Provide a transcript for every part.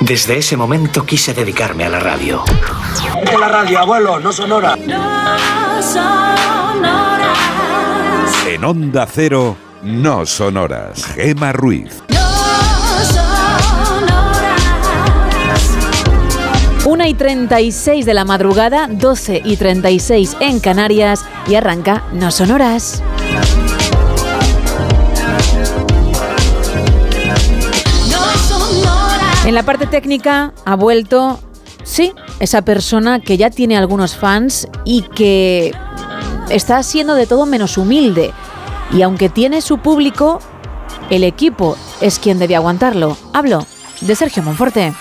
Desde ese momento quise dedicarme a la radio. De la radio, abuelo, no sonora. En Onda Cero, no sonoras. Gema Ruiz. Una y 36 de la madrugada, 12 y 36 en Canarias y arranca No Sonoras. En la parte técnica ha vuelto, sí, esa persona que ya tiene algunos fans y que está siendo de todo menos humilde. Y aunque tiene su público, el equipo es quien debe aguantarlo. Hablo de Sergio Monforte.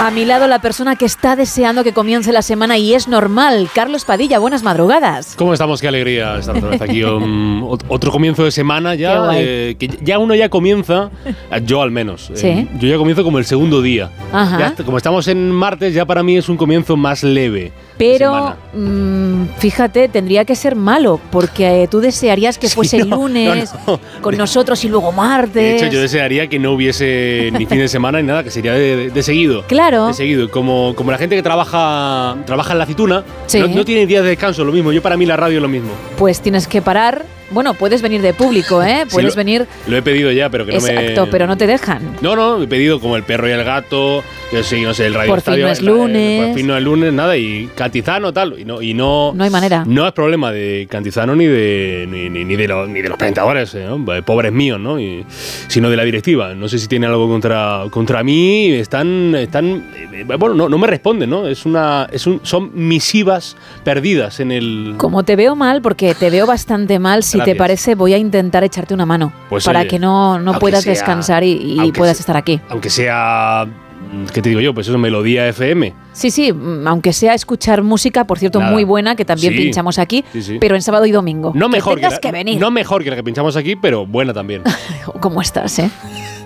A mi lado la persona que está deseando que comience la semana y es normal, Carlos Padilla, buenas madrugadas. ¿Cómo estamos? Qué alegría estar otra vez aquí. um, ot- otro comienzo de semana ya, eh, que ya uno ya comienza, eh, yo al menos. eh, yo ya comienzo como el segundo día. Ajá. Ya est- como estamos en martes, ya para mí es un comienzo más leve. De Pero mm, fíjate, tendría que ser malo, porque eh, tú desearías que fuese no, lunes no, no. con nosotros y luego De martes. hecho, yo desearía que no hubiese ni fin de semana ni nada, que sería de, de- de seguido. Claro. De seguido. Y Como, como la gente que trabaja, trabaja en la aceituna, Sí. no, no tiene días de descanso, lo mismo. Yo para mí la radio es lo mismo. Pues tienes que parar. Bueno, puedes venir de público, ¿eh? Sí, Puedes lo- venir. Lo he pedido ya, pero que no me... Exacto, pero no te dejan. No, no, he pedido como el perro y el gato, yo sí, no sé, el radio Por fin estadio, no es el- el- lunes. por fin no es lunes, nada, y Cantizano, tal, y no, y no, No hay manera. no es problema de Cantizano ni de ni, ni- ni de, los, ni de los presentadores, eh. Eh, pobres míos, ¿no? Y- sino de la directiva. No sé si tiene algo contra, contra mí, están, están eh, bueno, no, no me responden, ¿no? Es una, es un, son misivas perdidas en el... Como te veo mal, porque te veo bastante mal, si te Gracias. parece, voy a intentar echarte una mano Pues, para oye, que no, no puedas sea- descansar y, puedas sea- estar aquí. Aunque sea, mm, ¿qué te digo yo? Pues eso, Melodía FM. Sí, sí, mm, aunque sea escuchar música, por cierto, Nada. muy buena, que también Sí, pinchamos aquí, sí, sí. pero en sábado y domingo. No Que mejor la, que venir. No mejor que la que pinchamos aquí, pero buena también. ¿Cómo estás, eh?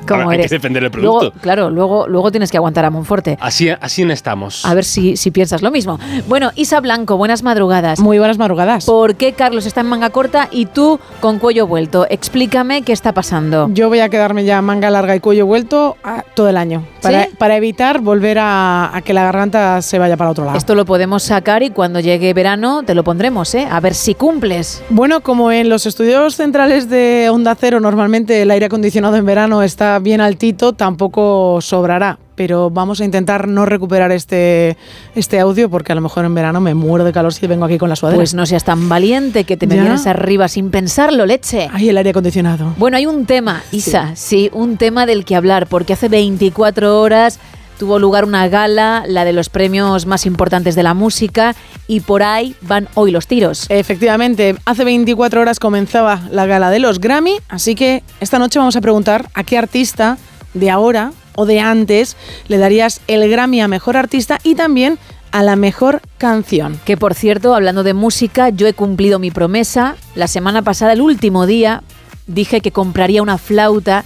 ¿Cómo Ahora hay que defender el producto. Luego, claro, luego, luego tienes que aguantar a Monforte. Así, así estamos. A ver si, si piensas lo mismo. Bueno, Isa Blanco, buenas madrugadas. Muy buenas madrugadas. ¿Por qué Carlos está en manga corta y tú con cuello vuelto? Explícame qué está pasando. Yo voy a quedarme ya manga larga y cuello vuelto ah, todo el año. Para, ¿Sí? para evitar volver a, a que la garganta se vaya para otro lado. Esto lo podemos sacar y cuando llegue verano te lo pondremos, ¿eh? A ver si cumples. Bueno, como en los estudios centrales de Onda Cero normalmente el aire acondicionado en verano está bien altito, tampoco sobrará. Pero vamos a intentar no recuperar este, este audio porque a lo mejor en verano me muero de calor si vengo aquí con la sudadera. Pues no seas tan valiente que te me Ya. vienes arriba sin pensarlo, leche. Ay, el aire acondicionado. Bueno, hay un tema, Isa, sí. un tema del que hablar, porque hace 24 horas tuvo lugar una gala, la de los premios más importantes de la música, y por ahí van hoy los tiros. Efectivamente, hace 24 horas comenzaba la gala de los Grammy, así que esta noche vamos a preguntar a qué artista de ahora o de antes le darías el Grammy a Mejor Artista y también a la Mejor Canción. Que por cierto, hablando de música, yo he cumplido mi promesa. La semana pasada, el último día, dije que compraría una flauta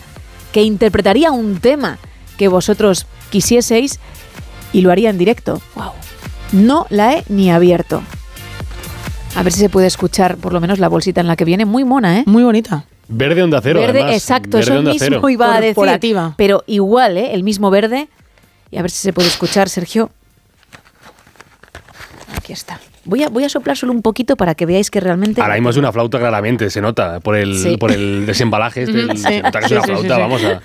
que interpretaría un tema que vosotros quisieseis y lo haría en directo. Wow. No la he ni abierto. A ver si se puede escuchar por lo menos la bolsita en la que viene. Muy mona, ¿eh? Muy bonita. Verde onda cero. verde, además. exacto, Verde eso onda mismo cero. iba a decir. Pero igual, ¿eh? El mismo verde. Y a ver si se puede escuchar, Sergio. Aquí está. Voy a, voy a soplar solo un poquito para que veáis que realmente. Ahora mismo es una flauta claramente, se nota por el, Sí. por el desembalaje este, se nota que es una flauta, vamos a...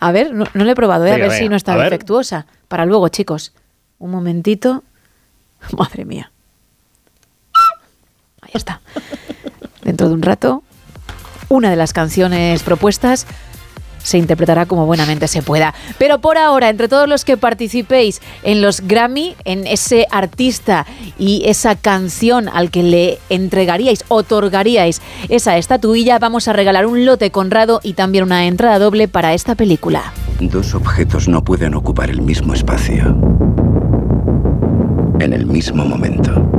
A ver, no, no lo he probado, ¿eh? a Venga, ver si no está defectuosa. Para luego, chicos. Un momentito. Madre mía. Ahí está. Dentro de un rato, una de las canciones propuestas se interpretará como buenamente se pueda. Pero por ahora, entre todos los que participéis en los Grammy, en ese artista y esa canción al que le entregaríais, otorgaríais esa estatuilla, vamos a regalar un lote Conrado y también una entrada doble para esta película. Dos objetos no pueden ocupar el mismo espacio en el mismo momento.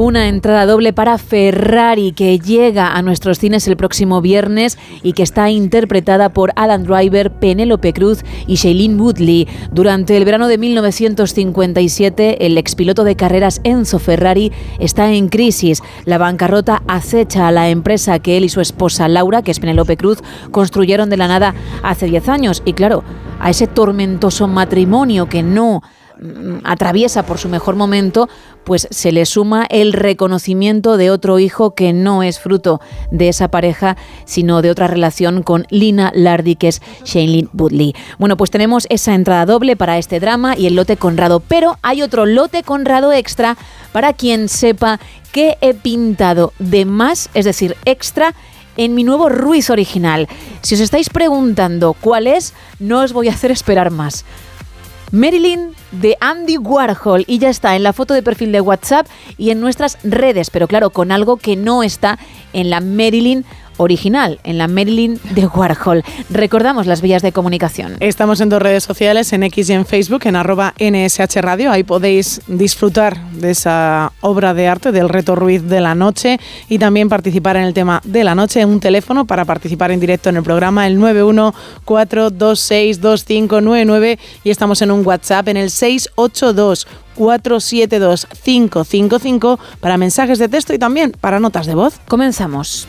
Una entrada doble para Ferrari que llega a nuestros cines el próximo viernes y que está interpretada por Alan Driver, Penélope Cruz y Shailene Woodley. Durante el verano de 1957, el expiloto de carreras Enzo Ferrari está en crisis. La bancarrota acecha a la empresa que él y su esposa Laura, que es Penélope Cruz, construyeron de la nada hace 10 años. Y claro, a ese tormentoso matrimonio que no mm, atraviesa por su mejor momento, pues se le suma el reconocimiento de otro hijo que no es fruto de esa pareja, sino de otra relación con Lina Lardy, que es Shailene Woodley. Bueno, pues tenemos esa entrada doble para este drama y el lote Conrado, pero hay otro lote Conrado extra para quien sepa que he pintado de más, es decir, extra, en mi nuevo Ruiz original. Si os estáis preguntando cuál es, no os voy a hacer esperar más. Marilyn de Andy Warhol. Y ya está en la foto de perfil de WhatsApp y en nuestras redes, pero claro, con algo que no está en la Marilyn original, en la Marilyn de Warhol. Recordamos las vías de comunicación. Estamos en dos redes sociales, en X y en Facebook, en arroba NSH Radio. Ahí podéis disfrutar de esa obra de arte, del reto Ruiz de la noche y también participar en el tema de la noche. Un teléfono para participar en directo en el programa, el 914262599 y estamos en un WhatsApp en el 682 472 555 para mensajes de texto y también para notas de voz. Comenzamos.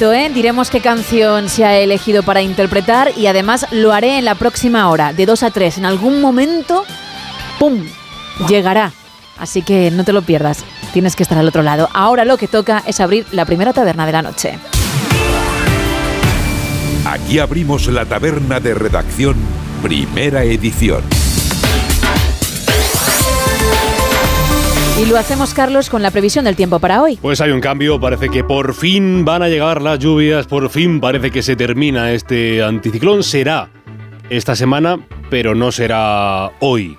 ¿Eh? diremos qué canción se ha elegido para interpretar y además lo haré en la próxima hora, de 2 a 3. En algún momento, ¡pum! llegará. Así que no te lo pierdas. Tienes que estar al otro lado. Ahora lo que toca es abrir la primera taberna de la noche. Aquí abrimos la taberna de redacción, primera edición. Y lo hacemos, Carlos, con la previsión del tiempo para hoy. Pues hay un cambio, parece que por fin van a llegar las lluvias, por fin parece que se termina este anticiclón. Será esta semana, pero no será hoy,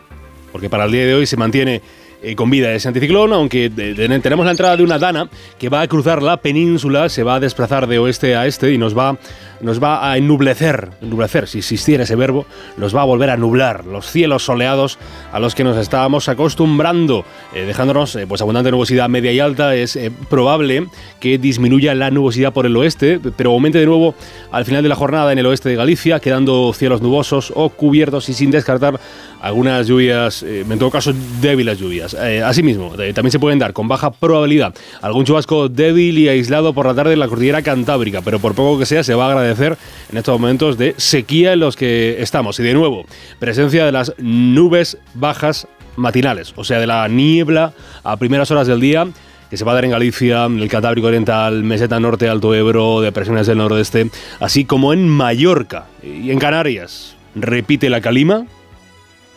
porque para el día de hoy se mantiene eh, con vida ese anticiclón, aunque de- tenemos la entrada de una dana que va a cruzar la península, se va a desplazar de oeste a este y nos va, nos va a ennublecer, ennublecer, si existiera ese verbo, nos va a volver a nublar los cielos soleados a los que nos estábamos acostumbrando, eh, dejándonos eh, pues abundante nubosidad media y alta. Es eh, probable que disminuya la nubosidad por el oeste, pero aumente de nuevo al final de la jornada en el oeste de Galicia, quedando cielos nubosos o cubiertos y sin descartar algunas lluvias, en todo caso débiles lluvias. Asimismo, también se pueden dar con baja probabilidad algún chubasco débil y aislado por la tarde en la cordillera cantábrica, pero por poco que sea se va a agradecer en estos momentos de sequía en los que estamos. Y de nuevo, presencia de las nubes bajas matinales, o sea, de la niebla a primeras horas del día que se va a dar en Galicia, en el Cantábrico Oriental, Meseta Norte, Alto Ebro, depresiones del nordeste, así como en Mallorca y en Canarias. Repite la calima.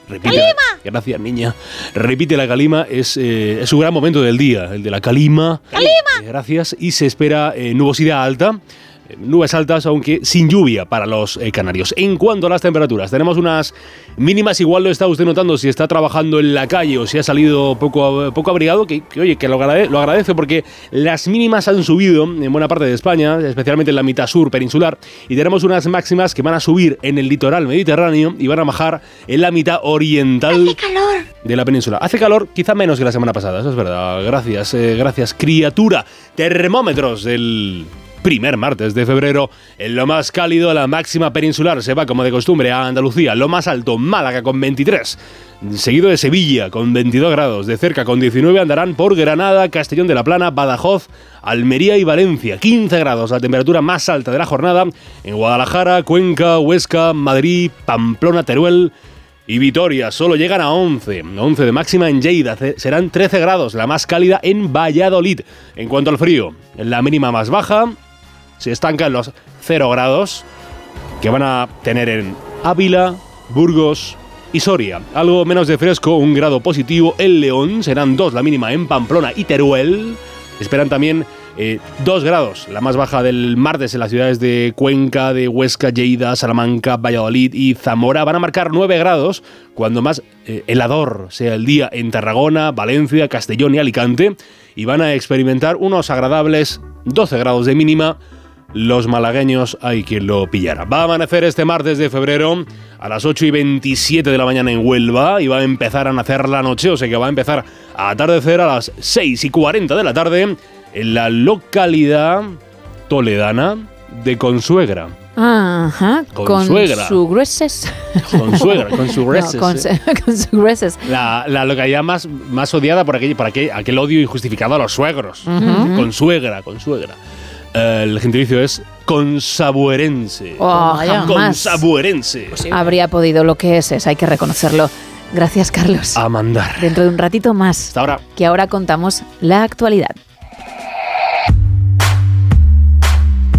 Repite la- gracias, niña. Repite la calima, es, eh, es su gran momento del día, el de la calima. Eh, gracias. Y se espera eh, nubosidad alta. Eh, Nubes altas, aunque sin lluvia para los eh, canarios. En cuanto a las temperaturas, tenemos unas mínimas, igual lo está usted notando si está trabajando en la calle o si ha salido poco, poco abrigado, que, que, oye, que lo, agrade- lo agradece porque las mínimas han subido en buena parte de España, especialmente en la mitad sur peninsular, y tenemos unas máximas que van a subir en el litoral mediterráneo y van a bajar en la mitad oriental de la península. Hace calor, quizá menos que la semana pasada, eso es verdad. Gracias, eh, gracias, criatura. Termómetros del primer martes de febrero. En lo más cálido, la máxima peninsular se va como de costumbre a Andalucía. Lo más alto, Málaga con 23. Seguido de Sevilla con 22 grados. De cerca con 19 andarán por Granada, Castellón de la Plana, Badajoz, Almería y Valencia. 15 grados, la temperatura más alta de la jornada. En Guadalajara, Cuenca, Huesca, Madrid, Pamplona, Teruel y Vitoria solo llegan a 11. 11 de máxima en Lleida. Serán 13 grados, la más cálida en Valladolid. En cuanto al frío, la mínima más baja se estanca en los 0 grados que van a tener en Ávila, Burgos y Soria. Algo menos de fresco, un grado positivo en León. Serán 2 la mínima en Pamplona y Teruel. Esperan también 2 grados, la más baja del martes en las ciudades de Cuenca, de Huesca, Lleida, Salamanca, Valladolid y Zamora. Van a marcar 9 grados cuando más eh, helador sea el día en Tarragona, Valencia, Castellón y Alicante. Y van a experimentar unos agradables 12 grados de mínima. Los malagueños hay quien lo pillara. Va a amanecer este martes de febrero a las 8 y 27 de la mañana en Huelva y va a empezar a nacer la noche, o sea que va a empezar a atardecer a las 6 y 40 de la tarde en la localidad toledana de Consuegra. Ajá, Con con, suegra. su grueses. Consuegra, con su No, grueses, con, eh. su- con grueses. La, la localidad más, más odiada por, aquel, por aquel, aquel odio injustificado a los suegros. Ujú. Consuegra, consuegra. Eh, el gentilicio es consabuerense. Oh. Consabuerense. Habría podido lo que es, es, hay que reconocerlo. Gracias, Carlos. A mandar. Dentro de un ratito más. Hasta ahora. Que ahora contamos la actualidad.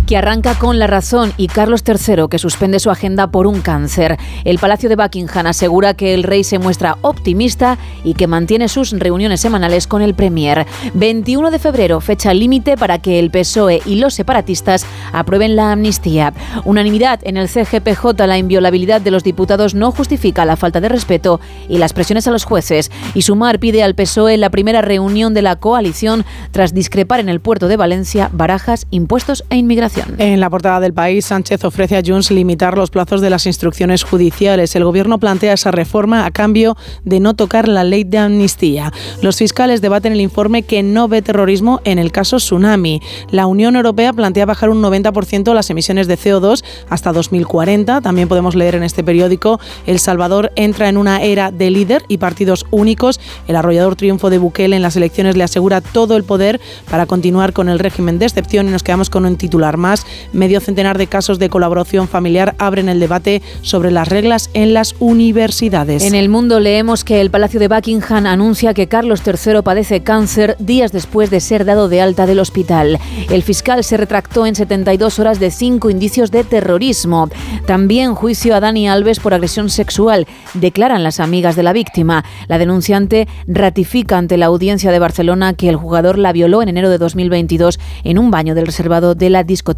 Que arranca con la razón y Carlos III que suspende su agenda por un cáncer. El Palacio de Buckingham asegura que el rey se muestra optimista y que mantiene sus reuniones semanales con el Premier. 21 de febrero, fecha límite para que el PSOE y los separatistas aprueben la amnistía. Unanimidad en el CGPJ, la inviolabilidad de los diputados no justifica la falta de respeto y las presiones a los jueces. Y Sumar pide al PSOE la primera reunión de la coalición tras discrepar en el puerto de Valencia barajas, impuestos e inmigración. En la portada del país, Sánchez ofrece a Junts limitar los plazos de las instrucciones judiciales. El gobierno plantea esa reforma a cambio de no tocar la ley de amnistía. Los fiscales debaten el informe que no ve terrorismo en el caso Tsunami. La Unión Europea plantea bajar un 90% las emisiones de CO2 hasta 2040. También podemos leer en este periódico El Salvador entra en una era de líder y partidos únicos. El arrollador triunfo de Bukele en las elecciones le asegura todo el poder para continuar con el régimen de excepción y nos quedamos con un titular más. Medio centenar de casos de colaboración familiar abren el debate sobre las reglas en las universidades. En el mundo leemos que el Palacio de Buckingham anuncia que Carlos III padece cáncer días después de ser dado de alta del hospital. El fiscal se retractó en 72 horas de cinco indicios de terrorismo. También juicio a Dani Alves por agresión sexual, declaran las amigas de la víctima. La denunciante ratifica ante la audiencia de Barcelona que el jugador la violó en enero de 2022 en un baño del reservado de la discoteca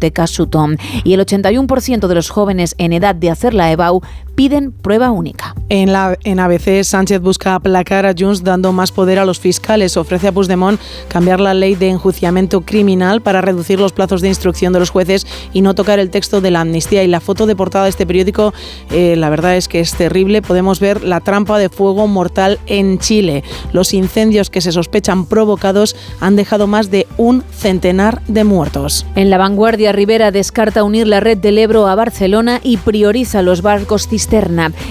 Y el 81% de los jóvenes en edad de hacer la EBAU piden prueba única. En, la, en ABC, Sánchez busca aplacar a Junts dando más poder a los fiscales. Ofrece a Puigdemont cambiar la ley de enjuiciamiento criminal para reducir los plazos de instrucción de los jueces y no tocar el texto de la amnistía. Y la foto de portada de este periódico, eh, la verdad es que es terrible. Podemos ver la trampa de fuego mortal en Chile. Los incendios que se sospechan provocados han dejado más de un centenar de muertos. En la vanguardia, Rivera descarta unir la red del Ebro a Barcelona y prioriza los barcos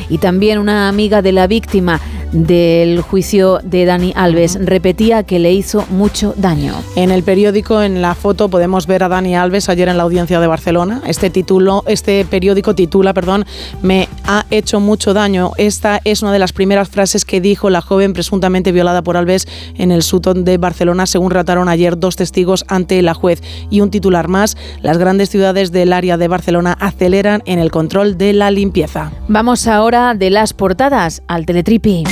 Y también una amiga de la víctima del juicio de Dani Alves repetía que le hizo mucho daño. En el periódico, en la foto, podemos ver a Dani Alves ayer en la audiencia de Barcelona. Este título, este periódico titula, perdón, me ha hecho mucho daño. Esta es una de las primeras frases que dijo la joven presuntamente violada por Alves en el Sutton de Barcelona, según rataron ayer dos testigos ante la juez. Y un titular más, las grandes ciudades del área de Barcelona aceleran en el control de la limpieza. Vamos ahora de las portadas al teletripi.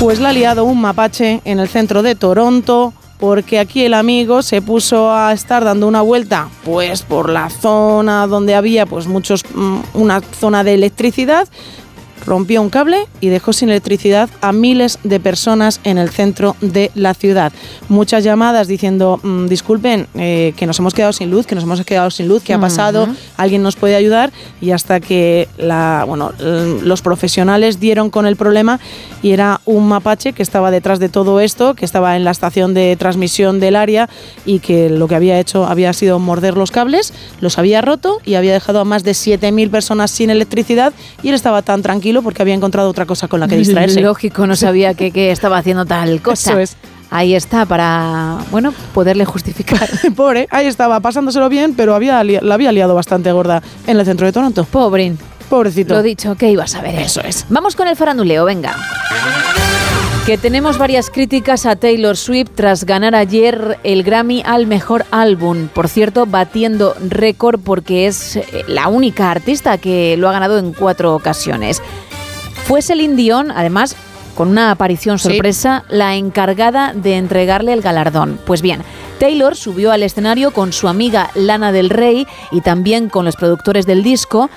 Pues la ha liado un mapache en el centro de Toronto porque aquí el amigo se puso a estar dando una vuelta pues por la zona donde había pues muchos mm, una zona de electricidad rompió un cable y dejó sin electricidad a miles de personas en el centro de la ciudad. Muchas llamadas diciendo, mm, disculpen, eh, que nos hemos quedado sin luz, que nos hemos quedado sin luz, ¿qué ha pasado? ¿Alguien nos puede ayudar? Y hasta que la, bueno, los profesionales dieron con el problema y era un mapache que estaba detrás de todo esto, que estaba en la estación de transmisión del área y que lo que había hecho había sido morder los cables, los había roto y había dejado a más de 7.000 personas sin electricidad y él estaba tan tranquilo porque había encontrado otra cosa con la que distraerse. Lógico, no sabía que, que estaba haciendo tal cosa. Eso es. Ahí está, para, bueno, poderle justificar. Pobre, ahí estaba, pasándoselo bien, pero había, la había liado bastante gorda en el centro de Toronto. Pobrin. Pobrecito. Lo dicho, que ibas a ver. Eso es. Vamos con el faranduleo, venga. Que tenemos varias críticas a Taylor Swift tras ganar ayer el Grammy al mejor álbum. Por cierto, batiendo récord porque es eh, la única artista que lo ha ganado en cuatro ocasiones. Fue Celine Dion, además, con una aparición Sí. sorpresa, la encargada de entregarle el galardón. Pues bien, Taylor subió al escenario con su amiga Lana del Rey y también con los productores del disco.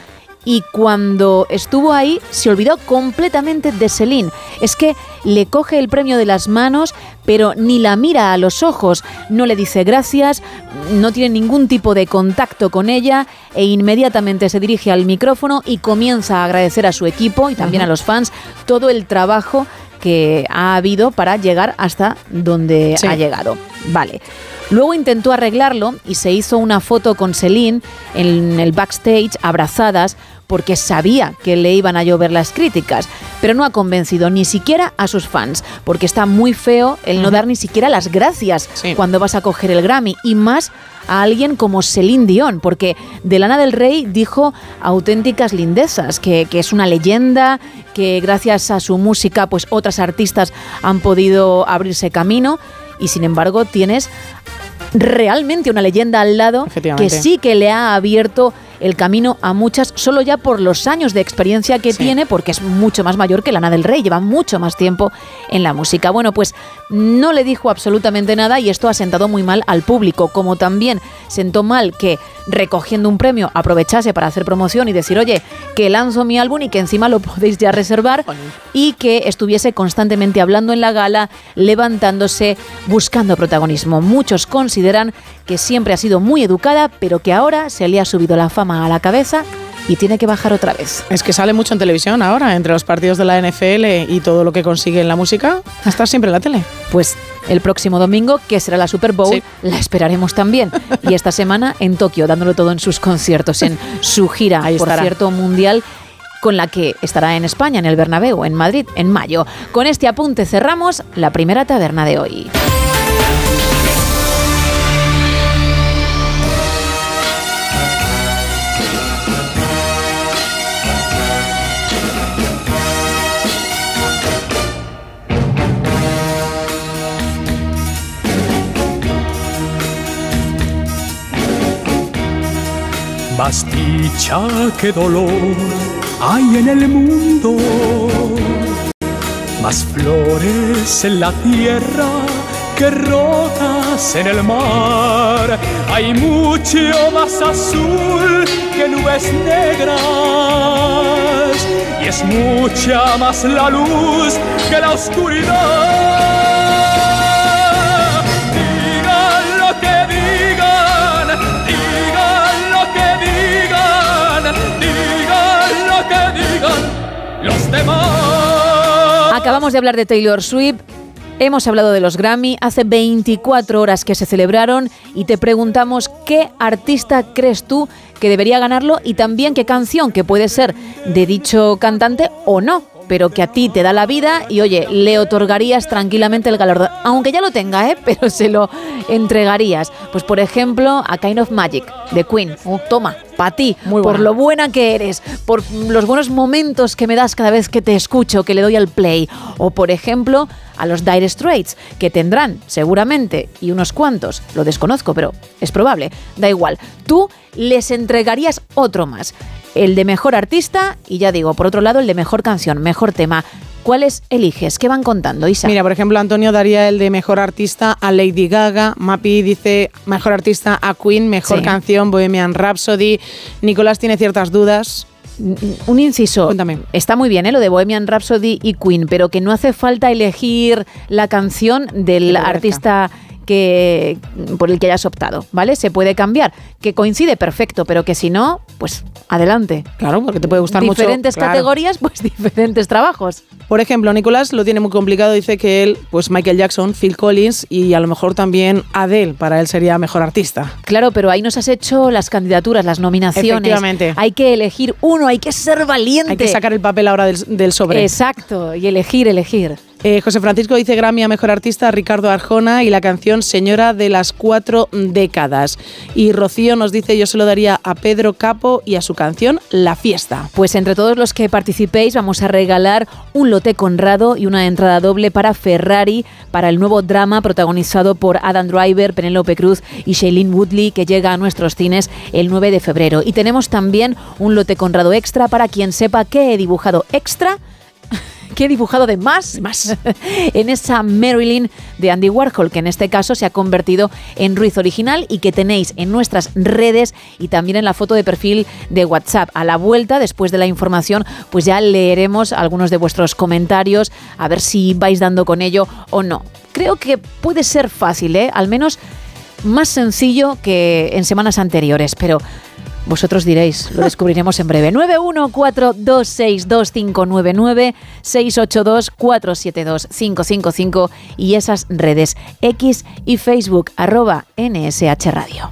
Y cuando estuvo ahí, se olvidó completamente de Celine. Es que le coge el premio de las manos, pero ni la mira a los ojos, no le dice gracias, no tiene ningún tipo de contacto con ella e inmediatamente se dirige al micrófono y comienza a agradecer a su equipo y también a los fans todo el trabajo que ha habido para llegar hasta donde Sí. ha llegado. Vale. Luego intentó arreglarlo y se hizo una foto con Celine en el backstage abrazadas porque sabía que le iban a llover las críticas, pero no ha convencido ni siquiera a sus fans, porque está muy feo el no dar ni siquiera las gracias cuando vas a coger el Grammy y más a alguien como Celine Dion, porque de Lana del Rey dijo auténticas lindezas, que, que es una leyenda, que gracias a su música pues otras artistas han podido abrirse camino y sin embargo tienes realmente una leyenda al lado que sí que le ha abierto el camino a muchas, solo ya por los años de experiencia que tiene, porque es mucho más mayor que Lana del Rey, lleva mucho más tiempo en la música. Bueno, pues no le dijo absolutamente nada y esto ha sentado muy mal al público, como también sentó mal que recogiendo un premio aprovechase para hacer promoción y decir, oye, que lanzo mi álbum y que encima lo podéis ya reservar y que estuviese constantemente hablando en la gala, levantándose, buscando protagonismo. Muchos consideran que siempre ha sido muy educada, pero que ahora se le ha subido la fama a la cabeza y tiene que bajar otra vez. Es que sale mucho en televisión ahora, entre los partidos de la NFL y todo lo que consigue en la música, está siempre en la tele. Pues el próximo domingo, que será la Super Bowl, Sí. la esperaremos también. Y esta semana en Tokio, dándolo todo en sus conciertos, en su gira, Ahí por estará. cierto, mundial con la que estará en España, en el Bernabéu, en Madrid, en mayo. Con este apunte cerramos la primera taberna de hoy. Más dicha que dolor hay en el mundo, más flores en la tierra que rocas en el mar. Hay mucho más azul que nubes negras y es mucha más la luz que la oscuridad. Acabamos. De hablar de Taylor Swift. Hemos hablado de los Grammy. Hace 24 horas que se celebraron y te preguntamos qué artista crees tú que debería ganarlo y también qué canción que puede ser de dicho cantante o no, pero que a ti te da la vida y oye, le otorgarías tranquilamente el galardón, aunque ya lo tenga, ¿eh? pero se lo entregarías. Pues por ejemplo, a Kind of Magic de Queen. Oh, toma, para ti, por buena. lo buena que eres, por los buenos momentos que me das cada vez que te escucho, que le doy al play. O por ejemplo, a los Dire Straits, que tendrán seguramente, y unos cuantos, lo desconozco, pero es probable, da igual. Tú les entregarías otro más. El de mejor artista y ya digo, por otro lado, el de mejor canción, mejor tema. ¿Cuáles eliges? ¿Qué van contando, Isa? Mira, por ejemplo, Antonio daría el de mejor artista a Lady Gaga. Mapi dice mejor artista a Queen, mejor Sí. canción Bohemian Rhapsody. Nicolás tiene ciertas dudas. Un inciso. Está muy bien, ¿eh? lo de Bohemian Rhapsody y Queen, pero que no hace falta elegir la canción del artista que por el que hayas optado, ¿vale? Se puede cambiar, que coincide perfecto, pero que si no, pues adelante. Claro, porque te puede gustar mucho. Diferentes claro. categorías, pues diferentes trabajos. Por ejemplo, Nicolás lo tiene muy complicado. Dice que él, pues Michael Jackson, Phil Collins y a lo mejor también Adele, para él sería mejor artista. Claro, pero ahí nos has hecho las candidaturas, las nominaciones. Efectivamente. Hay que elegir uno, hay que ser valiente. Hay que sacar el papel ahora del, del sobre. Exacto, y elegir, elegir. Eh, José Francisco dice Grammy a Mejor Artista Ricardo Arjona y la canción Señora de las Cuatro Décadas. Y Rocío nos dice yo se lo daría a Pedro Capo y a su canción La Fiesta. Pues entre todos los que participéis vamos a regalar un lote Conrado y una entrada doble para Ferrari para el nuevo drama protagonizado por Adam Driver, Penélope Cruz y Shailene Woodley que llega a nuestros cines el 9 de febrero. Y tenemos también un lote Conrado extra para quien sepa que he dibujado extra que he dibujado de más, más en esa Marilyn de Andy Warhol, que en este caso se ha convertido en Ruiz original y que tenéis en nuestras redes y también en la foto de perfil de WhatsApp. A la vuelta, después de la información, pues ya leeremos algunos de vuestros comentarios, a ver si vais dando con ello o no. Creo que puede ser fácil, ¿eh? al menos más sencillo que en semanas anteriores, pero vosotros diréis, lo descubriremos en breve. 914262599, 682472555 y esas redes X y Facebook arroba NSH Radio.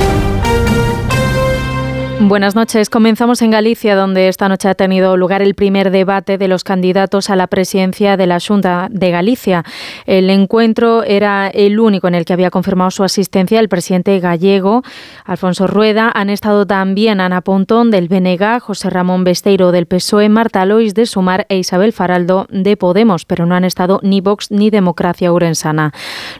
Buenas noches. Comenzamos en Galicia, donde esta noche ha tenido lugar el primer debate de los candidatos a la presidencia de la Junta de Galicia. El encuentro era el único en el que había confirmado su asistencia el presidente gallego, Alfonso Rueda. Han estado también Ana Pontón del BNG, José Ramón Besteiro del PSOE, Marta Lois de Sumar e Isabel Faraldo de Podemos, pero no han estado ni Vox ni Democracia Urensana.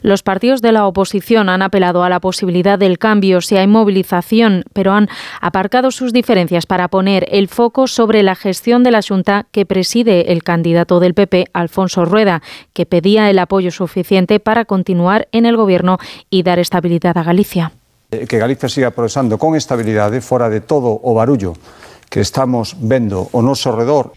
Los partidos de la oposición han apelado a la posibilidad del cambio si hay movilización, pero han aparcado sus diferencias para poner el foco sobre la gestión de la Junta que preside el candidato del PP, Alfonso Rueda, que pedía el apoyo suficiente para continuar en el gobierno y dar estabilidad a Galicia. Eh, Que Galicia siga progresando con estabilidade fora de todo o barullo que estamos vendo ao noso redor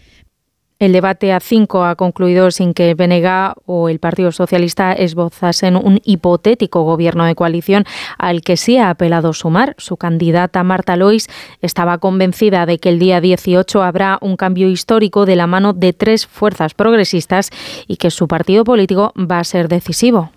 El debate a cinco ha concluido sin que BNG o el Partido Socialista esbozasen un hipotético gobierno de coalición al que sí ha apelado Sumar. Su candidata Marta Lois estaba convencida de que el día 18 habrá un cambio histórico de la mano de tres fuerzas progresistas y que su partido político va a ser decisivo.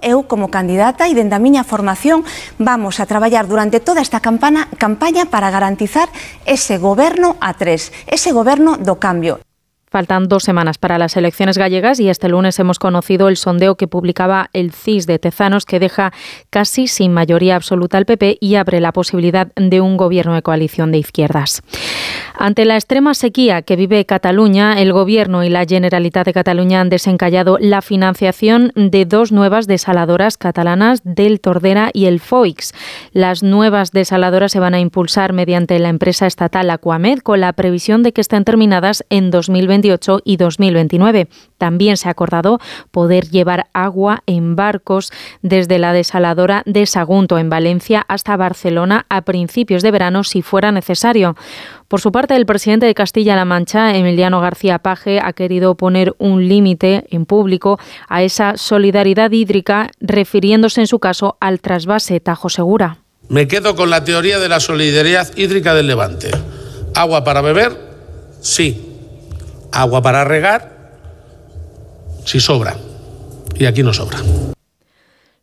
Eu, como candidata e dende a miña formación, vamos a traballar durante toda esta campaña para garantizar ese goberno a tres, ese goberno do cambio. Faltan dos semanas para las elecciones gallegas y este lunes hemos conocido el sondeo que publicaba el CIS de Tezanos que deja casi sin mayoría absoluta al PP y abre la posibilidad de un gobierno de coalición de izquierdas. Ante la extrema sequía que vive Cataluña, el Gobierno y la Generalitat de Cataluña han desencallado la financiación de dos nuevas desaladoras catalanas del Tordera y el Foix. Las nuevas desaladoras se van a impulsar mediante la empresa estatal Aquamed con la previsión de que estén terminadas en 2028 y 2029. También se ha acordado poder llevar agua en barcos desde la desaladora de Sagunto en Valencia hasta Barcelona a principios de verano si fuera necesario. Por su parte, el presidente de Castilla-La Mancha, Emiliano García Paje, ha querido poner un límite en público a esa solidaridad hídrica, refiriéndose en su caso al trasvase Tajo Segura. Me quedo con la teoría de la solidaridad hídrica del Levante. Agua para beber, sí. Agua para regar, si sobra. Y aquí no sobra.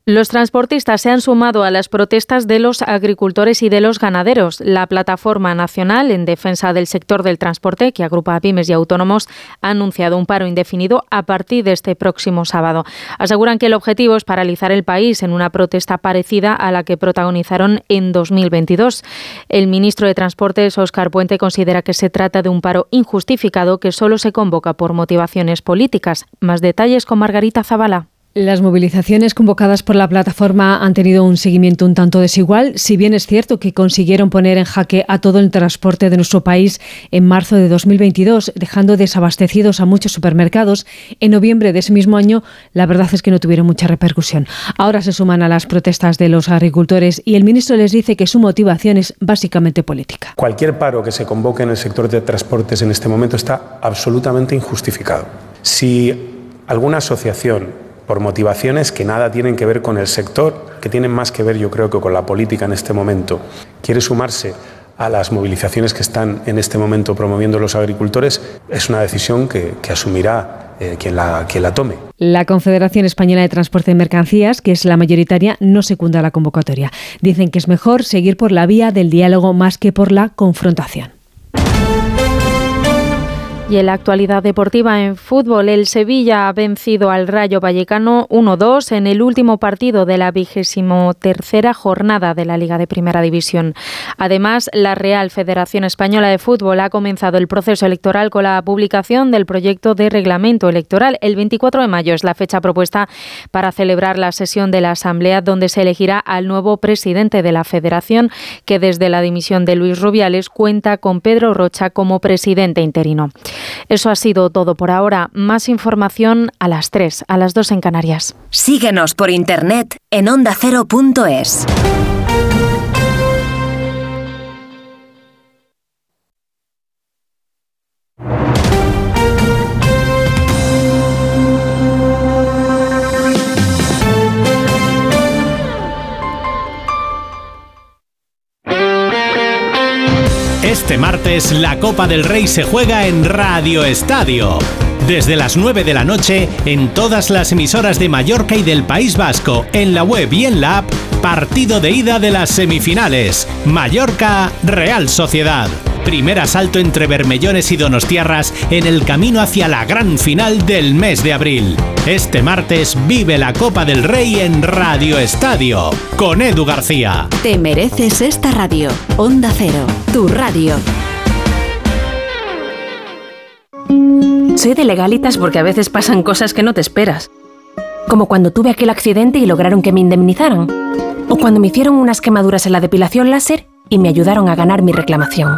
Los transportistas se han sumado a las protestas de los agricultores y de los ganaderos. La Plataforma Nacional en Defensa del Sector del Transporte, que agrupa a pymes y autónomos, ha anunciado un paro indefinido a partir de este próximo sábado. Aseguran que el objetivo es paralizar el país en una protesta parecida a la que protagonizaron en 2022. El ministro de Transportes, Óscar Puente, considera que se trata de un paro injustificado que solo se convoca por motivaciones políticas. Más detalles con Margarita Zavala. Las movilizaciones convocadas por la plataforma han tenido un seguimiento un tanto desigual, si bien es cierto que consiguieron poner en jaque a todo el transporte de nuestro país en marzo de 2022, dejando desabastecidos a muchos supermercados. En noviembre de ese mismo año, la verdad es que no tuvieron mucha repercusión. Ahora se suman a las protestas de los agricultores y el ministro les dice que su motivación es básicamente política. Cualquier paro que se convoque en el sector de transportes en este momento está absolutamente injustificado. Si alguna asociación por motivaciones que nada tienen que ver con el sector, que tienen más que ver yo creo que con la política en este momento, quiere sumarse a las movilizaciones que están en este momento promoviendo los agricultores, es una decisión que, asumirá eh, quien, la, quien la tome. La Confederación Española de Transporte de Mercancías, que es la mayoritaria, no secunda la convocatoria. Dicen que es mejor seguir por la vía del diálogo más que por la confrontación. Y en la actualidad deportiva en fútbol, el Sevilla ha vencido al Rayo Vallecano 1-2 en el último partido de la vigésimo tercera jornada de la Liga de Primera División. Además, la Real Federación Española de Fútbol ha comenzado el proceso electoral con la publicación del proyecto de reglamento electoral. El 24 de mayo es la fecha propuesta para celebrar la sesión de la Asamblea donde se elegirá al nuevo presidente de la Federación, que desde la dimisión de Luis Rubiales cuenta con Pedro Rocha como presidente interino. Eso ha sido todo por ahora. Más información a las 3, a las 2 en Canarias. Síguenos por internet en ondacero.es. Este martes la Copa del Rey se juega en Radio Estadio. Desde las 9 de la noche en todas las emisoras de Mallorca y del País Vasco, en la web y en la app Partido de ida de las semifinales. Mallorca, Real Sociedad. Primer asalto entre Bermellones y Donostiarras en el camino hacia la gran final del mes de abril. Este martes vive la Copa del Rey en Radio Estadio con Edu García. Te mereces esta radio. Onda Cero, tu radio. Soy de legalitas porque a veces pasan cosas que no te esperas. Como cuando tuve aquel accidente y lograron que me indemnizaran. O cuando me hicieron unas quemaduras en la depilación láser y me ayudaron a ganar mi reclamación.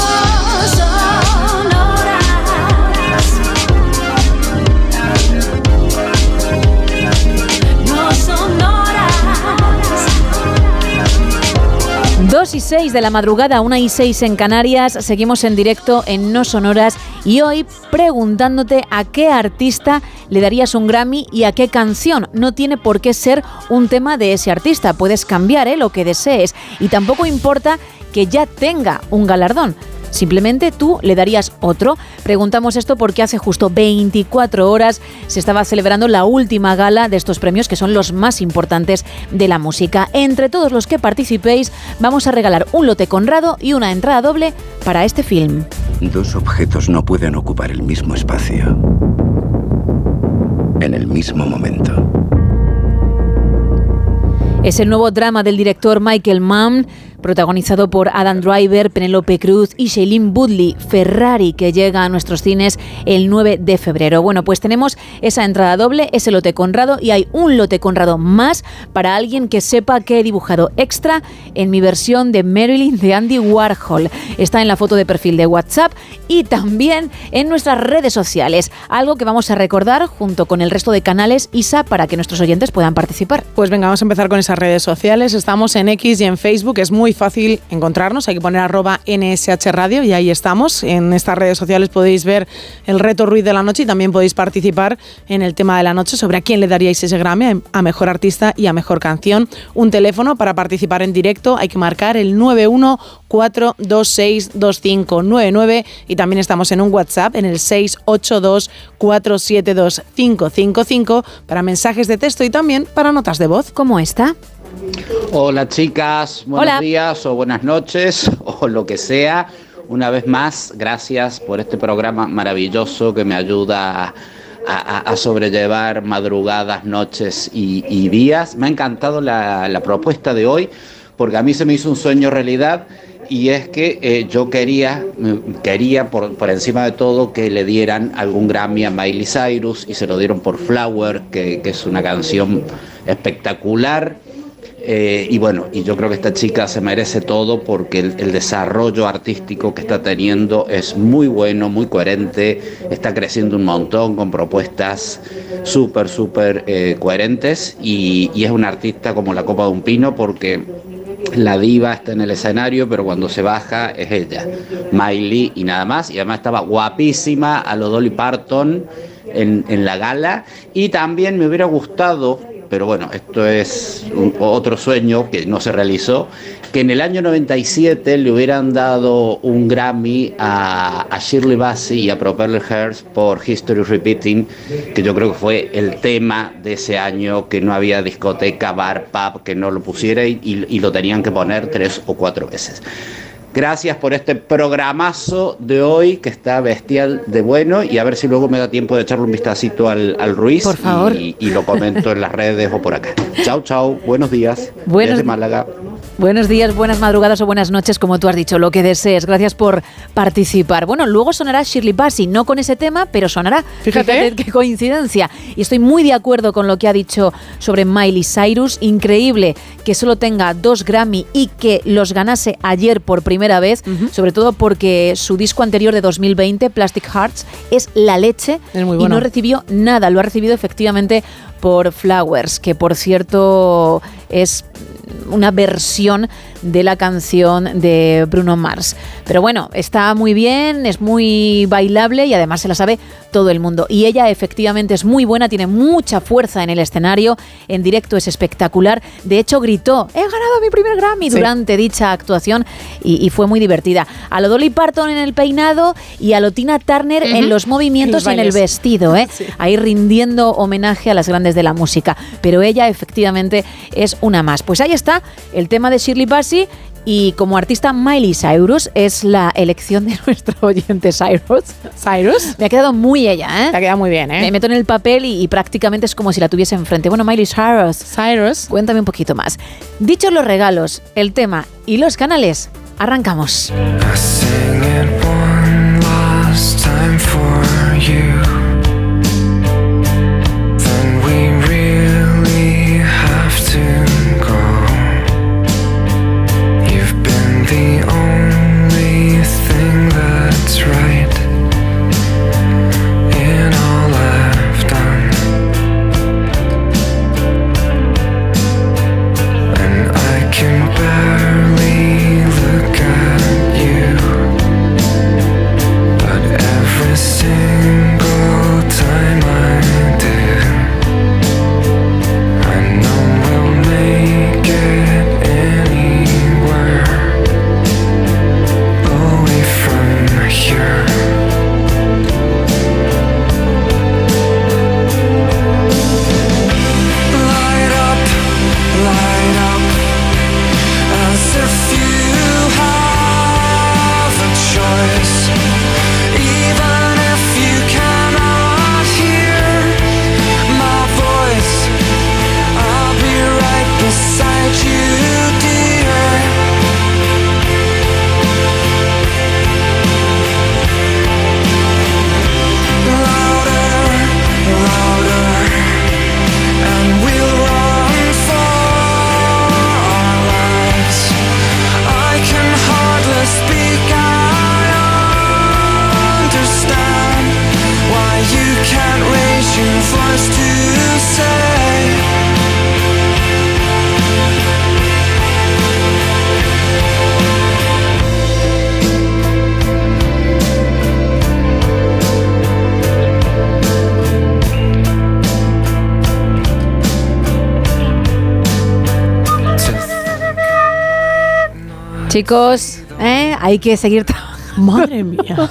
2 y 6 de la madrugada, 1 y 6 en Canarias, seguimos en directo en No Sonoras y hoy preguntándote a qué artista le darías un Grammy y a qué canción. No tiene por qué ser un tema de ese artista, puedes cambiar ¿eh? lo que desees y tampoco importa que ya tenga un galardón. Simplemente tú le darías otro. Preguntamos esto porque hace justo 24 horas se estaba celebrando la última gala de estos premios que son los más importantes de la música. Entre todos los que participéis vamos a regalar un lote conrado y una entrada doble para este film. Dos objetos no pueden ocupar el mismo espacio. En el mismo momento. Es el nuevo drama del director Michael Mann, protagonizado por Adam Driver, Penelope Cruz y Shailene Woodley, Ferrari, que llega a nuestros cines el 9 de febrero. Bueno, pues tenemos esa entrada doble, ese lote conrado y hay un lote conrado más para alguien que sepa que he dibujado extra en mi versión de Marilyn de Andy Warhol. Está en la foto de perfil de WhatsApp y también en nuestras redes sociales, algo que vamos a recordar junto con el resto de canales ISA para que nuestros oyentes puedan participar. Pues venga, vamos a empezar con esas redes sociales. Estamos en X y en Facebook. Es muy fácil encontrarnos. Hay que poner arroba NSH Radio y ahí estamos. En estas redes sociales podéis ver el reto Ruiz de la Noche y también podéis participar en el tema de la noche sobre a quién le daríais ese Grammy, a Mejor Artista y a Mejor Canción. Un teléfono para participar en directo. Hay que marcar el 914262599 y también estamos en un WhatsApp en el 682472555 para mensajes de texto y también para notas de voz. ¿Cómo está? Hola chicas, buenos Hola. días o buenas noches o lo que sea. Una vez más, gracias por este programa maravilloso que me ayuda a, a- a sobrellevar madrugadas, noches y, y días. Me ha encantado la, la propuesta de hoy porque a mí se me hizo un sueño realidad y es que eh, yo quería, mm, quería por, por encima de todo que le dieran algún Grammy a Miley Cyrus y se lo dieron por Flower, que, que es una canción espectacular. Eh, y bueno, y yo creo que esta chica se merece todo porque el, desarrollo artístico que está teniendo es muy bueno, muy coherente, está creciendo un montón con propuestas súper, súper eh, coherentes y, es una artista como la copa de un pino porque la diva está en el escenario, pero cuando se baja es ella, Miley y nada más. Y además estaba guapísima a lo Dolly Parton en la gala. Y también me hubiera gustado, pero bueno, esto es un- otro sueño que no se realizó, que en el año 97 le hubieran dado un Grammy a, Shirley Bassey y a Propeller Hearst por History Repeating, que yo creo que fue el tema de ese año, que no había discoteca, bar, pub, que no lo pusiera y lo tenían que poner tres o cuatro veces. Gracias por este programazo de hoy que está bestial de bueno y a ver si luego me da tiempo de echarle un vistacito al, al Ruiz Por favor. Y, y lo comento en las redes o por acá. Chao, chao, buenos días. Buenos- Desde Málaga. Buenos días, buenas madrugadas o buenas noches, como tú has dicho, lo que desees. Gracias por participar. Bueno, luego sonará Shirley Bassey, no con ese tema, pero sonará. Fíjate. qué coincidencia. Y estoy muy de acuerdo con lo que ha dicho sobre Miley Cyrus. Increíble que solo tenga dos Grammy y que los ganase ayer por primera vez, sobre todo porque su disco anterior de 2020, Plastic Hearts, es la leche Es muy y bueno. no recibió nada. Lo ha recibido efectivamente por Flowers, que por cierto es una versión de la canción de Bruno Mars. Pero bueno, está muy bien, es muy bailable y además se la sabe todo el mundo. Y ella efectivamente es muy buena, tiene mucha fuerza en el escenario, en directo es espectacular. De hecho, gritó, he ganado mi primer Grammy Sí. durante dicha actuación y, y fue muy divertida. A lo Dolly Parton en el peinado y a lo Tina Turner en los movimientos y En el vestido, ¿eh? ahí rindiendo homenaje a las grandes de la música. Pero ella efectivamente es una más. Pues ahí está el tema de Shirley Bassey. Y como artista Miley Cyrus es la elección de nuestro oyente Cyrus. ¿Cyrus? Me ha quedado muy ella, ¿eh? Te ha quedado muy bien, ¿eh? Me meto en el papel y, y prácticamente es como si la tuviese enfrente. Bueno, Miley Cyrus. Cyrus. Cuéntame un poquito más. Dichos los regalos, el tema y los canales, arrancamos. Chicos, ¿eh? hay que seguir trabajando. Madre mía.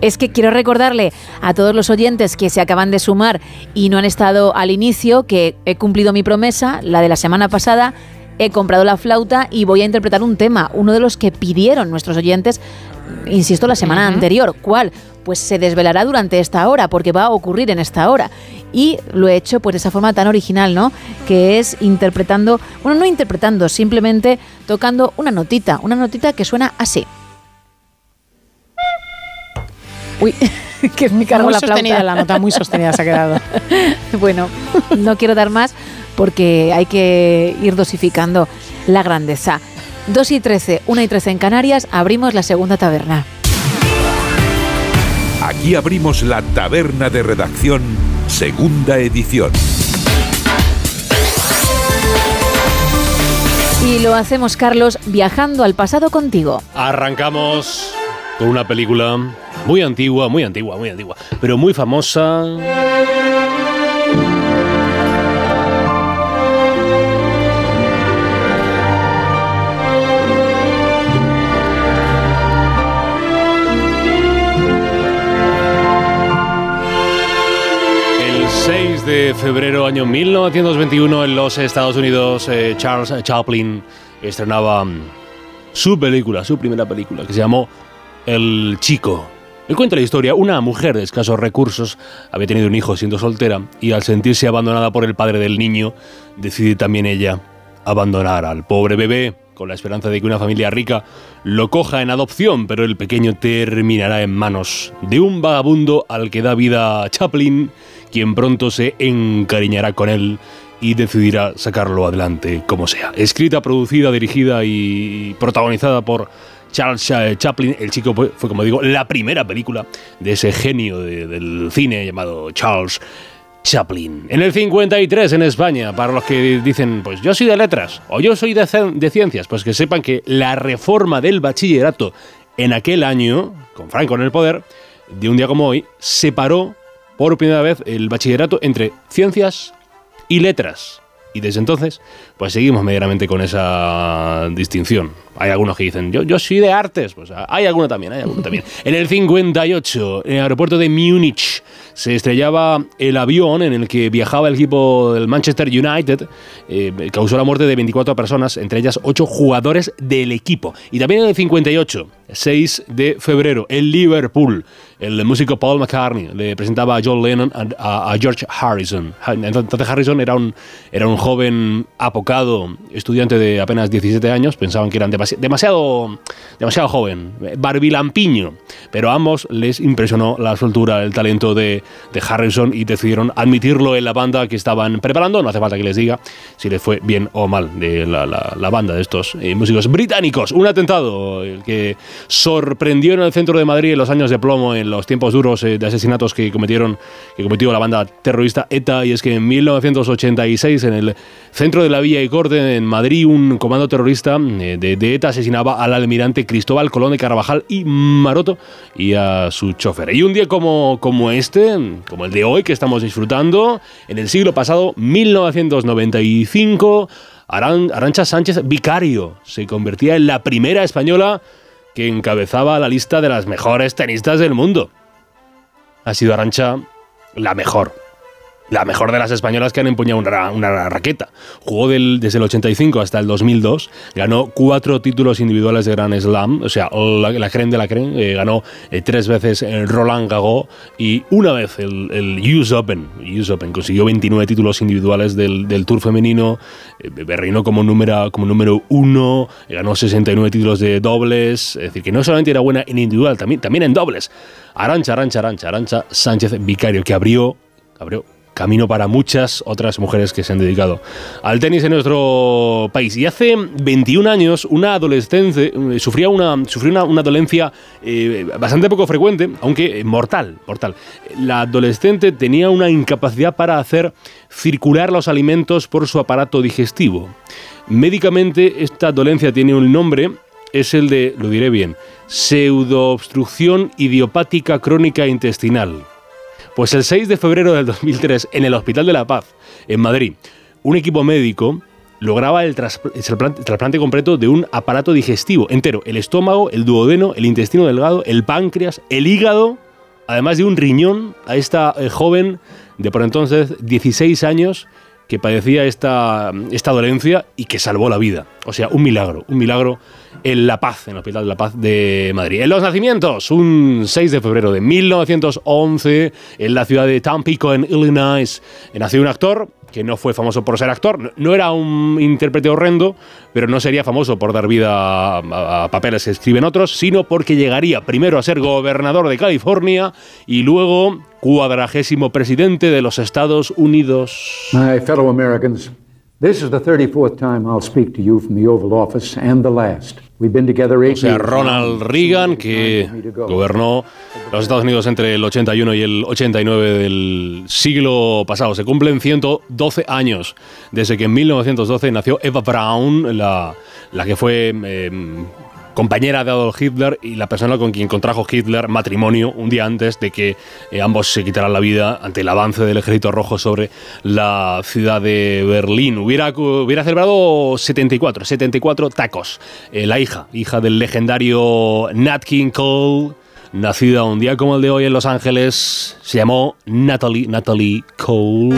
Es que quiero recordarle a todos los oyentes que se acaban de sumar y no han estado al inicio que he cumplido mi promesa, la de la semana pasada. He comprado la flauta y voy a interpretar un tema, uno de los que pidieron nuestros oyentes, insisto, la semana anterior. ¿Cuál? Pues se desvelará durante esta hora, porque va a ocurrir en esta hora. Y lo he hecho pues de esa forma tan original, ¿no? Que es interpretando, bueno, no interpretando, simplemente tocando una notita, una notita que suena así. Uy, que es mi cargo muy la sostenida flauta. la nota, muy sostenida se ha quedado. bueno, no quiero dar más porque hay que ir dosificando la grandeza. 2 y 13, 1 y 13 en Canarias, abrimos la segunda taberna. Aquí abrimos la taberna de redacción, segunda edición. Y lo hacemos, Carlos, viajando al pasado contigo. Arrancamos con una película muy antigua, muy antigua, muy antigua, pero muy famosa. De febrero año 1921 en los Estados Unidos, eh, Charles Chaplin estrenaba mm, su película, su primera película, que se llamó El Chico. El cuento de la historia, una mujer de escasos recursos había tenido un hijo siendo soltera y al sentirse abandonada por el padre del niño, decide también ella abandonar al pobre bebé con la esperanza de que una familia rica lo coja en adopción, pero el pequeño terminará en manos de un vagabundo al que da vida Chaplin, quien pronto se encariñará con él y decidirá sacarlo adelante como sea. Escrita, producida, dirigida y protagonizada por Charles Cha- Chaplin, el chico fue, como digo, la primera película de ese genio de- del cine llamado Charles Chaplin. En el 53 en España, para los que dicen, pues yo soy de letras o yo soy de, de ciencias, pues que sepan que la reforma del bachillerato en aquel año, con Franco en el poder, de un día como hoy, separó por primera vez el bachillerato entre ciencias y letras. Y desde entonces, pues seguimos medianamente con esa distinción. Hay algunos que dicen, yo, yo soy de artes. Pues hay alguno también, hay alguno también. En el 58, en el aeropuerto de Múnich, se estrellaba el avión en el que viajaba el equipo del Manchester United. eh, causó la muerte de 24 personas, entre ellas 8 jugadores del equipo. Y también en el 58, 6 de febrero, en Liverpool, el músico Paul McCartney le presentaba a John Lennon a, George Harrison. Ha- Entonces Harrison era un, era un joven apocado, estudiante de apenas 17 años, pensaban que eran demasi- demasiado, demasiado joven, barbilampiño, pero a ambos les impresionó la soltura, el talento de, de Harrison y decidieron admitirlo en la banda que estaban preparando, no hace falta que les diga si les fue bien o mal de la, la- la banda de estos eh, músicos británicos. Un atentado el que sorprendió en el centro de Madrid en los años de plomo, en los tiempos duros eh, de asesinatos que cometieron que cometió la banda terrorista ETA, y es que en 1986 en el centro de la Villa y Corte en Madrid un comando terrorista eh, de, de Asesinaba al almirante Cristóbal Colón de Carvajal y Maroto y a su chofer. Y un día como, como este, como el de hoy que estamos disfrutando, en el siglo pasado, 1995, Aran- Arancha Sánchez Vicario se convertía en la primera española que encabezaba la lista de las mejores tenistas del mundo. Ha sido Arancha la mejor. La mejor de las españolas que han empuñado una, ra- una raqueta. Jugó desde el 85 hasta el 2002. Ganó cuatro títulos individuales de Grand Slam. O sea, la, la de la creme. Eh, ganó eh, tres veces el Roland Garros y una vez el, el US Open. US Open. Consiguió 29 títulos individuales del, del Tour femenino. Eh, reinó como número, como número uno. eh, ganó 69 títulos de dobles. Es decir, que no solamente era buena en individual, también, también en dobles. Arancha, Arancha, Arancha, Arancha Sánchez Vicario, que abrió, abrió camino para muchas otras mujeres que se han dedicado al tenis en nuestro país. Y hace 21 años, una adolescente eh, sufría una, sufrió una, una dolencia eh, bastante poco frecuente, aunque mortal, mortal. La adolescente tenía una incapacidad para hacer circular los alimentos por su aparato digestivo. Médicamente, esta dolencia tiene un nombre, es el de, lo diré bien, pseudoobstrucción idiopática crónica intestinal. Pues el 6 de febrero del 2003, en el Hospital de la Paz, en Madrid, un equipo médico lograba el, tras- el trasplante, trasplante completo de un aparato digestivo entero, el estómago, el duodeno, el intestino delgado, el páncreas, el hígado, además de un riñón a esta eh, joven de por entonces 16 años que padecía esta, esta dolencia y que salvó la vida. O sea, un milagro, un milagro en La Paz, en el Hospital de La Paz de Madrid. En los nacimientos, un 6 de febrero de 1911, en la ciudad de Tampico, en Illinois, nació un actor que no fue famoso por ser actor, no- era un intérprete horrendo, pero no sería famoso por dar vida a, a- a papeles que escriben otros, sino porque llegaría primero a ser gobernador de California y luego cuadragésimo presidente de los Estados Unidos. My fellow Americans, this is the 34th time I'll speak to you from the Oval Office and the last. We've been together O sea. Ronald Reagan, que gobernó los Estados Unidos entre el 81 y el 89 del siglo pasado. Se cumplen 112 años desde que en 1912 nació Eva Braun, la, la que fue eh, compañera de Adolf Hitler y la persona con quien contrajo Hitler matrimonio un día antes de que eh, ambos se quitaran la vida ante el avance del ejército rojo sobre la ciudad de Berlín. Hubiera, hubiera celebrado 74, 74 tacos. Eh, la hija, hija del legendario Nat King Cole, nacida un día como el de hoy en Los Ángeles, se llamó Natalie, Natalie Cole.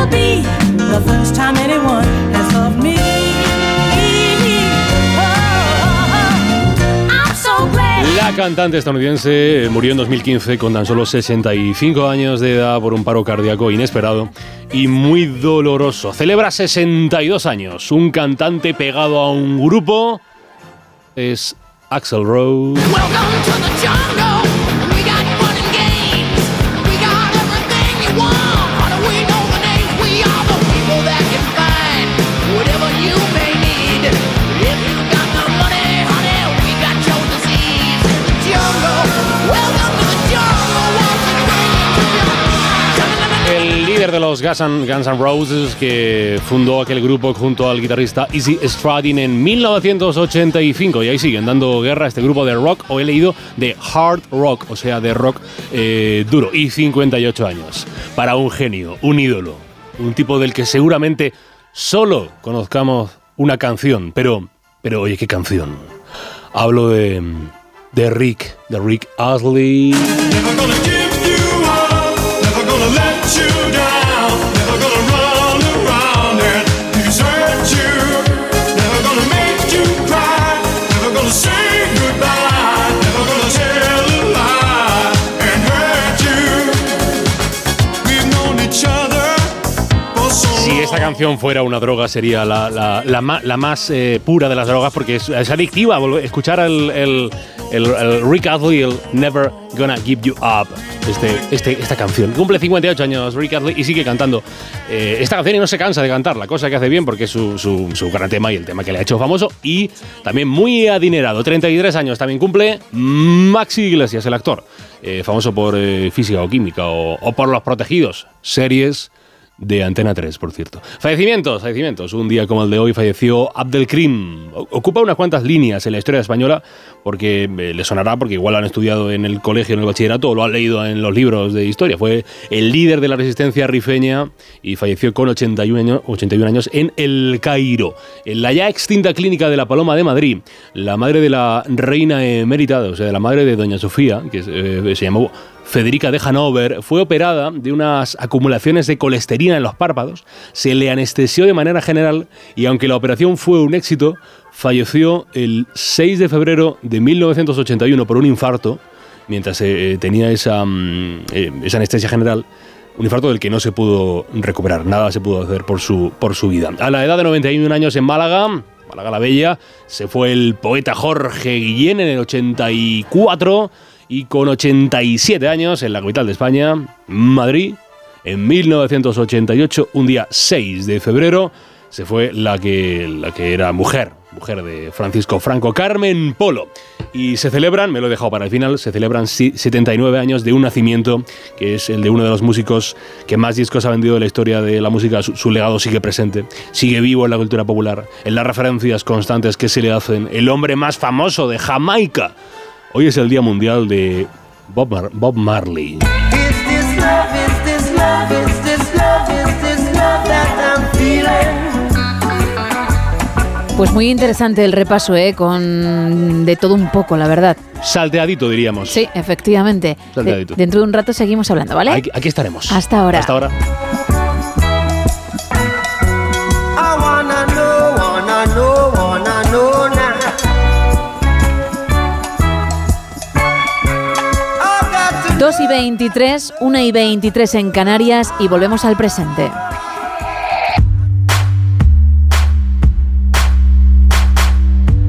Will be the first time anyone has loved me. I'm so glad. La cantante estadounidense murió en 2015 con tan solo 65 años de edad por un paro cardíaco inesperado y muy doloroso. Celebra 62 años. Un cantante pegado a un grupo es Axel Rose. Guns N', Roses que fundó aquel grupo junto al guitarrista Izzy Stradlin en 1985 y ahí siguen dando guerra a este grupo de rock o he leído de hard rock, o sea, de rock eh, duro y 58 años. Para un genio, un ídolo, un tipo del que seguramente solo conozcamos una canción, pero, pero oye, ¿qué canción? Hablo de, de Rick, de Rick Astley. Canción fuera una droga, sería la, la- la la más eh, pura de las drogas porque es, es adictiva. Escuchar el, el- el- el Rick Astley, el Never Gonna Give You Up, este, este- esta canción. Cumple 58 años Rick Astley y sigue cantando eh, esta canción y no se cansa de cantarla, cosa que hace bien porque es su, su, su gran tema y el tema que le ha hecho famoso y también muy adinerado. 33 años también cumple Maxi Iglesias, el actor, eh, famoso por eh, física o química o, o por Los Protegidos, series de Antena 3, por cierto. Fallecimientos, fallecimientos. Un día como el de hoy falleció Abdelkrim. Ocupa unas cuantas líneas en la historia española porque eh, le sonará porque igual lo han estudiado en el colegio, en el bachillerato o lo han leído en los libros de historia. Fue el líder de la resistencia rifeña y falleció con 81 años, 81 años en El Cairo, en la ya extinta clínica de la Paloma de Madrid. La madre de la reina emérita, o sea, de la madre de Doña Sofía, que eh, se llamó Federica de Hanover fue operada de unas acumulaciones de colesterina en los párpados, se le anestesió de manera general y aunque la operación fue un éxito, falleció el 6 de febrero de 1981 por un infarto, mientras eh, tenía esa, mm, eh, esa anestesia general. Un infarto del que no se pudo recuperar, nada se pudo hacer por su, por su vida. A la edad de 91 años en Málaga, Málaga la Bella, se fue el poeta Jorge Guillén en el 84 y con 87 años en la capital de España, Madrid, en 1988, un día 6 de febrero, se fue la que, la que era mujer, mujer de Francisco Franco, Carmen Polo. Y se celebran, me lo he dejado para el final, se celebran si- 79 años de un nacimiento, que es el de uno de los músicos que más discos ha vendido de la historia de la música. Su, su legado sigue presente, sigue vivo en la cultura popular, en las referencias constantes que se le hacen. El hombre más famoso de Jamaica. Hoy es el Día Mundial de Bob, Mar- Bob Marley. Pues muy interesante el repaso, ¿eh? Con de todo un poco, la verdad. Salteadito, diríamos. Sí, efectivamente. Salteadito. De- dentro de un rato seguimos hablando, ¿vale? Aquí, aquí estaremos. Hasta ahora. Hasta ahora. 2 y 23, 1 y 23 en Canarias y volvemos al presente.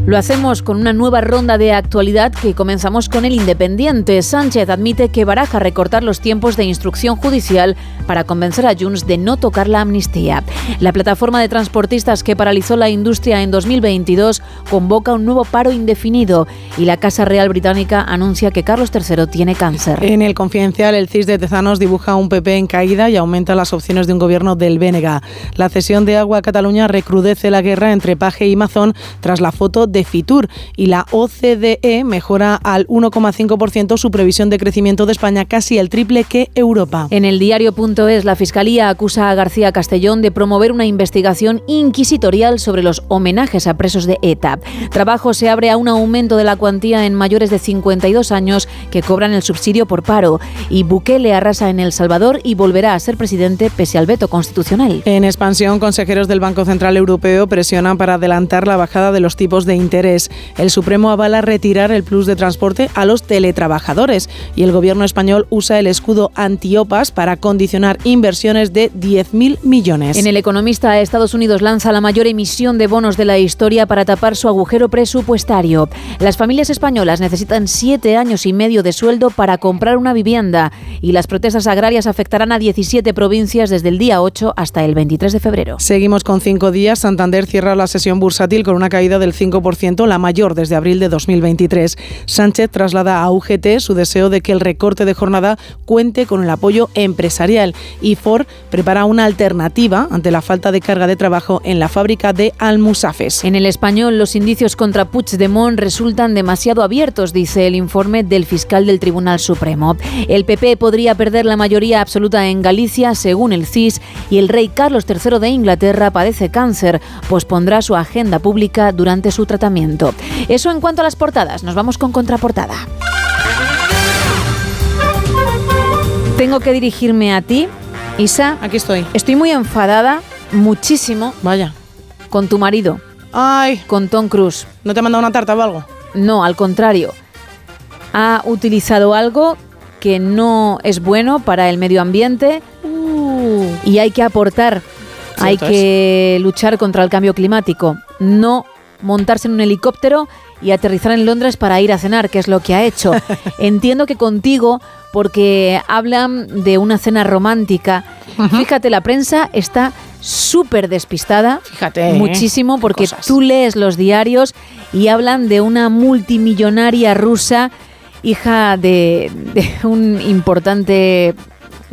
Lo hacemos con una nueva ronda de actualidad que comenzamos con el Independiente. Sánchez admite que baraja recortar los tiempos de instrucción judicial para convencer a Junts de no tocar la amnistía. La plataforma de transportistas que paralizó la industria en 2022 convoca un nuevo paro indefinido y la Casa Real Británica anuncia que Carlos III tiene cáncer. En el Confidencial, el CIS de Tezanos dibuja un PP en caída y aumenta las opciones de un gobierno del Bénega. La cesión de agua a Cataluña recrudece la guerra entre Paje y Mazón tras la foto de Fitur y la OCDE mejora al 1,5% su previsión de crecimiento de España, casi el triple que Europa. En el diario.es, la Fiscalía acusa a García Castellón de promover una investigación inquisitorial sobre los homenajes a presos de ETA. Trabajo se abre a un aumento de la cuantía en mayores de 52 años que cobran el subsidio por paro. Y Bukele arrasa en El Salvador y volverá a ser presidente pese al veto constitucional. En expansión, consejeros del Banco Central Europeo presionan para adelantar la bajada de los tipos de interés. El Supremo avala retirar el plus de transporte a los teletrabajadores y el gobierno español usa el escudo antiopas para condicionar inversiones de 10.000 millones. En El Economista, Estados Unidos lanza la mayor emisión de bonos de la historia para tapar su agujero presupuestario. Las familias españolas necesitan siete años y medio de sueldo para comprar una vivienda y las protestas agrarias afectarán a 17 provincias desde el día 8 hasta el 23 de febrero. Seguimos con cinco días. Santander cierra la sesión bursátil con una caída del 5% 1%, la mayor desde abril de 2023. Sánchez traslada a UGT su deseo de que el recorte de jornada cuente con el apoyo empresarial y Ford prepara una alternativa ante la falta de carga de trabajo en la fábrica de Almusafes. En el español, los indicios contra Puigdemont resultan demasiado abiertos, dice el informe del fiscal del Tribunal Supremo. El PP podría perder la mayoría absoluta en Galicia, según el CIS, y el rey Carlos III de Inglaterra padece cáncer, pues pondrá su agenda pública durante su tratamiento. Eso en cuanto a las portadas. Nos vamos con contraportada. Tengo que dirigirme a ti, Isa. Aquí estoy. Estoy muy enfadada, muchísimo. Vaya. Con tu marido. Ay. Con Tom Cruise. ¿No te ha mandado una tarta o algo? No, al contrario. Ha utilizado algo que no es bueno para el medio ambiente y hay que aportar, hay que luchar contra el cambio climático. No montarse en un helicóptero y aterrizar en Londres para ir a cenar, que es lo que ha hecho. Entiendo que contigo, porque hablan de una cena romántica. Fíjate, la prensa está súper despistada. Fíjate. ¿eh? Muchísimo, porque Cosas. tú lees los diarios y hablan de una multimillonaria rusa, hija de, de un importante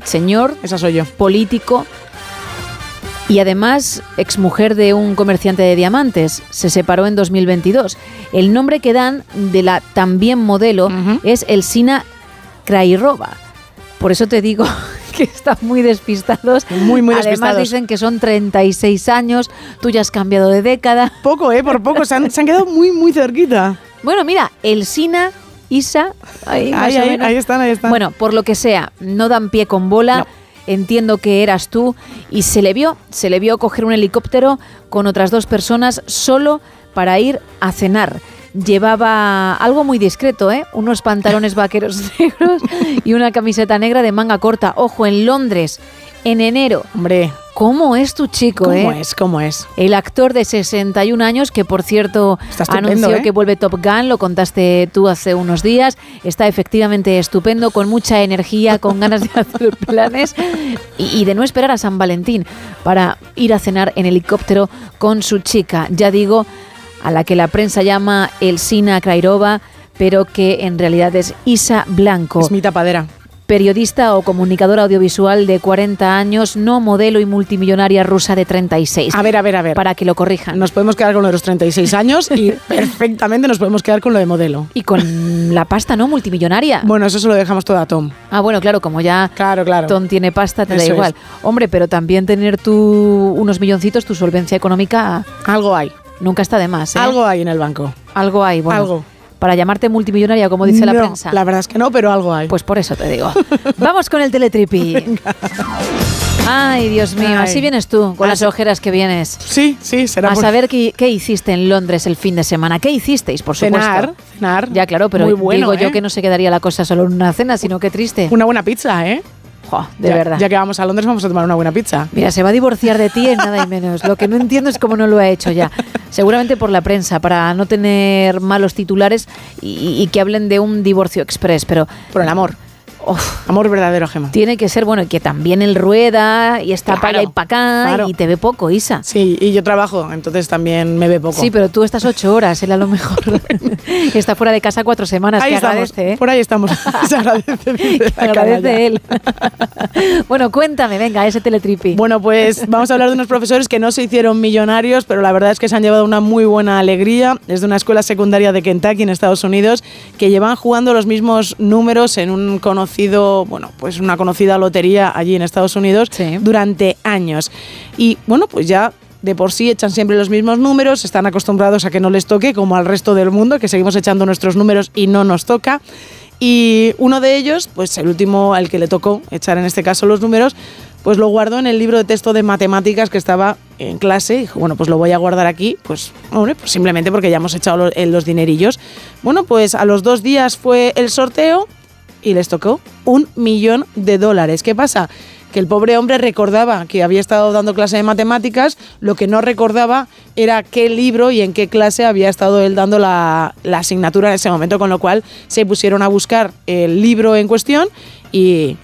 señor. Esa soy yo. Político. Y además, exmujer de un comerciante de diamantes. Se separó en 2022. El nombre que dan de la también modelo es Elsina Krairova. Por eso te digo que están muy despistados. Muy, muy Además despistados. dicen que son 36 años, tú ya has cambiado de década. Poco, ¿eh? Por poco. Se han, se han quedado muy, muy cerquita. Bueno, mira, Elsina, Isa, ahí, Ahí, ahí están, ahí están. Bueno, por lo que sea, no dan pie con bola. Entiendo que eras tú y se le vio, se le vio coger un helicóptero con otras dos personas solo para ir a cenar. Llevaba algo muy discreto, ¿eh? Unos pantalones vaqueros negros y una camiseta negra de manga corta. Ojo, en Londres, en enero. Hombre. ¿Cómo es tu chico, ¿Cómo eh? es? ¿Cómo es? El actor de 61 años, que por cierto anunció ¿eh? que vuelve Top Gun, lo contaste tú hace unos días, está efectivamente estupendo, con mucha energía, con ganas de hacer planes y, y de no esperar a San Valentín para ir a cenar en helicóptero con su chica. Ya digo, a la que la prensa llama Elsina Krairova, pero que en realidad es Isa Blanco. Es mi tapadera. Periodista o comunicadora audiovisual de 40 años, no modelo y multimillonaria rusa de 36. A ver, a ver, a ver. Para que lo corrijan. Nos podemos quedar con lo de los 36 años y perfectamente nos podemos quedar con lo de modelo. Y con la pasta, ¿no? Multimillonaria. Bueno, eso se lo dejamos todo a Tom. Ah, bueno, claro, como ya claro, claro. Tom tiene pasta, te da igual. Hombre, pero también tener tú unos milloncitos, tu solvencia económica. Algo hay. Nunca está de más, ¿eh? Algo hay en el banco. Algo hay, bueno. Algo. Para llamarte multimillonaria, como dice la No, prensa. La verdad es que no, pero algo hay. Pues por eso te digo. Vamos con el teletripi. Ay, Dios mío, Ay. así vienes tú, con las Así- ojeras que vienes. Sí, sí, será A por- saber qué, qué hiciste en Londres el fin de semana. ¿Qué hicisteis, por supuesto? Cenar, cenar. Ya, claro, pero Muy bueno, digo yo ¿eh? que no se quedaría la cosa solo en una cena, sino que triste. Una buena pizza, ¿eh? Jo, de Ya- verdad. Ya que vamos a Londres, vamos a tomar una buena pizza. Mira, se va a divorciar de ti en nada y menos. Lo que no entiendo es cómo no lo ha hecho ya. Seguramente por la prensa, para no tener malos titulares y, y que hablen de un divorcio express, pero... Por el amor. Amor verdadero, Gema. Tiene que ser, bueno, que también él rueda y está para allá y para acá claro. y te ve poco, Isa. Sí, y yo trabajo, entonces también me ve poco. Sí, pero tú estás ocho horas, él a lo mejor está fuera de casa cuatro semanas, ahí que estamos, agradece, ¿eh? por ahí estamos. Se agradece. Que canalla. agradece él. bueno, cuéntame, venga, ese teletripi. Bueno, pues vamos a hablar de unos profesores que no se hicieron millonarios, pero la verdad es que se han llevado una muy buena alegría. Es de una escuela secundaria de Kentucky, en Estados Unidos, que llevan jugando los mismos números en un conocido, bueno, pues una conocida lotería allí en Estados Unidos durante años. Y bueno, pues ya de por sí echan siempre los mismos números, están acostumbrados a que no les toque, como al resto del mundo, que seguimos echando nuestros números y no nos toca. Y uno de ellos, pues el último al que le tocó echar en este caso los números, pues lo guardó en el libro de texto de matemáticas que estaba en clase. Y dijo, bueno, pues lo voy a guardar aquí, pues, hombre, pues simplemente porque ya hemos echado los, eh, los dinerillos. Bueno, pues a los dos días fue el sorteo y les tocó un millón de dólares. ¿Qué pasa? Que el pobre hombre recordaba que había estado dando clase de matemáticas, lo que no recordaba era qué libro y en qué clase había estado él dando la, la asignatura en ese momento, con lo cual se pusieron a buscar el libro en cuestión y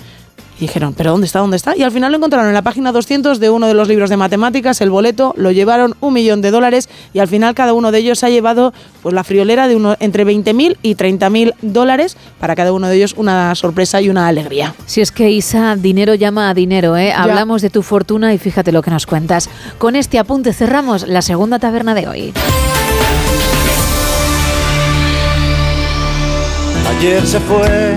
Y dijeron, ¿pero dónde está? ¿Dónde está? Y al final lo encontraron en la página 200 de uno de los libros de matemáticas, el boleto, lo llevaron un millón de dólares y al final cada uno de ellos ha llevado pues la friolera de uno, entre 20.000 y 30.000 dólares, para cada uno de ellos una sorpresa y una alegría. Si es que Isa, dinero llama a dinero, ¿eh? Hablamos de tu fortuna y fíjate lo que nos cuentas. Con este apunte cerramos la segunda taberna de hoy. Ayer se fue,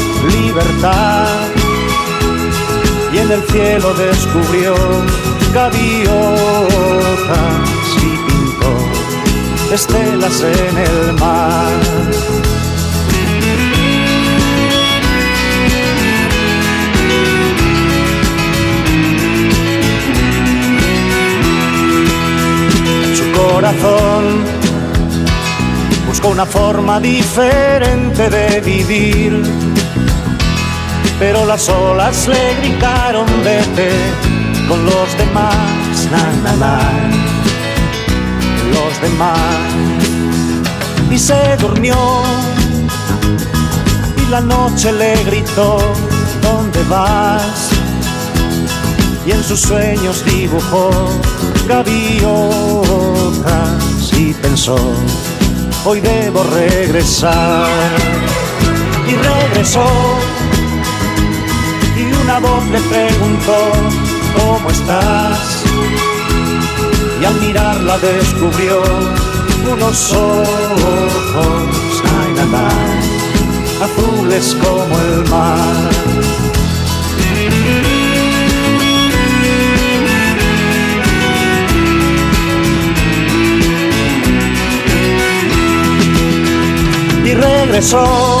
libertad y en el cielo descubrió gaviotas y pintó estelas en el mar. Su corazón buscó una forma diferente de vivir, pero las olas le gritaron vete con los demás, na, na, los demás. Y se durmió y la noche le gritó, ¿dónde vas? Y en sus sueños dibujó gaviotas y pensó, hoy debo regresar. Y regresó una voz le preguntó, ¿cómo estás? Y al mirarla descubrió unos ojos, ay, na, na, azules como el mar. y regresó.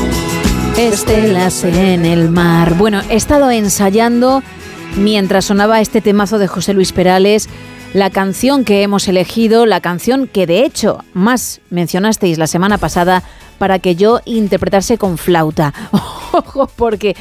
Estelas en el mar. Bueno, he estado ensayando mientras sonaba este temazo de José Luis Perales, la canción que hemos elegido, la canción que de hecho más mencionasteis la semana pasada para que yo interpretase con flauta. Ojo, porque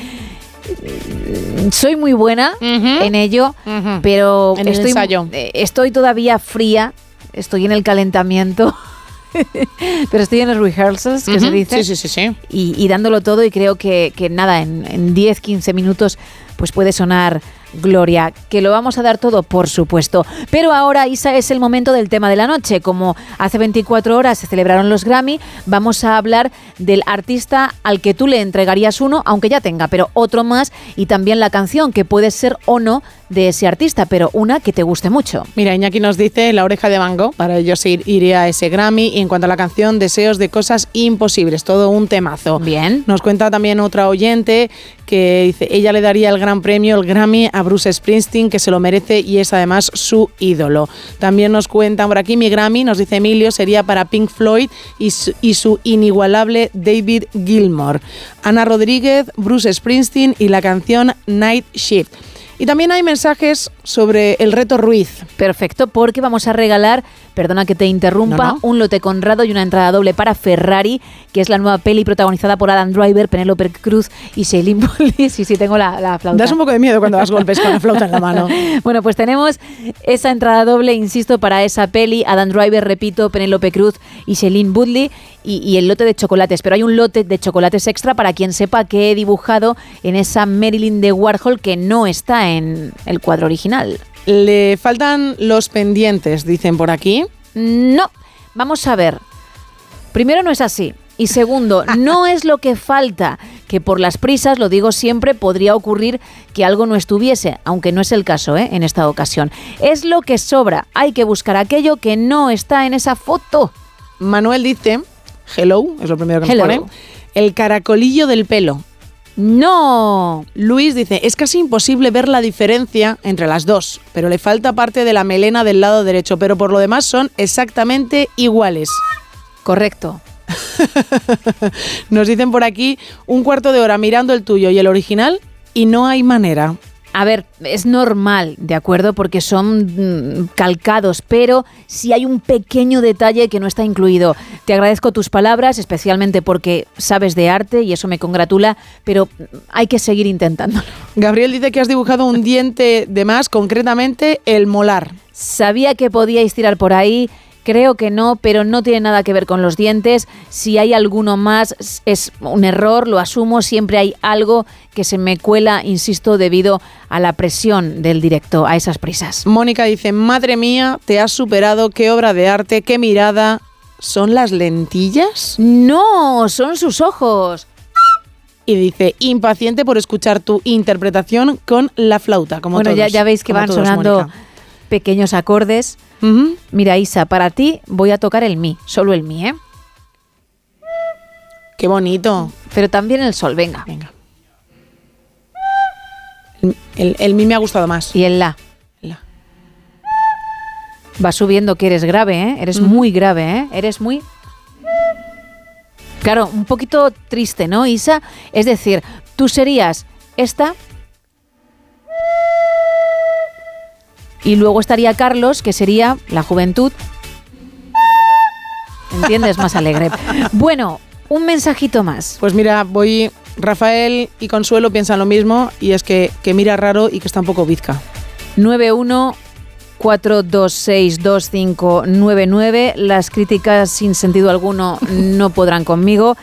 mm, soy muy buena en ello, pero En estoy, eh, estoy todavía fría, estoy en el calentamiento. Pero estoy en los rehearsals, que se dice. Sí, sí, sí, sí. Y, y dándolo todo y creo que, que nada, en, en 10, 15 minutos pues puede sonar Gloria, que lo vamos a dar todo, por supuesto. Pero ahora, Isa, es el momento del tema de la noche. Como hace 24 horas se celebraron los Grammy, vamos a hablar del artista al que tú le entregarías uno, aunque ya tenga, pero otro más, y también la canción, que puede ser o no de ese artista, pero una que te guste mucho. Mira, Iñaki nos dice La oreja de Van Gogh, para ellos ir, iría a ese Grammy. Y en cuanto a la canción, Deseos de cosas imposibles, todo un temazo. Bien. Nos cuenta también otra oyente que dice, ella le daría el gran premio, el Grammy, a Bruce Springsteen, que se lo merece y es además su ídolo. También nos cuentan por aquí, mi Grammy, nos dice Emilio, sería para Pink Floyd y su, y su inigualable David Gilmour. Ana Rodríguez, Bruce Springsteen y la canción Night Shift. Y también hay mensajes sobre el reto Ruiz. Perfecto, porque vamos a regalar, perdona que te interrumpa, No, no. un lote Conrado y una entrada doble para Ferrari, que es la nueva peli protagonizada por Adam Driver, Penélope Cruz y Shailene Woodley. Sí, sí, tengo la, la flauta. Das un poco de miedo cuando das golpes con la flauta en la mano. Bueno, pues tenemos esa entrada doble, insisto, para esa peli. Adam Driver, repito, Penélope Cruz y Shailene Woodley. Y, y el lote de chocolates. Pero hay un lote de chocolates extra para quien sepa que he dibujado en esa Marilyn de Warhol que no está en el cuadro original. Le faltan los pendientes, dicen por aquí. No, vamos a ver. Primero no es así. Y segundo, no es lo que falta, que por las prisas, lo digo siempre, podría ocurrir que algo no estuviese, aunque no es el caso ¿eh? en esta ocasión. Es lo que sobra. Hay que buscar aquello que no está en esa foto. Manuel dice, hello, es lo primero que nos Hello. pone, el caracolillo del pelo. No. Luis dice, es casi imposible ver la diferencia entre las dos, pero le falta parte de la melena del lado derecho, pero por lo demás son exactamente iguales. Correcto. Nos dicen por aquí un cuarto de hora mirando el tuyo y el original y no hay manera. A ver, es normal, ¿de acuerdo? Porque son mm, calcados, pero sí hay un pequeño detalle que no está incluido. Te agradezco tus palabras, especialmente porque sabes de arte y eso me congratula, pero mm, hay que seguir intentándolo. Gabriel dice que has dibujado un diente de más, concretamente el molar. Sabía que podíais tirar por ahí. Creo que no, pero no tiene nada que ver con los dientes. Si hay alguno más, es un error, lo asumo. Siempre hay algo que se me cuela, insisto, debido a la presión del directo, a esas prisas. Mónica dice, madre mía, te has superado, qué obra de arte, qué mirada. ¿Son las lentillas? No, son sus ojos. Y dice, impaciente por escuchar tu interpretación con la flauta, como bueno, ya, todos, ya veis que van sonando Mónica. Pequeños acordes. Mira, Isa, para ti voy a tocar el mi, solo el mi, ¿eh? Qué bonito. Pero también el sol, venga. Venga. El, el mi me ha gustado más. Y el la. La. Va subiendo que eres grave, ¿eh? Eres muy grave, ¿eh? Eres muy... Claro, un poquito triste, ¿no, Isa? Es decir, tú serías esta... Y luego estaría Carlos, que sería la juventud. ¿Entiendes? Más alegre. Bueno, un mensajito más. Pues mira, voy. Rafael y Consuelo piensan lo mismo y es que, que mira raro y que está un poco bizca. 91 4262599. Las críticas sin sentido alguno no podrán conmigo.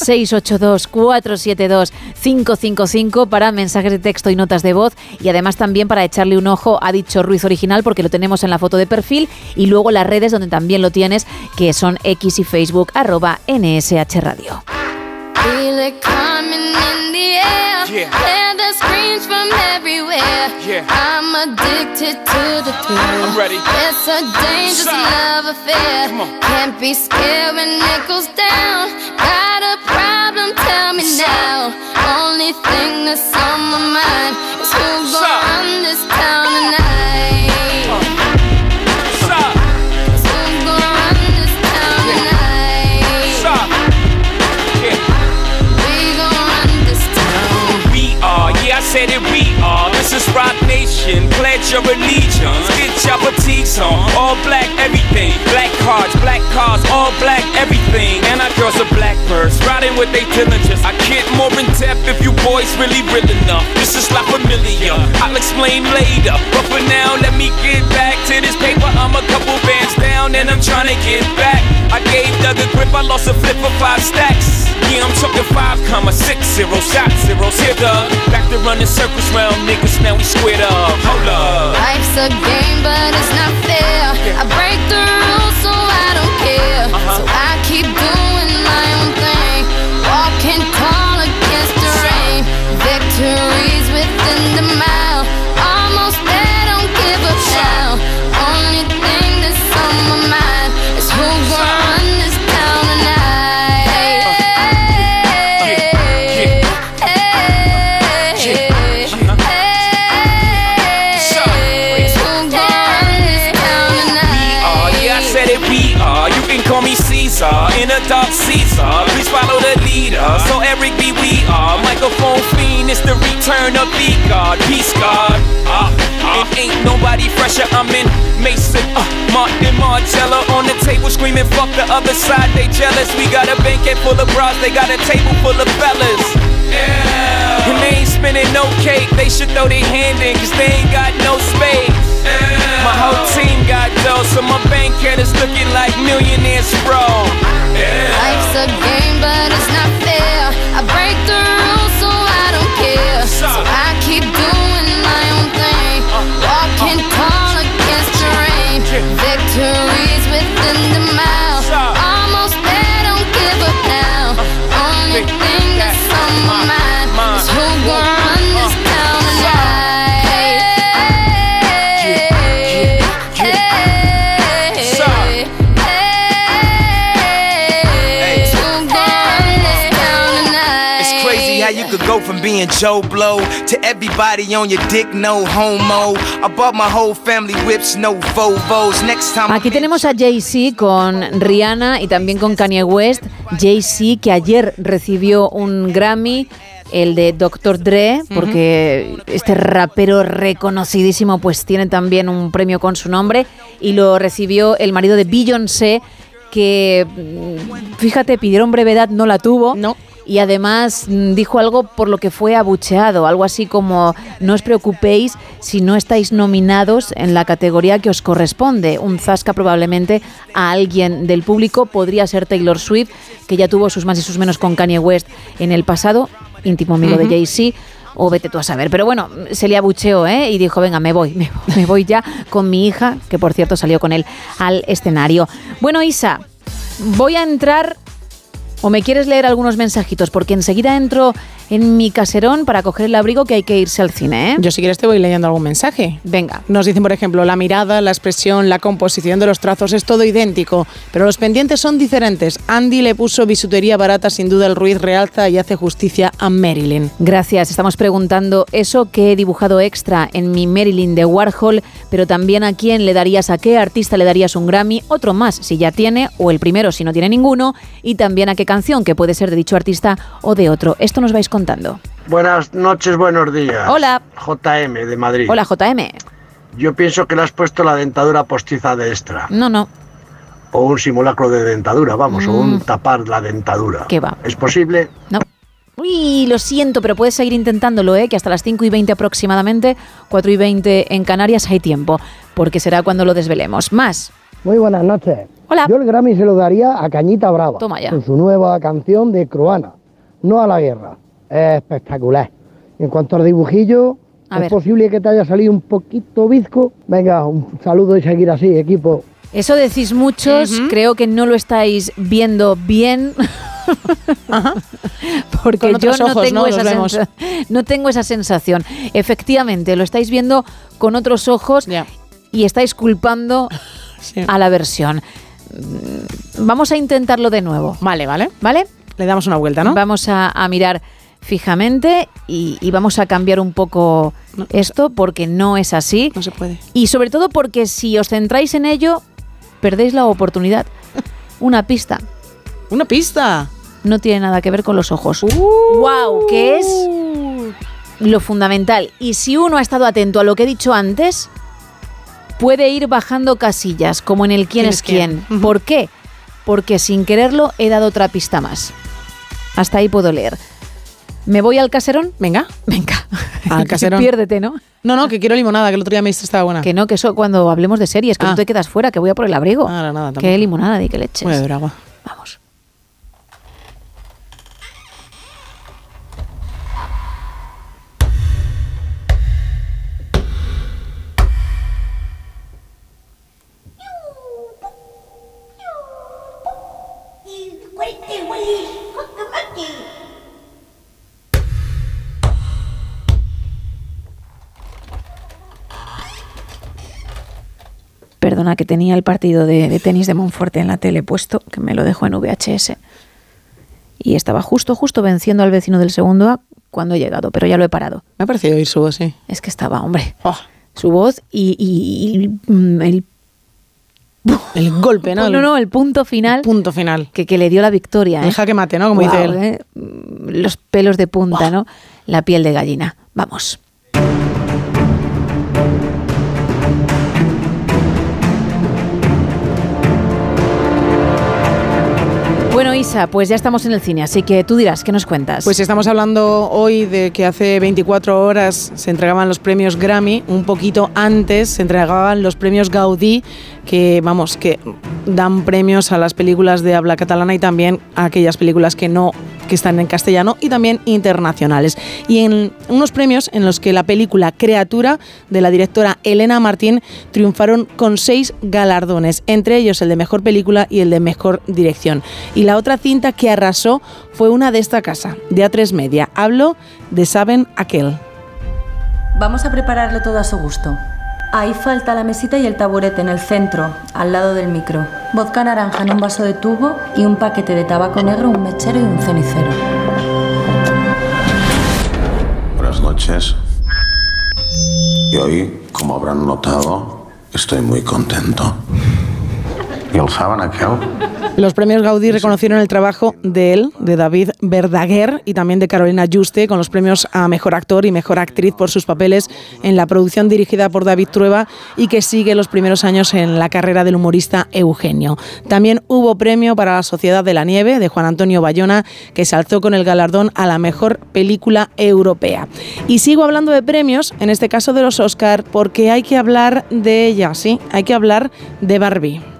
682-472-555 para mensajes de texto y notas de voz y además también para echarle un ojo a dicho Ruiz original porque lo tenemos en la foto de perfil y luego las redes donde también lo tienes que son X y Facebook arroba NSH Radio. Feel it coming in the air. Yeah. Yeah. I'm addicted to the thrill. I'm ready. It's a dangerous Side. love affair. Can't be scared when it goes down. Got a problem? Tell me now. Only thing that's on my mind Nation. Pledge your allegiance. Get your fatigues on. All black, everything. Black cards, black cars, all black, everything. And our girls are blackbirds, riding with their diligence. I get more in depth if you boys really real enough. This is not familiar. I'll explain later. But for now, let me get back to this paper. I'm a couple bands down and I'm trying to get back. I gave Doug a grip, I lost a flip for five stacks. Yeah, I'm talking five comma six zero shot zeros. Here, Doug. Back to running circles round niggas, now we squared up. Hold up. Life's a game, but it's not fair. I break the rules, so Microphone fiend, it's the return of the God. Peace God. Uh, uh, it ain't nobody fresher. I'm in Mason, uh, Martin Margiela on the table screaming, fuck the other side, they jealous. We got a banquet full of bras, they got a table full of fellas. Yeah. And they ain't spinning no cake, they should throw their hand in, cause they ain't got no space. My whole team got dough, so my bank account is looking like millionaire sprawl. Life's a game, but it's not fair. I break the side. Go from being Joe Blow to everybody on your dick, no homo. I bought my whole family whips, no Volvos. Next time Aquí tenemos a Jay-Z con Rihanna y también con Kanye West. Jay-Z que ayer recibió un Grammy, el de Dr. Dre, porque este rapero reconocidísimo pues tiene también un premio con su nombre y lo recibió el marido de Beyoncé que, mm, fíjate, pidieron brevedad, no la tuvo. Y además mm, dijo algo por lo que fue abucheado, algo así como no os preocupéis si no estáis nominados en la categoría que os corresponde. Un zasca probablemente a alguien del público, podría ser Taylor Swift, que ya tuvo sus más y sus menos con Kanye West en el pasado, íntimo amigo de Jay-Z. O vete tú a saber. Pero bueno, se le abucheó, ¿eh? Y dijo, venga, me voy, me, me voy ya con mi hija, que por cierto salió con él al escenario. Bueno, Isa, voy a entrar ¿O me quieres leer algunos mensajitos? Porque enseguida entro en mi caserón para coger el abrigo que hay que irse al cine, ¿eh? Yo si quieres te voy leyendo algún mensaje. Venga. Nos dicen, por ejemplo, la mirada, la expresión, la composición de los trazos es todo idéntico, pero los pendientes son diferentes. Andy le puso bisutería barata, sin duda el Ruiz realza y hace justicia a Marilyn. Gracias. Estamos preguntando eso que he dibujado extra en mi Marilyn de Warhol, pero también a quién le darías, a qué artista le darías un Grammy, otro más si ya tiene, o el primero si no tiene ninguno, y también a qué canción, que puede ser de dicho artista o de otro. Esto nos vais contando. Buenas noches, buenos días. Hola. JM de Madrid. Hola, JM. Yo pienso que le has puesto la dentadura postiza de extra. No, no. O un simulacro de dentadura, vamos, o Mm. un tapar la dentadura. ¿Qué va? ¿Es posible? No. Uy, lo siento, pero puedes seguir intentándolo, ¿eh? que hasta las 5 y 20 aproximadamente, 4 y 20 en Canarias hay tiempo, porque será cuando lo desvelemos. Más. Muy buenas noches. Hola. Yo el Grammy se lo daría a Cañita Brava. Toma ya. Con su nueva canción de Croana. No a la guerra. Es espectacular. En cuanto al dibujillo, A es ver. posible que te haya salido un poquito bizco. Venga, un saludo y seguir así, equipo. Eso decís muchos, creo que no lo estáis viendo bien. Porque yo no ojos, tengo, ¿no? esa no tengo esa sensación. Efectivamente, lo estáis viendo con otros ojos y estáis culpando a la versión. Mm, Vamos a intentarlo de nuevo. Vale, vale. ¿Vale? Le damos una vuelta, ¿no? Vamos a, a mirar fijamente y, y vamos a cambiar un poco esto porque no es así. No se puede. Y sobre todo porque si os centráis en ello, perdéis la oportunidad. Una pista. ¿Una pista? No tiene nada que ver con los ojos. ¡Wow! Que es lo fundamental. Y si uno ha estado atento a lo que he dicho antes, puede ir bajando casillas, como en el quién, ¿Quién es quién. ¿Por qué? Porque sin quererlo he dado otra pista más. Hasta ahí puedo leer. ¿Me voy al caserón? Venga. Venga. Al caserón. Piérdete, ¿no? No, no, que quiero limonada, que el otro día me diste estaba buena. Que no, que eso cuando hablemos de series, que Ah. tú te quedas fuera, que voy a por el abrigo. Nada, nada, que tampoco. limonada y que leches. Voy a beber agua. Vamos. Perdona que tenía el partido de, de tenis de Monforte en la tele puesto, que me lo dejó en VHS. Y estaba justo, justo venciendo al vecino del segundo A cuando he llegado, pero ya lo he parado. Me ha parecido oír su voz, sí. Es que estaba, hombre. Su voz y, y- y, mm, el... El golpe, ¿no? No, no, el punto final. punto final. Que, que le dio la victoria. El ¿eh? jaque mate, ¿no? Como dice él. ¿eh? Los pelos de punta, ¿no? La piel de gallina. Vamos. Bueno, Isa, pues ya estamos en el cine, así que tú dirás, ¿qué nos cuentas? Pues estamos hablando hoy de que hace 24 horas se entregaban los premios Grammy, un poquito antes se entregaban los premios Gaudí, que vamos, que dan premios a las películas de habla catalana y también a aquellas películas que no que están en castellano y también internacionales. Y en unos premios en los que la película Creatura de la directora Elena Martín triunfaron con seis galardones, entre ellos el de mejor película y el de mejor dirección. Y la otra cinta que arrasó fue una de esta casa, de A3 Media. Hablo de Saben Aquel. Vamos a prepararle todo a su gusto. Ahí falta la mesita y el taburete en el centro, al lado del micro. Vodka naranja en un vaso de tubo y un paquete de tabaco negro, un mechero y un cenicero. Buenas noches. Y hoy, como habrán notado, estoy muy contento. ¿Y el saben aquel? Los premios Gaudí reconocieron el trabajo de él, de David Verdaguer y también de Carolina Juste, con los premios a Mejor Actor y Mejor Actriz por sus papeles en la producción dirigida por David Trueba y que sigue los primeros años en la carrera del humorista Eugenio. También hubo premio para La Sociedad de la Nieve, de Juan Antonio Bayona, que se alzó con el galardón a la Mejor Película Europea. Y sigo hablando de premios, en este caso de los Oscar, porque hay que hablar de ella, sí, hay que hablar de Barbie.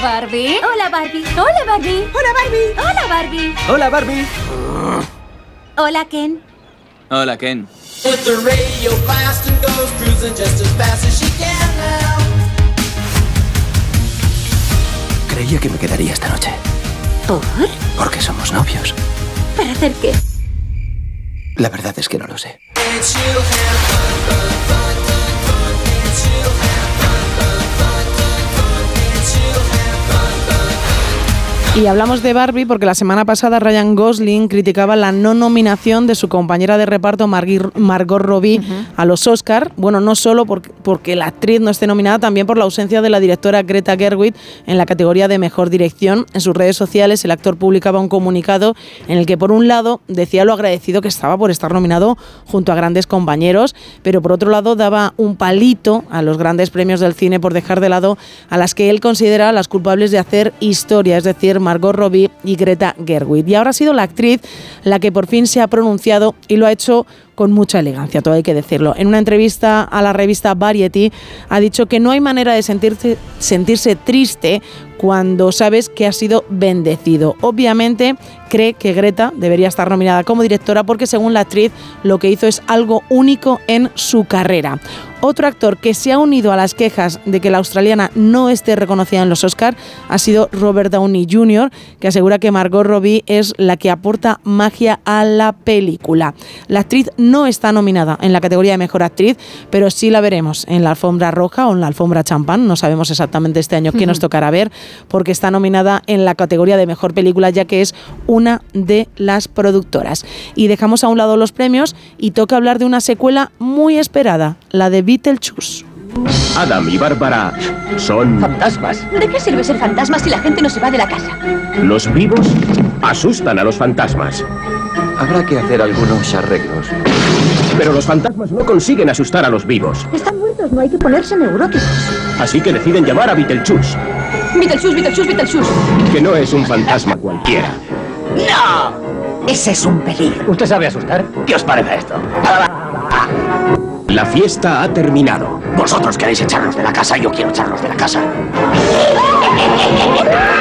Hola Barbie. Hola Barbie. Hola Barbie. Hola Barbie. Hola Barbie. Hola Barbie. Hola Ken. Hola Ken. With the radio blast and goes cruising just as fast as she can now. Creía que me quedaría esta noche. ¿Por? Porque somos novios. ¿Para hacer qué? La verdad es que no lo sé. Y hablamos de Barbie porque la semana pasada Ryan Gosling criticaba la no nominación de su compañera de reparto Margot Robbie a los Oscar. Bueno, no solo por- porque la actriz no esté nominada, también por la ausencia de la directora Greta Gerwig en la categoría de mejor dirección. En sus redes sociales el actor publicaba un comunicado en el que por un lado decía lo agradecido que estaba por estar nominado junto a grandes compañeros, pero por otro lado daba un palito a los grandes premios del cine por dejar de lado a las que él considera las culpables de hacer historia, es decir, Margot Robbie y Greta Gerwig. Y ahora ha sido la actriz la que por fin se ha pronunciado y lo ha hecho con mucha elegancia, todo hay que decirlo. En una entrevista a la revista Variety ha dicho que no hay manera de sentirse, sentirse triste cuando sabes que ha sido bendecido. Obviamente cree que Greta debería estar nominada como directora porque según la actriz lo que hizo es algo único en su carrera. Otro actor que se ha unido a las quejas de que la australiana no esté reconocida en los Oscar ha sido Robert Downey Jr., que asegura que Margot Robbie es la que aporta magia a la película. La actriz no está nominada en la categoría de mejor actriz, pero sí la veremos en la alfombra roja o en la alfombra champán. No sabemos exactamente este año qué nos tocará ver, porque está nominada en la categoría de mejor película, ya que es una de las productoras. Y dejamos a un lado los premios y toca hablar de una secuela muy esperada, la de Beetlejuice. Adam y Bárbara son fantasmas. ¿De qué sirve ser fantasma si la gente no se va de la casa? Los vivos asustan a los fantasmas. Habrá que hacer algunos arreglos. Pero los fantasmas no consiguen asustar a los vivos. Están muertos, no hay que ponerse neuróticos. Así que deciden llamar a Beetlejuice, Beetlejuice, Beetlejuice, Beetlejuice. que no es un fantasma cualquiera. ¡No! Ese es un peligro. ¿Usted sabe asustar? ¿Qué os parece esto? La fiesta ha terminado. Vosotros queréis echarnos de la casa, yo quiero echarnos de la casa.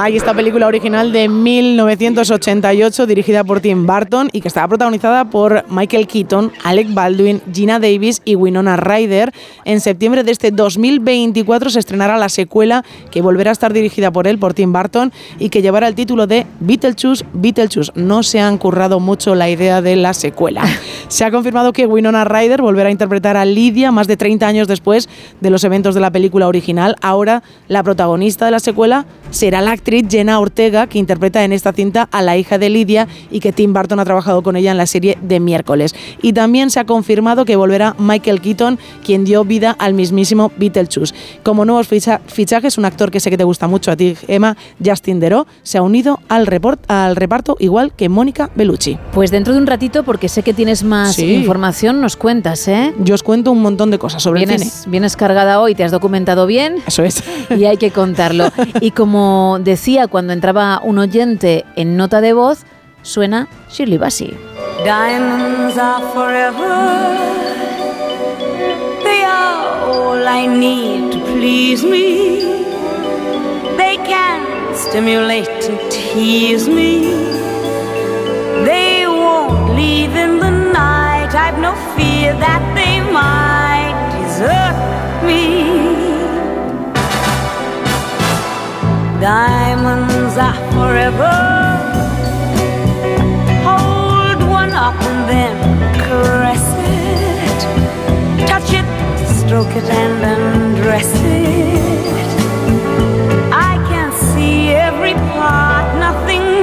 Hay esta película original de 1988 dirigida por Tim Burton y que estaba protagonizada por Michael Keaton, Alec Baldwin, Gina Davis y Winona Ryder. En septiembre de este 2024 se estrenará la secuela que volverá a estar dirigida por él, por Tim Burton, y que llevará el título de Beetlejuice, Beetlejuice. No se han currado mucho la idea de la secuela. Se ha confirmado que Winona Ryder volverá a interpretar a Lydia más de 30 años después de los eventos de la película original. Ahora la protagonista de la secuela será la actriz Jenna Ortega, que interpreta en esta cinta a la hija de Lydia y que Tim Burton ha trabajado con ella en la serie de miércoles. Y también se ha confirmado que volverá Michael Keaton, quien dio vida al mismísimo Beetlejuice. Como nuevos ficha- fichajes, un actor que sé que te gusta mucho a ti, Emma, Justin Theroux, se ha unido al, report- al reparto igual que Mónica Bellucci. Pues dentro de un ratito, porque sé que tienes más Sí. información, nos cuentas, ¿eh? Yo os cuento un montón de cosas sobre el vienes, cine. vienes cargada hoy, te has documentado bien. Eso es. Y hay que contarlo. Y como decía cuando entraba un oyente en nota de voz, suena Shirley Bassey. Diamonds are forever. They are all I need to please me. They can stimulate and tease me. They won't leave in the night. I've no fear that they might desert me. Diamonds are forever. Hold one up and then caress it. Touch it, stroke it, and undress it. I can see every part, nothing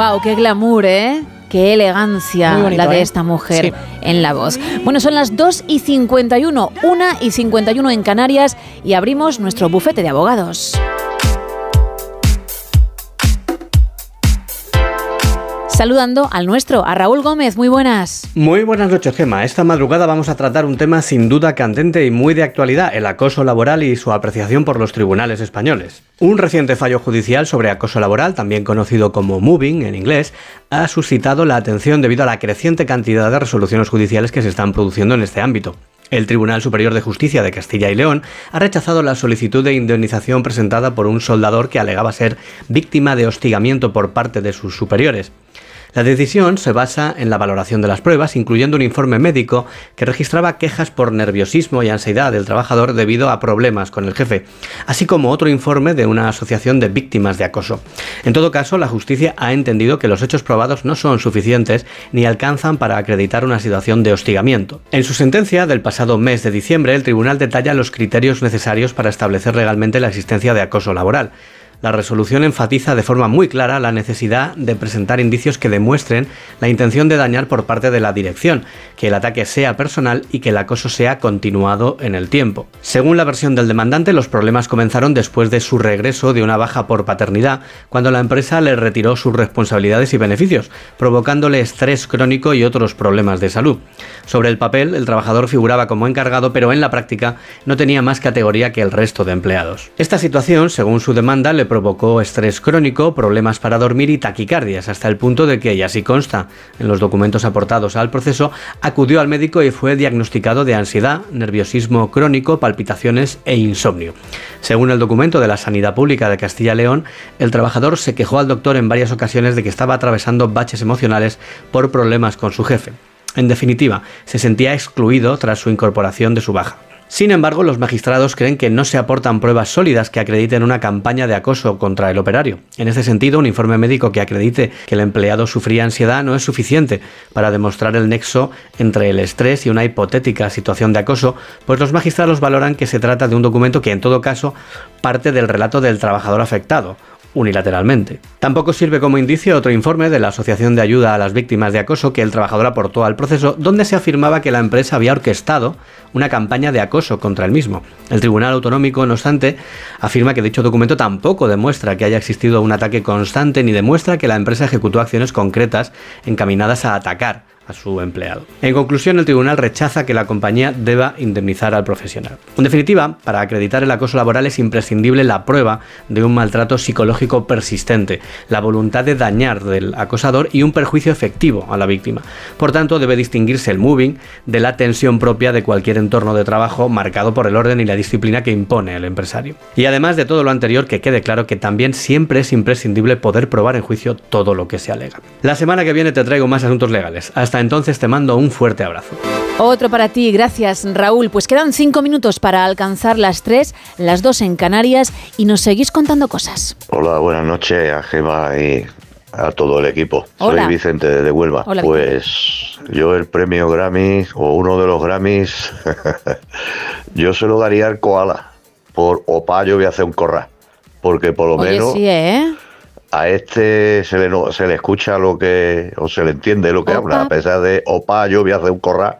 ¡Wow! ¡Qué glamour, eh! ¡Qué elegancia bonito, la de ¿eh? esta mujer Sí. en la voz! Bueno, son las 2 y 51, 1 y 51 en Canarias y abrimos nuestro bufete de abogados. Saludando al nuestro, a Raúl Gómez. Muy buenas. Muy buenas noches, Gema. Esta madrugada vamos a tratar un tema sin duda candente y muy de actualidad, el acoso laboral y su apreciación por los tribunales españoles. Un reciente fallo judicial sobre acoso laboral, también conocido como moving en inglés, ha suscitado la atención debido a la creciente cantidad de resoluciones judiciales que se están produciendo en este ámbito. El Tribunal Superior de Justicia de Castilla y León ha rechazado la solicitud de indemnización presentada por un soldador que alegaba ser víctima de hostigamiento por parte de sus superiores. La decisión se basa en la valoración de las pruebas, incluyendo un informe médico que registraba quejas por nerviosismo y ansiedad del trabajador debido a problemas con el jefe, así como otro informe de una asociación de víctimas de acoso. En todo caso, la justicia ha entendido que los hechos probados no son suficientes ni alcanzan para acreditar una situación de hostigamiento. En su sentencia del pasado mes de diciembre, el tribunal detalla los criterios necesarios para establecer legalmente la existencia de acoso laboral. La resolución enfatiza de forma muy clara la necesidad de presentar indicios que demuestren la intención de dañar por parte de la dirección, que el ataque sea personal y que el acoso sea continuado en el tiempo. Según la versión del demandante, los problemas comenzaron después de su regreso de una baja por paternidad, cuando la empresa le retiró sus responsabilidades y beneficios, provocándole estrés crónico y otros problemas de salud. Sobre el papel, el trabajador figuraba como encargado, pero en la práctica no tenía más categoría que el resto de empleados. Esta situación, según su demanda, le provocó estrés crónico, problemas para dormir y taquicardias, hasta el punto de que, y así consta en los documentos aportados al proceso, acudió al médico y fue diagnosticado de ansiedad, nerviosismo crónico, palpitaciones e insomnio. Según el documento de la Sanidad Pública de Castilla y León, el trabajador se quejó al doctor en varias ocasiones de que estaba atravesando baches emocionales por problemas con su jefe. En definitiva, se sentía excluido tras su incorporación de su baja. Sin embargo, los magistrados creen que no se aportan pruebas sólidas que acrediten una campaña de acoso contra el operario. En este sentido, un informe médico que acredite que el empleado sufría ansiedad no es suficiente para demostrar el nexo entre el estrés y una hipotética situación de acoso, pues los magistrados valoran que se trata de un documento que en todo caso parte del relato del trabajador afectado, unilateralmente. Tampoco sirve como indicio otro informe de la Asociación de Ayuda a las Víctimas de Acoso que el trabajador aportó al proceso, donde se afirmaba que la empresa había orquestado una campaña de acoso contra el mismo. El Tribunal Autonómico, no obstante, afirma que dicho documento tampoco demuestra que haya existido un ataque constante ni demuestra que la empresa ejecutó acciones concretas encaminadas a atacar su empleado. En conclusión, el tribunal rechaza que la compañía deba indemnizar al profesional. En definitiva, para acreditar el acoso laboral es imprescindible la prueba de un maltrato psicológico persistente, la voluntad de dañar del acosador y un perjuicio efectivo a la víctima. Por tanto, debe distinguirse el moving de la tensión propia de cualquier entorno de trabajo marcado por el orden y la disciplina que impone el empresario. Y además de todo lo anterior, que quede claro que también siempre es imprescindible poder probar en juicio todo lo que se alega. La semana que viene te traigo más asuntos legales. Hasta entonces te mando un fuerte abrazo. Otro para ti, gracias Raúl. Pues quedan cinco minutos para alcanzar las tres, las dos en Canarias y nos seguís contando cosas. Hola, buenas noches a Gema y a todo el equipo. Hola. Soy Vicente de Huelva. Hola, pues yo el premio Grammy o uno de los Grammys, yo se lo daría al Koala. Por Opa yo voy a hacer un corral. Porque por lo Oye, menos sí, ¿eh? A este se le, no- se le escucha lo que, o se le entiende lo que habla, a pesar de Opa yo voy a hacer un corral.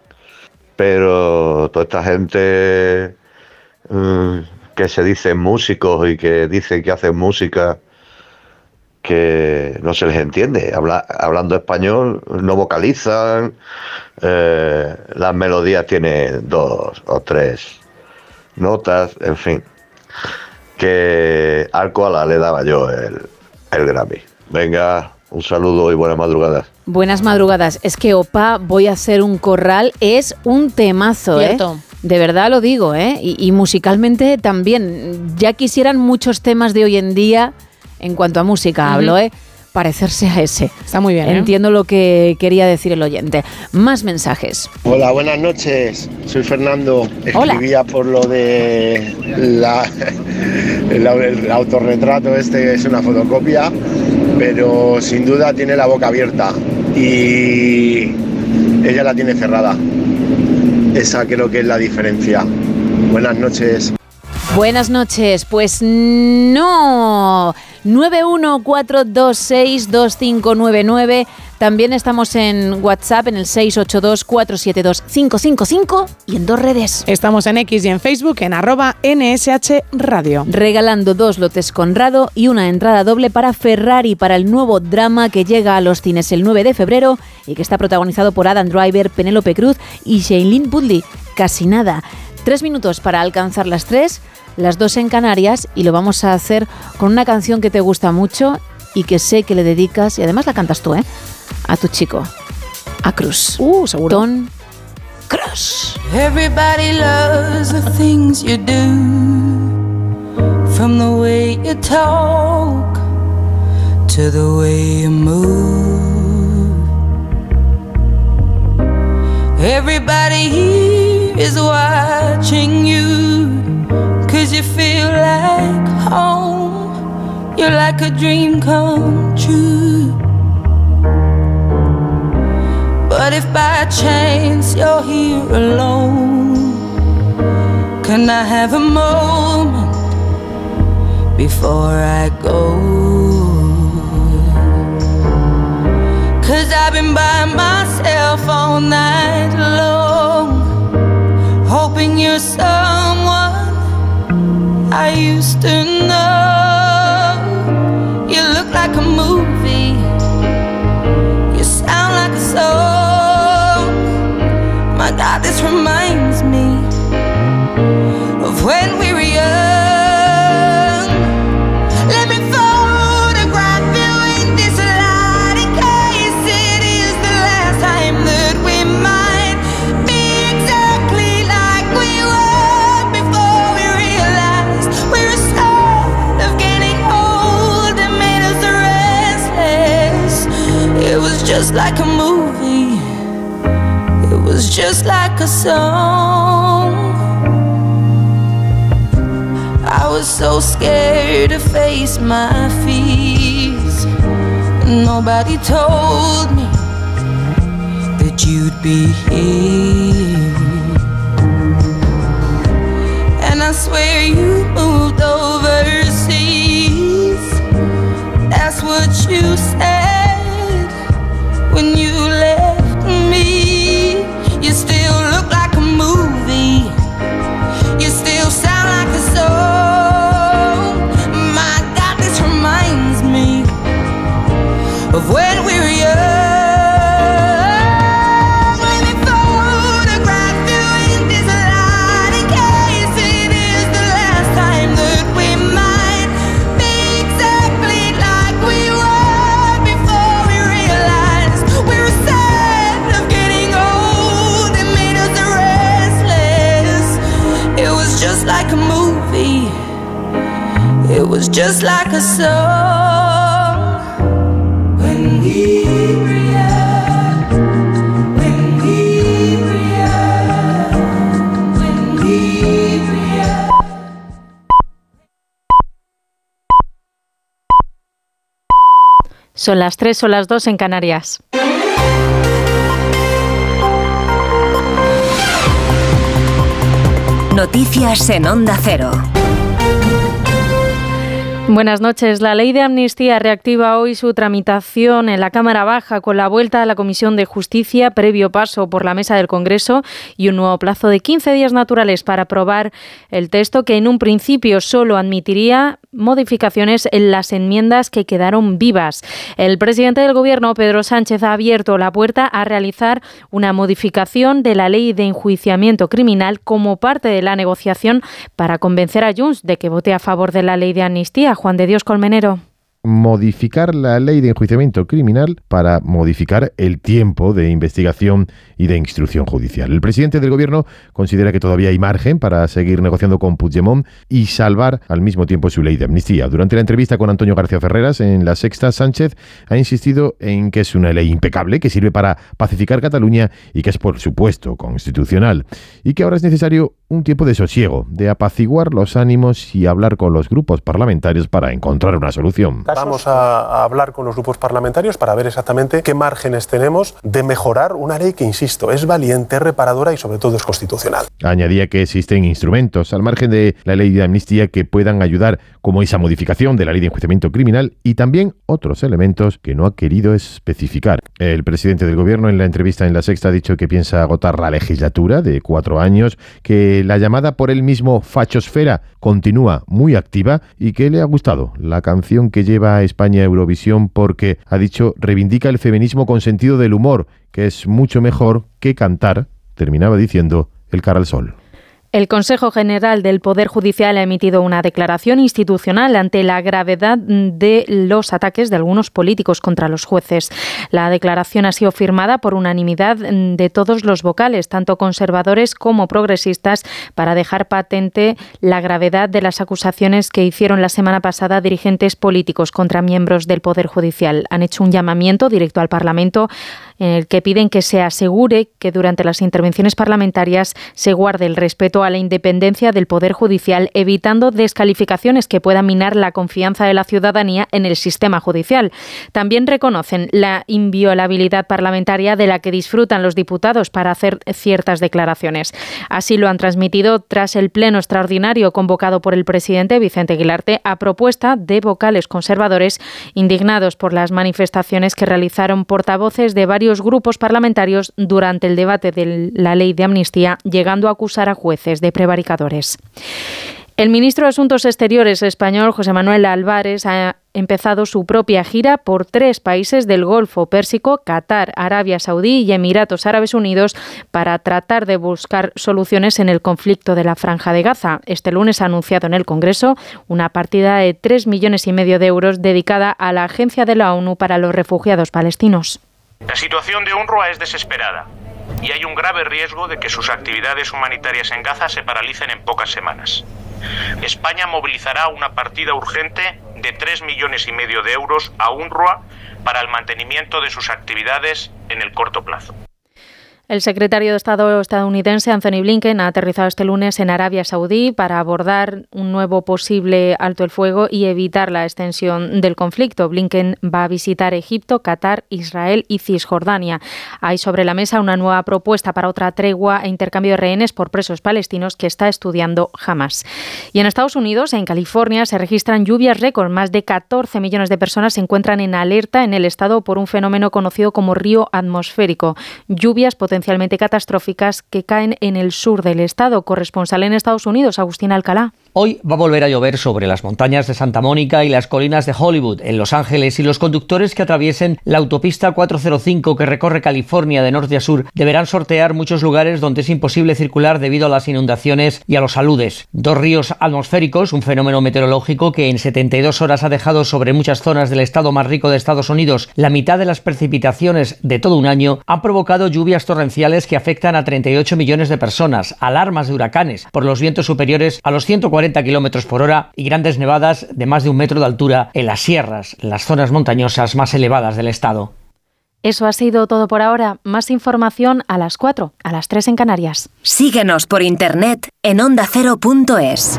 Pero toda esta gente mm, que se dicen músicos y que dicen que hacen música que no se les entiende. Habla- hablando español no vocalizan, eh, las melodías tienen dos o tres notas, en fin. Que al koala le daba yo el, el Grammy. Venga, un saludo y buenas madrugadas. Buenas madrugadas. Es que Opa, voy a hacer un corral, es un temazo, Cierto. ¿eh? De verdad lo digo, ¿eh? Y, y musicalmente también. Ya quisieran muchos temas de hoy en día, en cuanto a música hablo, ¿eh? Parecerse a ese. Está muy bien, ¿eh? Entiendo lo que quería decir el oyente. Más mensajes. Hola, buenas noches. Soy Fernando. Hola. Escribía por lo de la, el, el autorretrato este es una fotocopia, pero sin duda tiene la boca abierta y ella la tiene cerrada. Esa creo que es la diferencia. Buenas noches. Buenas noches. Pues no. 914262599. También estamos en WhatsApp en el 682472555 y en dos redes. Estamos en X y en Facebook en arroba NSH Radio. Regalando dos lotes Conrado y una entrada doble para Ferrari para el nuevo drama que llega a los cines el 9 de febrero y que está protagonizado por Adam Driver, Penélope Cruz y Shailene Woodley. Casi nada. Tres minutos para alcanzar las tres, las dos en Canarias y lo vamos a hacer con una canción que te gusta mucho y que sé que le dedicas y además la cantas tú, ¿eh? A tu chico, a Cruz. Uh, seguro. Don Cruz. Everybody loves the things you do, from the way you talk to the way you move. Everybody here is watching you, cause you feel like home. You're like a dream come true. But if by chance you're here alone, can I have a moment before I go? Cause I've been by myself all night long, hoping you're someone I used to know. You look like a movie, you sound like a song. My God, this reminds just like a movie. It was just like a song. I was so scared to face my fears. Nobody told me that you'd be here. And I swear you moved overseas. That's what you said was just like a song. When we react, when we react, when we react. Son las 3 o las 2 en Canarias. Noticias en Onda Cero. Buenas noches. La ley de amnistía reactiva hoy su tramitación en la Cámara Baja con la vuelta a la Comisión de Justicia, previo paso por la mesa del Congreso y un nuevo plazo de 15 días naturales para aprobar el texto que en un principio solo admitiría modificaciones en las enmiendas que quedaron vivas. El presidente del Gobierno, Pedro Sánchez, ha abierto la puerta a realizar una modificación de la ley de enjuiciamiento criminal como parte de la negociación para convencer a Junts de que vote a favor de la ley de amnistía. Juan de Dios Colmenero modificar la ley de enjuiciamiento criminal para modificar el tiempo de investigación y de instrucción judicial. El presidente del gobierno considera que todavía hay margen para seguir negociando con Puigdemont y salvar al mismo tiempo su ley de amnistía. Durante la entrevista con Antonio García Ferreras en La Sexta, Sánchez ha insistido en que es una ley impecable, que sirve para pacificar Cataluña y que es, por supuesto, constitucional. Y que ahora es necesario un tiempo de sosiego, de apaciguar los ánimos y hablar con los grupos parlamentarios para encontrar una solución. Vamos a, a hablar con los grupos parlamentarios para ver exactamente qué márgenes tenemos de mejorar una ley que, insisto, es valiente, es reparadora y sobre todo es constitucional. Añadía que existen instrumentos al margen de la ley de amnistía que puedan ayudar, como esa modificación de la ley de enjuiciamiento criminal y también otros elementos que no ha querido especificar. El presidente del gobierno en la entrevista en La Sexta ha dicho que piensa agotar la legislatura de cuatro años, que la llamada por él mismo fachosfera continúa muy activa y que le ha gustado la canción que lleva a España a Eurovisión porque, ha dicho, reivindica el feminismo con sentido del humor, que es mucho mejor que cantar, terminaba diciendo, el cara al sol. El Consejo General del Poder Judicial ha emitido una declaración institucional ante la gravedad de los ataques de algunos políticos contra los jueces. La declaración ha sido firmada por unanimidad de todos los vocales, tanto conservadores como progresistas, para dejar patente la gravedad de las acusaciones que hicieron la semana pasada dirigentes políticos contra miembros del Poder Judicial. Han hecho un llamamiento directo al Parlamento en el que piden que se asegure que durante las intervenciones parlamentarias se guarde el respeto a la independencia del Poder Judicial, evitando descalificaciones que puedan minar la confianza de la ciudadanía en el sistema judicial. También reconocen la inviolabilidad parlamentaria de la que disfrutan los diputados para hacer ciertas declaraciones. Así lo han transmitido tras el pleno extraordinario convocado por el presidente Vicente Aguilarte a propuesta de vocales conservadores indignados por las manifestaciones que realizaron portavoces de varios grupos parlamentarios durante el debate de la ley de amnistía, llegando a acusar a jueces de prevaricadores. El ministro de Asuntos Exteriores español, José Manuel Álvarez, ha empezado su propia gira por tres países del Golfo Pérsico, Qatar, Arabia Saudí y Emiratos Árabes Unidos para tratar de buscar soluciones en el conflicto de la Franja de Gaza. Este lunes ha anunciado en el Congreso una partida de tres millones y medio de euros dedicada a la Agencia de la ONU para los Refugiados Palestinos. La situación de UNRWA es desesperada y hay un grave riesgo de que sus actividades humanitarias en Gaza se paralicen en pocas semanas. España movilizará una partida urgente de 3 millones y medio de euros a UNRWA para el mantenimiento de sus actividades en el corto plazo. El secretario de Estado estadounidense Anthony Blinken ha aterrizado este lunes en Arabia Saudí para abordar un nuevo posible alto el fuego y evitar la extensión del conflicto. Blinken va a visitar Egipto, Qatar, Israel y Cisjordania. Hay sobre la mesa una nueva propuesta para otra tregua e intercambio de rehenes por presos palestinos que está estudiando Hamas. Y en Estados Unidos, en California, se registran lluvias récord. Más de 14 millones de personas se encuentran en alerta en el estado por un fenómeno conocido como río atmosférico. Lluvias potencialmente catastróficas que caen en el sur del estado. Corresponsal en Estados Unidos, Agustín Alcalá. Hoy va a volver a llover sobre las montañas de Santa Mónica y las colinas de Hollywood, en Los Ángeles, y los conductores que atraviesen la autopista 405 que recorre California de norte a sur deberán sortear muchos lugares donde es imposible circular debido a las inundaciones y a los aludes. Dos ríos atmosféricos, un fenómeno meteorológico que en 72 horas ha dejado sobre muchas zonas del estado más rico de Estados Unidos la mitad de las precipitaciones de todo un año, han provocado lluvias torrenciales que afectan a 38 millones de personas, alarmas de huracanes por los vientos superiores a los 140 kilómetros por hora y grandes nevadas de más de un metro de altura en las sierras, las zonas montañosas más elevadas del estado. Eso ha sido todo por ahora. Más información a las 4, a las 3 en Canarias. Síguenos por internet en ondacero.es.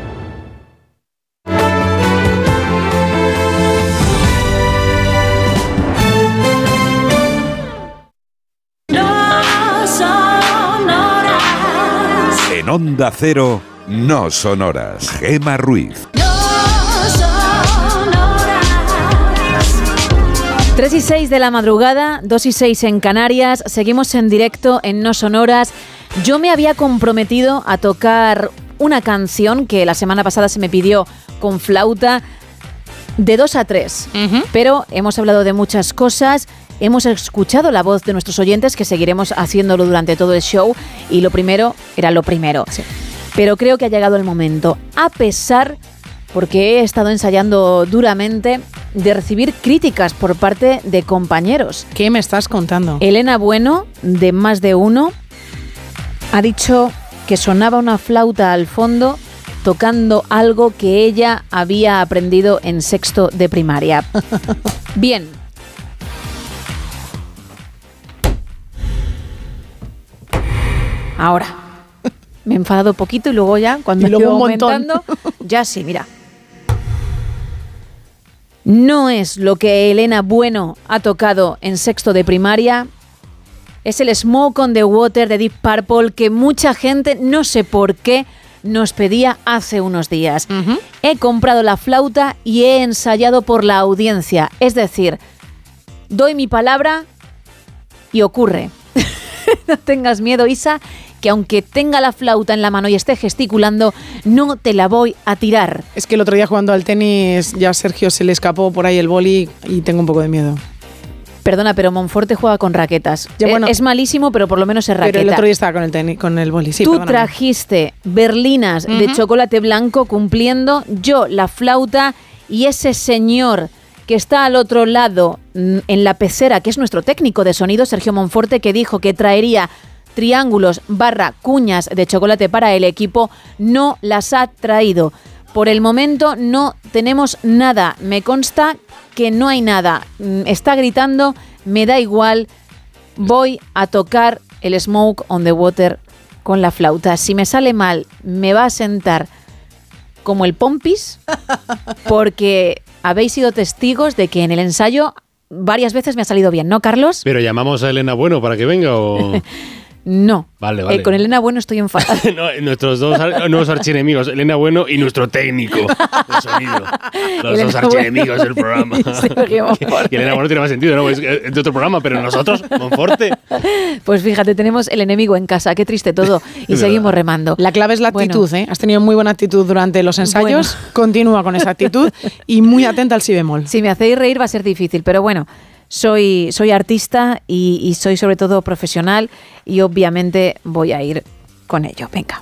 Onda Cero, no son horas. Gema Ruiz. No son horas. 3 y 6 de la madrugada, 2 y 6 en Canarias, seguimos en directo en No Sonoras. Yo me había comprometido a tocar una canción que la semana pasada se me pidió con flauta de 2 a 3, pero hemos hablado de muchas cosas. Hemos escuchado la voz de nuestros oyentes, que seguiremos haciéndolo durante todo el show. Y lo primero era lo primero. Pero creo que ha llegado el momento. A pesar porque he estado ensayando duramente de recibir críticas por parte de compañeros. ¿Qué me estás contando? Elena Bueno, de Más de Uno, ha dicho que sonaba una flauta al fondo tocando algo que ella había aprendido en sexto de primaria. Bien. Ahora. Me he enfadado poquito y luego ya, cuando luego montón. aumentando, ya sí, mira. No es lo que Elena Bueno ha tocado en sexto de primaria. Es el Smoke on the Water de Deep Purple que mucha gente, no sé por qué, nos pedía hace unos días. He comprado la flauta y he ensayado por la audiencia. Es decir, doy mi palabra y ocurre. no tengas miedo, Isa, que aunque tenga la flauta en la mano y esté gesticulando, no te la voy a tirar. Es que el otro día jugando al tenis ya a Sergio se le escapó por ahí el boli y tengo un poco de miedo. Perdona, pero Monforte juega con raquetas. Ya, Eh, bueno, es malísimo, pero por lo menos es raqueta. Pero el otro día estaba con el tenis, con el boli. Sí, Tú perdóname. trajiste berlinas de chocolate blanco cumpliendo, yo la flauta y ese señor que está al otro lado mm, en la pecera, que es nuestro técnico de sonido, Sergio Monforte, que dijo que traería triángulos barra cuñas de chocolate para el equipo, no las ha traído. Por el momento no tenemos nada. Me consta que no hay nada. Mm, Está gritando, me da igual. Voy a tocar el Smoke on the Water con la flauta. Si me sale mal, me va a sentar como el pompis, porque habéis sido testigos de que en el ensayo varias veces me ha salido bien, ¿no, Carlos? Pero llamamos a Elena Bueno para que venga o. No. Vale, Eh, vale. con Elena Bueno estoy enfadada. No, nuestros dos ar- nuevos archienemigos, Elena Bueno y nuestro técnico de sonido. Los Elena dos archienemigos del programa. Y Elena Bueno tiene más sentido, ¿no? Es es de otro programa, pero nosotros, Monforte. Pues fíjate, tenemos el enemigo en casa, qué triste todo. Y seguimos remando. La clave es la actitud, ¿eh? Has tenido muy buena actitud durante los ensayos. Continúa con esa actitud y muy atenta al si bemol. Si me hacéis reír va a ser difícil, pero bueno, soy, soy artista y, y soy sobre todo profesional y obviamente voy a ir con ello. Venga.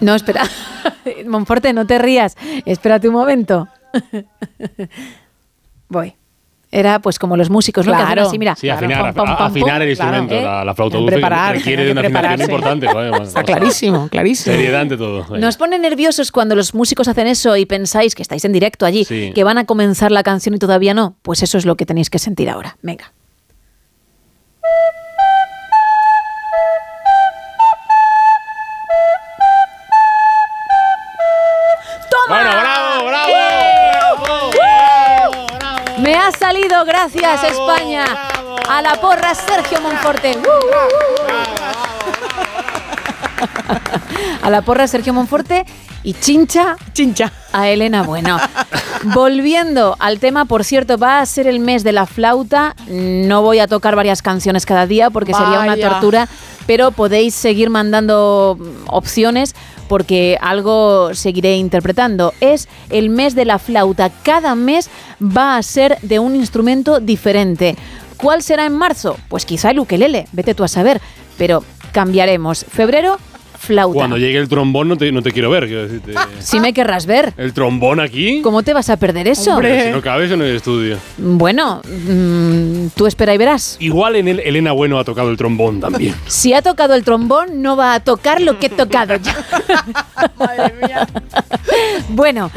No, espera. Monforte, no te rías. Espérate un momento. Voy. Era pues como los músicos, ¿no? Que Claro. así, mira. Sí, afinar, el claro, instrumento, ¿eh? la, la flauta dulce preparar, requiere de que una afinación importante. bueno, Está o sea, clarísimo, clarísimo. Seriedad ante todo. Nos pone nerviosos cuando los músicos hacen eso y pensáis que estáis en directo allí, Sí. que van a comenzar la canción y todavía no. Pues eso es lo que tenéis que sentir ahora. Venga. ¡Toma! Bueno, bravo, ha salido, gracias España. A la porra Sergio Monforte. ¡Uh, uh, uh! A la porra Sergio Monforte y chincha, chincha a Elena Bueno. Volviendo al tema, por cierto, va a ser el mes de la flauta. No voy a tocar varias canciones cada día porque sería una tortura, pero podéis seguir mandando opciones porque algo seguiré interpretando. Es el mes de la flauta. Cada mes va a ser de un instrumento diferente. ¿Cuál será en marzo? Pues quizá el ukelele, vete tú a saber, pero cambiaremos. Febrero, flauta. Cuando llegue el trombón no te, no te quiero ver. quiero decirte. Si me querrás ver. ¿El trombón aquí? ¿Cómo te vas a perder eso? Pero Si no cabes en el estudio. Bueno, mm, tú espera y verás. Igual en el Elena Bueno ha tocado el trombón también. Si ha tocado el trombón, no va a tocar lo que he tocado yo. bueno,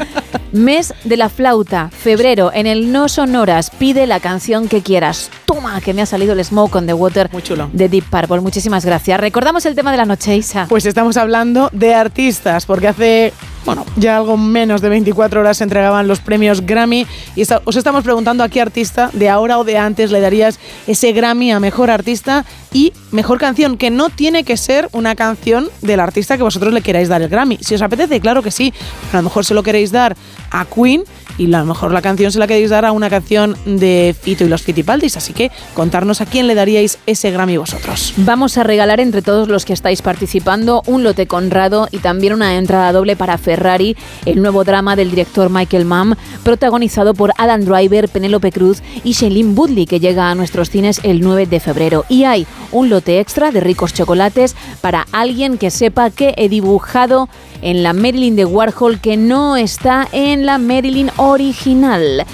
mes de la flauta, febrero, en el No Sonoras, pide la canción que quieras. Toma, que me ha salido el Smoke on the Water de Deep Purple. Muchísimas gracias. Recordamos el tema de la noche, Isa. Pues estamos hablando de artistas, porque hace, bueno, ya algo menos de 24 horas se entregaban los premios Grammy y os estamos preguntando a qué artista de ahora o de antes le darías ese Grammy a mejor artista y mejor canción, que no tiene que ser una canción del artista que vosotros le queráis dar el Grammy. Si os apetece, claro que sí, a lo mejor se lo queréis dar a Queen y a lo mejor la canción se la queréis dar a una canción de Fito y los Fitipaldis, así que contarnos a quién le daríais ese Grammy vosotros. Vamos a regalar entre todos los que estáis participando un lote Conrado y también una entrada doble para Ferrari, el nuevo drama del director Michael Mann, protagonizado por Adam Driver, Penélope Cruz y Shailene Woodley, que llega a nuestros cines el 9 de febrero. Y hay un lote extra de ricos chocolates para alguien que sepa que he dibujado en la Marilyn de Warhol que no está en la Marilyn original.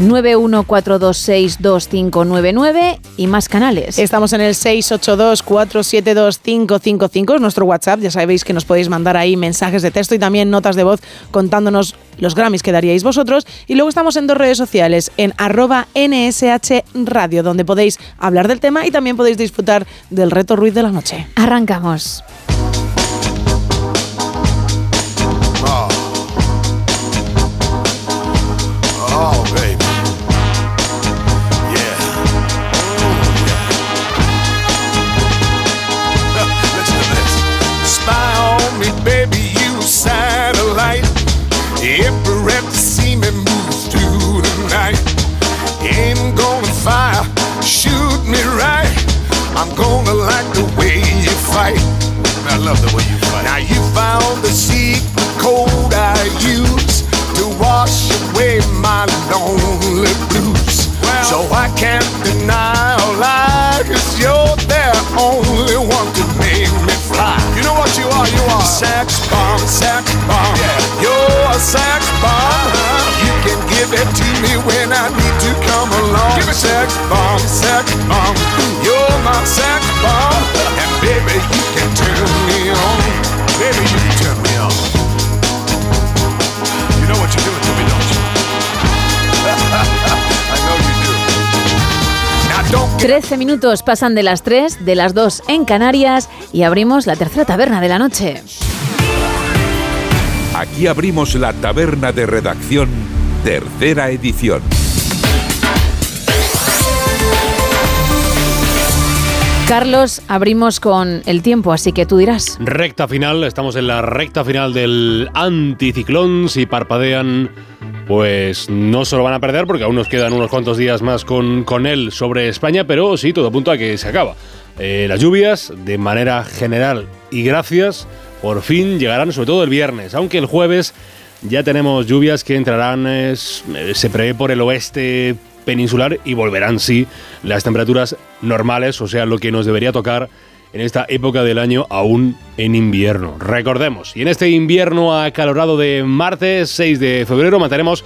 914262599 y más canales. Estamos en el 682-472-555, es nuestro WhatsApp. Ya sabéis que nos podéis mandar ahí mensajes de texto y también notas de voz contándonos los Grammys que daríais vosotros. Y luego estamos en dos redes sociales, en arroba NSH Radio, donde podéis hablar del tema y también podéis disfrutar del reto Ruiz de la Noche. Arrancamos. I'm gonna like the way you fight. I love the way you fight. Now you found the secret code I use to wash away my lonely blues. so I can't deny or lie, cause you're the only one to make me fly. You know what you are? You are sex bomb, sex bomb. Yeah. You're a sex bomb. You can give it to me when I need to come along. Give it sex bomb, sex bomb. You're my sex bomb. And baby, you can turn me on. Baby, you can turn me on. You know what you're doing to me, don't you? I know you do. Now don't 13 minutos pasan de las 3, de las 2 en Canarias y abrimos la tercera taberna de la noche. Aquí abrimos la taberna de redacción, tercera edición. Carlos, abrimos con el tiempo, así que tú dirás. Recta final, estamos en la recta final del anticiclón. Si parpadean, pues no se lo van a perder porque aún nos quedan unos cuantos días más con, con él sobre España, pero sí, todo apunta a que se acaba. Eh, las lluvias, de manera general y gracias, por fin llegarán sobre todo el viernes, aunque el jueves ya tenemos lluvias que entrarán, eh, se prevé por el oeste peninsular y volverán, sí, las temperaturas normales, o sea, lo que nos debería tocar en esta época del año aún en invierno. Recordemos, y en este invierno acalorado de martes 6 de febrero mantenemos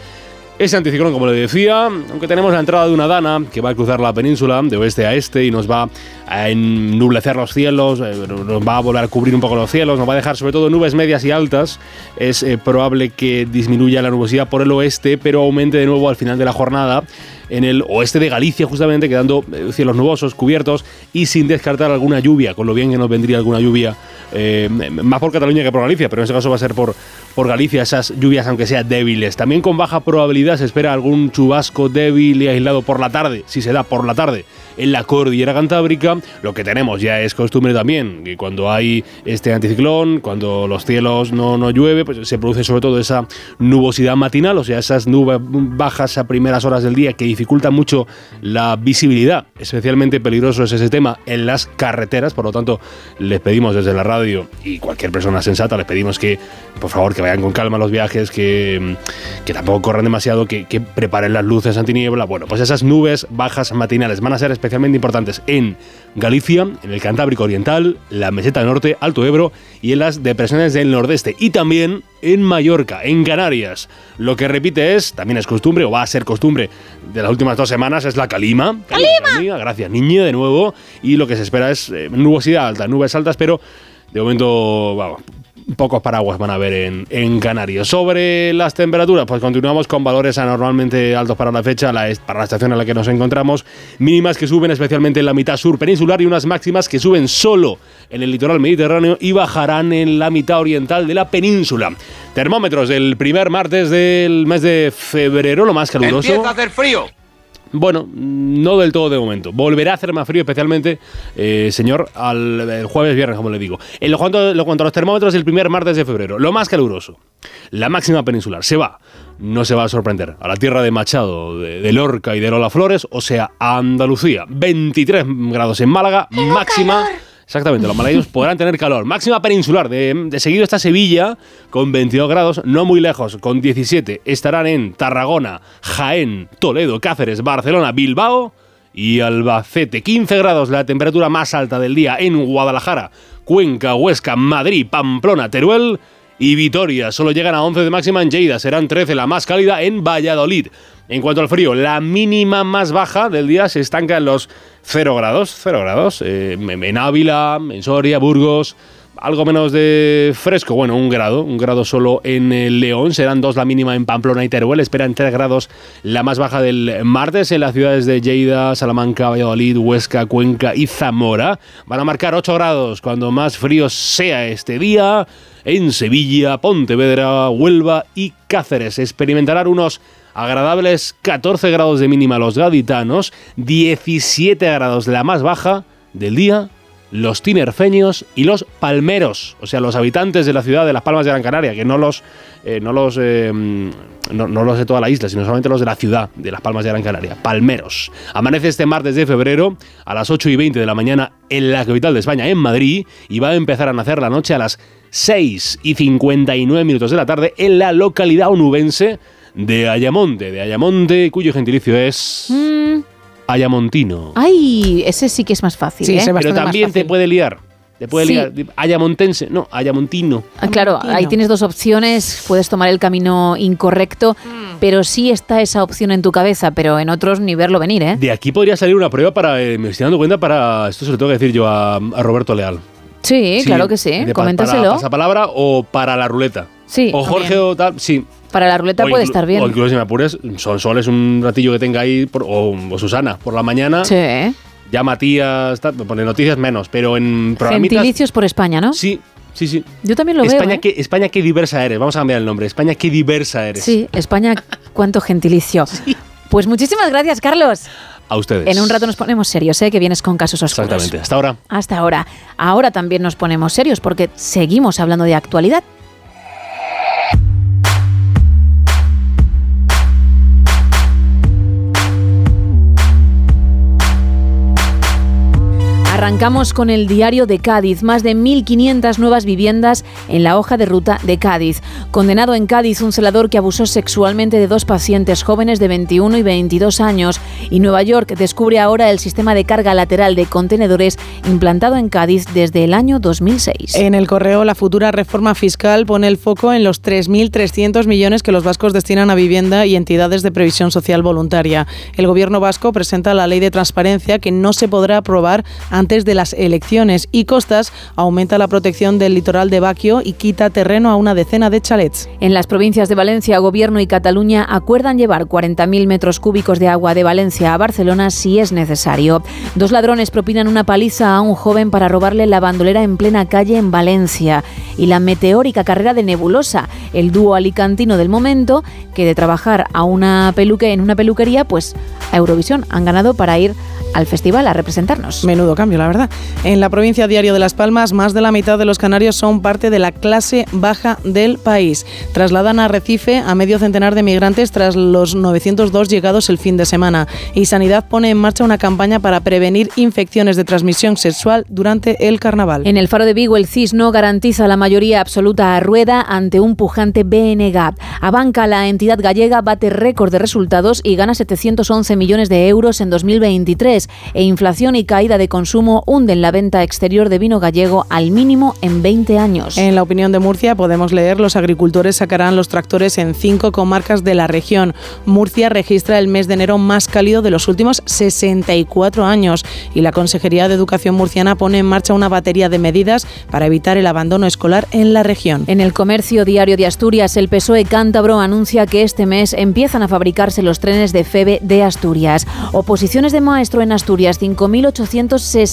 Ese anticiclón, como le decía, aunque tenemos la entrada de una dana que va a cruzar la península de oeste a este y nos va a ennublecer los cielos, eh, nos va a volver a cubrir un poco los cielos, nos va a dejar sobre todo nubes medias y altas, es eh, probable que disminuya la nubosidad por el oeste, pero aumente de nuevo al final de la jornada en el oeste de Galicia, justamente quedando eh, cielos nubosos, cubiertos y sin descartar alguna lluvia, con lo bien que nos vendría alguna lluvia, eh, más por Cataluña que por Galicia, pero en ese caso va a ser por, por Galicia esas lluvias, aunque sean débiles. También con baja probabilidad se espera algún chubasco débil y aislado por la tarde, si se da por la tarde en la cordillera cantábrica. Lo que tenemos ya es costumbre también, que cuando hay este anticiclón, cuando los cielos no, no llueve, pues se produce sobre todo esa nubosidad matinal, o sea, esas nubes bajas a primeras horas del día que dificultan mucho la visibilidad. Especialmente peligroso es ese tema en las carreteras, por lo tanto, les pedimos desde la radio y cualquier persona sensata, les pedimos que, por favor, que vayan con calma los viajes, que, que tampoco corran demasiado, que, que preparen las luces antiniebla. Bueno, pues esas nubes bajas matinales van a ser especialmente importantes en Galicia, en el Cantábrico Oriental, la Meseta Norte, Alto Ebro y en las depresiones del Nordeste. Y también en Mallorca, en Canarias. Lo que repite es, también es costumbre, o va a ser costumbre de las últimas dos semanas, es la calima. ¡Calima! Gracias, niña, de nuevo. Y lo que se espera es eh, nubosidad alta, nubes altas, pero de momento, vamos, pocos paraguas van a haber en, en Canarias. Sobre las temperaturas, pues continuamos con valores anormalmente altos para la fecha, para la estación en la que nos encontramos. Mínimas que suben especialmente en la mitad sur peninsular y unas máximas que suben solo en el litoral mediterráneo y bajarán en la mitad oriental de la península. Termómetros del primer martes del mes de febrero, lo más caluroso. Empieza hacer frío. Bueno, no del todo de momento. Volverá a hacer más frío, especialmente, eh, señor, al el jueves, viernes, como le digo. En lo cuanto, lo cuanto a los termómetros, el primer martes de febrero, lo más caluroso, la máxima peninsular, se va, no se va a sorprender, a la tierra de Machado, de, de Lorca y de Lola Flores, o sea, a Andalucía. 23 grados en Málaga, máxima. Exactamente, los malagueños podrán tener calor. Máxima peninsular. De, de seguido está Sevilla con 22 grados, no muy lejos, con 17. Estarán en Tarragona, Jaén, Toledo, Cáceres, Barcelona, Bilbao y Albacete. 15 grados la temperatura más alta del día en Guadalajara, Cuenca, Huesca, Madrid, Pamplona, Teruel y Vitoria. Solo llegan a 11 de máxima en Lleida, serán 13 la más cálida en Valladolid. En cuanto al frío, la mínima más baja del día se estanca en los 0 grados, 0 grados, eh, en Ávila, en Soria, Burgos, algo menos de fresco, bueno, un grado, un grado solo en el León, serán dos la mínima en Pamplona y Teruel, esperan 3 grados la más baja del martes en las ciudades de Lleida, Salamanca, Valladolid, Huesca, Cuenca y Zamora. Van a marcar 8 grados cuando más frío sea este día en Sevilla, Pontevedra, Huelva y Cáceres. Experimentarán unos agradables 14 grados de mínima los gaditanos, 17 grados la más baja del día los tinerfeños y los palmeros, o sea, los habitantes de la ciudad de Las Palmas de Gran Canaria, que no los, eh, no los, eh, no, los de toda la isla, sino solamente los de la ciudad de Las Palmas de Gran Canaria, palmeros. Amanece este martes de febrero a las 8 y 20 de la mañana en la capital de España, en Madrid, y va a empezar a nacer la noche a las 6 y 59 minutos de la tarde en la localidad onubense de Ayamonte, de Ayamonte, cuyo gentilicio es Mm, Ayamontino. ay, ese sí que es más fácil. ¿eh? Pero también te puede liar. Te puede Sí. liar. Ayamontense, no, Ayamontino. Ah, Claro, ahí tienes dos opciones, puedes tomar el camino incorrecto, pero sí está esa opción en tu cabeza, pero en otros ni verlo venir, ¿eh? De aquí podría salir una prueba para, eh, me estoy dando cuenta, para, esto se lo tengo que decir yo a, a Roberto Leal. Sí, claro que sí, de coméntaselo. Para pasapalabra o para la ruleta. Sí, O Jorge también. o tal, sí. Para la ruleta puede estar bien. O incluso si me apures, Sol Sol es un ratillo que tenga ahí, por- o, o Susana, por la mañana. Sí. Ya Matías, pone noticias menos, pero en programitas... Gentilicios por España, ¿no? Sí, sí, sí. Yo también lo España, veo. ¿eh? qué, España, qué diversa eres. Vamos a cambiar el nombre. España, qué diversa eres. Sí, España, cuánto gentilicio. Pues muchísimas gracias, Carlos. A ustedes. En un rato nos ponemos serios, ¿eh? que vienes con casos oscuros. Exactamente. Hasta ahora. Hasta ahora. Ahora también nos ponemos serios porque seguimos hablando de actualidad. Arrancamos con el diario de Cádiz, más de 1.500 nuevas viviendas en la hoja de ruta de Cádiz. Condenado en Cádiz un celador que abusó sexualmente de dos pacientes jóvenes de 21 y 22 años. Y Nueva York descubre ahora el sistema de carga lateral de contenedores implantado en Cádiz desde el año 2006. En el correo, la futura reforma fiscal pone el foco en los 3.300 millones que los vascos destinan a vivienda y entidades de previsión social voluntaria. El gobierno vasco presenta la ley de transparencia que no se podrá aprobar antes de las elecciones y Costas aumenta la protección del litoral de Baquio y quita terreno a una decena de chalets. En las provincias de Valencia, Gobierno y Cataluña acuerdan llevar 40.000 metros cúbicos de agua de Valencia a Barcelona si es necesario. Dos ladrones propinan una paliza a un joven para robarle la bandolera en plena calle en Valencia. Y la meteórica carrera de Nebulosa, el dúo alicantino del momento, que de trabajar a una peluque en una peluquería, pues a Eurovisión han ganado para ir al festival a representarnos. Menudo cambio, la verdad. En la provincia Diario de Las Palmas, más de la mitad de los canarios son parte de la clase baja del país. Trasladan a Recife a medio centenar de migrantes tras los 902 llegados el fin de semana. Y Sanidad pone en marcha una campaña para prevenir infecciones de transmisión sexual durante el carnaval. En el Faro de Vigo, el CIS no garantiza la mayoría absoluta a Rueda ante un pujante BNG. Abanca, la entidad gallega, bate récord de resultados y gana 711 millones de euros en 2023. E inflación y caída de consumo hunden la venta exterior de vino gallego al mínimo en 20 años. En la opinión de Murcia podemos leer los agricultores sacarán los tractores en cinco comarcas de la región. Murcia registra el mes de enero más cálido de los últimos 64 años y la Consejería de Educación murciana pone en marcha una batería de medidas para evitar el abandono escolar en la región. En el comercio diario de Asturias, el PSOE cántabro anuncia que este mes empiezan a fabricarse los trenes de FEBE de Asturias. Oposiciones de maestro en Asturias,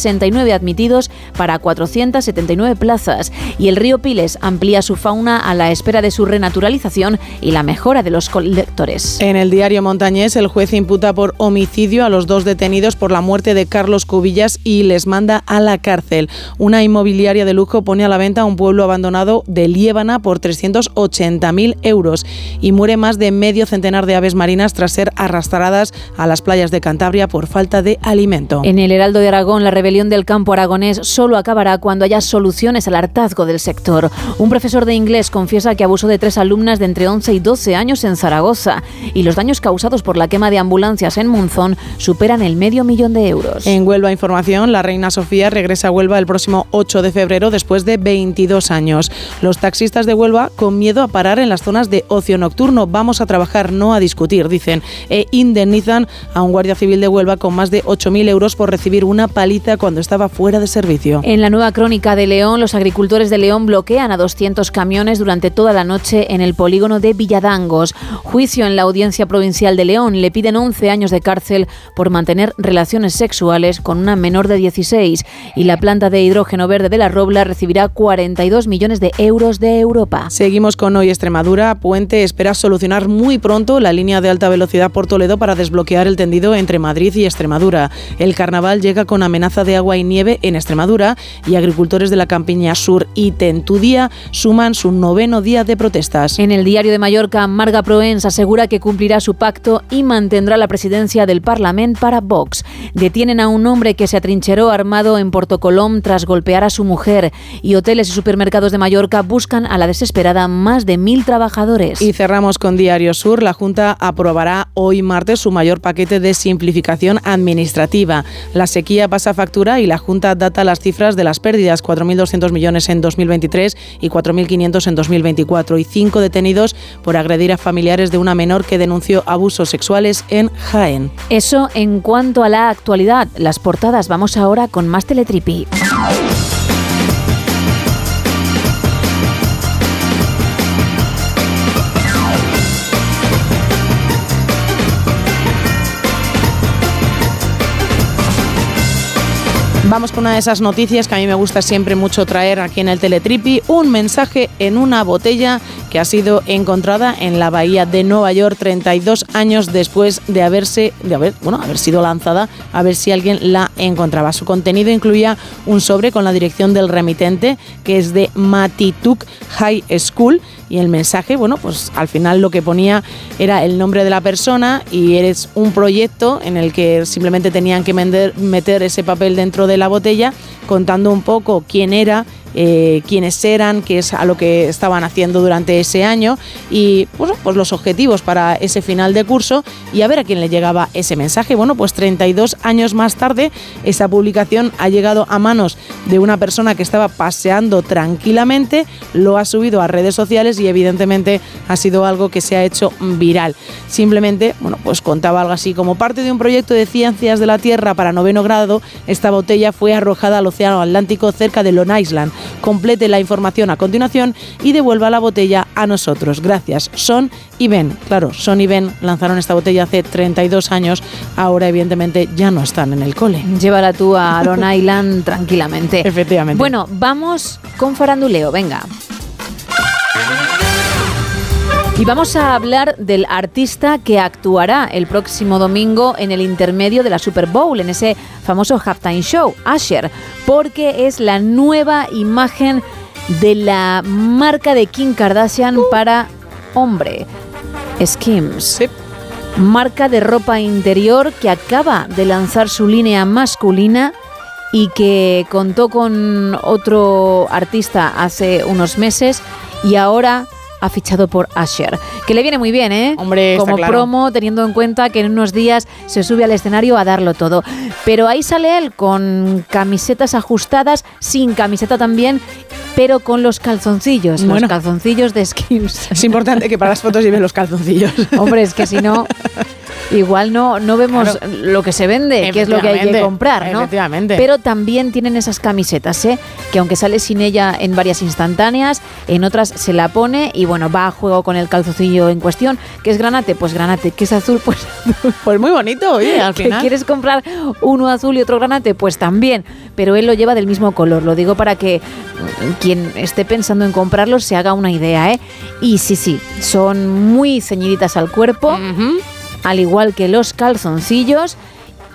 5.869 admitidos para 479 plazas. Y el río Piles amplía su fauna a la espera de su renaturalización y la mejora de los colectores. En el diario Montañés, el juez imputa por homicidio a los dos detenidos por la muerte de Carlos Cubillas y les manda a la cárcel. Una inmobiliaria de lujo pone a la venta un pueblo abandonado de Liébana por 380.000 euros y muere más de medio centenar de aves marinas tras ser arrastradas a las playas de Cantabria por falta de alimento. En el Heraldo de Aragón, la rebelión del campo aragonés solo acabará cuando haya soluciones al hartazgo del sector. Un profesor de inglés confiesa que abusó de tres alumnas de entre 11 y 12 años en Zaragoza y los daños causados por la quema de ambulancias en Monzón superan el medio millón de euros. En Huelva Información, la reina Sofía regresa a Huelva el próximo 8 de febrero después de 22 años. Los taxistas de Huelva con miedo a parar en las zonas de ocio nocturno. Vamos a trabajar, no a discutir, dicen, e indemnizan a un guardia civil de Huelva con más de 8.000 euros por recibir una paliza cuando estaba fuera de servicio. En la nueva crónica de León, los agricultores de León bloquean a 200 camiones durante toda la noche en el polígono de Villadangos. Juicio en la Audiencia Provincial de León. Le piden 11 años de cárcel por mantener relaciones sexuales con una menor de 16. Y la planta de hidrógeno verde de la Robla recibirá 42 millones de euros de Europa. Seguimos con hoy Extremadura. Puente espera solucionar muy pronto la línea de alta velocidad por Toledo para desbloquear el tendido entre Madrid y Extremadura. El carnaval llega con amenaza de agua y nieve en Extremadura y agricultores de la campiña sur y Tentudía suman su noveno día de protestas. En el diario de Mallorca, Marga Proens asegura que cumplirá su pacto y mantendrá la presidencia del Parlamento para Vox. Detienen a un hombre que se atrincheró armado en Porto Colom tras golpear a su mujer y hoteles y supermercados de Mallorca buscan a la desesperada más de mil trabajadores. Y cerramos con Diario Sur. La Junta aprobará hoy martes su mayor paquete de simplificación administrativa. La sequía pasa factura y la Junta data las cifras de las pérdidas, 4.200 millones en 2023 y 4.500 en 2024, y cinco detenidos por agredir a familiares de una menor que denunció abusos sexuales en Jaén. Eso en cuanto a la actualidad. Las portadas vamos ahora con más Teletripi. Vamos con una de esas noticias que a mí me gusta siempre mucho traer aquí en el Teletripi, un mensaje en una botella que ha sido encontrada en la bahía de Nueva York 32 años después de haberse de haber, bueno, haber sido lanzada a ver si alguien la encontraba. Su contenido incluía un sobre con la dirección del remitente, que es de Matituk High School y el mensaje, bueno, pues al final lo que ponía era el nombre de la persona y eres un proyecto en el que simplemente tenían que mender- meter ese papel dentro de la botella contando un poco quién era, eh, quiénes eran, qué es a lo que estaban haciendo durante ese año y bueno, pues los objetivos para ese final de curso y a ver a quién le llegaba ese mensaje. Bueno, pues 32 años más tarde esa publicación ha llegado a manos de una persona que estaba paseando tranquilamente, lo ha subido a redes sociales y evidentemente ha sido algo que se ha hecho viral. Simplemente, bueno, pues contaba algo así como parte de un proyecto de ciencias de la Tierra para noveno grado, esta botella fue arrojada al Océano Atlántico cerca de Long Island. Complete la información a continuación y devuelva la botella a nosotros. Gracias, Son y Ben. Claro, Son y Ben lanzaron esta botella hace 32 años, ahora evidentemente ya no están en el cole. Llévala tú a Long Island tranquilamente. Efectivamente. Bueno, vamos con faranduleo, venga. Y vamos a hablar del artista que actuará el próximo domingo en el intermedio de la Super Bowl, en ese famoso halftime show, Asher, porque es la nueva imagen de la marca de Kim Kardashian para hombre, Skims. Marca de ropa interior que acaba de lanzar su línea masculina y que contó con otro artista hace unos meses y ahora ha fichado por Asher, que le viene muy bien, ¿eh? Hombre, como claro. promo, teniendo en cuenta que en unos días se sube al escenario a darlo todo. Pero ahí sale él con camisetas ajustadas, sin camiseta también, pero con los calzoncillos, Bueno. los calzoncillos de Skims. Es importante que para las fotos lleven los calzoncillos. Hombre, es que si no, igual no, no vemos Claro. lo que se vende, que es lo que hay que comprar, ¿no? efectivamente. Pero también tienen esas camisetas, ¿eh? Que aunque sale sin ella en varias instantáneas, en otras se la pone y bueno, va a juego con el calzoncillo en cuestión. ¿Qué es granate? Pues granate. ¿Qué es azul? Pues Pues muy bonito, oye, al ¿Que final. ¿Quieres comprar uno azul y otro granate? Pues también, pero él lo lleva del mismo color. Lo digo para que mm, quien esté pensando en comprarlo se haga una idea, ¿eh? Y sí, sí, son muy ceñiditas al cuerpo, al igual que los calzoncillos,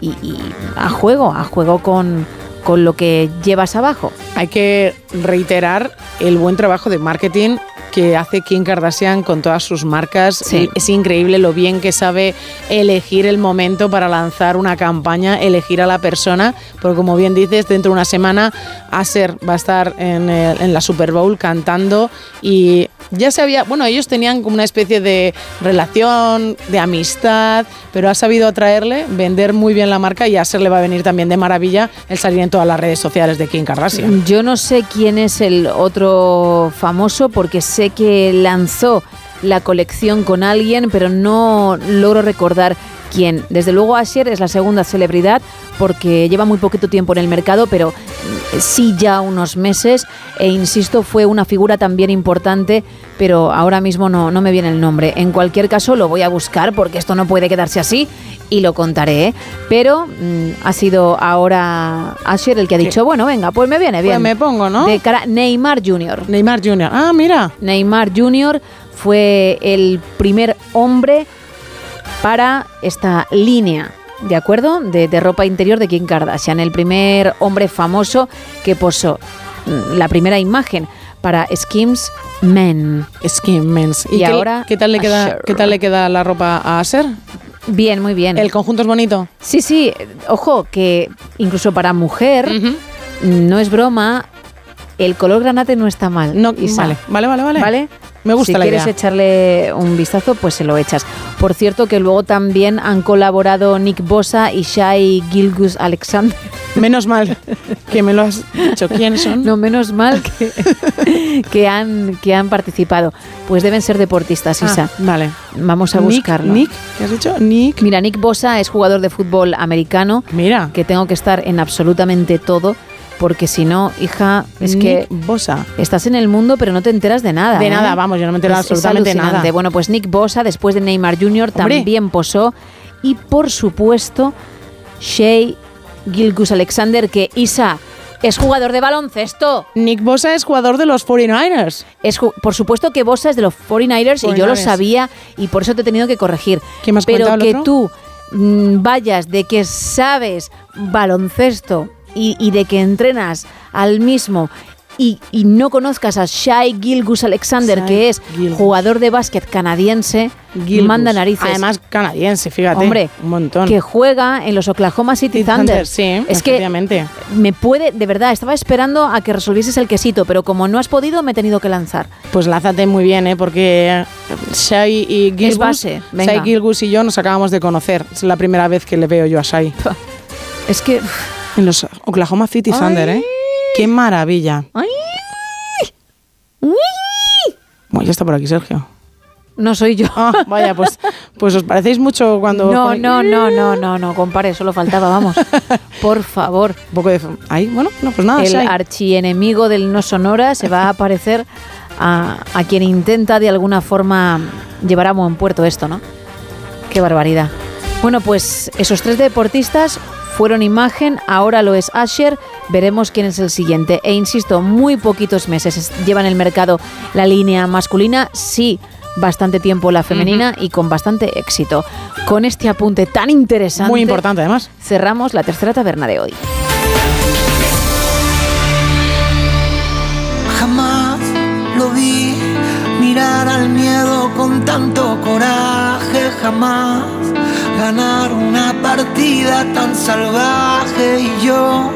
y, y a juego, a juego con, con lo que llevas abajo. Hay que reiterar el buen trabajo de marketing que hace Kim Kardashian con todas sus marcas. Sí. Es increíble lo bien que sabe elegir el momento para lanzar una campaña, elegir a la persona, porque como bien dices, dentro de una semana Aser va a estar en, el- en la Super Bowl cantando y ya se había, bueno, ellos tenían como una especie de relación, de amistad, pero ha sabido atraerle, vender muy bien la marca y a Aser le va a venir también de maravilla el salir en todas las redes sociales de Kim Kardashian. Yo no sé quién es el otro famoso porque sé que lanzó la colección con alguien, pero no logro recordar quién. Desde luego Asher es la segunda celebridad porque lleva muy poquito tiempo en el mercado, pero mm, sí ya unos meses e insisto fue una figura también importante, pero ahora mismo no, no me viene el nombre. En cualquier caso lo voy a buscar porque esto no puede quedarse así y lo contaré. ¿eh? Pero mm, ha sido ahora Asher el que ha dicho, bueno, venga, pues me viene bien. Pues me pongo, ¿no? De cara Neymar Jr. Neymar Jr. Ah, mira. Neymar Jr. fue el primer hombre para esta línea, ¿de acuerdo? De, de ropa interior de Kim Kardashian, el primer hombre famoso que posó mm, la primera imagen para Skims Men. Skin Men's. Y, qué, ahora qué tal le queda Asher. qué tal le queda la ropa a Aser? Bien, muy bien. El conjunto es bonito. Sí, sí, ojo, que incluso para mujer, no es broma, el color granate no está mal. No, Isa. vale, vale, vale, vale. Me gusta si la quieres idea. echarle un vistazo, pues se lo echas. Por cierto, que luego también han colaborado Nick Bosa y Shai Gilgus Alexander. Menos mal que me lo has dicho. ¿Quiénes son? No, menos mal que, que, han, que han participado. Pues deben ser deportistas, Isa. Ah, vale. Vamos a Nick- buscarlo. Nick, ¿qué has dicho? Nick. Mira, Nick Bosa es jugador de fútbol americano. Mira. Que tengo que estar en absolutamente todo. Porque si no, hija, es que Nick Bosa. estás en el mundo pero no te enteras de nada. De ¿eh? nada, vamos, yo no me entero Es- es absolutamente alucinante. nada. Bueno, pues Nick Bosa, después de Neymar Jr., Hombre. también posó. Y por supuesto, Shea Gilgus Alexander, que Isa, Es jugador de baloncesto. Nick Bosa es jugador de los 49ers. Es, por supuesto que Bosa es de los 49ers y yo lo 49ers. sabía y por eso te he tenido que corregir. ¿Quién me has Pero que tú mm, vayas de que sabes baloncesto y, y de que entrenas al mismo y, y no conozcas a Shai Gilgus Alexander, Shai que es jugador de básquet canadiense, Gilgus. manda narices. Además, canadiense, fíjate. Hombre, un montón. que juega en los Oklahoma City Thunder, Thunder. sí, es que me puede, de verdad, estaba esperando a que resolvieses el quesito, pero como no has podido, me he tenido que lanzar. Pues lázate muy bien, ¿eh? porque Shai y Gilgus, base, venga. Shai Gilgus y yo nos acabamos de conocer. Es la primera vez que le veo yo a Shai. Es que... En los Oklahoma City Thunder, ¿eh? ¡Qué maravilla! Bueno, ya está por aquí Sergio. No soy yo. Ah, vaya, pues, pues os parecéis mucho cuando... No, no, no, no, no, no, compare, solo faltaba, vamos. Por favor. Un poco de... Ahí, bueno, no, pues nada, El archienemigo del no sonora se va a aparecer a, a quien intenta de alguna forma llevar a buen puerto esto, ¿no? Qué barbaridad. Bueno, pues esos tres deportistas fueron imagen, ahora lo es Asher, veremos quién es el siguiente. E insisto, muy poquitos meses es- lleva en el mercado la línea masculina, sí, bastante tiempo la femenina y con bastante éxito. Con este apunte tan interesante. Muy importante, además. Cerramos la tercera taberna de hoy. Jamás lo vi mirar al miedo con tanto coraje, jamás ganar una partida tan salvaje y yo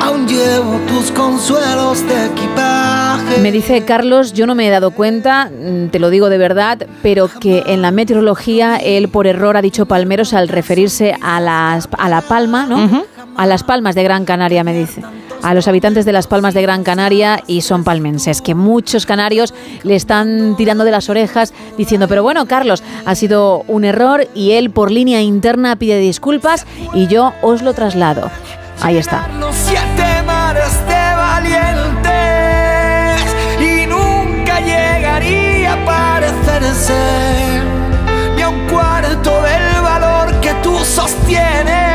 aún llevo tus consuelos de equipaje. Me dice Carlos, yo no me he dado cuenta, mm, te lo digo de verdad, pero que en la meteorología él por error ha dicho palmeros al referirse a, las, a La Palma, ¿no? A las Palmas de Gran Canaria, me dice. A los habitantes de las Palmas de Gran Canaria y son palmenses, que muchos canarios le están tirando de las orejas diciendo, pero bueno, Carlos, ha sido un error y él por línea interna pide disculpas y yo os lo traslado. Ahí está. De valientes y nunca llegaría a parecerse ni a un cuarto del valor que tú sostienes.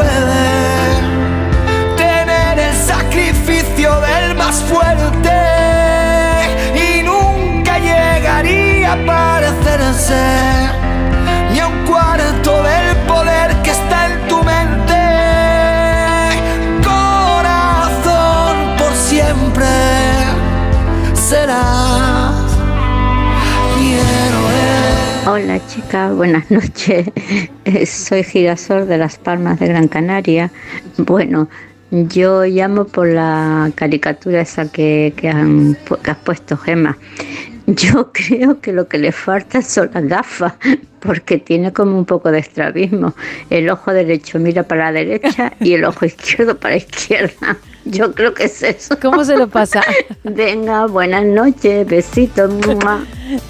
Puede tener el sacrificio del más fuerte y nunca llegaría a parecerse Hola chicas, buenas noches. Soy Girasol de Las Palmas de Gran Canaria. Bueno, yo llamo por la caricatura esa que, que han has puesto, Gema. Yo creo que lo que le falta son las gafas, porque tiene como un poco de estrabismo. El ojo derecho mira para la derecha y el ojo izquierdo para la izquierda. Yo creo que es eso. ¿Cómo se lo pasa? Venga, buenas noches, besitos. mua.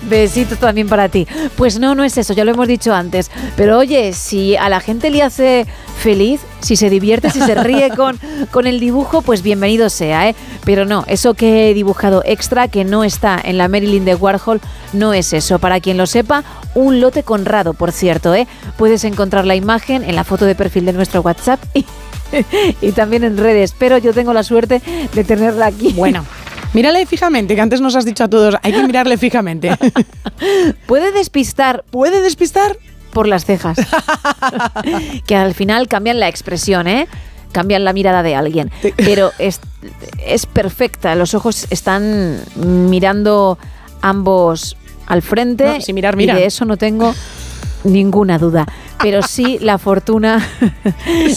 Besitos también para ti. Pues no, no es eso, ya lo hemos dicho antes. Pero oye, si a la gente le hace feliz, si se divierte, si se ríe con, con el dibujo, pues bienvenido sea, ¿eh? Pero no, eso que he dibujado extra, que no está en la Marilyn de Warhol, no es eso. Para quien lo sepa, un lote conrado, por cierto, ¿eh? Puedes encontrar la imagen en la foto de perfil de nuestro WhatsApp y, y también en redes. Pero yo tengo la suerte de tenerla aquí. Bueno. Mírale fijamente, que antes nos has dicho a todos, hay que mirarle fijamente. Puede despistar. ¿Puede despistar? Por las cejas. que al final cambian la expresión, ¿eh? Cambian la mirada de alguien. Pero es, es perfecta. Los ojos están mirando ambos al frente. No, mirar, Y miran. de eso no tengo ninguna duda. Pero sí la fortuna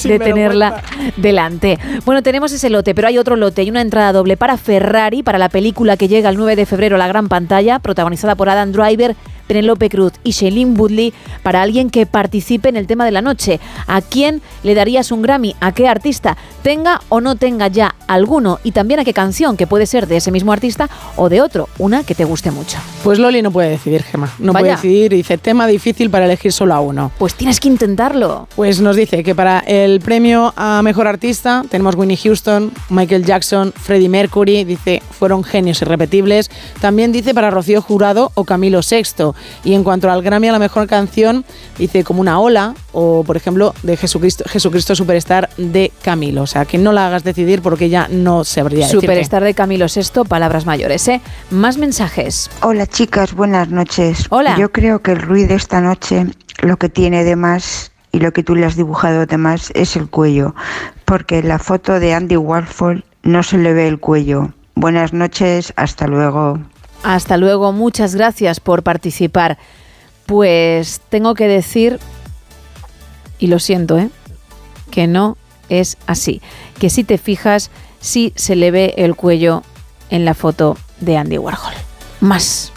de tenerla delante. Bueno, tenemos ese lote, pero hay otro lote y una entrada doble para Ferrari, para la película que llega el 9 de febrero a la gran pantalla, protagonizada por Adam Driver, Penelope Cruz y Shailene Woodley, para alguien que participe en el tema de la noche. ¿A quién le darías un Grammy? ¿A qué artista? Tenga o no tenga ya alguno. Y también a qué canción, que puede ser de ese mismo artista o de otro, una que te guste mucho. Pues Loli no puede decidir, Gema. No puede decidir. Dice, tema difícil para elegir solo a uno. Pues tienes que intentarlo. Pues nos dice que para el premio a Mejor Artista tenemos Winnie Houston, Michael Jackson, Freddie Mercury, dice, fueron genios irrepetibles. También dice para Rocío Jurado o Camilo VI. Y en cuanto al Grammy a la mejor canción, dice como una ola, o por ejemplo, de Jesucristo, Jesucristo Superstar de Camilo. O sea, que no la hagas decidir porque ya no sabría decirte. Superstar de Camilo Sexto, palabras mayores, ¿eh? Más mensajes. Hola chicas, buenas noches. Hola. Yo creo que el ruido de esta noche lo que tiene de más y lo que tú le has dibujado de más es el cuello, porque en la foto de Andy Warhol no se le ve el cuello. Buenas noches, hasta luego. Hasta luego, muchas gracias por participar. Pues tengo que decir, y lo siento, ¿eh? que no es así. Que si te fijas, sí se le ve el cuello en la foto de Andy Warhol. Más.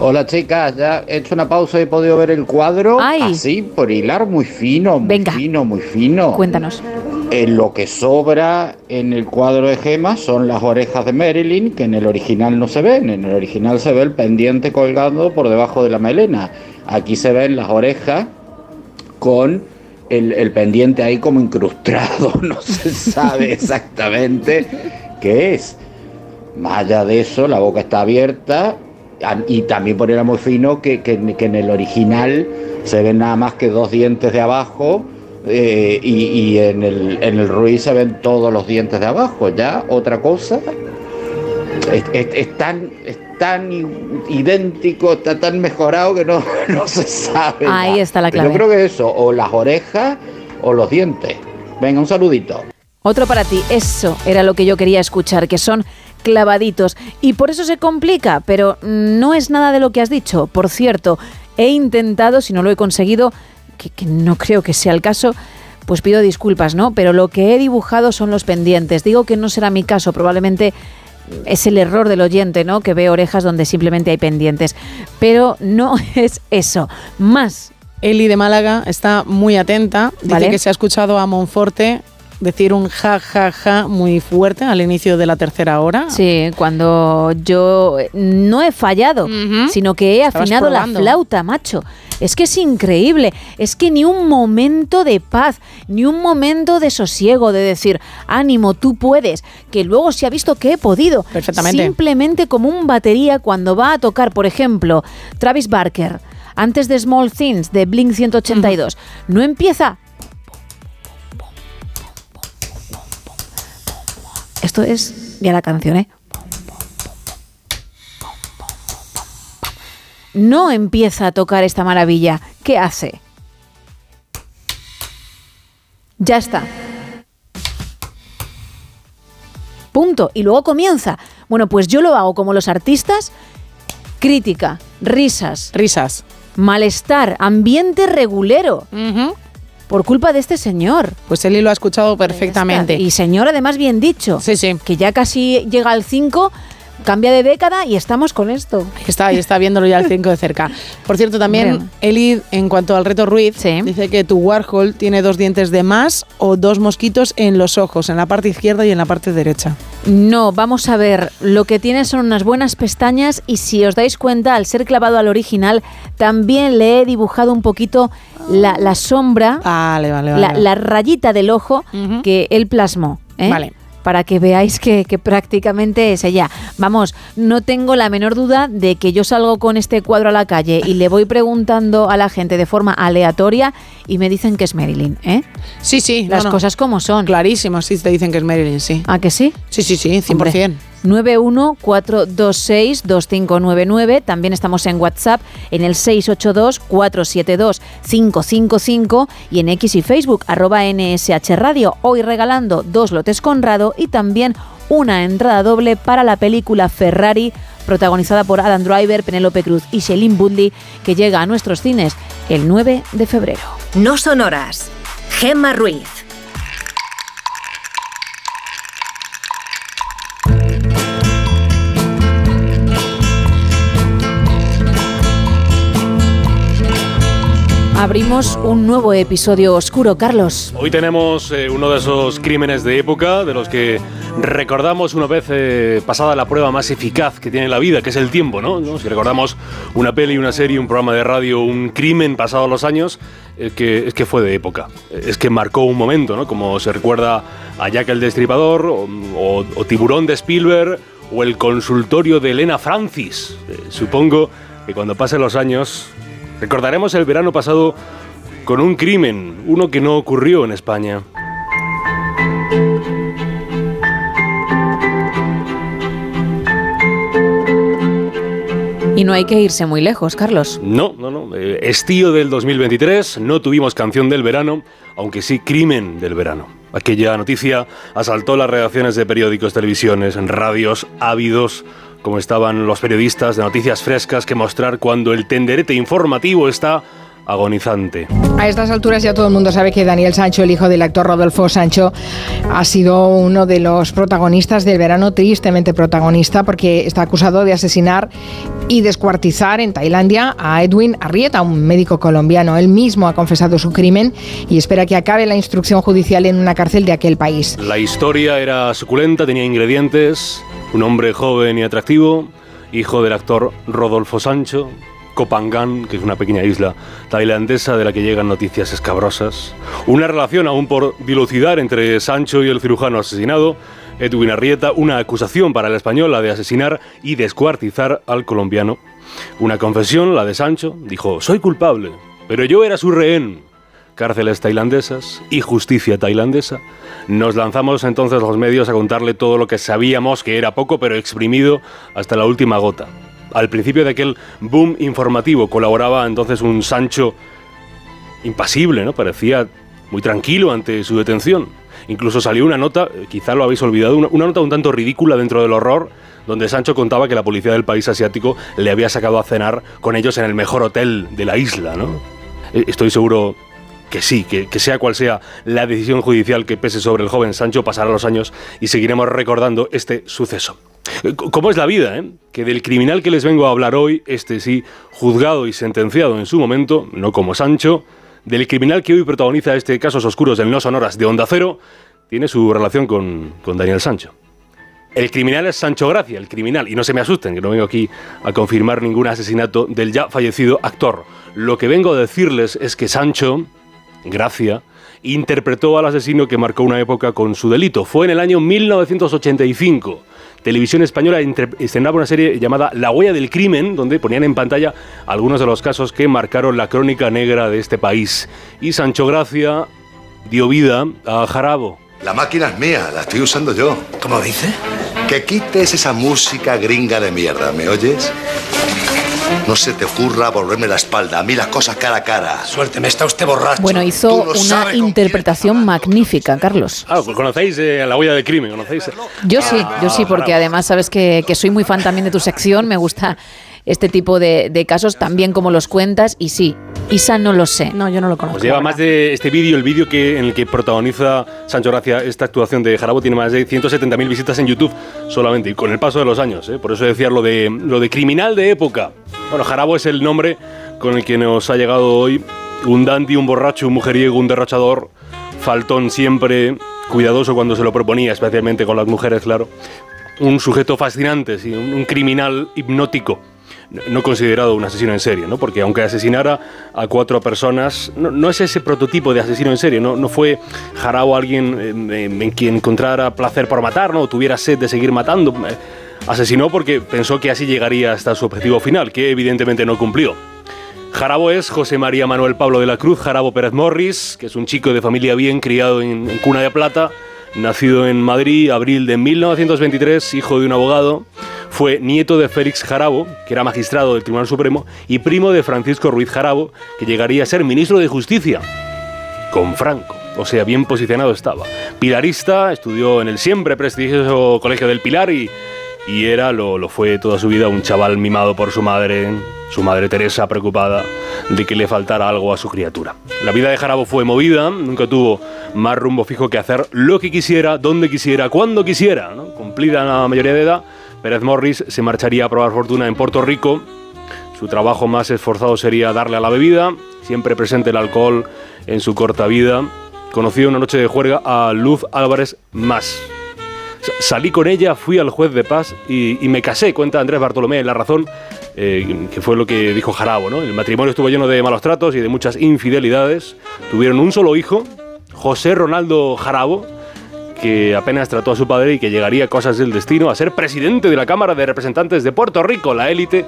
Hola chicas, ya he hecho una pausa y he podido ver el cuadro así, por hilar, muy fino, muy fino, muy fino. Cuéntanos. Eh, lo que sobra en el cuadro de Gema son las orejas de Marilyn, que en el original no se ven. En el original se ve el pendiente colgando por debajo de la melena. Aquí se ven las orejas con el, el pendiente ahí como incrustado. No se sabe exactamente qué es. Más allá de eso, la boca está abierta y también por era muy fino que, que- que en el original se ven nada más que dos dientes de abajo eh, y, y en, el, en el Ruiz se ven todos los dientes de abajo. Ya, otra cosa, es, es- es tan, es tan idéntico, está tan mejorado que no, no se sabe. Ahí está la clave. Yo creo que eso, o las orejas o los dientes. Venga, un saludito. Otro para ti, eso era lo que yo quería escuchar, que son clavaditos. Y por eso se complica, pero no es nada de lo que has dicho. Por cierto, he intentado, si no lo he conseguido, que, que no creo que sea el caso, pues pido disculpas, ¿no? Pero lo que he dibujado son los pendientes. Digo que no será mi caso, probablemente es el error del oyente, ¿no? Que ve orejas donde simplemente hay pendientes. Pero no es eso. Más. Eli de Málaga está muy atenta. Dice Vale. que se ha escuchado a Monforte decir un ja, ja, ja muy fuerte al inicio de la tercera hora. Sí, cuando yo no he fallado, sino que he Estabas afinado la flauta, macho. Es que es increíble. Es que ni un momento de paz, ni un momento de sosiego, de decir, ánimo, tú puedes, que luego se ha visto que he podido. Perfectamente. Simplemente como un batería cuando va a tocar, por ejemplo, Travis Barker, antes de Small Things, de Blink 182, no empieza Esto es ya la canción, ¿eh? No empieza a tocar esta maravilla. ¿Qué hace? Ya está. Punto. Y luego comienza. Bueno, pues yo lo hago como los artistas. Crítica, risas. Risas. Malestar, ambiente regulero. Por culpa de este señor. Pues Eli lo ha escuchado perfectamente. Y señor, además, bien dicho. Sí, sí. Que ya casi llega al 5, cambia de década y estamos con esto. Ahí está, ahí está viéndolo ya el 5 de cerca. Por cierto, también Hombre. Eli, en cuanto al reto Ruiz, dice que tu Warhol tiene dos dientes de más o dos mosquitos en los ojos, en la parte izquierda y en la parte derecha. No, vamos a ver, lo que tiene son unas buenas pestañas y si os dais cuenta, al ser clavado al original, también le he dibujado un poquito la, la sombra, vale, vale, la, vale. la rayita del ojo que él plasmó. ¿eh? Vale. Para que veáis que, que prácticamente es ella. Vamos, no tengo la menor duda de que yo salgo con este cuadro a la calle y le voy preguntando a la gente de forma aleatoria y me dicen que es Marilyn. ¿eh? Sí, sí. Las no, no. cosas como son. Clarísimo, sí te dicen que es Marilyn, sí. ¿A que sí? Sí, sí, sí, 100%. Hombre, 914262599. También estamos en WhatsApp en el 682-472-555 y en X y Facebook, arroba NSH Radio. Hoy regalando dos lotes Conrado y también una entrada doble para la película Ferrari, protagonizada por Adam Driver, Penélope Cruz y Shailene Woodley, que llega a nuestros cines el 9 de febrero. No son horas. Gemma Ruiz. Abrimos un nuevo episodio oscuro, Carlos. Hoy tenemos eh, uno de esos crímenes de época de los que recordamos una vez eh, pasada la prueba más eficaz que tiene la vida, que es el tiempo, ¿no? Si recordamos una peli, una serie, un programa de radio, un crimen pasado los años, es que, es que fue de época. Es que marcó un momento, ¿no? Como se recuerda a Jack el Destripador, o, o- o Tiburón de Spielberg, o el consultorio de Elena Francis. Eh, supongo que cuando pasen los años recordaremos el verano pasado con un crimen, uno que no ocurrió en España. Y no hay que irse muy lejos, Carlos. No, no, no. Eh, estío del 2023, no tuvimos canción del verano, aunque sí crimen del verano. Aquella noticia asaltó las redacciones de periódicos, televisiones, radios, ávidos, como estaban los periodistas de noticias frescas que mostrar cuando el tenderete informativo está agonizante. A estas alturas ya todo el mundo sabe que Daniel Sancho, el hijo del actor Rodolfo Sancho, ha sido uno de los protagonistas del verano, tristemente protagonista, porque está acusado de asesinar y descuartizar en Tailandia a Edwin Arrieta, un médico colombiano. Él mismo ha confesado su crimen y espera que acabe la instrucción judicial en una cárcel de aquel país. La historia era suculenta, tenía ingredientes, un hombre joven y atractivo, hijo del actor Rodolfo Sancho, Kopangan, que es una pequeña isla tailandesa de la que llegan noticias escabrosas, una relación aún por dilucidar entre Sancho y el cirujano asesinado, Edwin Arrieta, una acusación para la de asesinar y descuartizar al colombiano, una confesión, la de Sancho, dijo, soy culpable, pero yo era su rehén, cárceles tailandesas y justicia tailandesa. Nos lanzamos entonces los medios a contarle todo lo que sabíamos, que era poco, pero exprimido hasta la última gota. Al principio de aquel boom informativo colaboraba entonces un Sancho impasible, ¿no? Parecía muy tranquilo ante su detención. Incluso salió una nota, eh, quizá lo habéis olvidado, una, una nota un tanto ridícula dentro del horror, donde Sancho contaba que la policía del país asiático le había sacado a cenar con ellos en el mejor hotel de la isla, ¿no? Eh, Estoy seguro que sí, que, que sea cual sea la decisión judicial que pese sobre el joven Sancho, pasarán los años y seguiremos recordando este suceso. Eh, ¿Cómo es la vida, eh? Que del criminal que les vengo a hablar hoy, este sí, juzgado y sentenciado en su momento, no como Sancho, del criminal que hoy protagoniza este Casos Oscuros del No Sonoras de Onda Cero, tiene su relación con, con Daniel Sancho. El criminal es Sancho Gracia, el criminal, y no se me asusten, que no vengo aquí a confirmar ningún asesinato del ya fallecido actor. Lo que vengo a decirles es que Sancho, Gracia, interpretó al asesino que marcó una época con su delito. Fue en el año 1985. Televisión Española estrenaba una serie llamada La huella del crimen, donde ponían en pantalla algunos de los casos que marcaron la crónica negra de este país. Y Sancho Gracia dio vida a Jarabo. La máquina es mía, la estoy usando yo. ¿Cómo dice? Que quites esa música gringa de mierda, ¿me oyes? No se te ocurra volverme la espalda, a mí las cosas cara a cara. Suerte, me está usted borracho. Bueno, hizo no una interpretación magnífica, Carlos. Ah, ¿conocéis eh, La huella del crimen? ¿Conocéis? Yo sí, yo sí, porque Jarabo. además sabes que, que soy muy fan también de tu sección, me gusta este tipo de, de casos, también como los cuentas, y sí, Isa no lo sé. No, yo no lo conozco. Pues lleva más de este vídeo, el vídeo que, en el que protagoniza Sancho Gracia esta actuación de Jarabo tiene más de 170.000 visitas en YouTube solamente, y con el paso de los años, ¿eh? por eso decía lo de, lo de criminal de época. Bueno, Jarabo es el nombre con el que nos ha llegado hoy un dandy, un borracho, un mujeriego, un derrochador, faltón siempre, cuidadoso cuando se lo proponía, especialmente con las mujeres, claro. Un sujeto fascinante, sí, un, un criminal hipnótico no- considerado un asesino en serie, ¿no? Porque aunque asesinara a cuatro personas, no, es ese prototipo de asesino en serie, no, no fue Jarabo alguien eh, en, en quien encontrara placer por matar, ¿no? O tuviera sed de seguir matando. Eh, Asesinó porque pensó que así llegaría hasta su objetivo final, que evidentemente no cumplió. Jarabo es José María Manuel Pablo de la Cruz Jarabo Pérez Morris, que es un chico de familia bien criado en, en cuna de plata, nacido en Madrid, abril de 1923, hijo de un abogado. Fue nieto de Félix Jarabo, que era magistrado del Tribunal Supremo, y primo de Francisco Ruiz Jarabo, que llegaría a ser ministro de Justicia con Franco. O sea, bien posicionado estaba. Pilarista, estudió en el siempre prestigioso Colegio del Pilar y, y era, lo, lo fue toda su vida, un chaval mimado por su madre, su madre Teresa preocupada de que le faltara algo a su criatura. La vida de Jarabo fue movida, nunca tuvo más rumbo fijo que hacer lo que quisiera, donde quisiera, cuando quisiera. ¿no? Cumplida la mayoría de edad, Pérez Morris se marcharía a probar fortuna en Puerto Rico, su trabajo más esforzado sería darle a la bebida, siempre presente el alcohol en su corta vida. Conocí una noche de juerga a Luz Álvarez Más. Sa- Salí con ella, fui al juez de paz y, y me casé, cuenta Andrés Bartolomé en La Razón, eh, que fue lo que dijo Jarabo. ¿no? El matrimonio estuvo lleno de malos tratos y de muchas infidelidades. Tuvieron un solo hijo, José Ronaldo Jarabo, que apenas trató a su padre y que llegaría cosas del destino a ser presidente de la Cámara de Representantes de Puerto Rico, la élite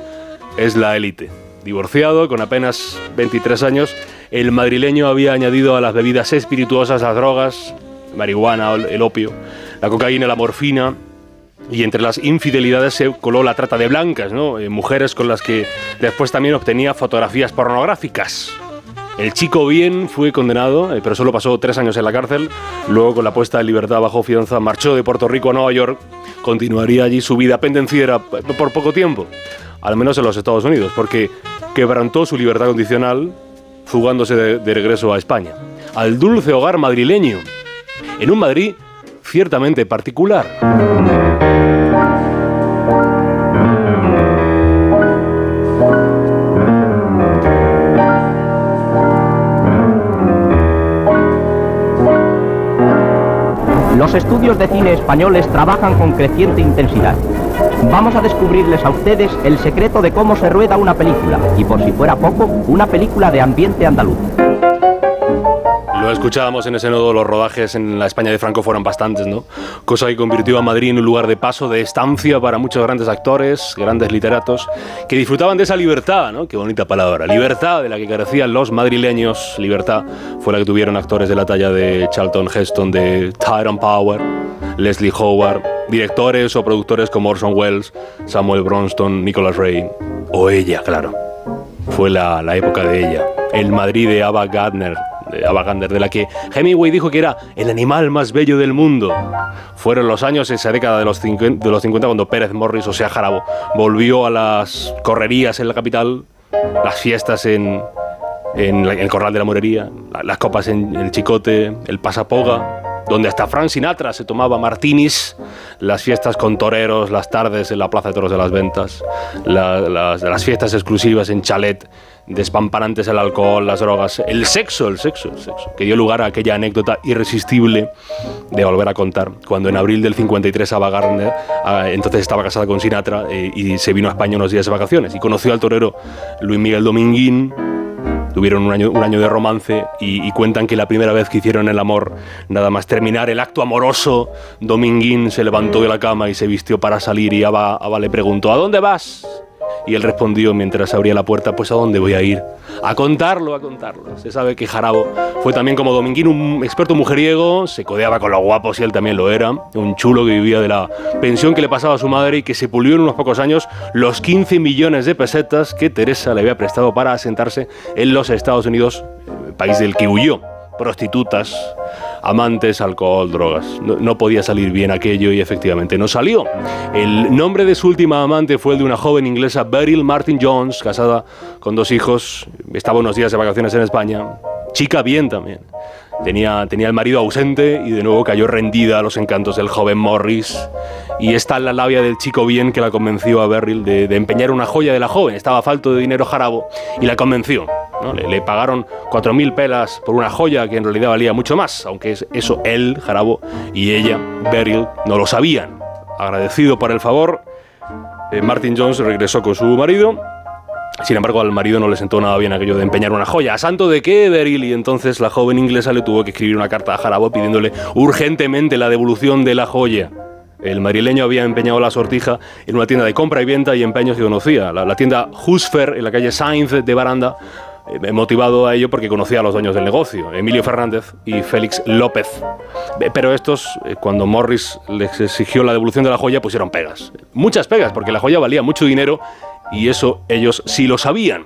es la élite. Divorciado, con apenas 23 años, el madrileño había añadido a las bebidas espirituosas las drogas, marihuana, el opio, la cocaína, la morfina, y entre las infidelidades se coló la trata de blancas, ¿no? Eh, mujeres con las que después también obtenía fotografías pornográficas. El chico bien fue condenado, eh, pero solo pasó tres años en la cárcel. Luego, con la puesta en libertad bajo fianza, marchó de Puerto Rico a Nueva York. Continuaría allí su vida pendenciera p- por poco tiempo, al menos en los Estados Unidos, porque quebrantó su libertad condicional fugándose de, de regreso a España, al dulce hogar madrileño, en un Madrid ciertamente particular. Los estudios de cine españoles trabajan con creciente intensidad. Vamos a descubrirles a ustedes el secreto de cómo se rueda una película, y por si fuera poco, una película de ambiente andaluz. Escuchábamos en ese nodo, los rodajes en la España de Franco fueron bastantes, ¿no? Cosa que convirtió a Madrid en un lugar de paso, de estancia para muchos grandes actores, grandes literatos, que disfrutaban de esa libertad, ¿no? Qué bonita palabra, libertad de la que carecían los madrileños. Libertad fue la que tuvieron actores de la talla de Charlton Heston, de Tyrone Power, Leslie Howard, directores o productores como Orson Welles, Samuel Bronston, Nicholas Ray, o ella, claro fue la, la época de ella. El Madrid de Ava Gardner, de de la que Hemingway dijo que era el animal más bello del mundo. Fueron los años, esa década de los, 50, de los 50, cuando Pérez Morris, o sea, Jarabo, volvió a las correrías en la capital, las fiestas en, en el Corral de la Morería, la- las copas en el Chicote, el Pasapoga, donde hasta Frank Sinatra se tomaba martinis, las fiestas con toreros, las tardes en la Plaza de Toros de las Ventas, la- las, las fiestas exclusivas en chalet, despampanantes el alcohol, las drogas, el sexo, el sexo, el sexo, que dio lugar a aquella anécdota irresistible de volver a contar, cuando en abril del 53 Ava Gardner, entonces estaba casada con Sinatra eh, y se vino a España unos días de vacaciones y conoció al torero Luis Miguel Dominguín, Tuvieron un año, un año de romance y, y cuentan que la primera vez que hicieron el amor, nada más terminar el acto amoroso, Dominguín se levantó de la cama y se vistió para salir y Ava, Ava le preguntó, ¿a dónde vas? Y él respondió mientras abría la puerta, pues ¿a dónde voy a ir? A contarlo, a contarlo. Se sabe que Jarabo fue también como Dominguín un experto mujeriego, se codeaba con los guapos y él también lo era, un chulo que vivía de la pensión que le pasaba a su madre y que se pulió en unos pocos años los 15 millones de pesetas que Teresa le había prestado para asentarse en los Estados Unidos, eh, país del que huyó. Prostitutas, amantes, alcohol, drogas. No, podía salir bien aquello y efectivamente no salió. El nombre de su última amante fue el de una joven inglesa, Beryl Martin Jones, casada con dos hijos, estaba unos días de vacaciones en España. Chica bien también. Tenía, tenía el marido ausente y de nuevo cayó rendida a los encantos del joven Morris. Y está en la labia del chico bien que la convenció a Beryl de, empeñar una joya de la joven. Estaba falto de dinero jarabo y la convenció. ¿no? Le, le pagaron 4.000 pelas por una joya que en realidad valía mucho más, aunque es eso él, Jarabo, y ella, Beryl, no lo sabían. Agradecido por el favor, eh, Martin Jones regresó con su marido. Sin embargo, al marido no le sentó nada bien aquello de empeñar una joya. ¿A santo de qué, Beryl? Y entonces la joven inglesa le tuvo que escribir una carta a Jarabo pidiéndole urgentemente la devolución de la joya. El madrileño había empeñado la sortija en una tienda de compra y venta y empeños que conocía, la, la tienda Husfer en la calle Sainz de Baranda, eh, motivado a ello porque conocía a los dueños del negocio, Emilio Fernández y Félix López. Eh, Pero estos, eh, cuando Morris les exigió la devolución de la joya, pusieron pegas. Muchas pegas, porque la joya valía mucho dinero y eso ellos sí lo sabían.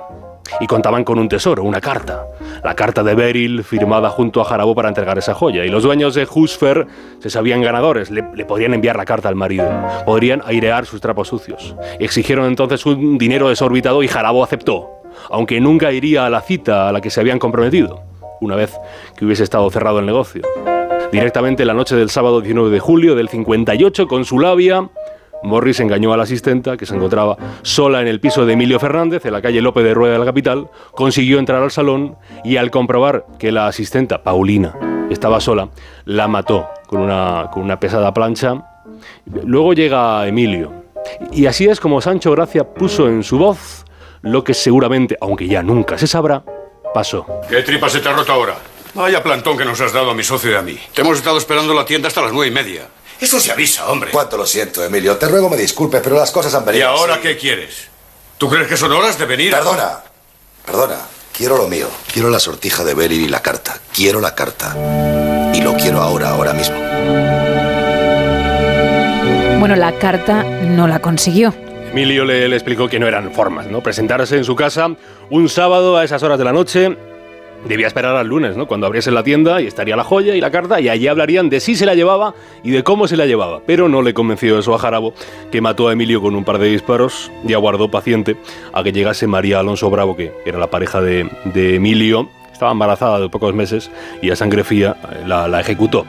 Y contaban con un tesoro, una carta. La carta de Beryl firmada junto a Jarabo para entregar esa joya. Y los dueños de Husfer se sabían ganadores, le, le podrían enviar la carta al marido, podrían airear sus trapos sucios. Exigieron entonces un dinero desorbitado y Jarabo aceptó, aunque nunca iría a la cita a la que se habían comprometido, una vez que hubiese estado cerrado el negocio. Directamente la noche del sábado 19 de julio del 58, con su labia, Morris engañó a la asistenta, que se encontraba sola en el piso de Emilio Fernández, en la calle López de Rueda de la capital, consiguió entrar al salón y al comprobar que la asistenta, Paulina, estaba sola, la mató con una, con una pesada plancha. Luego llega Emilio. Y así es como Sancho Gracia puso en su voz lo que seguramente, aunque ya nunca se sabrá, pasó. ¿Qué tripa se te ha roto ahora? Vaya plantón que nos has dado a mi socio y a mí. Te hemos estado esperando la tienda hasta las nueve y media. Eso se avisa, hombre. Cuánto lo siento, Emilio. Te ruego me disculpes, pero las cosas han ¿Y venido. ahora así. qué quieres? ¿Tú crees que son horas de venir? Perdona, perdona. Quiero lo mío. Quiero la sortija de Beryl y la carta. Quiero la carta. Y lo quiero ahora, ahora mismo. Bueno, la carta no la consiguió. Emilio le, le explicó que no eran formas, ¿no? Presentarse en su casa un sábado a esas horas de la noche. Debía esperar al lunes, ¿no? Cuando abriese la tienda y estaría la joya y la carta y allí hablarían de si se la llevaba y de cómo se la llevaba. Pero no le convenció eso a Jarabo, que mató a Emilio con un par de disparos y aguardó paciente a que llegase María Alonso Bravo, que era la pareja de, de Emilio. Estaba embarazada de pocos meses y a sangre fría eh, la, ejecutó.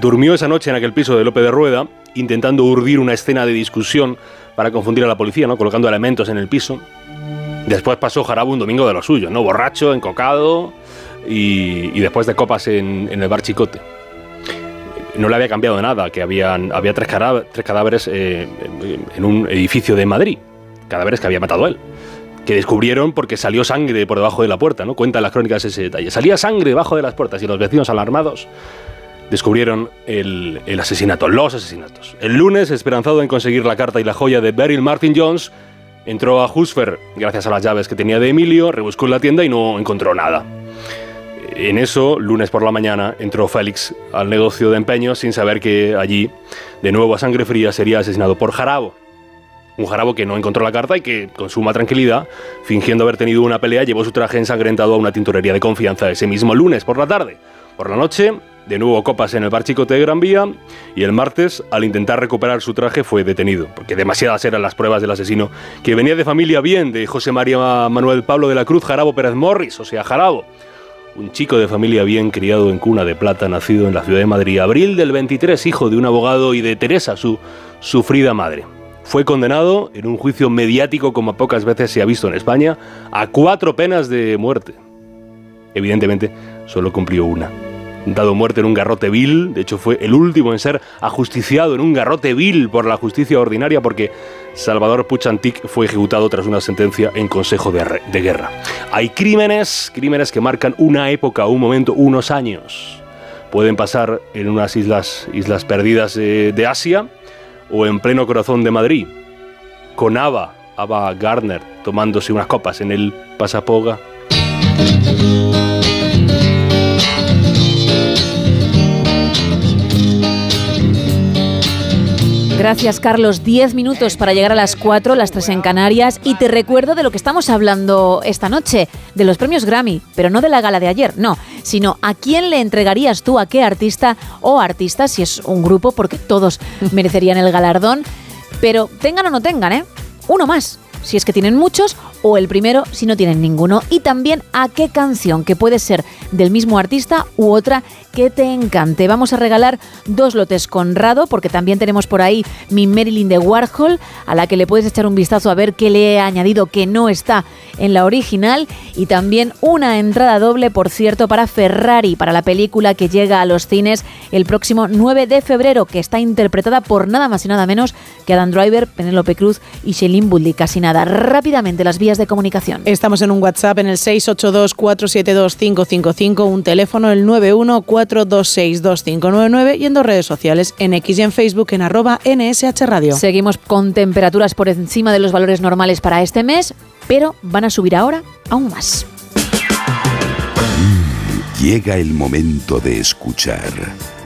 Durmió esa noche en aquel piso de Lope de Rueda, intentando urdir una escena de discusión para confundir a la policía, ¿no? colocando elementos en el piso. Después pasó Jarabo un domingo de lo suyo, ¿no? Borracho, encocado y, después de copas en, el bar Chicote. No le había cambiado nada, que habían, había tres, cará- tres cadáveres eh, en un edificio de Madrid, cadáveres que había matado él, que descubrieron porque salió sangre por debajo de la puerta, ¿no? Cuenta las crónicas ese detalle. Salía sangre debajo de las puertas y los vecinos alarmados descubrieron el, el asesinato, los asesinatos. El lunes, esperanzado en conseguir la carta y la joya de Beryl Martin Jones, entró a Husfer gracias a las llaves que tenía de Emilio, rebuscó en la tienda y no encontró nada. En eso, lunes por la mañana, entró Félix al negocio de empeños sin saber que allí, de nuevo a sangre fría, sería asesinado por Jarabo. Un Jarabo que no encontró la carta y que, con suma tranquilidad, fingiendo haber tenido una pelea, llevó su traje ensangrentado a una tintorería de confianza ese mismo lunes por la tarde. Por la noche, de nuevo copas en el bar Chicote de Gran Vía, y el martes, al intentar recuperar su traje, fue detenido, porque demasiadas eran las pruebas del asesino, que venía de familia bien de José María Manuel Pablo de la Cruz Jarabo Pérez Morris, o sea, Jarabo. Un chico de familia bien criado en cuna de plata, nacido en la ciudad de Madrid, abril del 23, hijo de un abogado y de Teresa, su sufrida madre. Fue condenado en un juicio mediático como pocas veces se ha visto en España a cuatro penas de muerte. Evidentemente, solo cumplió una. Dado muerte en un garrote vil, de hecho fue el último en ser ajusticiado en un garrote vil por la justicia ordinaria porque Salvador Puchantic fue ejecutado tras una sentencia en Consejo de, Guerra. Hay crímenes, crímenes que marcan una época, un momento, unos años. Pueden pasar en unas islas, islas perdidas de Asia o en pleno corazón de Madrid, con Ava, Ava Gardner, tomándose unas copas en el Pasapoga. Gracias, Carlos. Diez minutos para llegar a las cuatro, las tres en Canarias. Y te recuerdo de lo que estamos hablando esta noche, de los premios Grammy, pero no de la gala de ayer, no, sino a quién le entregarías tú, a qué artista o artista, si es un grupo, porque todos merecerían el galardón, pero tengan o no tengan, ¿eh? Uno más, si es que tienen muchos, o el primero si no tienen ninguno. Y también a qué canción, que puede ser del mismo artista u otra que te encante. Vamos a regalar dos lotes con Rado, porque también tenemos por ahí mi Marilyn de Warhol, a la que le puedes echar un vistazo a ver qué le he añadido que no está en la original. Y también una entrada doble, por cierto, para Ferrari, para la película que llega a los cines el próximo 9 de febrero, que está interpretada por nada más y nada menos que Adam Driver, Penélope Cruz y Shailene Woodley. Casi nada. Rápidamente las vías de comunicación. Estamos en un WhatsApp en el 682-472-555, un teléfono el 914262599 y en dos redes sociales, en X y en Facebook en arroba NSH Radio. Seguimos con temperaturas por encima de los valores normales para este mes, pero van a subir ahora aún más. Llega el momento de escuchar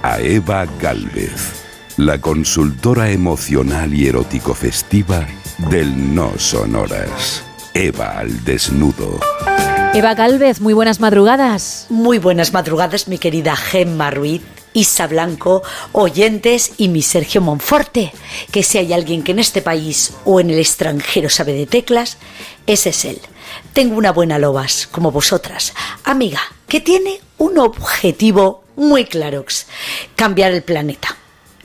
a Eva Galvez, la consultora emocional y erótico festiva del No Sonoras. Eva al desnudo. Eva Galvez, muy buenas madrugadas. Muy buenas madrugadas, mi querida Gemma Ruiz, Isa Blanco, oyentes y mi Sergio Monforte, que si hay alguien que en este país o en el extranjero sabe de teclas, ese es él. Tengo una buena lobas, como vosotras, amiga, que tiene un objetivo muy claro, cambiar el planeta.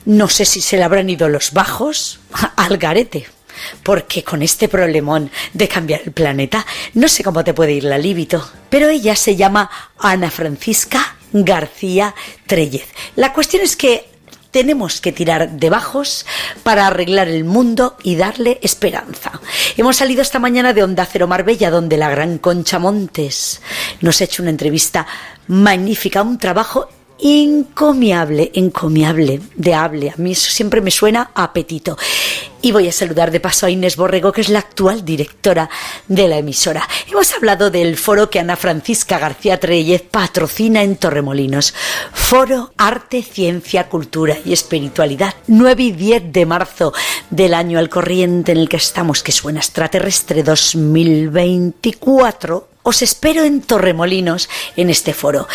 No sé si se le habrán ido los bajos al garete. Porque con este problemón de cambiar el planeta, no sé cómo te puede ir la líbito. Pero ella se llama Ana Francisca García Trellez. La cuestión es que tenemos que tirar de bajos para arreglar el mundo y darle esperanza. Hemos salido esta mañana de Onda Cero Marbella, donde la gran Concha Montes nos ha hecho una entrevista magnífica, un trabajo encomiable, encomiable de hable. A mí eso siempre me suena a apetito. Y voy a saludar de paso a Inés Borrego, que es la actual directora de la emisora. Hemos hablado del foro que Ana Francisca García Treyez patrocina en Torremolinos. Foro Arte, Ciencia, Cultura y Espiritualidad. 9 y 10 de marzo del año al corriente en el que estamos, que suena extraterrestre 2024. Os espero en Torremolinos en este foro.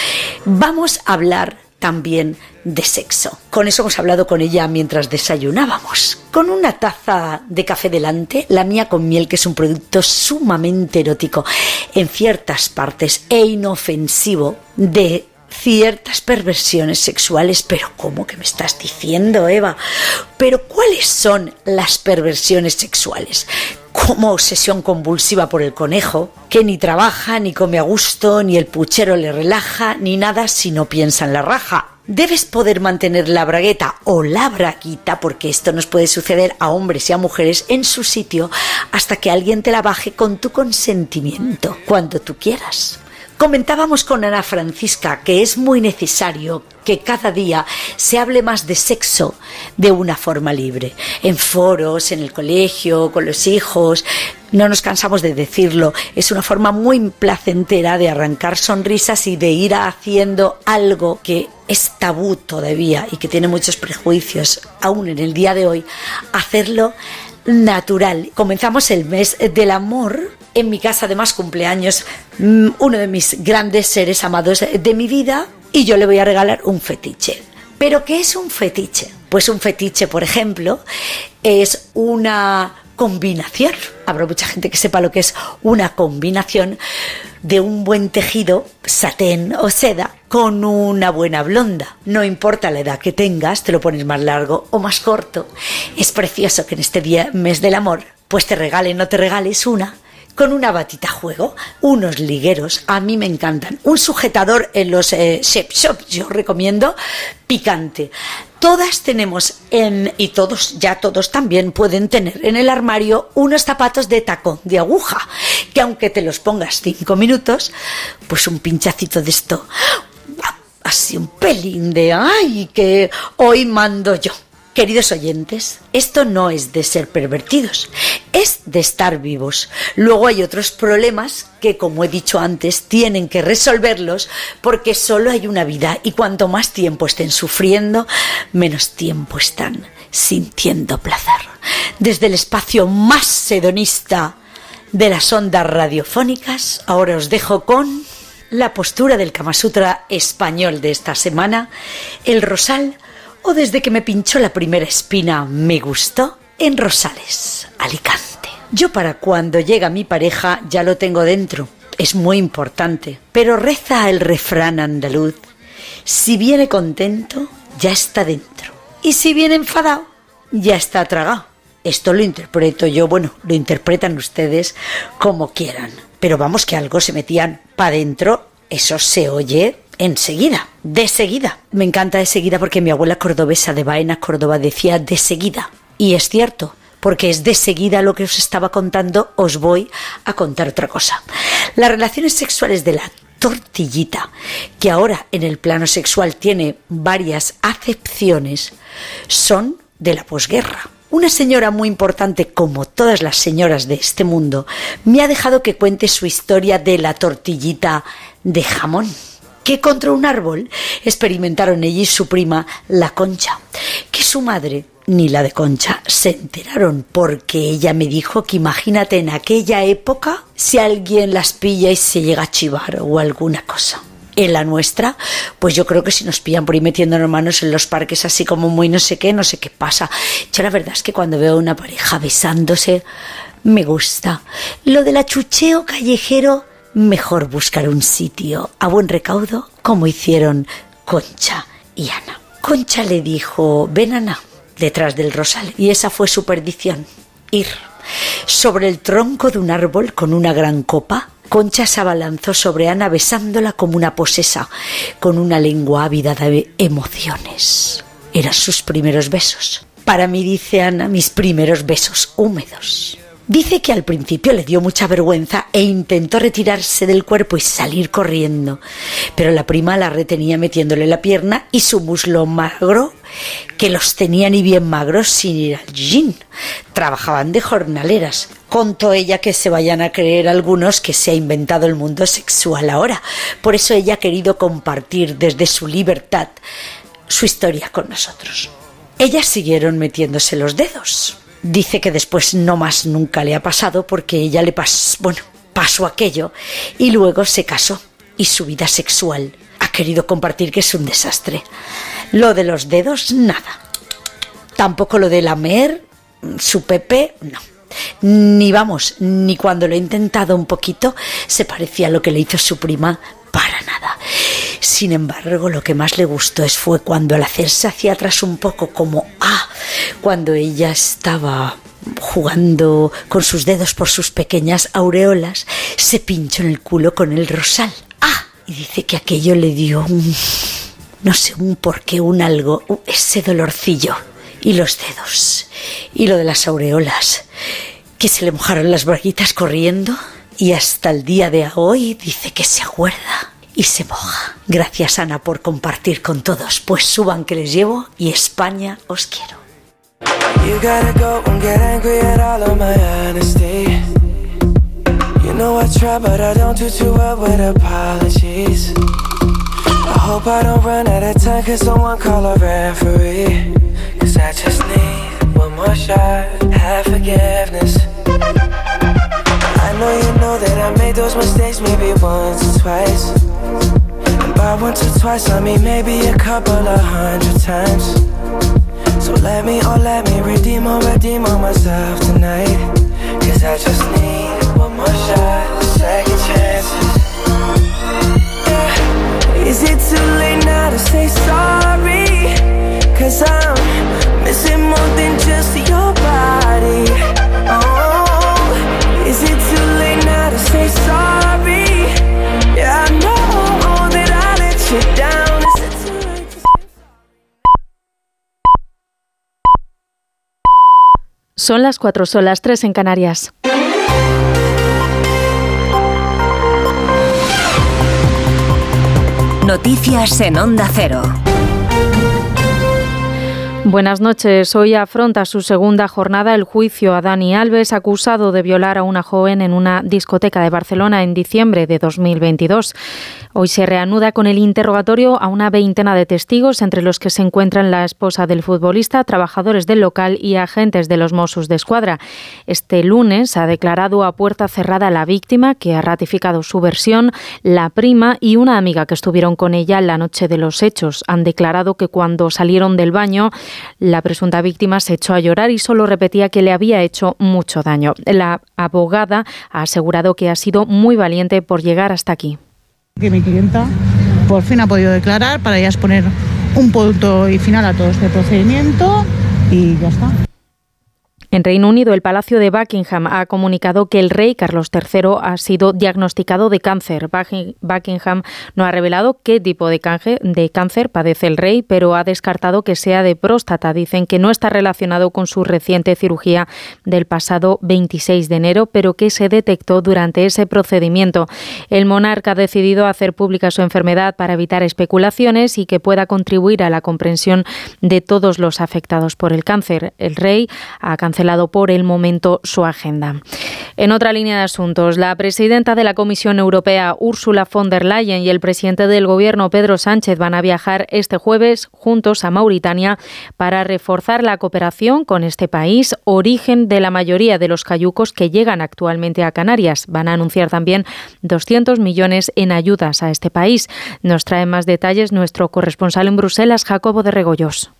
Vamos a hablar también de sexo. Con eso hemos hablado con ella mientras desayunábamos. Con una taza de café delante, la mía con miel, que es un producto sumamente erótico en ciertas partes e inofensivo de ciertas perversiones sexuales. Pero ¿cómo que me estás diciendo, Eva? Pero ¿cuáles son las perversiones sexuales? Como obsesión convulsiva por el conejo, que ni trabaja, ni come a gusto, ni el puchero le relaja, ni nada si no piensa en la raja. Debes poder mantener la bragueta o la braguita, porque esto nos puede suceder a hombres y a mujeres en su sitio, hasta que alguien te la baje con tu consentimiento, cuando tú quieras. Comentábamos con Ana Francisca que es muy necesario que cada día se hable más de sexo de una forma libre. En foros, en el colegio, con los hijos. No nos cansamos de decirlo. Es una forma muy placentera de arrancar sonrisas y de ir haciendo algo que es tabú todavía y que tiene muchos prejuicios aún en el día de hoy. Hacerlo natural. Comenzamos el mes del amor. En mi casa, además, cumpleaños mm, uno de mis grandes seres amados de mi vida y yo le voy a regalar un fetiche. ¿Pero qué es un fetiche? Pues un fetiche, por ejemplo, es una combinación. Habrá mucha gente que sepa lo que es una combinación de un buen tejido, satén o seda, con una buena blonda. No importa la edad que tengas, te lo pones más largo o más corto. Es precioso que en este día, mes del amor, pues te regalen o no te regales una con una batita juego, unos ligueros, a mí me encantan, un sujetador en los eh, shape shops, yo recomiendo picante. Todas tenemos en, y todos, ya todos también pueden tener en el armario unos zapatos de tacón, de aguja, que aunque te los pongas cinco minutos, pues un pinchacito de esto, así un pelín de, ay, que hoy mando yo. Queridos oyentes, esto no es de ser pervertidos, es de estar vivos. Luego hay otros problemas que, como he dicho antes, tienen que resolverlos porque solo hay una vida y cuanto más tiempo estén sufriendo, menos tiempo están sintiendo placer. Desde el espacio más hedonista de las ondas radiofónicas, ahora os dejo con la postura del Kama Sutra español de esta semana, el rosal o desde que me pinchó la primera espina me gustó en Rosales, Alicante. Yo para cuando llega mi pareja ya lo tengo dentro, es muy importante, pero reza el refrán andaluz, si viene contento, ya está dentro, y si viene enfadado, ya está tragado. Esto lo interpreto yo, bueno, lo interpretan ustedes como quieran, pero vamos que algo se metían para adentro, eso se oye enseguida, de seguida. Me encanta de seguida porque mi abuela cordobesa de Baena, Córdoba, decía de seguida. Y es cierto, porque es de seguida lo que os estaba contando, os voy a contar otra cosa. Las relaciones sexuales de la tortillita, que ahora en el plano sexual tiene varias acepciones, son de la posguerra. Una señora muy importante, como todas las señoras de este mundo, me ha dejado que cuente su historia de la tortillita de jamón que contra un árbol experimentaron ella y su prima la concha, que su madre ni la de Concha se enteraron porque ella me dijo que imagínate en aquella época si alguien las pilla y se llega a chivar o alguna cosa. En la nuestra, pues yo creo que si nos pillan por ahí metiéndonos manos en los parques así como muy no sé qué, no sé qué pasa. Yo la verdad es que cuando veo a una pareja besándose, me gusta. Lo del achucheo callejero, mejor buscar un sitio a buen recaudo como hicieron Concha y Ana. Concha le dijo, ven Ana, detrás del rosal. Y esa fue su perdición, ir. Sobre el tronco de un árbol con una gran copa, Concha se abalanzó sobre Ana besándola como una posesa, con una lengua ávida de emociones. Eran sus primeros besos. Para mí, dice Ana, mis primeros besos húmedos. Dice que al principio le dio mucha vergüenza e intentó retirarse del cuerpo y salir corriendo, pero la prima la retenía metiéndole la pierna y su muslo magro, que los tenía ni bien magros sin ir al gym. Trabajaban de jornaleras. Contó ella que se vayan a creer algunos que se ha inventado el mundo sexual ahora. Por eso ella ha querido compartir desde su libertad su historia con nosotros. Ellas siguieron metiéndose los dedos. Dice que después no más nunca le ha pasado porque ella le pasó, bueno, pasó aquello y luego se casó y su vida sexual ha querido compartir que es un desastre. Lo de los dedos, nada. Tampoco lo de lamer, su Pepe, no. Ni vamos, ni cuando lo he intentado un poquito se parecía a lo que le hizo su prima para nada. Sin embargo, lo que más le gustó es fue cuando al hacerse hacia atrás un poco como ah, cuando ella estaba jugando con sus dedos por sus pequeñas aureolas, se pinchó en el culo con el rosal. Ah, y dice que aquello le dio un no sé un por qué, un algo, ese dolorcillo. Y los dedos y lo de las aureolas, que se le mojaron las braguitas corriendo. Y hasta el día de hoy dice que se acuerda y se moja. Gracias Ana por compartir con todos, pues suban que les llevo y España os quiero. I just need one more shot, have forgiveness. Know you know that I made those mistakes maybe once or twice. By once or twice, I mean maybe a couple of hundred times. So let me, oh let me redeem or redeem on myself tonight Cause I just need one more shot, second chances Yeah. Is it too late now to say sorry? Cause I'm missing more than just your body Son las 4, son las 3 en Canarias. Noticias en Onda Cero. Buenas noches. Hoy afronta su segunda jornada el juicio a Dani Alves, acusado de violar a una joven en una discoteca de Barcelona en diciembre de 2022. Hoy se reanuda con el interrogatorio a una veintena de testigos, entre los que se encuentran la esposa del futbolista, trabajadores del local y agentes de los Mossos de Escuadra. Este lunes ha declarado a puerta cerrada la víctima, que ha ratificado su versión, la prima y una amiga que estuvieron con ella la noche de los hechos. Han declarado que cuando salieron del baño, la presunta víctima se echó a llorar y solo repetía que le había hecho mucho daño. La abogada ha asegurado que ha sido muy valiente por llegar hasta aquí. que mi clienta por fin ha podido declarar para ya poner un punto y final a todo este procedimiento y ya está. En Reino Unido, el Palacio de Buckingham ha comunicado que el rey Carlos III ha sido diagnosticado de cáncer. Bucking- Buckingham no ha revelado qué tipo de, canje- de cáncer padece el rey, pero ha descartado que sea de próstata. Dicen que no está relacionado con su reciente cirugía del pasado 26 de enero, pero que se detectó durante ese procedimiento. El monarca ha decidido hacer pública su enfermedad para evitar especulaciones y que pueda contribuir a la comprensión de todos los afectados por el cáncer. El rey ha cancelado por el momento su agenda. En otra línea de asuntos, la presidenta de la Comisión Europea, Ursula von der Leyen, y el presidente del Gobierno, Pedro Sánchez, van a viajar este jueves juntos a Mauritania para reforzar la cooperación con este país, origen de la mayoría de los cayucos que llegan actualmente a Canarias. Van a anunciar también 200 millones en ayudas a este país. Nos trae más detalles nuestro corresponsal en Bruselas, Jacobo de Regoyos.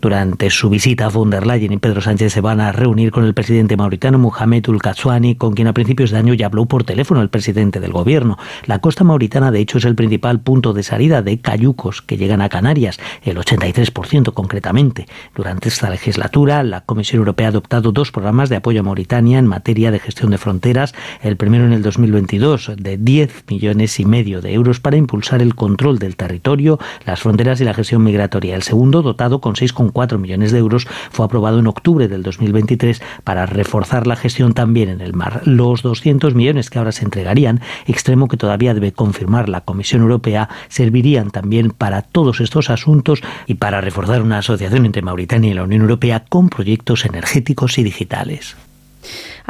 Durante su visita, von der Leyen y Pedro Sánchez se van a reunir con el presidente mauritano Mohamed Ul Katswani, con quien a principios de año ya habló por teléfono el presidente del gobierno. La costa mauritana, de hecho, es el principal punto de salida de cayucos que llegan a Canarias, el 83% concretamente. Durante esta legislatura, la Comisión Europea ha adoptado dos programas de apoyo a Mauritania en materia de gestión de fronteras. El primero en el 2022, de 10 millones y medio de euros para impulsar el control del territorio, las fronteras y la gestión migratoria. El segundo, dotado con 6,4 4 millones de euros, fue aprobado en octubre del 2023 para reforzar la gestión también en el mar. Los 200 millones que ahora se entregarían, extremo que todavía debe confirmar la Comisión Europea, servirían también para todos estos asuntos y para reforzar una asociación entre Mauritania y la Unión Europea con proyectos energéticos y digitales.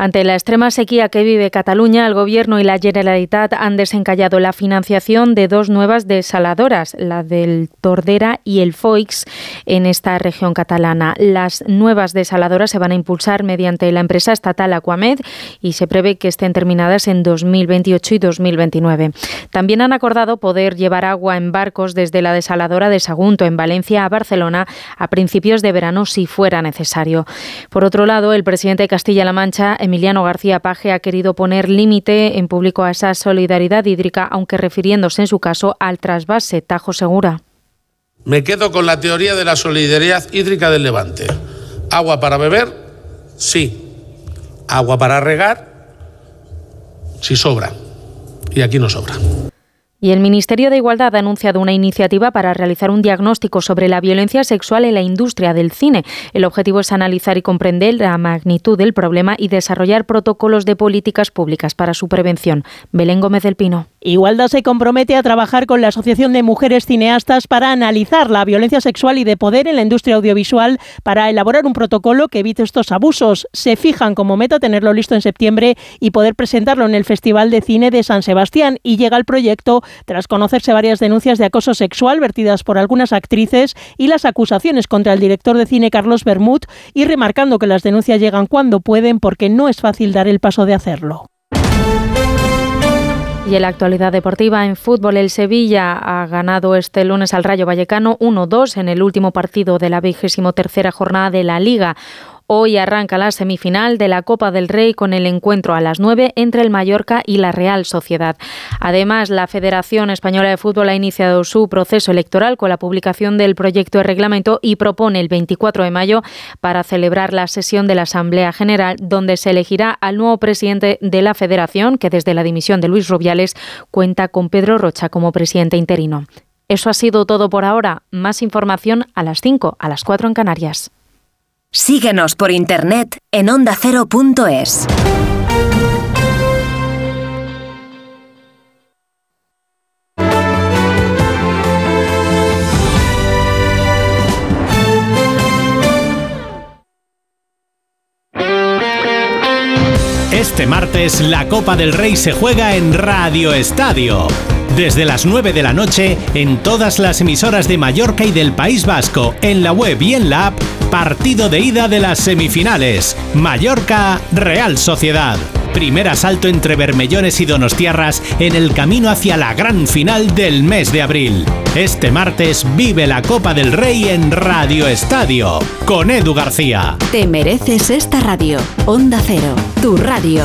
Ante la extrema sequía que vive Cataluña, el Gobierno y la Generalitat han desencallado la financiación de dos nuevas desaladoras, la del Tordera y el Foix, en esta región catalana. Las nuevas desaladoras se van a impulsar mediante la empresa estatal Aquamed y se prevé que estén terminadas en 2028 y 2029. También han acordado poder llevar agua en barcos desde la desaladora de Sagunto, en Valencia, a Barcelona, a principios de verano, si fuera necesario. Por otro lado, el presidente de Castilla-La Mancha, Emiliano García Paje ha querido poner límite en público a esa solidaridad hídrica, aunque refiriéndose en su caso al trasvase Tajo Segura. Me quedo con la teoría de la solidaridad hídrica del Levante. Agua para beber, sí. Agua para regar, si sobra. Y aquí no sobra. Y el Ministerio de Igualdad ha anunciado una iniciativa para realizar un diagnóstico sobre la violencia sexual en la industria del cine. El objetivo es analizar y comprender la magnitud del problema y desarrollar protocolos de políticas públicas para su prevención. Belén Gómez del Pino. Igualdad se compromete a trabajar con la Asociación de Mujeres Cineastas para analizar la violencia sexual y de poder en la industria audiovisual para elaborar un protocolo que evite estos abusos. Se fijan como meta tenerlo listo en septiembre y poder presentarlo en el Festival de Cine de San Sebastián. Y llega el proyecto tras conocerse varias denuncias de acoso sexual vertidas por algunas actrices y las acusaciones contra el director de cine Carlos Bermud y remarcando que las denuncias llegan cuando pueden porque no es fácil dar el paso de hacerlo. Y en la actualidad deportiva en fútbol, el Sevilla ha ganado este lunes al Rayo Vallecano 1-2 en el último partido de la vigésimo tercera jornada de la Liga. Hoy arranca la semifinal de la Copa del Rey con el encuentro a las 9 entre el Mallorca y la Real Sociedad. Además, la Federación Española de Fútbol ha iniciado su proceso electoral con la publicación del proyecto de reglamento y propone el 24 de mayo para celebrar la sesión de la Asamblea General donde se elegirá al nuevo presidente de la Federación que desde la dimisión de Luis Rubiales cuenta con Pedro Rocha como presidente interino. Eso ha sido todo por ahora. Más información a las 5, a las 4 en Canarias. Síguenos por internet en ondacero.es. Este martes la Copa del Rey se juega en Radio Estadio. Desde las 9 de la noche, en todas las emisoras de Mallorca y del País Vasco, en la web y en la app, partido de ida de las semifinales. Mallorca, Real Sociedad. Primer asalto entre Bermellones y Donostiarras en el camino hacia la gran final del mes de abril. Este martes vive la Copa del Rey en Radio Estadio, con Edu García. Te mereces esta radio. Onda Cero, tu radio.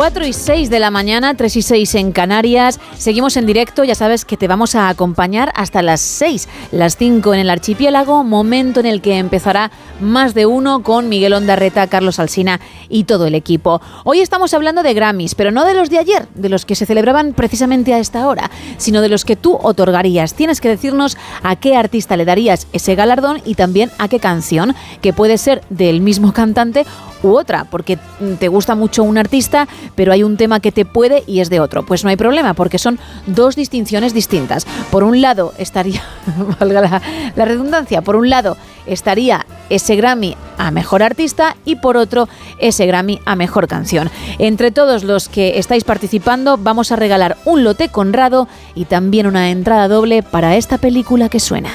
4 y 6 de la mañana, 3 y 6 en Canarias. Seguimos en directo, ya sabes que te vamos a acompañar hasta las 6, las 5 en el archipiélago, momento en el que empezará más de uno con Miguel Ondarreta, Carlos Alsina y todo el equipo. Hoy estamos hablando de Grammys, pero no de los de ayer, de los que se celebraban precisamente a esta hora, sino de los que tú otorgarías. Tienes que decirnos a qué artista le darías ese galardón y también a qué canción, que puede ser del mismo cantante u otra, porque te gusta mucho un artista, pero hay un tema que te puede y es de otro. Pues no hay problema, porque son dos distinciones distintas. Por un lado estaría, valga la, la redundancia, por un lado estaría ese Grammy a Mejor Artista y por otro ese Grammy a Mejor Canción. Entre todos los que estáis participando vamos a regalar un lote conrado y también una entrada doble para esta película que suena.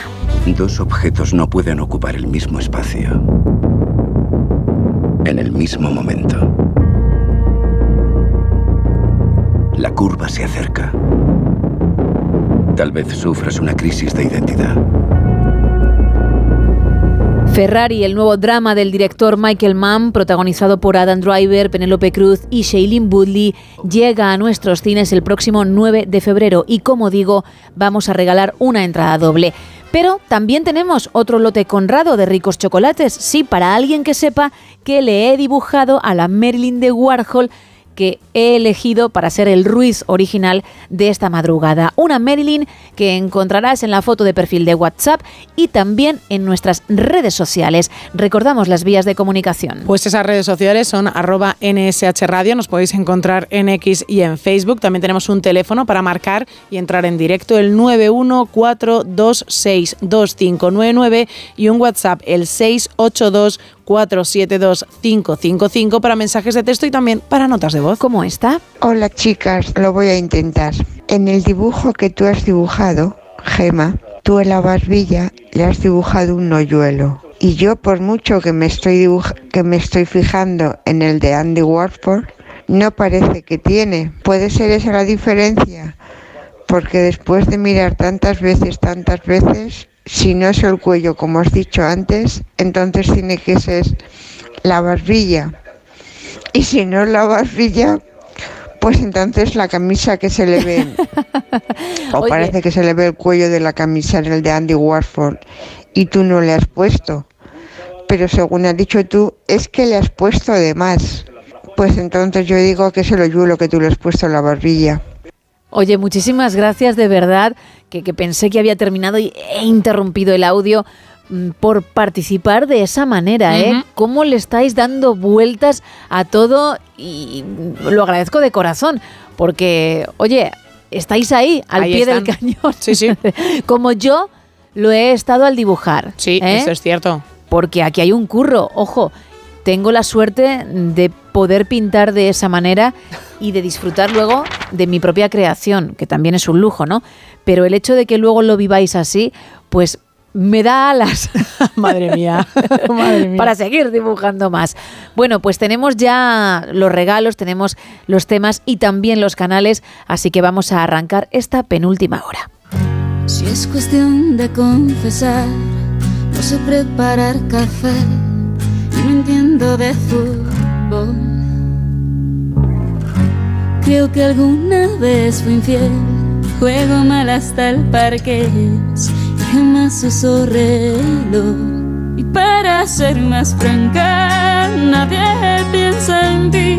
Dos objetos no pueden ocupar el mismo espacio. En el mismo momento. La curva se acerca. Tal vez sufras una crisis de identidad. Ferrari, el nuevo drama del director Michael Mann, protagonizado por Adam Driver, Penélope Cruz y Shailene Woodley, llega a nuestros cines el próximo 9 de febrero y como digo, vamos a regalar una entrada doble. Pero también tenemos otro lote conrado de ricos chocolates, sí, para alguien que sepa que le he dibujado a la Marilyn de Warhol que he elegido para ser el Ruiz original de esta madrugada. Una Marilyn que encontrarás en la foto de perfil de WhatsApp y también en nuestras redes sociales. Recordamos las vías de comunicación. Pues esas redes sociales son arroba NSH Radio, nos podéis encontrar en X y en Facebook. También tenemos un teléfono para marcar y entrar en directo, el 914262599 y un WhatsApp, el 682 472-555 para mensajes de texto y también para notas de voz. ¿Cómo está? Hola chicas, lo voy a intentar. En el dibujo que tú has dibujado, Gema, tú en la barbilla le has dibujado un hoyuelo. Y yo por mucho que me estoy, que me estoy fijando en el de Andy Warford, no parece que tiene. ¿Puede ser esa la diferencia? Porque después de mirar tantas veces, tantas veces, si no es el cuello como has dicho antes, entonces tiene que ser la barbilla. Y si no es la barbilla, pues entonces la camisa que se le ve, o parece que se le ve el cuello de la camisa en el de Andy Warford y tú no le has puesto. Pero según has dicho tú, es que le has puesto de más. Pues entonces yo digo que es el hoyuelo que tú le has puesto la barbilla. Oye, muchísimas gracias de verdad, que, pensé que había terminado y he interrumpido el audio mm, por participar de esa manera, ¿eh? ¿Cómo le estáis dando vueltas a todo? Y lo agradezco de corazón, porque, oye, estáis ahí, al pie del cañón. Sí, sí. Como yo lo he estado al dibujar. Sí, ¿eh? eso es cierto. Porque aquí hay un curro, ojo tengo la suerte de poder pintar de esa manera y de disfrutar luego de mi propia creación, que también es un lujo, ¿no? Pero el hecho de que luego lo viváis así, pues me da alas. Madre mía, Para seguir dibujando más. Bueno, pues tenemos ya los regalos, tenemos los temas y también los canales, así que vamos a arrancar esta penúltima hora. Si es cuestión de confesar, no sé preparar café no entiendo de fútbol. Creo que alguna vez fui infiel, juego mal hasta el parque. Y jamás uso reloj. Y para ser más franca, nadie piensa en ti.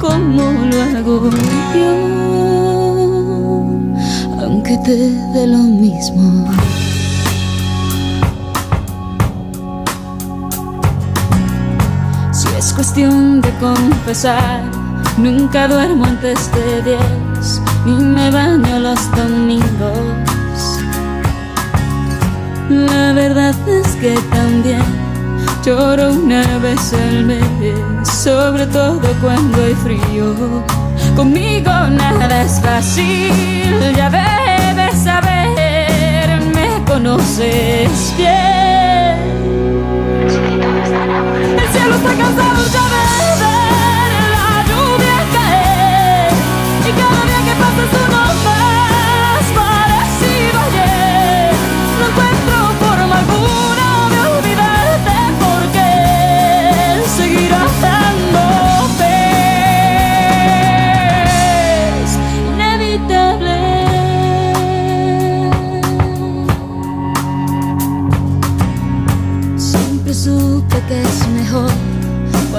Como lo hago yo, aunque te dé lo mismo. Cuestión de confesar, nunca duermo antes de diez, ni me baño los domingos. La verdad es que también lloro una vez al mes, sobre todo cuando hay frío. Conmigo nada es fácil, ya debes saber, me conoces bien. El cielo está cansado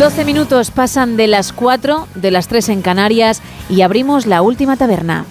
13 minutos pasan de las 4, de las 3 en Canarias y abrimos la última taberna.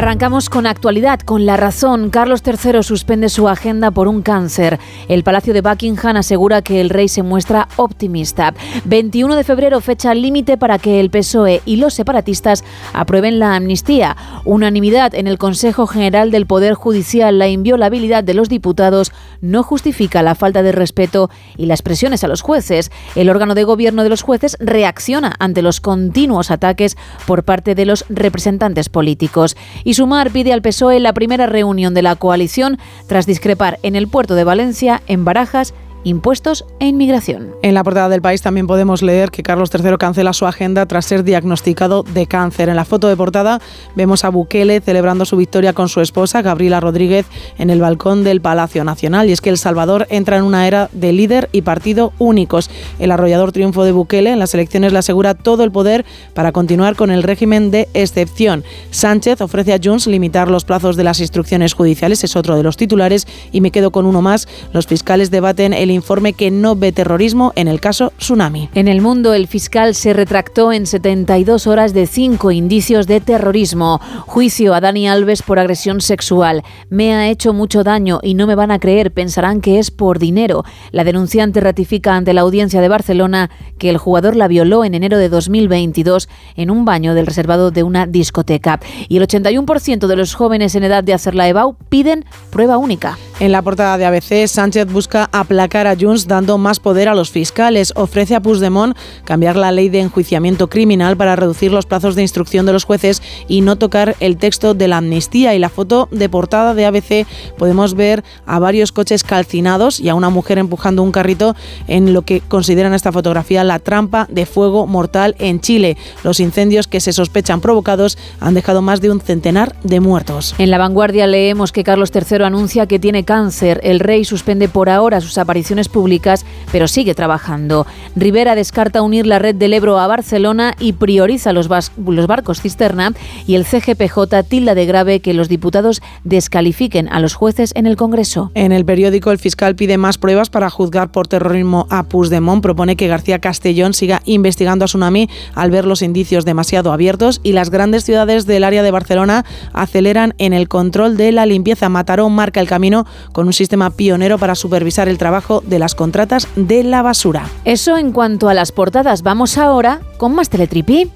Arrancamos con actualidad, con la razón. Carlos III suspende su agenda por un cáncer. El Palacio de Buckingham asegura que el rey se muestra optimista. 21 de febrero, fecha límite para que el PSOE y los separatistas aprueben la amnistía. Unanimidad en el Consejo General del Poder Judicial. La inviolabilidad de los diputados no justifica la falta de respeto y las presiones a los jueces. El órgano de gobierno de los jueces reacciona ante los continuos ataques por parte de los representantes políticos. Y Sumar pide al PSOE la primera reunión de la coalición tras discrepar en el puerto de Valencia, en Barajas impuestos e inmigración. En la portada del país también podemos leer que Carlos III cancela su agenda tras ser diagnosticado de cáncer. En la foto de portada vemos a Bukele celebrando su victoria con su esposa, Gabriela Rodríguez, en el balcón del Palacio Nacional. Y es que El Salvador entra en una era de líder y partido únicos. El arrollador triunfo de Bukele en las elecciones le asegura todo el poder para continuar con el régimen de excepción. Sánchez ofrece a Junts limitar los plazos de las instrucciones judiciales, es otro de los titulares, y me quedo con uno más. Los fiscales debaten el informe que no ve terrorismo en el caso Tsunami. En el mundo, el fiscal se retractó en 72 horas de cinco indicios de terrorismo. Juicio a Dani Alves por agresión sexual. Me ha hecho mucho daño y no me van a creer, pensarán que es por dinero. La denunciante ratifica ante la audiencia de Barcelona que el jugador la violó en enero de 2022 en un baño del reservado de una discoteca. Y el 81% de los jóvenes en edad de hacer la EBAU piden prueba única. En la portada de ABC, Sánchez busca aplacar a Junts dando más poder a los fiscales. Ofrece a Puigdemont cambiar la ley de enjuiciamiento criminal para reducir los plazos de instrucción de los jueces y no tocar el texto de la amnistía. Y la foto de portada de ABC podemos ver a varios coches calcinados y a una mujer empujando un carrito en lo que consideran esta fotografía la trampa de fuego mortal en Chile. Los incendios que se sospechan provocados han dejado más de un centenar de muertos. En la vanguardia leemos que Carlos III anuncia que tiene cáncer. El rey suspende por ahora sus apariciones públicas, pero sigue trabajando. Rivera descarta unir la red del Ebro a Barcelona y prioriza los, los barcos cisterna y el CGPJ tilda de grave que los diputados descalifiquen a los jueces en el Congreso. En el periódico, el fiscal pide más pruebas para juzgar por terrorismo a Puigdemont. Propone que García Castellón siga investigando a Tsunami al ver los indicios demasiado abiertos y las grandes ciudades del área de Barcelona aceleran en el control de la limpieza. Mataró marca el camino con un sistema pionero para supervisar el trabajo de las contratas de la basura. Eso en cuanto a las portadas. Vamos ahora con más teletripí.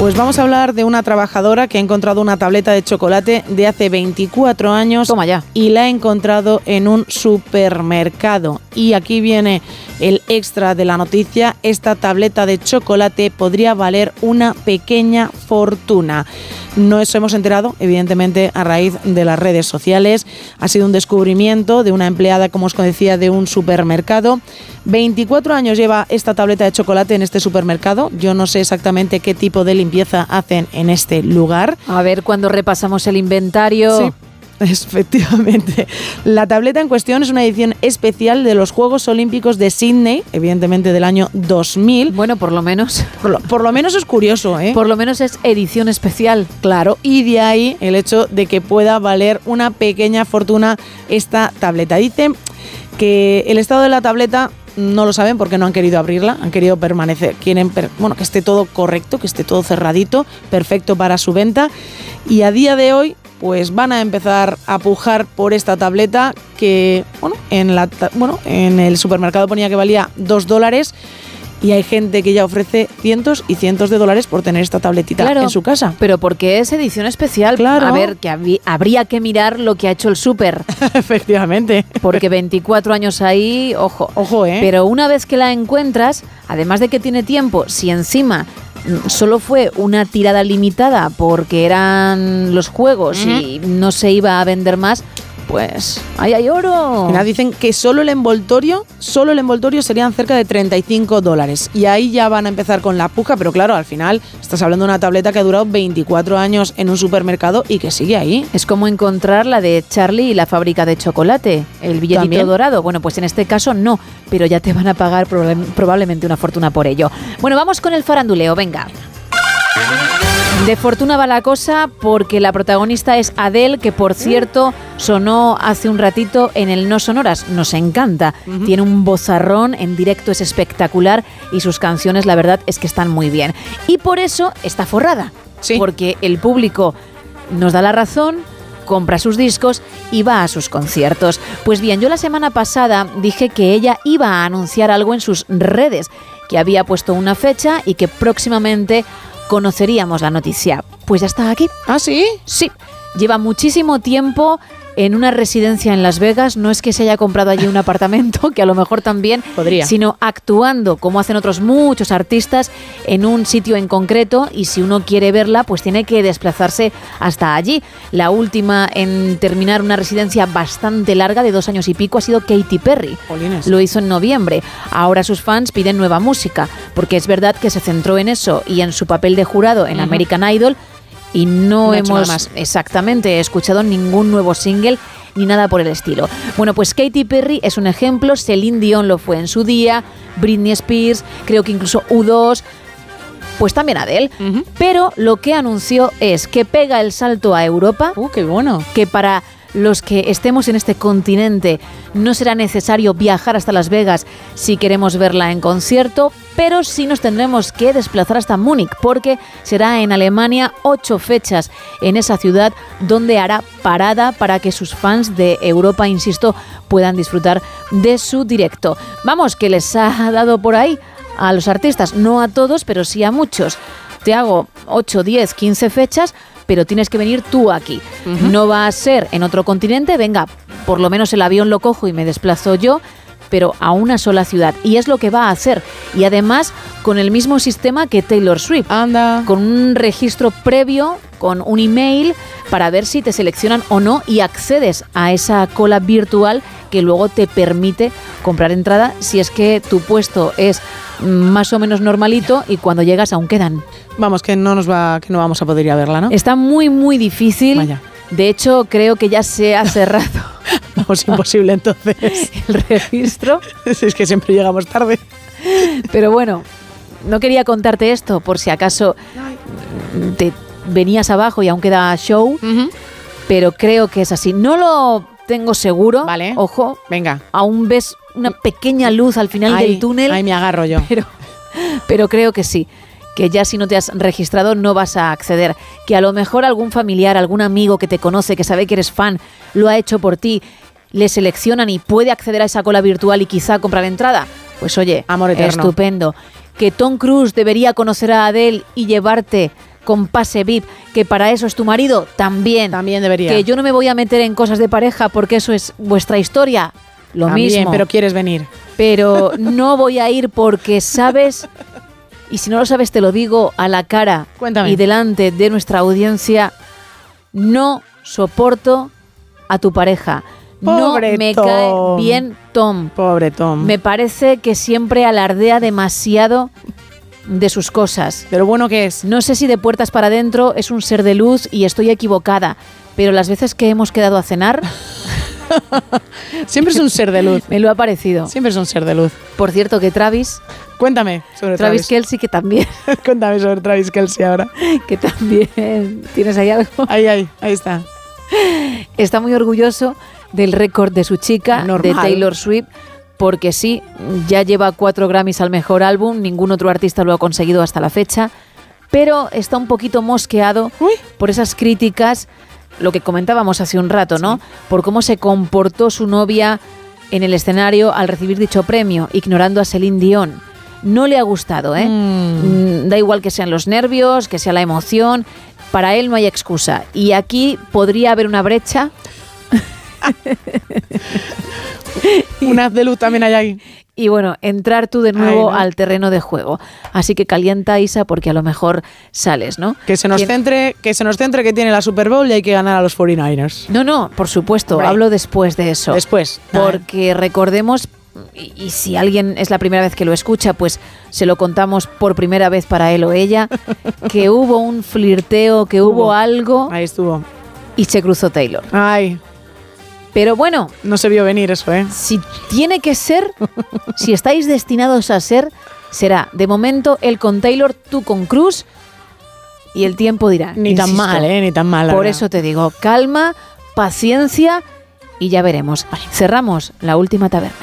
Pues vamos a hablar de una trabajadora que ha encontrado una tableta de chocolate de hace 24 años y la ha encontrado en un supermercado. Y aquí viene el extra de la noticia. Esta tableta de chocolate podría valer una pequeña fortuna. Nos hemos enterado, evidentemente, a raíz de las redes sociales. Ha sido un descubrimiento de una empleada, como os decía, de un supermercado. 24 años lleva esta tableta de chocolate en este supermercado. Yo no sé exactamente qué tipo de limpieza hacen en este lugar. A ver, cuando repasamos el inventario. Sí. Efectivamente. La tableta en cuestión es una edición especial de los Juegos Olímpicos de Sydney, evidentemente del año 2000. Bueno, por lo menos. Por lo, por lo menos es curioso, ¿eh? Por lo menos es edición especial. Claro, y de ahí el hecho de que pueda valer una pequeña fortuna esta tableta. Dice que el estado de la tableta no lo saben porque no han querido abrirla, han querido permanecer, quieren bueno, que esté todo correcto, que esté todo cerradito, perfecto para su venta. Y a día de hoy pues van a empezar a pujar por esta tableta que bueno, en la bueno, en el supermercado ponía que valía 2 dólares y hay gente que ya ofrece cientos y cientos de dólares por tener esta tabletita Claro, en su casa. Pero porque es edición especial. Claro. A ver, que habría que mirar lo que ha hecho el súper. Efectivamente. Porque 24 años ahí, ojo. Ojo, ¿eh? Pero una vez que la encuentras, además de que tiene tiempo, si encima mm, solo fue una tirada limitada porque eran los juegos y no se iba a vender más, pues ahí hay oro. Mira, dicen que solo el envoltorio, solo el envoltorio serían cerca de 35 dólares. Y ahí ya van a empezar con la puja, pero claro, al final estás hablando de una tableta que ha durado 24 años en un supermercado y que sigue ahí. Es como encontrar la de Charlie y la fábrica de chocolate, el billetito También. dorado. Bueno, pues en este caso no, pero ya te van a pagar proba- probablemente una fortuna por ello. Bueno, vamos con el faranduleo, venga. De fortuna va la cosa porque la protagonista es Adele, que por cierto sonó hace un ratito en el No Sonoras. Nos encanta. Tiene un bozarrón, en directo es espectacular y sus canciones, la verdad, es que están muy bien. Y por eso está forrada. Porque el público nos da la razón, compra sus discos y va a sus conciertos. Pues bien, yo la semana pasada dije que ella iba a anunciar algo en sus redes, que había puesto una fecha y que próximamente conoceríamos la noticia. Pues ya está aquí. ¿Ah, sí? Sí. Lleva muchísimo tiempo en una residencia en Las Vegas. No es que se haya comprado allí un apartamento, que a lo mejor también, Podría. sino actuando, como hacen otros muchos artistas, en un sitio en concreto. Y si uno quiere verla, pues tiene que desplazarse hasta allí. La última en terminar una residencia bastante larga, de dos años y pico, ha sido Katy Perry. Lo hizo en noviembre. Ahora sus fans piden nueva música, porque es verdad que se centró en eso y en su papel de jurado en. American Idol y no, hemos más. exactamente escuchado ningún nuevo single ni nada por el estilo. Bueno, pues Katy Perry es un ejemplo, Celine Dion lo fue en su día, Britney Spears, creo que incluso U2, pues también Adele. Pero lo que anunció es que pega el salto a Europa. ¡Uh, qué bueno! Que para los que estemos en este continente no será necesario viajar hasta Las Vegas si queremos verla en concierto, pero sí nos tendremos que desplazar hasta Múnich porque será en Alemania ocho fechas en esa ciudad donde hará parada para que sus fans de Europa, insisto, puedan disfrutar de su directo. Vamos, que les ha dado por ahí a los artistas, no a todos, pero sí a muchos. Te hago 8, 10, 15 fechas, pero tienes que venir tú aquí. No va a ser en otro continente, venga, por lo menos el avión lo cojo y me desplazo yo, pero a una sola ciudad. Y es lo que va a hacer. Y además con el mismo sistema que Taylor Swift. Anda. Con un registro previo, con un email, para ver si te seleccionan o no y accedes a esa cola virtual que luego te permite comprar entrada si es que tu puesto es mm, más o menos normalito y cuando llegas aún quedan. Vamos, que no nos va, que no vamos a poder ir a verla, ¿no? Está muy, muy difícil. De hecho, creo que ya se ha cerrado es imposible entonces. el registro. es que siempre llegamos tarde. Pero bueno, no quería contarte esto por si acaso te venías abajo y aún queda show, pero creo que es así. No lo tengo seguro. Vale. Ojo. Venga. Aún ves una pequeña luz al final Ahí, del túnel. ahí me agarro yo. Pero, pero creo que sí. Que ya si no te has registrado no vas a acceder. Que a lo mejor algún familiar, algún amigo que te conoce, que sabe que eres fan, lo ha hecho por ti, le seleccionan y puede acceder a esa cola virtual y quizá comprar entrada. Pues oye, Amor eterno. estupendo. Que Tom Cruise debería conocer a Adele y llevarte con pase VIP, que para eso es tu marido, también. También debería. Que yo no me voy a meter en cosas de pareja porque eso es vuestra historia. Lo También, mismo. pero quieres venir. Pero no voy a ir porque sabes, y si no lo sabes te lo digo a la cara Cuéntame. y delante de nuestra audiencia, no soporto a tu pareja. Pobre no me Tom. cae bien Tom. Pobre Tom. Me parece que siempre alardea demasiado de sus cosas. De lo bueno que es. No sé si de puertas para adentro es un ser de luz y estoy equivocada, pero las veces que hemos quedado a cenar... Siempre es un ser de luz. Me lo ha parecido. Siempre es un ser de luz. Por cierto, que Travis... Cuéntame sobre Travis Travis. Kelsey, que también... Cuéntame sobre Travis Kelsey ahora. que también... ¿Tienes ahí algo? Ahí, ahí, ahí está. Está muy orgulloso del récord de su chica, Normal. de Taylor Swift, porque sí, ya lleva cuatro Grammys al mejor álbum, ningún otro artista lo ha conseguido hasta la fecha, pero está un poquito mosqueado por esas críticas, lo que comentábamos hace un rato, ¿no? Por cómo se comportó su novia en el escenario al recibir dicho premio, ignorando a Celine Dion. No le ha gustado, ¿eh? Mm, Da igual que sean los nervios, que sea la emoción, para él no hay excusa. Y aquí podría haber una brecha Un haz de luz también hay ahí. y bueno, entrar tú de nuevo Ay, no. al terreno de juego. Así que calienta Isa porque a lo mejor sales, ¿no? Que se nos ¿Quién- centre, que se nos centre que tiene la Super Bowl y hay que ganar a los 49ers. No, no, por supuesto, hablo después de eso. Después. Porque recordemos, y, y si alguien es la primera vez que lo escucha, pues se lo contamos por primera vez para él o ella, que hubo un flirteo, que hubo, Hubo. algo Ahí estuvo. y se cruzó Taylor. Ay, Pero bueno, no se vio venir eso, ¿eh? si tiene que ser, si estáis destinados a ser, será de momento él con Taylor, tú con Cruz, y el tiempo dirá. Ni tan mal, ¿eh? Ni tan mal. Por eso te digo, calma, paciencia y ya veremos. Cerramos la última taberna.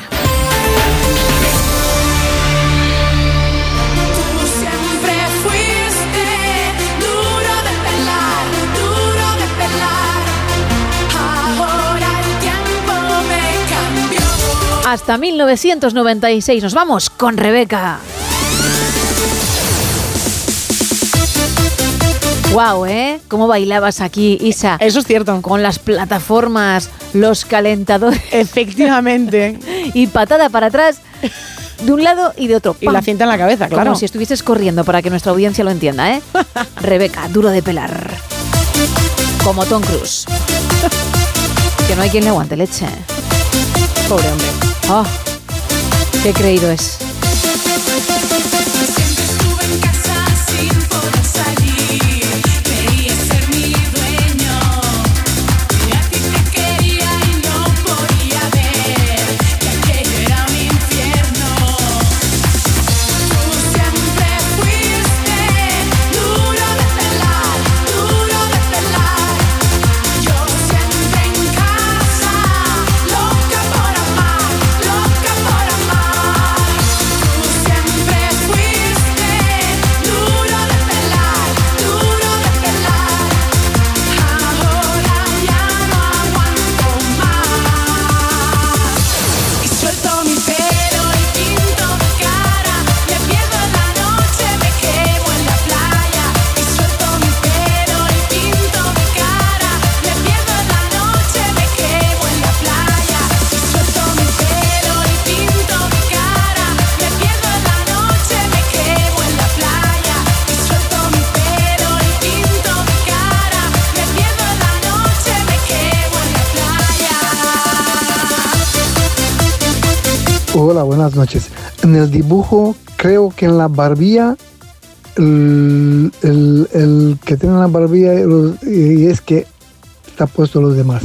Hasta 1996 nos vamos con Rebeca. Wow, ¿eh? ¿Cómo bailabas aquí, Isa? Eso es cierto. Con las plataformas, los calentadores. Efectivamente. y patada para atrás de un lado y de otro. Y la cinta en la cabeza, claro. Como si estuvieses corriendo para que nuestra audiencia lo entienda, ¿eh? Rebeca, duro de pelar. Como Tom Cruise. que no hay quien le aguante leche. Pobre hombre. Oh, qué creído es. Noches. En el dibujo creo que en la barbilla, el, el- que tiene la barbilla y es que está puesto los demás.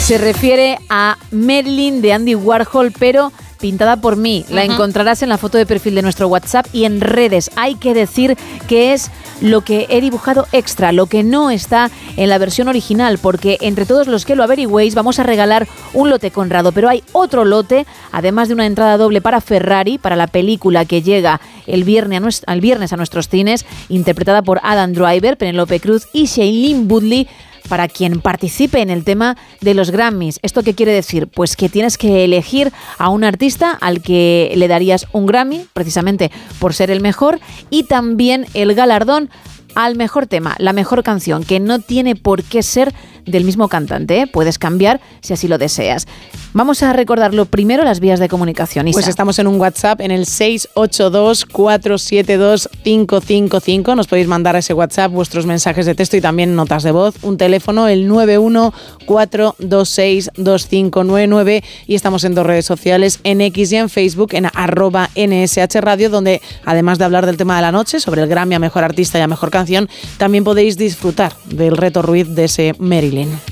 Se refiere a Marilyn de Andy Warhol, pero pintada por mí. La encontrarás en la foto de perfil de nuestro WhatsApp y en redes. Hay que decir que es lo que he dibujado extra, lo que no está en la versión original, porque entre todos los que lo averigüéis vamos a regalar un lote Conrado, pero hay otro lote, además de una entrada doble para Ferrari, para la película que llega el viernes a, viernes a nuestros cines, interpretada por Adam Driver, Penelope Cruz y Shailene Woodley para quien participe en el tema de los Grammys. ¿Esto qué quiere decir? Pues que tienes que elegir a un artista al que le darías un Grammy, precisamente por ser el mejor, y también el galardón al mejor tema, la mejor canción, que no tiene por qué ser del mismo cantante. Puedes cambiar si así lo deseas. Vamos a recordarlo primero las vías de comunicación. Isa. Pues estamos en un WhatsApp en el 682-472-555. Nos podéis mandar a ese WhatsApp vuestros mensajes de texto y también notas de voz. Un teléfono, el 914262599. Y estamos en dos redes sociales, en X y en Facebook, en arroba NSH Radio, donde además de hablar del tema de la noche, sobre el Grammy a Mejor Artista y a Mejor Canción, también podéis disfrutar del reto Ruiz de ese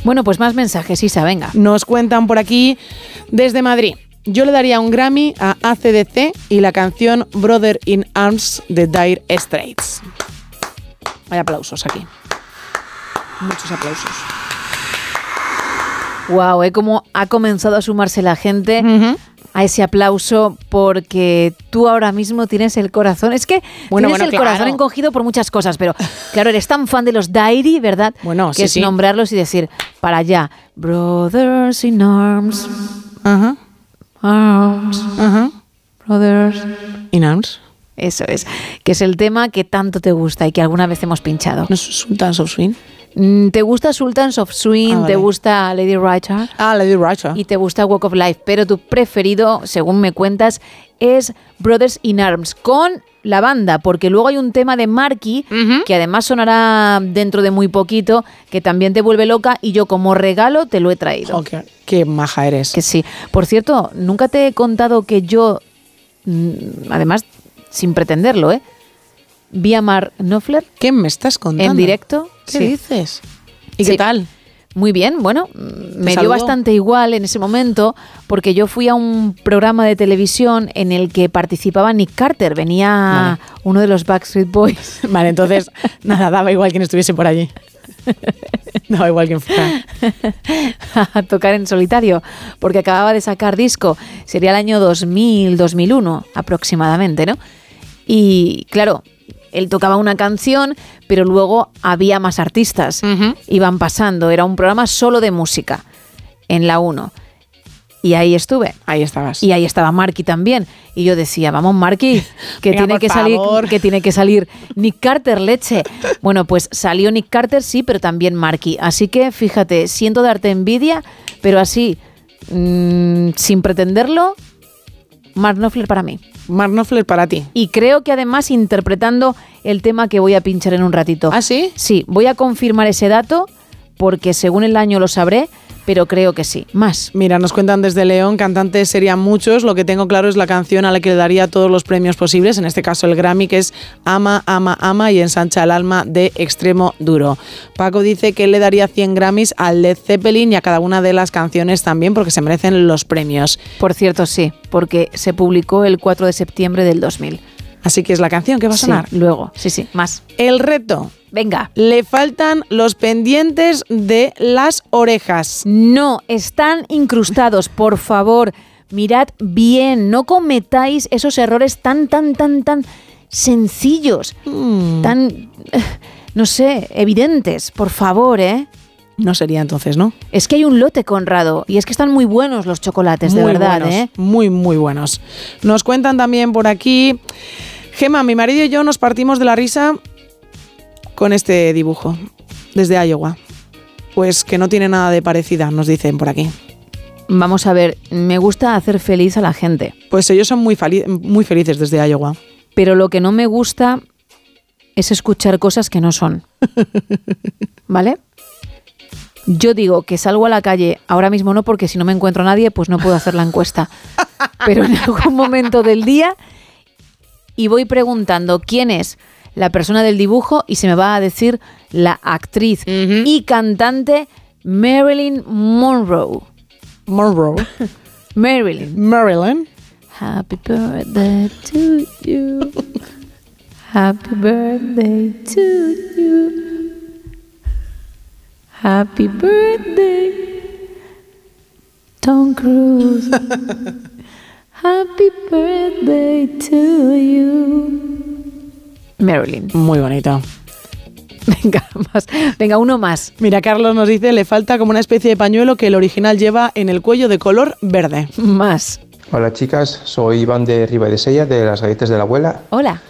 Bueno, pues más mensajes, Isa, venga. Nos cuentan por aquí desde Madrid. Yo le daría un Grammy a ACDC y la canción Brother in Arms de Dire Straits. Hay aplausos aquí. Muchos aplausos. Wow, ¿eh? Cómo ha comenzado a sumarse la gente a ese aplauso porque tú ahora mismo tienes el corazón. Es que Bueno, tienes bueno, el claro. corazón encogido por muchas cosas, pero claro, eres tan fan de los Diary, ¿verdad? Bueno, que sí, es sí. nombrarlos y decir, para allá, Brothers in Arms. Ajá. Arms. Ajá. Brothers. In Arms. Eso es. Que es el tema que tanto te gusta y que alguna vez hemos pinchado. ¿No es Sultans of Swing? Mm, ¿Te gusta Sultans of Swing? Ah, vale. ¿Te gusta Lady Writer? Ah, Lady Writer. Y te gusta Walk of Life, pero tu preferido, según me cuentas, es Brothers in Arms con la banda, porque luego hay un tema de Marky que además sonará dentro de muy poquito, que también te vuelve loca y yo como regalo te lo he traído. Ok, Qué maja eres. Que sí. Por cierto, nunca te he contado que yo, mm, además, sin pretenderlo, ¿eh? Vi a Mark Knopfler. ¿Qué me estás contando? En directo. ¿Qué Sí. dices? ¿Y Sí. qué tal? Muy bien, bueno, me dio bastante igual en ese momento porque yo fui a un programa de televisión en el que participaba Nick Carter, venía uno de los Backstreet Boys. Vale, entonces, nada, daba igual quien estuviese por allí. Daba igual quien fuera. a tocar en solitario, porque acababa de sacar disco, sería el año 2000, 2001 aproximadamente, ¿no? Y claro, él tocaba una canción, pero luego había más artistas, iban pasando, era un programa solo de música en la 1. Y ahí estuve. Ahí estabas. Y ahí estaba Marky también. Y yo decía, vamos Marky, que Venga, tiene que salir, que tiene que salir Nick Carter, leche. Bueno, pues salió Nick Carter, sí, pero también Marky. Así que fíjate, siento darte envidia, pero así, mm, sin pretenderlo, Mark Knopfler para mí. Mark Knopfler para ti. Y creo que además interpretando el tema que voy a pinchar en un ratito. ¿Ah, sí? Sí, voy a confirmar ese dato porque según el año lo sabré, pero creo que sí. Más. Mira, nos cuentan desde León, cantantes serían muchos. Lo que tengo claro es la canción a la que le daría todos los premios posibles, en este caso el Grammy, que es Ama, Ama, Ama y ensancha el alma de extremo duro. Paco dice que le daría 100 Grammys al Led Zeppelin y a cada una de las canciones también, porque se merecen los premios. Por cierto, sí, porque se publicó el 4 de septiembre del 2000. Así que es la canción que va a Sí, sonar. luego, sí, sí, más. El reto. Venga. Le faltan los pendientes de las orejas. No, están incrustados, por favor. Mirad bien, no cometáis esos errores tan, tan, tan, tan sencillos, tan, eh, no sé, evidentes, por favor, ¿eh? No sería entonces, ¿no? Es que hay un lote, Conrado, y es que están muy buenos los chocolates, de verdad, buenos, ¿eh? Muy, muy buenos. Nos cuentan también por aquí. Gema, mi marido y yo nos partimos de la risa con este dibujo desde Iowa. Pues que no tiene nada de parecida, nos dicen por aquí. Vamos a ver, me gusta hacer feliz a la gente. Pues ellos son muy, muy felices desde Iowa. Pero lo que no me gusta es escuchar cosas que no son. ¿Vale? Yo digo que salgo a la calle, ahora mismo no, porque si no me encuentro a nadie, pues no puedo hacer la encuesta. Pero en algún momento del día y voy preguntando quién es la persona del dibujo y se me va a decir la actriz y cantante Marilyn Monroe. Monroe. Marilyn. Marilyn. Happy birthday to you. Happy birthday to you. Happy birthday, Tom Cruise. Happy birthday to you. Marilyn. Muy bonito. Venga, más. Venga, uno más. Mira, Carlos nos dice, le falta como una especie de pañuelo que el original lleva en el cuello de color verde. Más. Hola chicas, soy Iván de Riva de Sella, de las galletas de la abuela. Hola.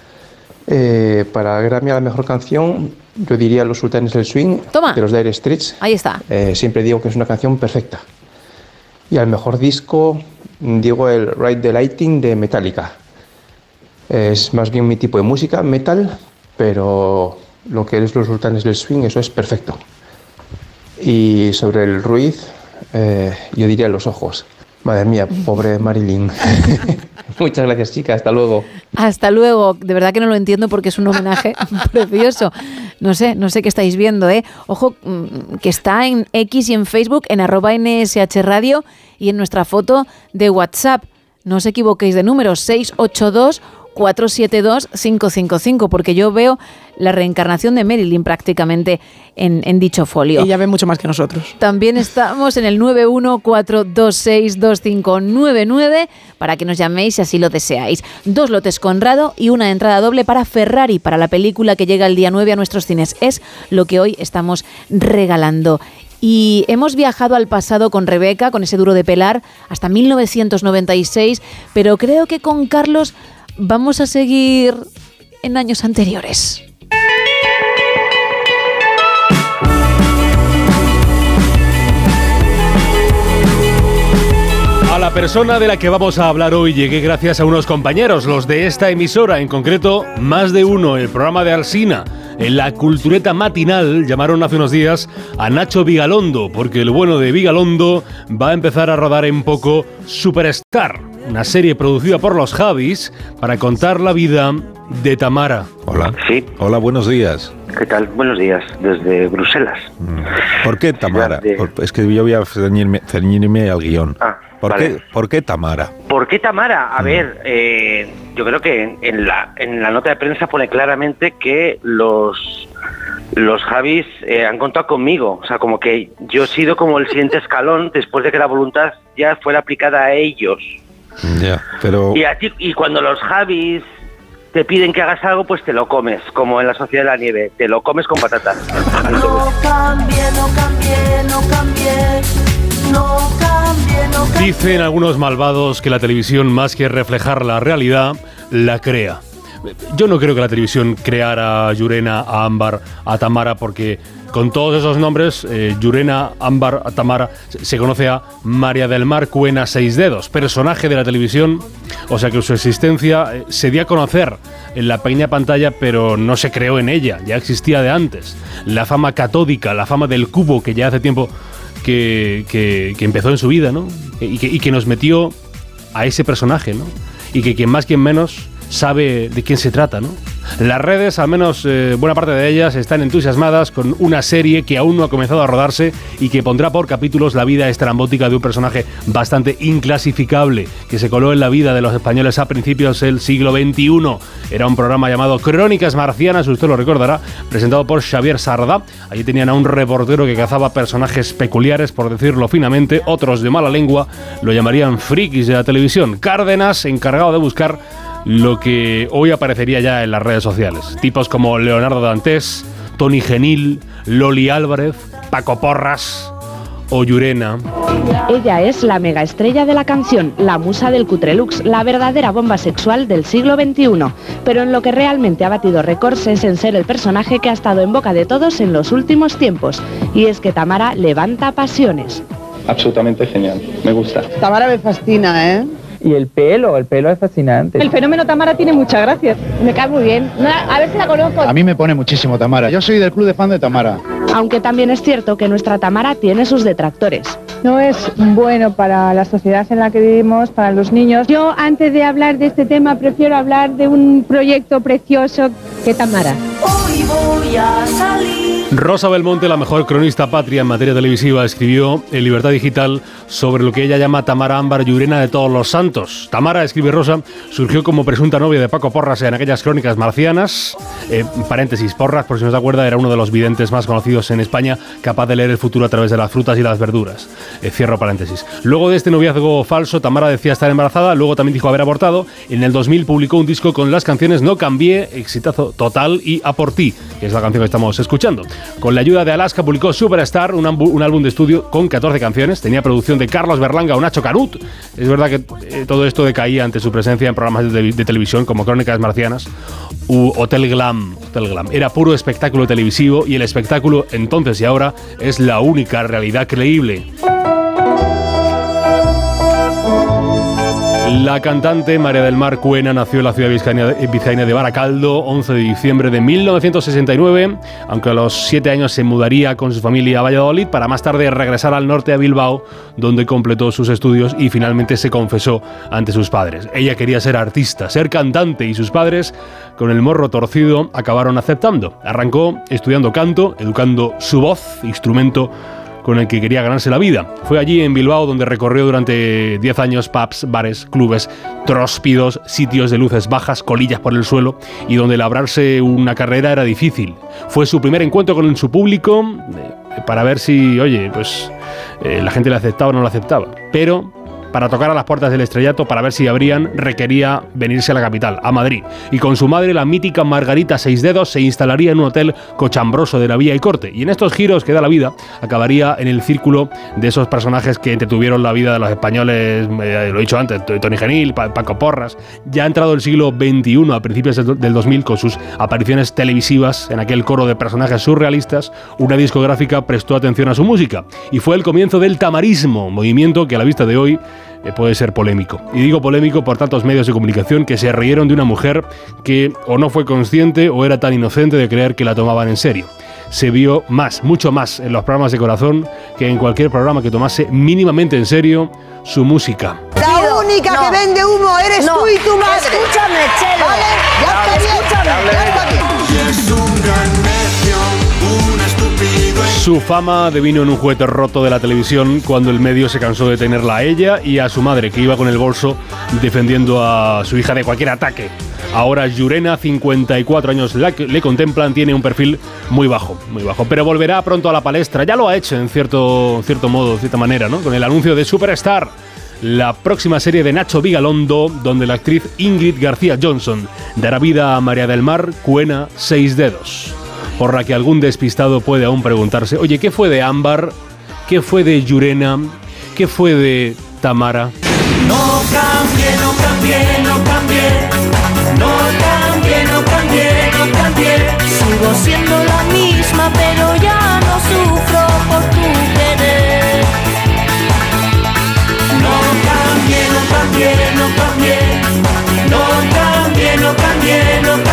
Eh, para Grammy a la mejor canción, yo diría Los Sultanes del Swing, Toma. de los Dire Streets. Ahí está. Eh, siempre digo que es una canción perfecta. Y al mejor disco, digo el Ride the Lighting de Metallica. Es más bien mi tipo de música, metal, pero lo que es Los Sultanes del Swing, eso es perfecto. Y sobre el Ruiz, eh, yo diría Los Ojos. Madre mía, pobre Marilyn. Muchas gracias, chicas. Hasta luego. Hasta luego. De verdad que no lo entiendo porque es un homenaje precioso. No sé, no sé qué estáis viendo, ¿eh? Ojo, mm, que está en X y en Facebook, en arroba NSH Radio y en nuestra foto de WhatsApp. No os equivoquéis de número, 682 472 555, porque yo veo la reencarnación de Marilyn prácticamente en, en dicho folio. Ella ve mucho más que nosotros. También estamos en el 914262599 para que nos llaméis si así lo deseáis. Dos lotes Conrado y una entrada doble para Ferrari para la película que llega el día 9 a nuestros cines. Es lo que hoy estamos regalando. Y hemos viajado al pasado con Rebeca, con ese duro de pelar, hasta 1996, pero creo que con Carlos vamos a seguir en años anteriores. A la persona de la que vamos a hablar hoy llegué gracias a unos compañeros, los de esta emisora, en concreto más de uno, el programa de Alsina. En la cultureta matinal llamaron hace unos días a Nacho Vigalondo, porque el bueno de Vigalondo va a empezar a rodar en poco Superstar, una serie producida por los Javis para contar la vida de Tamara. Hola. Sí. Hola, buenos días. ¿Qué tal? Buenos días, desde Bruselas. ¿Por qué Tamara? De- es que yo voy a ceñirme, ceñirme al guion. Ah, ¿Por, vale. qué, ¿Por qué Tamara? ¿Por qué Tamara? A ver, eh, yo creo que en, en la, en la nota de prensa pone claramente que los los Javis eh, han contado conmigo. O sea, como que yo he sido como el siguiente escalón después de que la voluntad ya fuera aplicada a ellos. Ya, pero... Y, a ti- y cuando los Javis te piden que hagas algo, pues te lo comes, como en la Sociedad de la Nieve. Te lo comes con patatas. No cambie, no cambie, no cambie, no cambie, no cambie. Dicen algunos malvados que la televisión, más que reflejar la realidad, la crea. Yo no creo que la televisión creara a Yurena, a Ámbar, a Tamara, porque con todos esos nombres, eh, Yurena, Ámbar, Tamara, se conoce a María del Mar Cuena Seis Dedos, personaje de la televisión, o sea que su existencia eh, se dio a conocer en la pequeña pantalla, pero no se creó en ella, ya existía de antes. La fama catódica, la fama del cubo, que ya hace tiempo que, que- que empezó en su vida, ¿no? Y que, y que nos metió a ese personaje, ¿no? Y que quien más, quien menos sabe de quién se trata, ¿no? Las redes, al menos eh, buena parte de ellas, están entusiasmadas con una serie que aún no ha comenzado a rodarse y que pondrá por capítulos la vida estrambótica de un personaje bastante inclasificable que se coló en la vida de los españoles a principios del siglo XXI. Era un programa llamado Crónicas Marcianas, usted lo recordará, presentado por Xavier Sardá. Allí tenían a un reportero que cazaba personajes peculiares, por decirlo finamente, otros de mala lengua lo llamarían frikis de la televisión. Cárdenas, encargado de buscar lo que hoy aparecería ya en las redes sociales. Tipos como Leonardo Dantes, Tony Genil, Loli Álvarez, Paco Porras o Yurena. Ella es la mega estrella de la canción, la musa del Cutrelux, la verdadera bomba sexual del siglo XXI. Pero en lo que realmente ha batido récords es en ser el personaje que ha estado en boca de todos en los últimos tiempos. Y es que Tamara levanta pasiones. Absolutamente genial, me gusta. Tamara me fascina, ¿eh? Y el pelo, el pelo es fascinante. El fenómeno Tamara tiene muchas gracias. Me cae muy bien. A ver si la conozco. A mí me pone muchísimo Tamara. Yo soy del club de fan de Tamara. Aunque también es cierto que nuestra Tamara tiene sus detractores. No es bueno para la sociedad en la que vivimos, para los niños. Yo, antes de hablar de este tema, prefiero hablar de un proyecto precioso que Tamara. Hoy voy a salir. Rosa Belmonte, la mejor cronista patria en materia televisiva, escribió en Libertad Digital sobre lo que ella llama Tamara Ámbar Llurena de todos los santos. Tamara, escribe Rosa, surgió como presunta novia de Paco Porras en aquellas crónicas marcianas. Eh, paréntesis, Porras, por si no se acuerda, era uno de los videntes más conocidos en España, capaz de leer el futuro a través de las frutas y las verduras. Eh, cierro paréntesis. Luego de este noviazgo falso, Tamara decía estar embarazada, luego también dijo haber abortado. En el 2000 publicó un disco con las canciones No Cambié, exitazo total, y A Por Ti, que es la canción que estamos escuchando. Con la ayuda de Alaska publicó Superstar, un, un álbum de estudio con 14 canciones. Tenía producción de Carlos Berlanga o Nacho Canut. Es verdad que eh, todo esto decaía ante su presencia en programas de, de televisión como Crónicas Marcianas u Hotel Glam. Hotel Glam. Era puro espectáculo televisivo y el espectáculo entonces y ahora es la única realidad creíble. La cantante María del Mar Cuena nació en la ciudad vizcaína de, Baracaldo, 11 de diciembre de 1969, aunque a los 7 años se mudaría con su familia a Valladolid para más tarde regresar al norte a Bilbao, donde completó sus estudios y finalmente se confesó ante sus padres. Ella quería ser artista, ser cantante y sus padres, con el morro torcido, acabaron aceptando. Arrancó estudiando canto, educando su voz, instrumento con el que quería ganarse la vida. Fue allí en Bilbao donde recorrió durante 10 años pubs, bares, clubes, tróspidos, sitios de luces bajas, colillas por el suelo y donde labrarse una carrera era difícil. Fue su primer encuentro con su público eh, para ver si, oye, pues eh, la gente le aceptaba o no lo aceptaba. Pero para tocar a las puertas del estrellato para ver si abrían, requería venirse a la capital, a Madrid. Y con su madre, la mítica Margarita Seis Dedos, se instalaría en un hotel cochambroso de la Vía y Corte. Y en estos giros que da la vida, acabaría en el círculo de esos personajes que entretuvieron la vida de los españoles, eh, lo he dicho antes, Tony Genil, Pa- Paco Porras. Ya ha entrado el siglo XXI, a principios del 2000, con sus apariciones televisivas en aquel coro de personajes surrealistas, una discográfica prestó atención a su música. Y fue el comienzo del tamarismo, movimiento que a la vista de hoy eh, puede ser polémico. Y digo polémico por tantos medios de comunicación que se rieron de una mujer que o no fue consciente o era tan inocente de creer que la tomaban en serio. Se vio más, mucho más en los programas de corazón que en cualquier programa que tomase mínimamente en serio su música. La única que vende humo eres No, tú y tu madre. escúchame, Chelo. ¿Vale? Ya está bien. Escúchame, ya está bien. Su fama devino en un juguete roto de la televisión cuando el medio se cansó de tenerla a ella y a su madre, que iba con el bolso defendiendo a su hija de cualquier ataque. Ahora Yurena, 54 años le contemplan, tiene un perfil muy bajo, muy bajo. Pero volverá pronto a la palestra. Ya lo ha hecho en cierto, cierto modo, cierta manera, ¿no? Con el anuncio de Superstar, la próxima serie de Nacho Vigalondo, donde la actriz Ingrid García Johnson dará vida a María del Mar Cuena Seis Dedos. Por la que algún despistado puede aún preguntarse, oye, ¿qué fue de Ámbar? ¿Qué fue de Yurena? ¿Qué fue de Tamara? No cambié, no cambié, no cambié. No cambié, no cambié, no cambié. Sigo siendo la misma, pero ya no sufro por tu querer. No cambié, no cambié, no cambié. No cambié, no cambié, no cambié.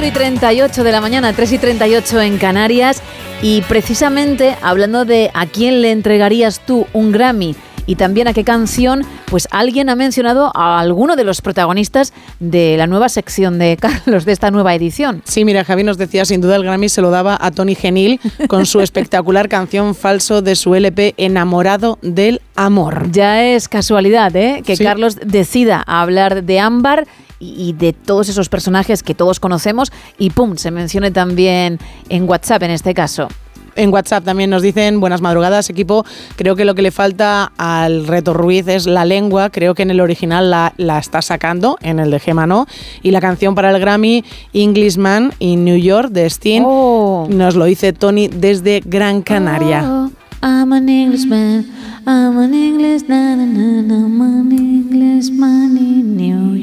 4 y 38 de la mañana, 3 y 38 en Canarias. Y precisamente hablando de a quién le entregarías tú un Grammy y también a qué canción, pues alguien ha mencionado a alguno de los protagonistas de la nueva sección de Carlos, de esta nueva edición. Sí, mira, Javi nos decía, sin duda el Grammy se lo daba a Tony Genil con su espectacular canción falso de su LP Enamorado del Amor. Ya es casualidad, ¿eh? Que Sí. Carlos decida hablar de Ámbar y de todos esos personajes que todos conocemos y pum, se mencione también en WhatsApp en este caso. En WhatsApp también nos dicen buenas madrugadas, equipo. Creo que lo que le falta al reto Ruiz es la lengua. Creo que en el original la, la está sacando, en el de Gema no. Y la canción para el Grammy, Englishman in New York, de Steen, nos lo dice Tony desde Gran Canaria. Oh, I'm an Englishman, I'm an English, na, na, na, I'm an Englishman in New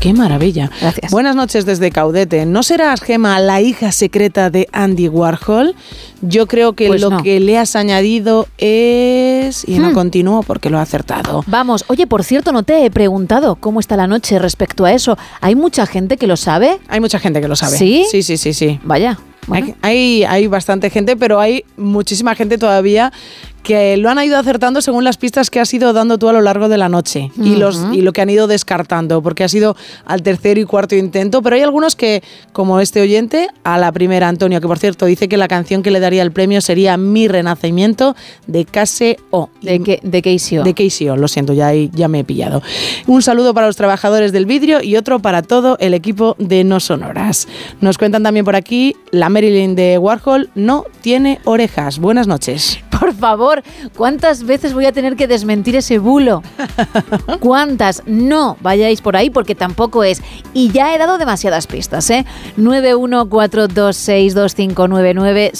¡Qué maravilla! Gracias. Buenas noches desde Caudete. ¿No serás, Gema, la hija secreta de Andy Warhol? Yo creo que Pues lo no. que le has añadido es... Y no Hmm. continúo porque lo ha acertado. Vamos, oye, por cierto, no te he preguntado cómo está la noche respecto a eso. ¿Hay mucha gente que lo sabe? Hay mucha gente que lo sabe. ¿Sí? Sí, sí, sí, sí. Vaya. Hay, hay, hay bastante gente, pero hay muchísima gente todavía que lo han ido acertando según las pistas que has ido dando tú a lo largo de la noche y, los, y lo que han ido descartando, porque ha sido al tercer y cuarto intento, pero hay algunos que, como este oyente, a la primera, Antonio, que por cierto dice que la canción que le daría el premio sería Mi Renacimiento de Case O. ¿De qué, de hizo? De lo siento, ya, ya me he pillado. Un saludo para los trabajadores del vidrio y otro para todo el equipo de No Sonoras. Nos cuentan también por aquí, la Marilyn de Warhol no tiene orejas. Buenas noches. Por favor, ¿cuántas veces voy a tener que desmentir ese bulo? ¿Cuántas? No vayáis por ahí porque tampoco es. Y ya he dado demasiadas pistas, ¿eh? 914262599,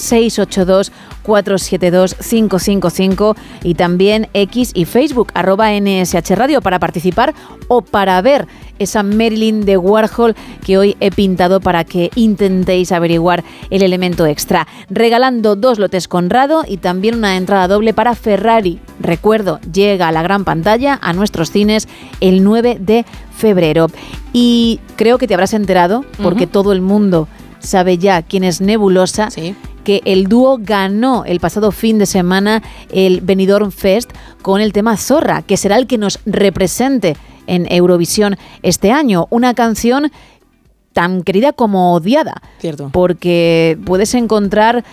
682472555 y también X y Facebook, arroba NSH Radio para participar o para ver esa Marilyn de Warhol que hoy he pintado para que intentéis averiguar el elemento extra. Regalando dos lotes Conrado y también una entrada doble para Ferrari. Recuerdo, llega a la gran pantalla a nuestros cines el 9 de febrero. Y creo que te habrás enterado, porque todo el mundo sabe ya quién es Nebulosa, que el dúo ganó el pasado fin de semana el Benidorm Fest con el tema Zorra, que será el que nos represente en Eurovisión este año. Una canción tan querida como odiada. Cierto. Porque puedes encontrar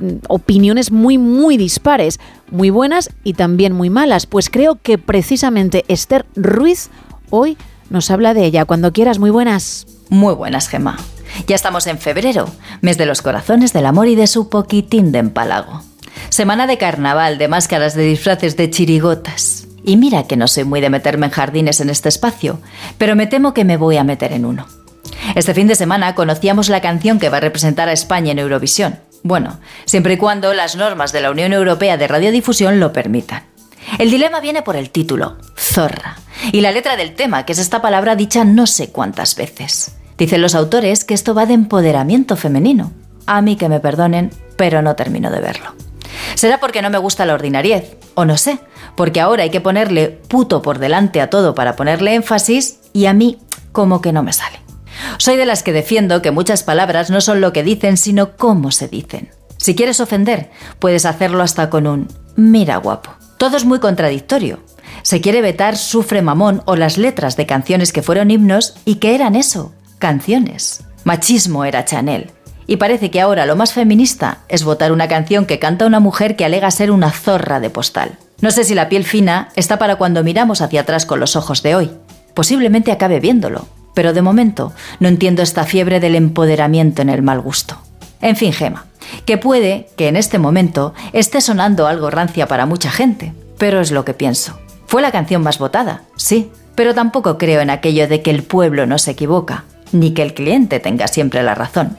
mm, opiniones muy, muy dispares, muy buenas y también muy malas. Pues creo que precisamente Esther Ruiz hoy nos habla de ella. Cuando quieras, muy buenas. Muy buenas, Gema. Ya estamos en febrero, mes de los corazones, del amor y de su poquitín de empalago. Semana de carnaval, de máscaras, de disfraces, de chirigotas. Y mira que no soy muy de meterme en jardines en este espacio, pero me temo que me voy a meter en uno. Este fin de semana conocíamos la canción que va a representar a España en Eurovisión. Bueno, siempre y cuando las normas de la Unión Europea de Radiodifusión lo permitan. El dilema viene por el título, zorra, y la letra del tema, que es esta palabra dicha no sé cuántas veces. Dicen los autores que esto va de empoderamiento femenino. A mí que me perdonen, pero no termino de verlo. Será porque no me gusta la ordinariez, o no sé, porque ahora hay que ponerle puto por delante a todo para ponerle énfasis y a mí como que no me sale. Soy de las que defiendo que muchas palabras no son lo que dicen, sino cómo se dicen. Si quieres ofender, puedes hacerlo hasta con un mira guapo. Todo es muy contradictorio. Se quiere vetar Sufre Mamón o las letras de canciones que fueron himnos y que eran eso, canciones. Machismo era Chanel. Y parece que ahora lo más feminista es votar una canción que canta una mujer que alega ser una zorra de postal. No sé si la piel fina está para cuando miramos hacia atrás con los ojos de hoy. Posiblemente acabe viéndolo, pero de momento no entiendo esta fiebre del empoderamiento en el mal gusto. En fin, Gema, que puede que en este momento esté sonando algo rancia para mucha gente, pero es lo que pienso. Fue la canción más votada, sí, pero tampoco creo en aquello de que el pueblo no se equivoca, ni que el cliente tenga siempre la razón.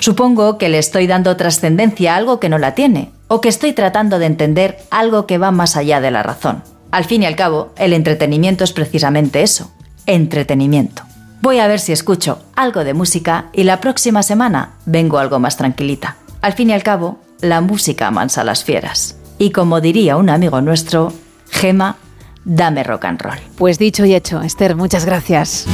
Supongo que le estoy dando trascendencia a algo que no la tiene, o que estoy tratando de entender algo que va más allá de la razón. Al fin y al cabo, el entretenimiento es precisamente eso, entretenimiento. Voy a ver si escucho algo de música y la próxima semana vengo algo más tranquilita. Al fin y al cabo, la música amansa las fieras. Y como diría un amigo nuestro, Gema, dame rock and roll. Pues dicho y hecho, Esther, muchas gracias.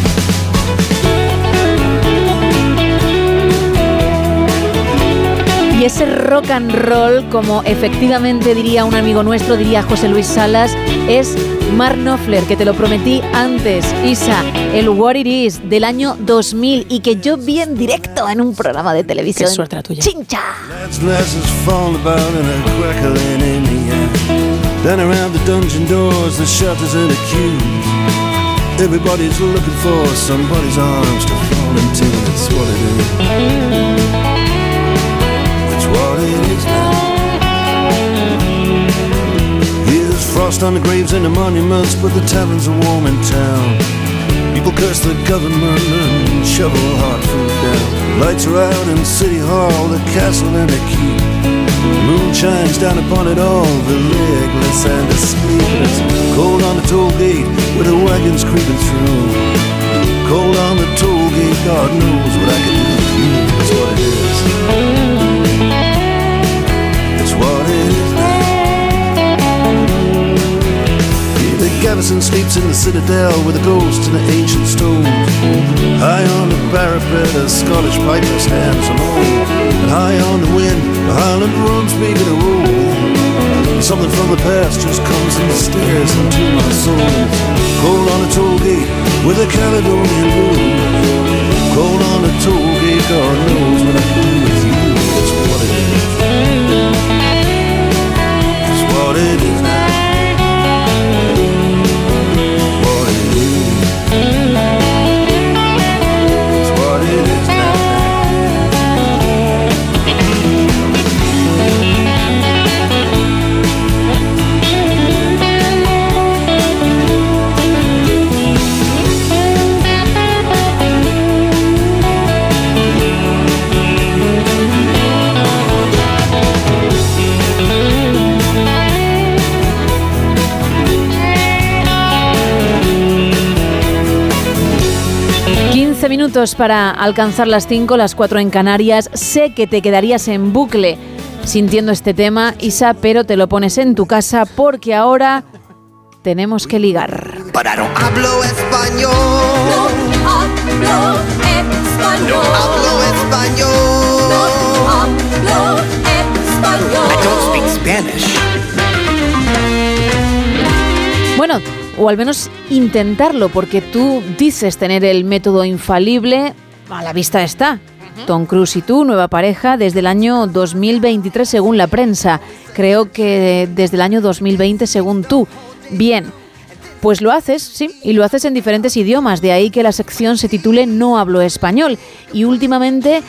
Y ese rock and roll, como efectivamente diría un amigo nuestro, diría José Luis Salas, es Mark Knopfler, que te lo prometí antes, Isa, el What It Is del año 2000 y que yo vi en directo en un programa de televisión. Qué suerte la tuya. ¡Chincha! Lads, lasses fall about in a crackling in the air. Down around the dungeon doors, the shutters and the queues. Everybody's looking for somebody's arms to fall into. It's what it is. It's what it is now. Here's frost on the graves and the monuments, but the taverns are warm in town. People curse the government and shovel hard food down. Lights are out in City Hall, the castle and the keep. The moon shines down upon it all, the legless and the sleepless. Cold on the toll gate where the wagons creeping through. Cold on the toll gate, God knows what I can do Garrison sleeps in the citadel with the ghosts and the ancient stones. High on the parapet, a Scottish piper stands alone. And high on the wind, the Highland drums begin to roll. Something from the past just comes and stares into my soul. Cold on the toll gate with a Caledonian blues. Cold on the toll gate, God knows what I do with you. It's what it is. It's what it is 15 minutos para alcanzar las 5, las 4 en Canarias. Sé que te quedarías en bucle sintiendo este tema, Isa, pero te lo pones en tu casa porque ahora tenemos que ligar. Pero no hablo español. No hablo español. No hablo español. No hablo español. I don't speak Spanish. Bueno, o al menos intentarlo, porque tú dices tener el método infalible, a la vista está. Tom Cruise y tú, nueva pareja, desde el año 2023 según la prensa. Creo que desde el año 2020 según tú. Bien, pues lo haces, sí, y lo haces en diferentes idiomas, de ahí que la sección se titule No hablo español. Y últimamente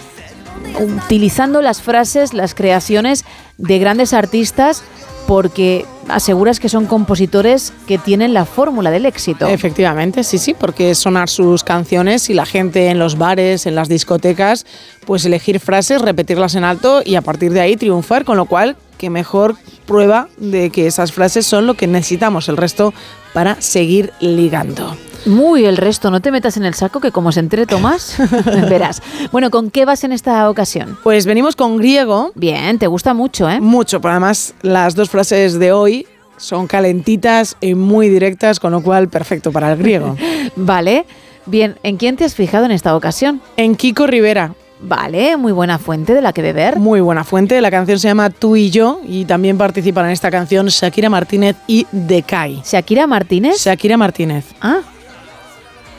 utilizando las frases, las creaciones de grandes artistas porque aseguras que son compositores que tienen la fórmula del éxito. Efectivamente, sí, sí, porque sonar sus canciones y la gente en los bares, en las discotecas, pues elegir frases, repetirlas en alto y a partir de ahí triunfar, con lo cual, qué mejor prueba de que esas frases son lo que necesitamos el resto para seguir ligando. Muy el resto, no te metas en el saco que como se entere Tomás, verás. Bueno, ¿con qué vas en esta ocasión? Pues venimos con griego. Bien, te gusta mucho, ¿eh? Mucho, pero además las dos frases de hoy son calentitas y muy directas, con lo cual perfecto para el griego. vale. Bien, ¿en quién te has fijado en esta ocasión? En Kiko Rivera. Vale, muy buena fuente de la que beber. Muy buena fuente. La canción se llama Tú y yo y también participan en esta canción Shakira Martínez y Decay. ¿Shakira Martínez? Shakira Martínez. Ah.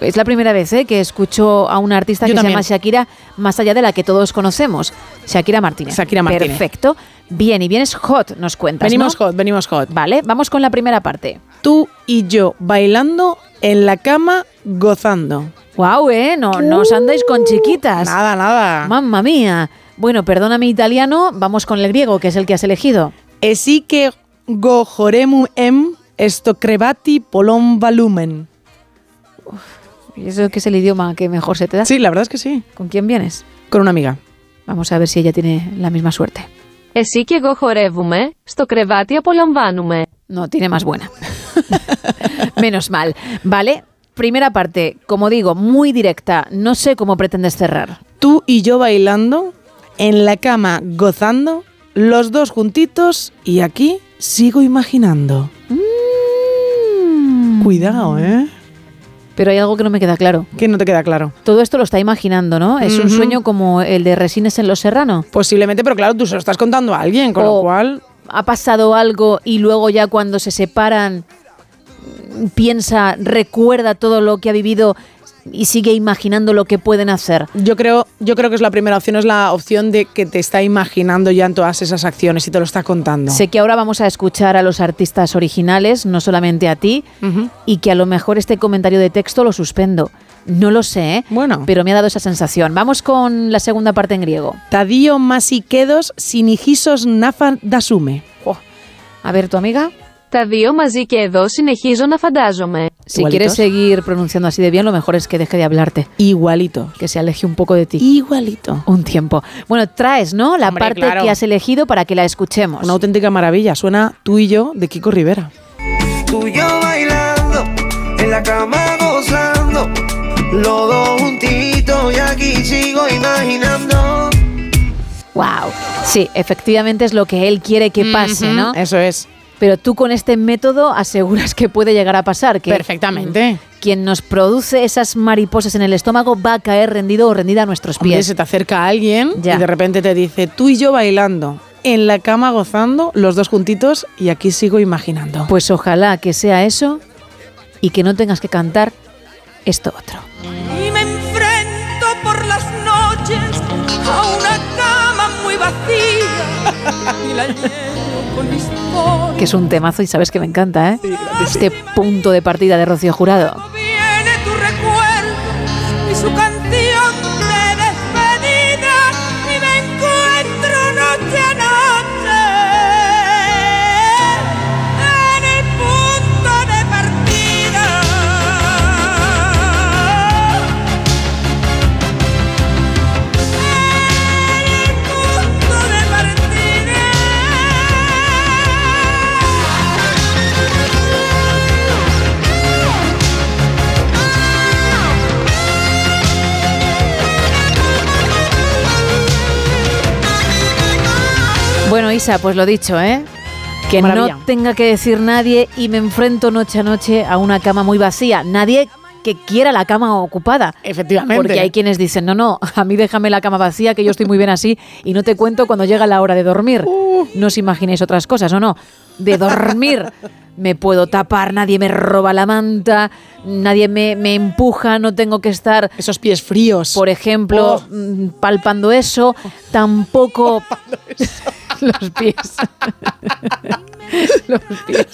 Es la primera vez ¿eh? que escucho a una artista Yo que también. se llama Shakira, más allá de la que todos conocemos. Shakira Martínez. Shakira Martínez. Perfecto. Bien, y vienes hot, nos cuentas. Venimos ¿no? hot, venimos hot. Vale, vamos con la primera parte. Tú y yo bailando en la cama gozando. Guau, ¿eh? No, no os andáis con chiquitas. Nada, nada. Mamma mía. Bueno, perdona mi italiano, vamos con el griego, que es el que has elegido. Esi que gojoremu em esto crevati polon volumen. ¿Y eso que es el idioma que mejor se te da? Sí, la verdad es que sí. ¿Con quién vienes? Con una amiga. Vamos a ver si ella tiene la misma suerte. Εσύ και εγώ χορεύουμε, στο κρεβάτι απολαμβάνουμε. No, tiene más buena. Menos mal. Vale, primera parte, como digo, muy directa. No sé cómo pretendes cerrar. Tú y yo bailando en la cama gozando, los dos juntitos y aquí sigo imaginando. Cuidado, ¿eh? Pero hay algo que no me queda claro. Que no te queda claro. Todo esto lo está imaginando, ¿no? Es un sueño como el de Resines en Los Serrano. Posiblemente, pero claro, tú se lo estás contando a alguien, con lo cual... ha pasado algo y luego ya cuando se separan piensa, recuerda todo lo que ha vivido y sigue imaginando lo que pueden hacer. Yo creo, yo creo que es la primera opción, es la opción de que te está imaginando ya en todas esas acciones y te lo está contando. Sé que ahora vamos a escuchar a los artistas originales, no solamente a ti, y que a lo mejor este comentario de texto lo suspendo. No lo sé, ¿eh? Bueno. pero me ha dado esa sensación. Vamos con la segunda parte en griego. Tadio masiquedos sinigisos nafa dasume. A ver, tu amiga. Τα δύο μαζί και εδώ συνεχίζω να φαντάζομαι. Si quieres seguir pronunciando así de bien, lo mejor es que deje de hablarte. Igualito. Que se aleje un poco de ti. Igualito. Un tiempo. Bueno, traes, ¿no? La Hombre, parte claro. que has elegido para que la escuchemos. Una auténtica maravilla. Suena tú y yo de Kiko Rivera. Tú y yo bailando, en la cama gozando, los dos juntitos y aquí sigo imaginando. Wow. Sí, efectivamente es lo que él quiere que pase, Ujú, ¿no? Eso es. Pero tú con este método aseguras que puede llegar a pasar. Que Perfectamente. mm, Quien nos produce esas mariposas en el estómago va a caer rendido o rendida a nuestros Hombre, pies. se te acerca alguien Ya. y de repente te dice tú y yo bailando, en la cama gozando, los dos juntitos y aquí sigo imaginando. Pues ojalá que sea eso y que no tengas que cantar esto otro. Y me enfrento por las noches a una cama muy vacía y la. Que es un temazo y sabes que me encanta, ¿eh? Este punto de partida de Rocío Jurado. Isa, pues lo dicho, ¿eh? Que Maravilla. no tenga que decir nadie y me enfrento noche a noche a una cama muy vacía. Nadie que quiera la cama ocupada. Efectivamente. Porque hay quienes dicen, no, no, a mí déjame la cama vacía, que yo estoy muy bien así y no te cuento cuando llega la hora de dormir. No os imaginéis otras cosas, ¿o no? De dormir. Me puedo tapar, nadie me roba la manta, nadie me, me empuja, no tengo que estar... Esos pies fríos. Por ejemplo, Oh. mm, palpando eso, tampoco... Los pies. Los pies.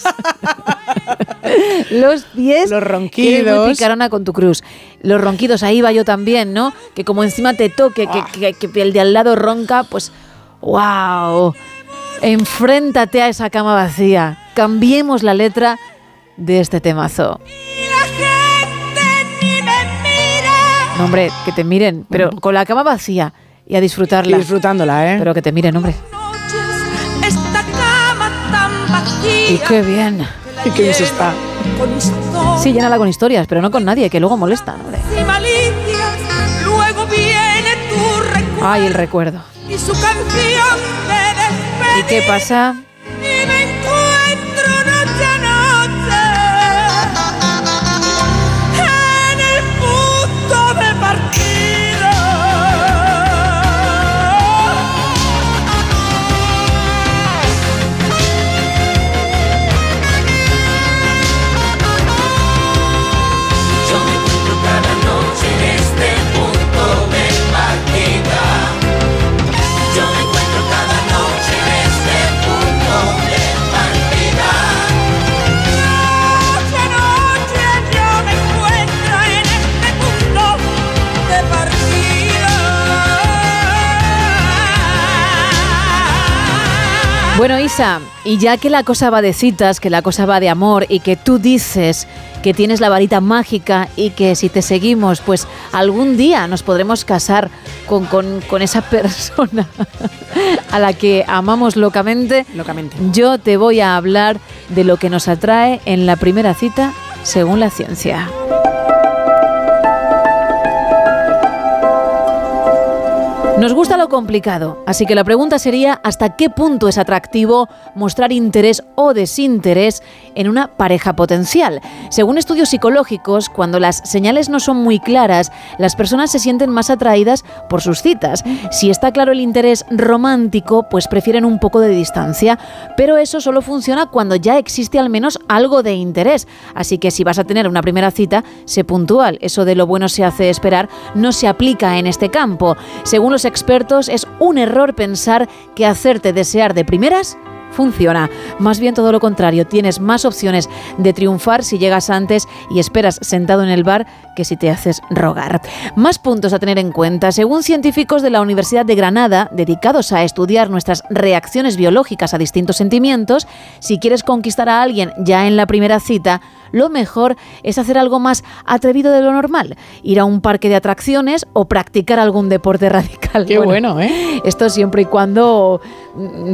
Los pies. Los ronquidos. picarona con tu cruz. Los ronquidos, ahí va yo también, ¿no? Que como encima te toque, Ah. que, que- que el de al lado ronca, pues. ¡Wow! Enfréntate a esa cama vacía. Cambiemos la letra de este temazo. No, hombre, que te miren, pero con la cama vacía y a disfrutarla. Y disfrutándola, ¿eh? Pero que te miren, hombre. Y qué bien. Y qué bien se está. Sí, llénala con historias, pero no con nadie, que luego molesta. hombre. Ay, el recuerdo. ¿Y qué pasa? Bueno, Isa, y ya que la cosa va de citas, que la cosa va de amor y que tú dices que tienes la varita mágica y que si te seguimos, pues algún día nos podremos casar con, con- con esa persona a la que amamos locamente, locamente, yo te voy a hablar de lo que nos atrae en la primera cita según la ciencia. Nos gusta lo complicado, así que la pregunta sería hasta qué punto es atractivo mostrar interés o desinterés en una pareja potencial. Según estudios psicológicos, cuando las señales no son muy claras, las personas se sienten más atraídas por sus citas. Si está claro el interés romántico, pues prefieren un poco de distancia, pero eso solo funciona cuando ya existe al menos algo de interés. Así que si vas a tener una primera cita, sé puntual. Eso de lo bueno se hace esperar no se aplica en este campo. Según los expertos, es un error pensar que hacerte desear de primeras funciona. Más bien todo lo contrario, tienes más opciones de triunfar si llegas antes y esperas sentado en el bar que si te haces rogar. Más puntos a tener en cuenta. Según científicos de la Universidad de Granada, dedicados a estudiar nuestras reacciones biológicas a distintos sentimientos, si quieres conquistar a alguien ya en la primera cita, lo mejor es hacer algo más atrevido de lo normal, ir a un parque de atracciones o practicar algún deporte radical. Qué bueno, ¿eh? Esto siempre y cuando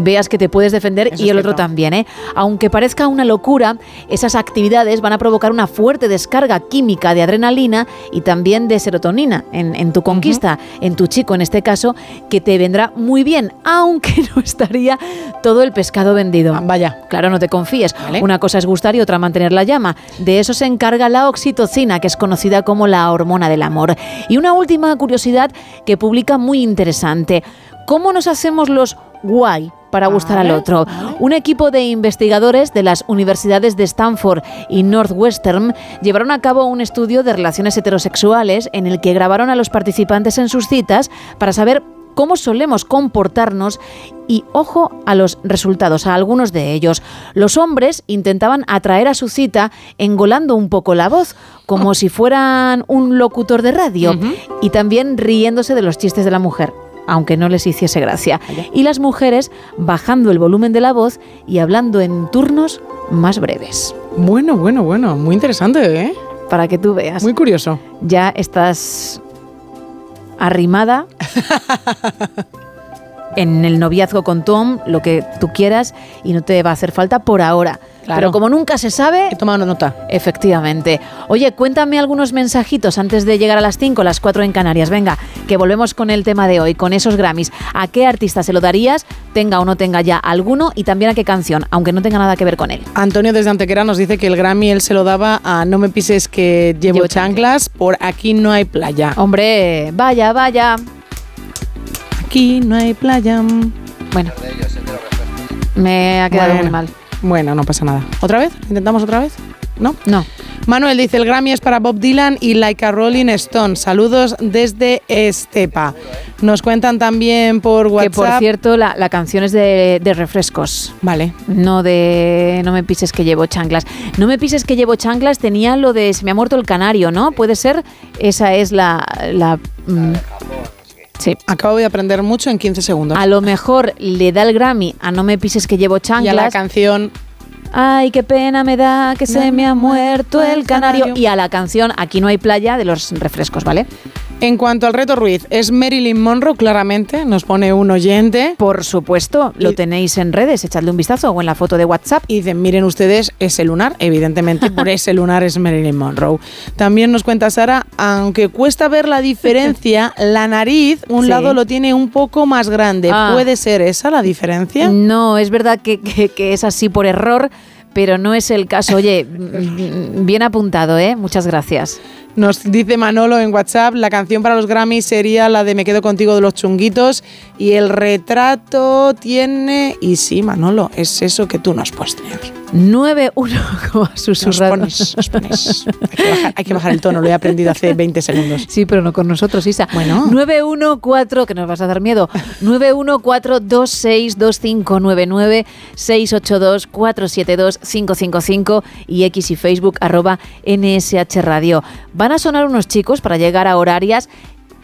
veas que te puedes defender Eso y el otro cierto. también, ¿eh? Aunque parezca una locura, esas actividades van a provocar una fuerte descarga química de adrenalina y también de serotonina en, en tu conquista, en tu chico en este caso, que te vendrá muy bien, aunque no estaría todo el pescado vendido. vaya. Claro, no te confíes. Una cosa es gustar y otra mantener la llama. De eso se encarga la oxitocina, que es conocida como la hormona del amor. Y una última curiosidad que publica muy interesante. ¿Cómo nos hacemos los guay para gustar al otro? Un equipo de investigadores de las universidades de Stanford y Northwestern llevaron a cabo un estudio de relaciones heterosexuales en el que grabaron a los participantes en sus citas para saber cómo solemos comportarnos y ojo a los resultados, a algunos de ellos. Los hombres intentaban atraer a su cita engolando un poco la voz, como si fueran un locutor de radio, y también riéndose de los chistes de la mujer aunque no les hiciese gracia. Y las mujeres bajando el volumen de la voz y hablando en turnos más breves. Bueno, bueno, bueno, muy interesante, ¿eh? Para que tú veas. Muy curioso. Ya estás arrimada en el noviazgo con Tom, lo que tú quieras, y no te va a hacer falta por ahora. Claro. Pero como nunca se sabe... He tomado nota. Efectivamente. Oye, cuéntame algunos mensajitos antes de llegar a las 5, las 4 en Canarias. Venga, que volvemos con el tema de hoy, con esos Grammys. ¿A qué artista se lo darías, tenga o no tenga ya alguno, y también a qué canción, aunque no tenga nada que ver con él? Antonio desde Antequera nos dice que el Grammy él se lo daba a No me pises que llevo, Llevo chanclas, por aquí no hay playa. Hombre, vaya, vaya. Aquí no hay playa. Bueno, me ha quedado Bueno. muy mal. Bueno, no pasa nada. ¿Otra vez? ¿Intentamos otra vez? ¿No? No. Manuel dice, el Grammy es para Bob Dylan y Like a Rolling Stone. Saludos desde Estepa. Nos cuentan también por WhatsApp. Que por cierto, la, la canción es de, de refrescos. Vale. No de No me pises que llevo chanclas. No me pises que llevo chanclas tenía lo de Se me ha muerto el canario, ¿no? Puede ser. Esa es la. la mm, sí. Acabo de aprender mucho en 15 segundos. A lo mejor le da el Grammy a No me pises que llevo y a chanclas. la canción Ay, qué pena me da que se me ha muerto el canario. Y a la canción Aquí no hay playa de los refrescos, ¿vale? En cuanto al reto Ruiz, es Marilyn Monroe, claramente, nos pone un oyente. Por supuesto, lo tenéis en redes, echadle un vistazo o en la foto de WhatsApp. Y dicen, miren ustedes, ese lunar, evidentemente por ese lunar es Marilyn Monroe. También nos cuenta Sara, aunque cuesta ver la diferencia, la nariz, un Sí. lado lo tiene un poco más grande. Ah. ¿Puede ser esa la diferencia? No, es verdad que, que- que es así por error, pero no es el caso. Oye, bien apuntado, ¿eh? Muchas gracias. Nos dice Manolo en WhatsApp, la canción para los Grammys sería la de Me quedo contigo de los chunguitos y el retrato tiene... Y sí, Manolo, es eso que tú nos puedes tener. 9-1 como Nos susurrado. pones, nos pones. Hay que, bajar, hay que bajar el tono, lo he aprendido hace 20 segundos. Sí, pero no con nosotros, Isa. Bueno. 914, que nos vas a dar miedo. 914262599 682 472 555 y X y Facebook arroba NSH Radio. Van a sonar unos chicos para llegar a horarias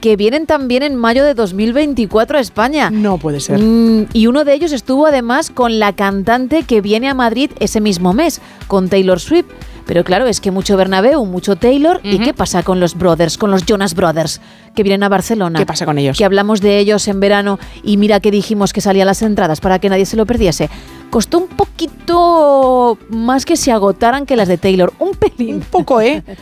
que vienen también en mayo de 2024 a España. No puede ser. Mm, y uno de ellos estuvo además con la cantante que viene a Madrid ese mismo mes, con Taylor Swift. Pero claro, es que mucho Bernabéu, mucho Taylor. ¿Y qué pasa con los Brothers, con los Jonas Brothers, que vienen a Barcelona? ¿Qué pasa con ellos? Que hablamos de ellos en verano y mira que dijimos que salían las entradas para que nadie se lo perdiese. Costó un poquito más que se agotaran que las de Taylor. Un pelín. Un poco, ¿eh?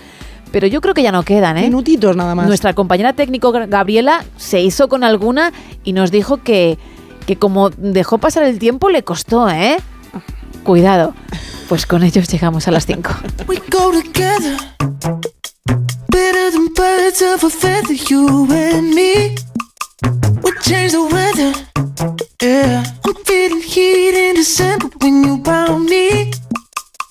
Pero yo creo que ya no quedan, ¿eh? Minutitos nada más. Nuestra compañera técnico Gabriela se hizo con alguna y nos dijo que, que como dejó pasar el tiempo le costó, ¿eh? Cuidado. Pues con ellos llegamos a las 5.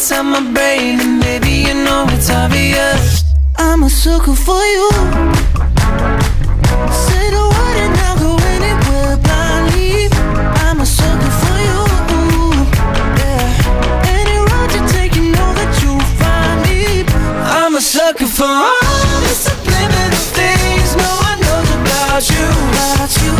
inside my brain, and maybe you know it's obvious. I'm a sucker for you. Say the word and I'll go anywhere blindly. I'm a sucker for you. Yeah. Any road you take, you know that you'll find me. I'm a sucker for all the subliminal things no one knows about you. About you.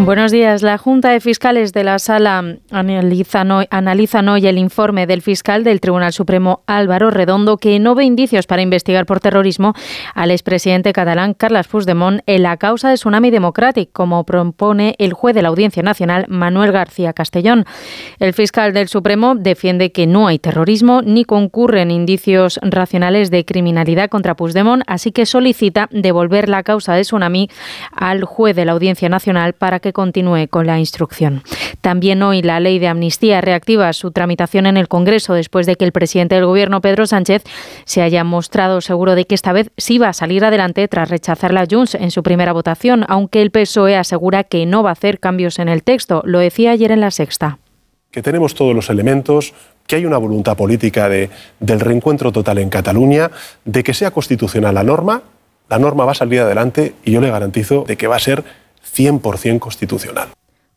Buenos días. La Junta de Fiscales de la Sala analizan hoy, hoy el informe del fiscal del Tribunal Supremo Álvaro Redondo que no ve indicios para investigar por terrorismo al expresidente catalán Carles Puigdemont en la causa de Tsunami Democratic, como propone el juez de la Audiencia Nacional Manuel García Castellón. El fiscal del Supremo defiende que no hay terrorismo ni concurren indicios racionales de criminalidad contra Puigdemont, así que solicita devolver la causa de Tsunami al juez de la Audiencia Nacional para que continúe con la instrucción. También hoy la ley de amnistía reactiva su tramitación en el Congreso después de que el presidente del Gobierno, Pedro Sánchez, se haya mostrado seguro de que esta vez sí va a salir adelante tras rechazar la Junts en su primera votación, aunque el PSOE asegura que no va a hacer cambios en el texto. Lo decía ayer en la sexta. que tenemos todos los elementos, que hay una voluntad política de, del reencuentro total en Cataluña, de que sea constitucional la norma, la norma va a salir adelante y yo le garantizo de que va a ser 100% constitucional.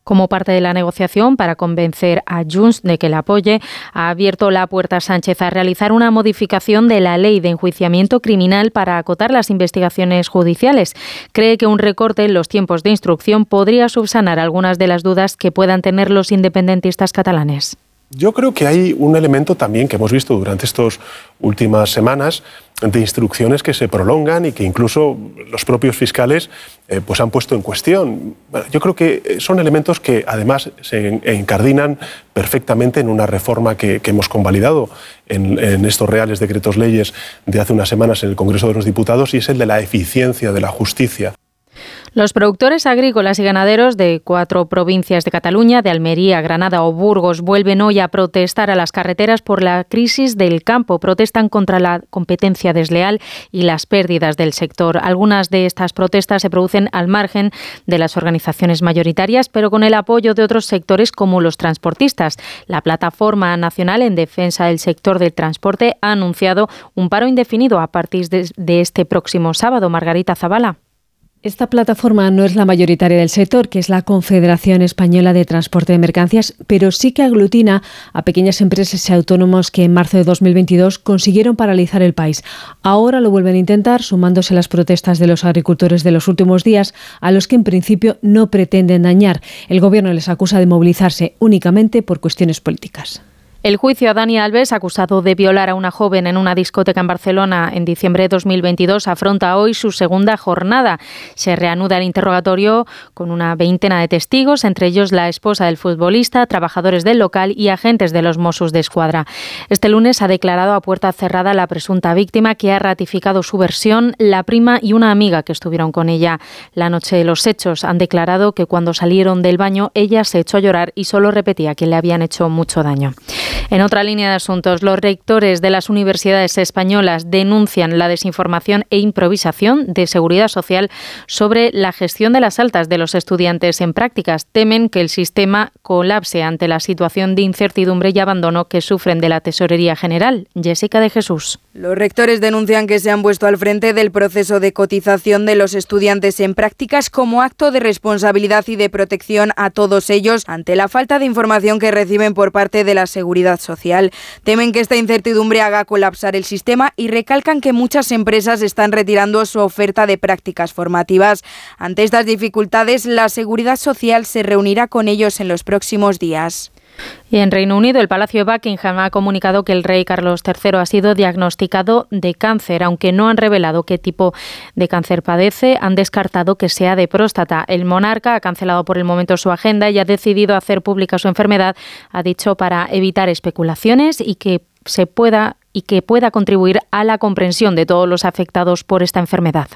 Como parte de la negociación para convencer a Junts de que la apoye, ha abierto la puerta a Sánchez a realizar una modificación de la ley de enjuiciamiento criminal para acotar las investigaciones judiciales. Cree que un recorte en los tiempos de instrucción podría subsanar algunas de las dudas que puedan tener los independentistas catalanes. Yo creo que hay un elemento también que hemos visto durante estas últimas semanas de instrucciones que se prolongan y que incluso los propios fiscales eh, pues han puesto en cuestión. Yo creo que son elementos que además se en- encardinan perfectamente en una reforma que, hemos convalidado en estos reales decretos leyes de hace unas semanas en el Congreso de los Diputados y es el de la eficiencia de la justicia. Los productores agrícolas y ganaderos de cuatro provincias de Cataluña, de Almería, Granada o Burgos, vuelven hoy a protestar a las carreteras por la crisis del campo. Protestan contra la competencia desleal y las pérdidas del sector. Algunas de estas protestas se producen al margen de las organizaciones mayoritarias, pero con el apoyo de otros sectores como los transportistas. La Plataforma Nacional en Defensa del Sector del Transporte ha anunciado un paro indefinido a partir de, este próximo sábado. Margarita Zavala. Esta plataforma no es la mayoritaria del sector, que es la Confederación Española de Transporte de Mercancías, pero sí que aglutina a pequeñas empresas y autónomos que en marzo de 2022 consiguieron paralizar el país. Ahora lo vuelven a intentar, sumándose las protestas de los agricultores de los últimos días, a los que en principio no pretenden dañar. El Gobierno les acusa de movilizarse únicamente por cuestiones políticas. El juicio a Dani Alves, acusado de violar a una joven en una discoteca en Barcelona en diciembre de 2022, afronta hoy su segunda jornada. Se reanuda el interrogatorio con una veintena de testigos, entre ellos la esposa del futbolista, trabajadores del local y agentes de los Mossos de Escuadra. Este lunes ha declarado a puerta cerrada la presunta víctima, que ha ratificado su versión, la prima y una amiga que estuvieron con ella la noche de los hechos. Han declarado que cuando salieron del baño ella se echó a llorar y solo repetía que le habían hecho mucho daño. En otra línea de asuntos, los rectores de las universidades españolas denuncian la desinformación e improvisación de seguridad social sobre la gestión de las altas de los estudiantes en prácticas. Temen que el sistema colapse ante la situación de incertidumbre y abandono que sufren de la Tesorería General. Jessica de Jesús. Los rectores denuncian que se han puesto al frente del proceso de cotización de los estudiantes en prácticas como acto de responsabilidad y de protección a todos ellos ante la falta de información que reciben por parte de la seguridad social. Temen que esta incertidumbre haga colapsar el sistema y recalcan que muchas empresas están retirando su oferta de prácticas formativas. Ante estas dificultades, la seguridad social se reunirá con ellos en los próximos días. Y en Reino Unido, el Palacio de Buckingham ha comunicado que el rey Carlos III ha sido diagnosticado de cáncer, aunque no han revelado qué tipo de cáncer padece, han descartado que sea de próstata. El monarca ha cancelado por el momento su agenda y ha decidido hacer pública su enfermedad, ha dicho, para evitar especulaciones y que se pueda y que pueda contribuir a la comprensión de todos los afectados por esta enfermedad.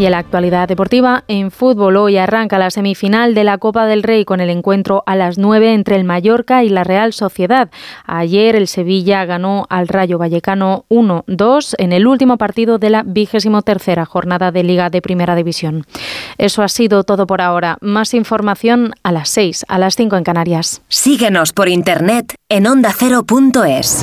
Y en la actualidad deportiva, en fútbol hoy arranca la semifinal de la Copa del Rey con el encuentro a las 9 entre el Mallorca y la Real Sociedad. Ayer el Sevilla ganó al Rayo Vallecano 1-2 en el último partido de la vigésimo tercera jornada de Liga de Primera División. Eso ha sido todo por ahora. Más información a las 6, a las 5 en Canarias. Síguenos por internet en ondacero.es.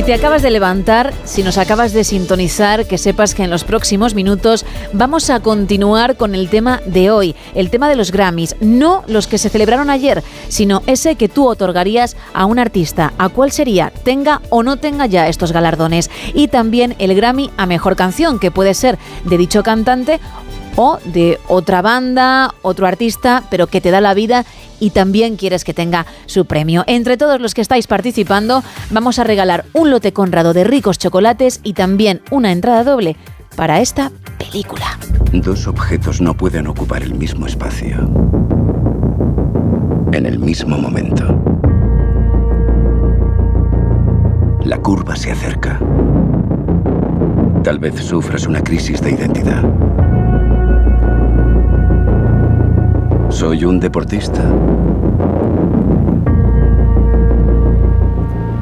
Si te acabas de levantar, si nos acabas de sintonizar, que sepas que en los próximos minutos vamos a continuar con el tema de hoy, el tema de los Grammys, no los que se celebraron ayer, sino ese que tú otorgarías a un artista. ¿A cuál sería? Tenga o no tenga ya estos galardones. Y también el Grammy a Mejor Canción, que puede ser de dicho cantante o de otra banda, otro artista, pero que te da la vida y también quieres que tenga su premio. Entre todos los que estáis participando, vamos a regalar un lote conrado de ricos chocolates y también una entrada doble para esta película. Dos objetos no pueden ocupar el mismo espacio. En el mismo momento. La curva se acerca. Tal vez sufras una crisis de identidad. ¿Soy un deportista?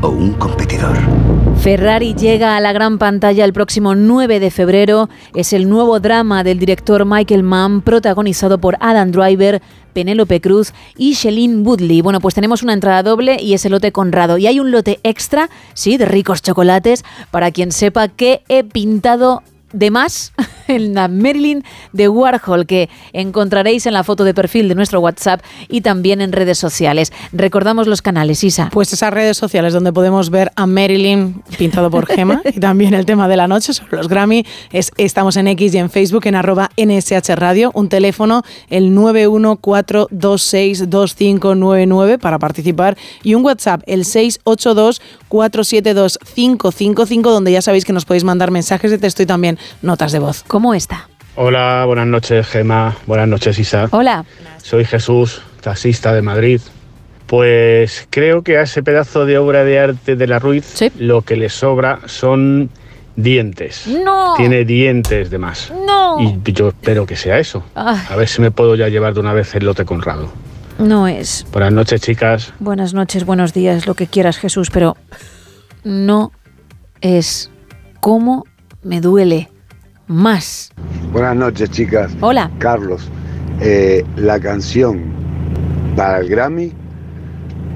¿O un competidor? Ferrari llega a la gran pantalla el próximo 9 de febrero. Es el nuevo drama del director Michael Mann, protagonizado por Adam Driver, Penélope Cruz y Shailene Woodley. Bueno, pues tenemos una entrada doble y ese lote Conrado. Y hay un lote extra, sí, de ricos chocolates, para quien sepa que he pintado de más en la Marilyn de Warhol que encontraréis en la foto de perfil de nuestro WhatsApp y también en redes sociales. Recordamos los canales, Isa. Pues esas redes sociales donde podemos ver a Marilyn pintado por Gema y también el tema de la noche sobre los Grammy. Es, estamos en X y en Facebook en arroba NSH Radio, un teléfono el 914262599 para participar y un WhatsApp el 682472555 donde ya sabéis que nos podéis mandar mensajes de texto y también notas de voz. ¿Cómo está? Hola, buenas noches, Gema. Buenas noches, Isa. Hola. Soy Jesús, taxista de Madrid. Pues creo que a ese pedazo de obra de arte de la Ruiz lo que le sobra son dientes. No. Tiene dientes de más. No. Y yo espero que sea eso. Ay. A ver si me puedo ya llevar de una vez el lote Conrado. No es. Buenas noches, chicas. Buenas noches, buenos días, lo que quieras, Jesús, pero no es cómo me duele más. Buenas noches, chicas. Hola. Carlos, eh, la canción para el Grammy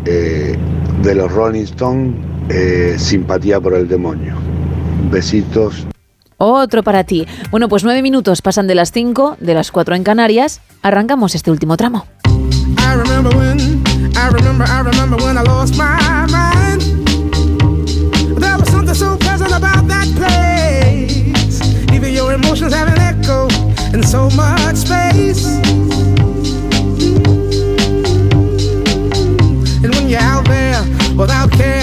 eh, de los Rolling Stones, eh, Simpatía por el Demonio. Besitos. Otro para ti. Bueno, pues nueve minutos pasan de las cinco, de las cuatro en Canarias. Arrancamos este último tramo. I remember when, I remember, I remember when I lost my mind. There was something so pleasant about that place. Emotions have an echo in so much space. And when you're out there without care,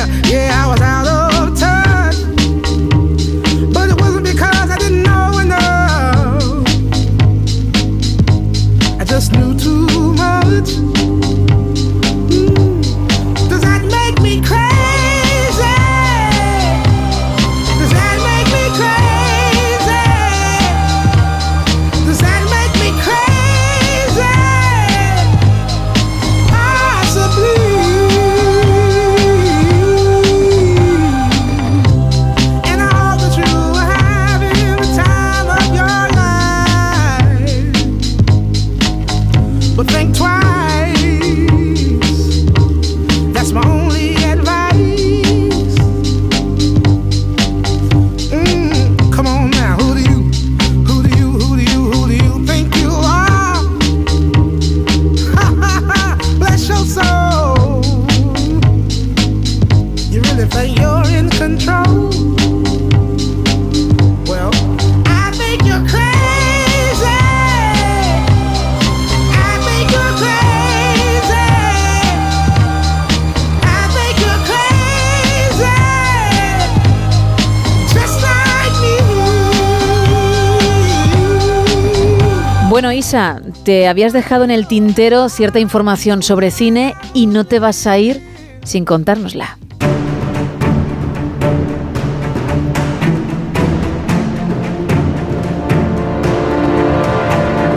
Bueno, Isa, te habías dejado en el tintero cierta información sobre cine y no te vas a ir sin contárnosla.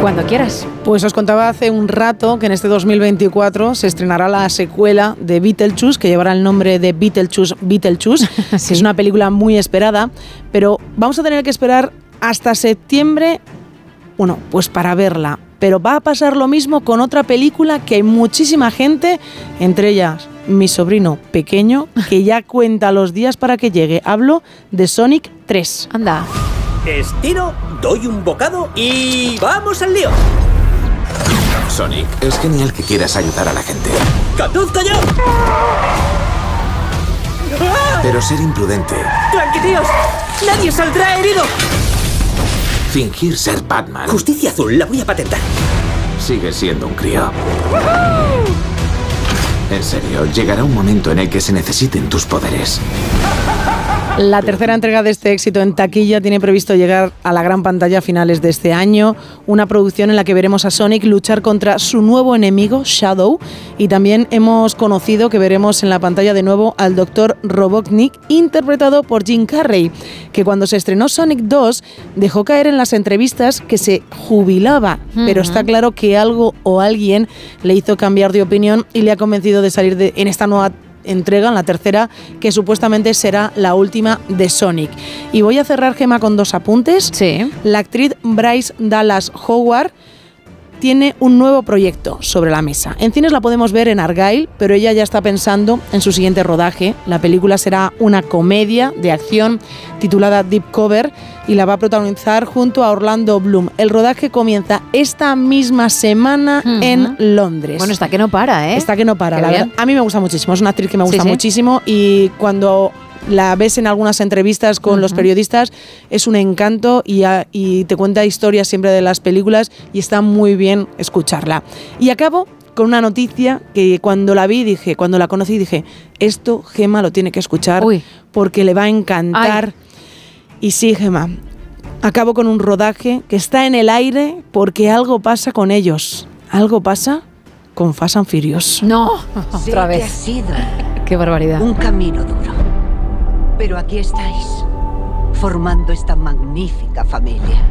Cuando quieras. Pues os contaba hace un rato que en este 2024 se estrenará la secuela de Beetlejuice, que llevará el nombre de Beetlejuice Beetlejuice, que es una película muy esperada, pero vamos a tener que esperar hasta septiembre, bueno, pues para verla. Pero va a pasar lo mismo con otra película que hay muchísima gente, entre ellas mi sobrino pequeño, que ya cuenta los días para que llegue. Hablo de Sonic 3. Anda. Estiro, doy un bocado y vamos al lío. Sonic, es genial que quieras ayudar a la gente, ¡Conduzco yo! pero ser imprudente, ¡Tranquilos! ¡Nadie saldrá herido! Fingir ser Batman, Justicia azul, la voy a patentar. sigue siendo un crío. En serio, llegará un momento en el que se necesiten tus poderes. La tercera entrega de este éxito en taquilla tiene previsto llegar a la gran pantalla a finales de este año, una producción en la que veremos a Sonic luchar contra su nuevo enemigo, Shadow, y también hemos conocido que veremos en la pantalla de nuevo al Dr. Robotnik, interpretado por Jim Carrey, que cuando se estrenó Sonic 2 dejó caer en las entrevistas que se jubilaba, pero está claro que algo o alguien le hizo cambiar de opinión y le ha convencido de salir de, en esta nueva entrega, en la tercera, que supuestamente será la última de Sonic. Y voy a cerrar, Gema, con dos apuntes. La actriz Bryce Dallas Howard tiene un nuevo proyecto sobre la mesa. En cines la podemos ver en Argyle, pero ella ya está pensando en su siguiente rodaje. La película será una comedia de acción titulada Deep Cover y la va a protagonizar junto a Orlando Bloom. El rodaje comienza esta misma semana en Londres. Bueno, está que no para, ¿eh? Está que no para, Qué la bien. verdad. A mí me gusta muchísimo, es una actriz que me Sí, gusta sí. muchísimo y cuando la ves en algunas entrevistas con los periodistas es un encanto y, a- y te cuenta historias siempre de las películas y está muy bien escucharla. Y acabo con una noticia que cuando la vi dije, cuando la conocí dije, esto Gema lo tiene que escuchar porque le va a encantar. Y sí, Gema, acabo con un rodaje que está en el aire porque algo pasa con ellos. Algo pasa con Fast and Furious. No, otra que vez. ha sido Qué barbaridad. un camino duro. Pero aquí estáis, formando esta magnífica familia.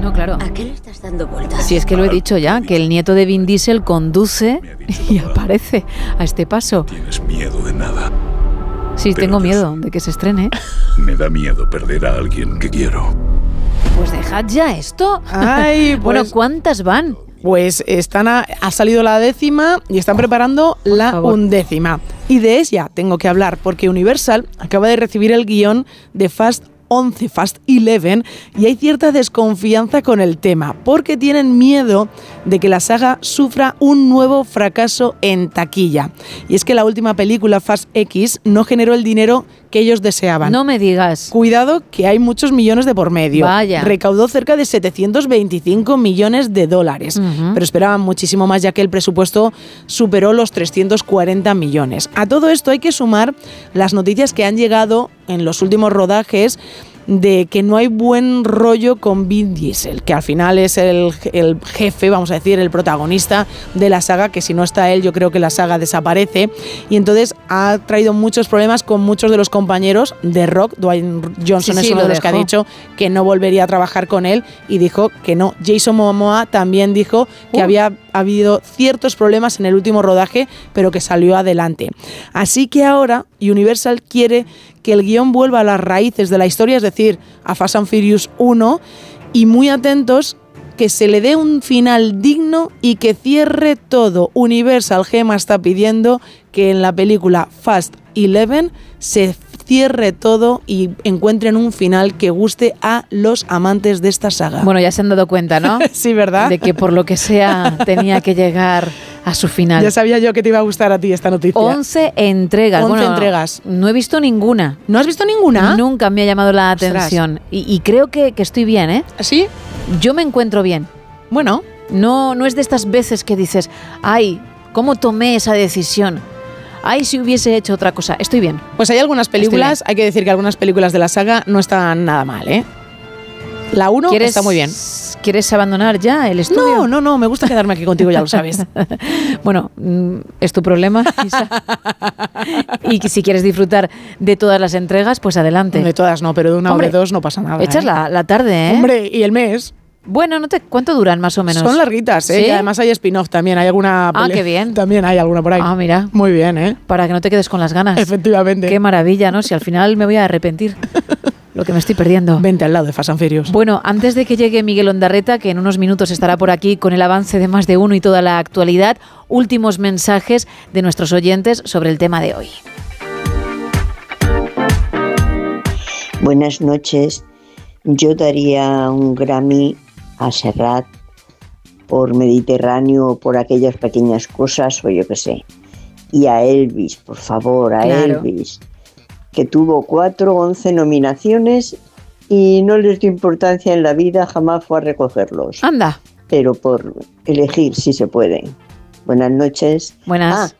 No, claro. ¿A qué le estás dando vueltas? Si es que lo he dicho ya, que el nieto de Vin Diesel conduce y aparece a este paso. Tienes miedo de nada. Sí, Pero tengo miedo de que se estrene. Me da miedo perder a alguien que quiero. Pues dejad ya esto. Ay, bueno, pues- ¿cuántas van? Pues están a- ha salido la décima y están preparando la favor. undécima. Y de ella tengo que hablar porque Universal acaba de recibir el guion de Fast 11, Fast 11, y hay cierta desconfianza con el tema, porque tienen miedo de que la saga sufra un nuevo fracaso en taquilla. Y es que la última película, Fast X, no generó el dinero que ellos deseaban. No me digas. Cuidado que hay muchos millones de por medio. Vaya. Recaudó cerca de 725 millones de dólares, pero esperaban muchísimo más ya que el presupuesto superó los 340 millones. A todo esto hay que sumar las noticias que han llegado en los últimos rodajes de que no hay buen rollo con Vin Diesel, que al final es el, el jefe, vamos a decir, el protagonista de la saga, que si no está él yo creo que la saga desaparece, y entonces ha traído muchos problemas con muchos de los compañeros de Rock, Dwayne Johnson Sí, es sí, uno de los que ha dicho que no volvería a trabajar con él y dijo que no. Jason Momoa también dijo que Uh. había habido ciertos problemas en el último rodaje, pero que salió adelante. Así que ahora Universal quiere que el guion vuelva a las raíces de la historia, es decir, a Fast and Furious 1, y muy atentos que se le dé un final digno y que cierre todo. Universal Gema está pidiendo que en la película Fast 11 se cierre todo y encuentren un final que guste a los amantes de esta saga. Bueno, ya se han dado cuenta, ¿no? sí, ¿verdad? De que por lo que sea tenía que llegar a su final. Ya sabía yo que te iba a gustar a ti esta noticia. 11 entregas. 11 Bueno, entregas. No he visto ninguna. ¿No has visto ninguna? Nunca me ha llamado la atención. Y, y creo que, que estoy bien, ¿eh? ¿Sí? Yo me encuentro bien. Bueno. No, no es de estas veces que dices, ay, ¿cómo tomé esa decisión? Ay, si hubiese hecho otra cosa. Estoy bien. Pues hay algunas películas, hay que decir que algunas películas de la saga no están nada mal, ¿eh? La 1 ¿Quieres- está muy bien. ¿Quieres abandonar ya el estudio? No, no, no, me gusta quedarme aquí contigo, ya lo sabes. bueno, mm, es tu problema, Isa. y si quieres disfrutar de todas las entregas, pues adelante. De todas no, pero de una Hombre, o de dos no pasa nada. Echas ¿eh? la, la tarde, ¿eh? Hombre, y el mes. Bueno, no te, ¿cuánto duran más o menos? Son larguitas, ¿eh? ¿Sí? Y además hay spin-off también, hay alguna... Ah, qué bien. También hay alguna por ahí. Ah, mira. Muy bien, ¿eh? Para que no te quedes con las ganas. Efectivamente. Qué maravilla, ¿no? Si al final me voy a arrepentir. Lo que me estoy perdiendo. Vente al lado de Fast and Furious. Bueno, antes de que llegue Miguel Ondarreta, que en unos minutos estará por aquí con el avance de más de uno y toda la actualidad, últimos mensajes de nuestros oyentes sobre el tema de hoy. Buenas noches. Yo daría un Grammy a Serrat por Mediterráneo, por aquellas pequeñas cosas o yo qué sé. Y a Elvis, por favor, a Claro. Elvis, que tuvo cuatro, once nominaciones y no les dio importancia en la vida, jamás fue a recogerlos. Anda. Pero por elegir si se puede. Buenas noches. Buenas. Ah,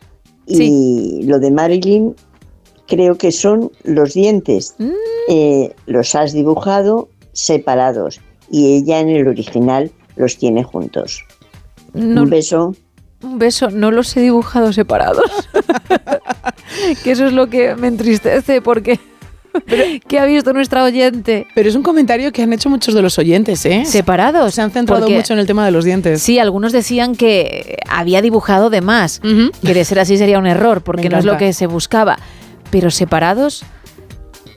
y lo de Marilyn, creo que son los dientes. Eh, los has dibujado separados y ella en el original los tiene juntos. No- Un beso. Un beso, no los he dibujado separados. que eso es lo que me entristece porque ¿qué ha visto nuestra oyente? Pero es un comentario que han hecho muchos de los oyentes, ¿eh? Separados. Se han centrado Porque- mucho en el tema de los dientes. Sí, algunos decían que había dibujado de más, que de ser así sería un error, porque no es lo que se buscaba. Pero separados,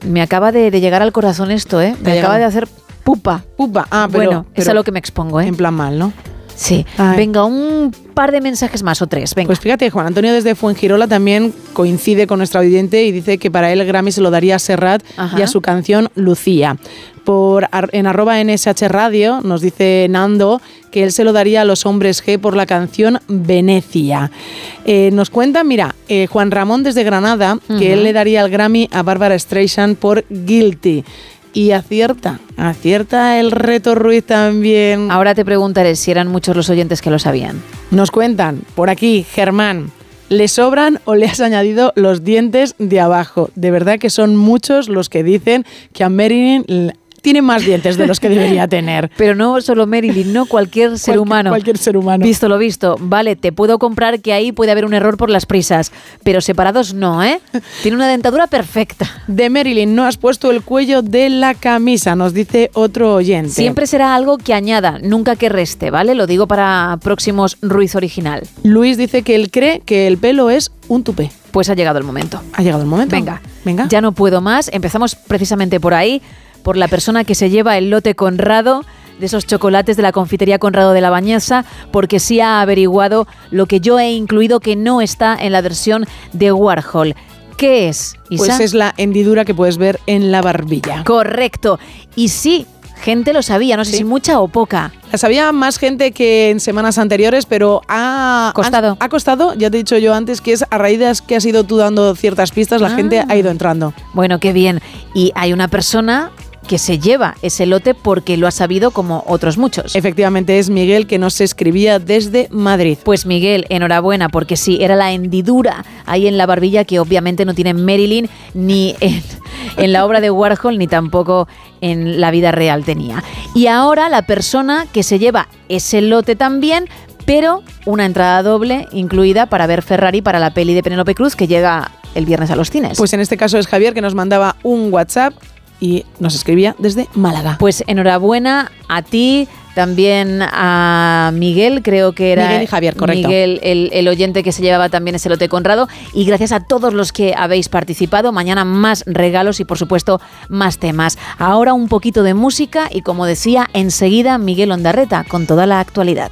me acaba de, de llegar al corazón esto, ¿eh? Me acaba de hacer pupa. Pupa, ah, pero, bueno, es a lo que me expongo, ¿eh? En plan mal, ¿no? Sí. Ay. Venga, un par de mensajes más o tres. Venga. Pues fíjate, Juan Antonio desde Fuengirola también coincide con nuestra oyente y dice que para él el Grammy se lo daría a Serrat Ajá. y a su canción Lucía. Por, en arroba NSH Radio nos dice Nando que él se lo daría a los hombres G por la canción Venecia. Eh, nos cuenta, mira, eh, Juan Ramón desde Granada, que él le daría el Grammy a Bárbara Streisand por Guilty. Y acierta, acierta el reto Ruiz también. Ahora te preguntaré si eran muchos los oyentes que lo sabían. Nos cuentan, por aquí, Germán, ¿le sobran o le has añadido los dientes de abajo? De verdad que son muchos los que dicen que a Marilyn tiene más dientes de los que debería tener. Pero no solo Marilyn, no cualquier ser humano. cualquier ser humano. Visto lo visto. Vale, te puedo comprar que ahí puede haber un error por las prisas, pero separados no, ¿eh? Tiene una dentadura perfecta. De Marilyn, no has puesto el cuello de la camisa, nos dice otro oyente. Siempre será algo que añada, nunca que reste, ¿vale? Lo digo para próximos Ruiz original. Luis dice que él cree que el pelo es un tupé. Pues ha llegado el momento. Ha llegado el momento. Venga, venga. Ya no puedo más. Empezamos precisamente por ahí, por la persona que se lleva el lote Conrado de esos chocolates de la confitería Conrado de la Bañeza, porque sí ha averiguado lo que yo he incluido que no está en la versión de Warhol. ¿Qué es, Isa? Pues es la hendidura que puedes ver en la barbilla. Correcto. Y sí, gente lo sabía, no sé si mucha o poca. La sabía más gente que en semanas anteriores, pero ha Costado. Ha, ha costado, ya te he dicho yo antes, que es a raíz de que has ido tú dando ciertas pistas, la Ah. gente ha ido entrando. Bueno, qué bien. Y hay una persona que se lleva ese lote porque lo ha sabido como otros muchos. Efectivamente es Miguel que nos escribía desde Madrid. Pues Miguel, enhorabuena, porque sí, era la hendidura ahí en la barbilla que obviamente no tiene Marilyn ni en, en la obra de Warhol ni tampoco en la vida real tenía. Y ahora la persona que se lleva ese lote también, pero una entrada doble incluida para ver Ferrari para la peli de Penélope Cruz que llega el viernes a los cines. Pues en este caso es Javier que nos mandaba un WhatsApp y nos escribía desde Málaga. Pues enhorabuena a ti, también a Miguel, creo que era Miguel y Javier, correcto. Miguel, el, el oyente que se llevaba también ese lote Conrado. Y gracias a todos los que habéis participado. Mañana más regalos y por supuesto más temas. Ahora un poquito de música y como decía, enseguida Miguel Ondarreta con toda la actualidad.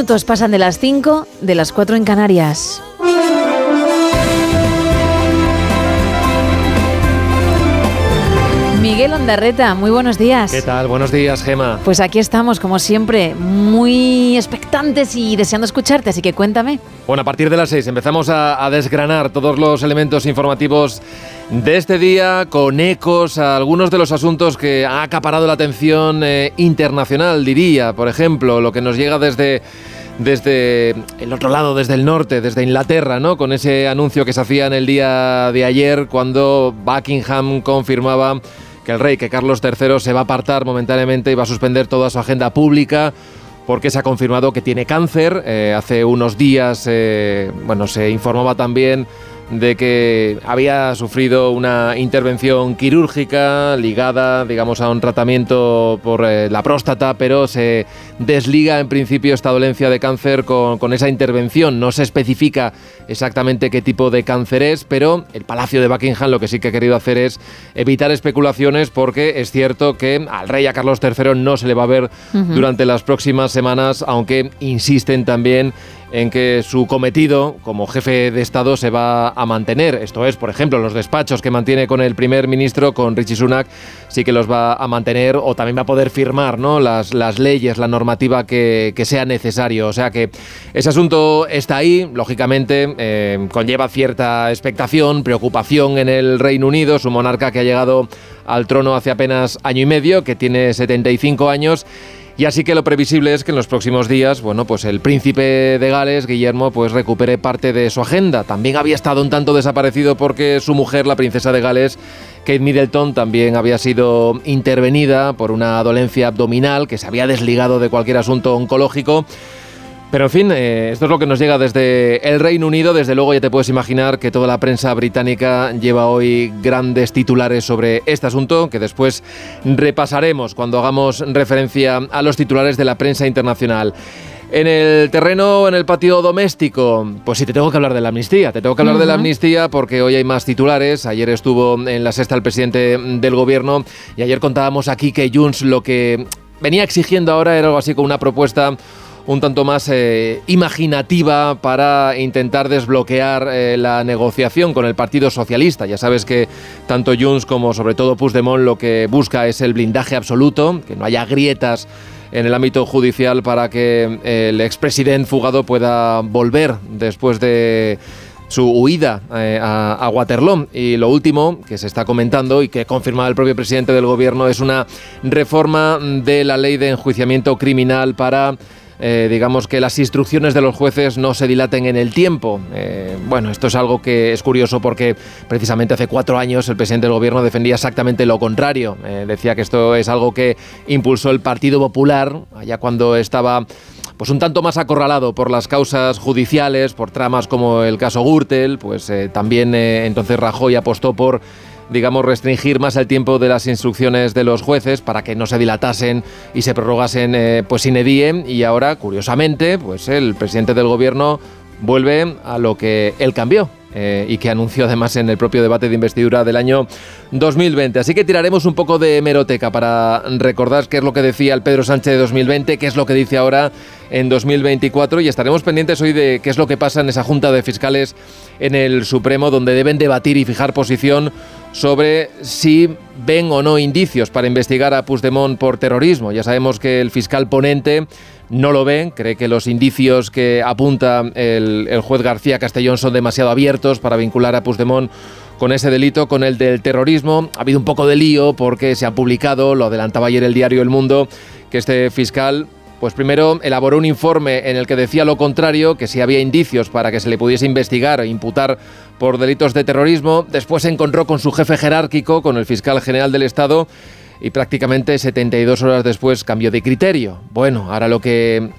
minutos pasan de las 5, de las 4 en Canarias. Miguel Ondarreta, muy buenos días. ¿Qué tal? Buenos días, Gema. Pues aquí estamos, como siempre, muy expectantes y deseando escucharte, así que cuéntame. Bueno, a partir de las 6 empezamos a, a desgranar todos los elementos informativos de este día con ecos a algunos de los asuntos que ha acaparado la atención eh, internacional, diría. Por ejemplo, lo que nos llega desde, desde el otro lado, desde el norte, desde Inglaterra, ¿no? Con ese anuncio que se hacía en el día de ayer cuando Buckingham confirmaba que el rey, que Carlos III, se va a apartar momentáneamente y va a suspender toda su agenda pública porque se ha confirmado que tiene cáncer. Eh, hace unos días, eh, bueno, se informaba también de que había sufrido una intervención quirúrgica ligada, digamos, a un tratamiento por eh, la próstata, pero se desliga en principio esta dolencia de cáncer con, con, esa intervención. No se especifica exactamente qué tipo de cáncer es, pero el Palacio de Buckingham lo que sí que ha querido hacer es evitar especulaciones porque es cierto que al rey a Carlos III no se le va a ver uh -huh. durante las próximas semanas, aunque insisten también en que su cometido como jefe de Estado se va a mantener. Esto es, por ejemplo, los despachos que mantiene con el primer ministro, con Richie Sunak, sí que los va a mantener o también va a poder firmar ¿no? las, las leyes, la normativa que, que sea necesario. O sea que ese asunto está ahí, lógicamente, eh, conlleva cierta expectación, preocupación en el Reino Unido, su monarca que ha llegado al trono hace apenas año y medio, que tiene 75 años y así que lo previsible es que en los próximos días, bueno, pues el príncipe de Gales, Guillermo, pues recupere parte de su agenda. También había estado un tanto desaparecido porque su mujer, la princesa de Gales, Kate Middleton, también había sido intervenida por una dolencia abdominal que se había desligado de cualquier asunto oncológico. Pero en fin, eh, esto es lo que nos llega desde el Reino Unido. Desde luego ya te puedes imaginar que toda la prensa británica lleva hoy grandes titulares sobre este asunto, que después repasaremos cuando hagamos referencia a los titulares de la prensa internacional. En el terreno, en el patio doméstico, pues sí, te tengo que hablar de la amnistía. Te tengo que hablar uh -huh. de la amnistía porque hoy hay más titulares. Ayer estuvo en la sexta el presidente del gobierno y ayer contábamos aquí que Junts lo que venía exigiendo ahora era algo así como una propuesta un tanto más eh, imaginativa para intentar desbloquear eh, la negociación con el Partido Socialista. Ya sabes que tanto Junts como sobre todo Puigdemont lo que busca es el blindaje absoluto, que no haya grietas en el ámbito judicial para que eh, el expresidente fugado pueda volver después de su huida a, a, Waterloo. Y lo último que se está comentando y que confirma el propio presidente del gobierno es una reforma de la ley de enjuiciamiento criminal para eh, digamos que las instrucciones de los jueces no se dilaten en el tiempo. Eh, bueno, esto es algo que es curioso porque precisamente hace cuatro años el presidente del gobierno defendía exactamente lo contrario. Eh, decía que esto es algo que impulsó el Partido Popular, allá cuando estaba pues un tanto más acorralado por las causas judiciales, por tramas como el caso Gürtel, pues también eh, entonces Rajoy apostó por digamos, restringir más el tiempo de las instrucciones de los jueces para que no se dilatasen y se prorrogasen eh, pues sin. Y ahora, curiosamente, pues el presidente del gobierno vuelve a lo que él cambió, eh, y que anunció además en el propio debate de investidura del año 2020. Así que tiraremos un poco de hemeroteca para recordar qué es lo que decía el Pedro Sánchez de 2020, qué es lo que dice ahora en 2024 y estaremos pendientes hoy de qué es lo que pasa en esa Junta de Fiscales en el Supremo donde deben debatir y fijar posición sobre si ven o no indicios para investigar a Puigdemont por terrorismo. Ya sabemos que el fiscal ponente no lo ven, cree que los indicios que apunta el, el, juez García Castellón son demasiado abiertos para vincular a Puigdemont con ese delito, con el del terrorismo. Ha habido un poco de lío porque se ha publicado, lo adelantaba ayer el diario El Mundo, que este fiscal pues primero elaboró un informe en el que decía lo contrario, que si había indicios para que se le pudiese investigar e imputar por delitos de terrorismo. Después se encontró con su jefe jerárquico, con el fiscal general del Estado, y prácticamente 72 horas después cambió de criterio. Bueno, ahora lo que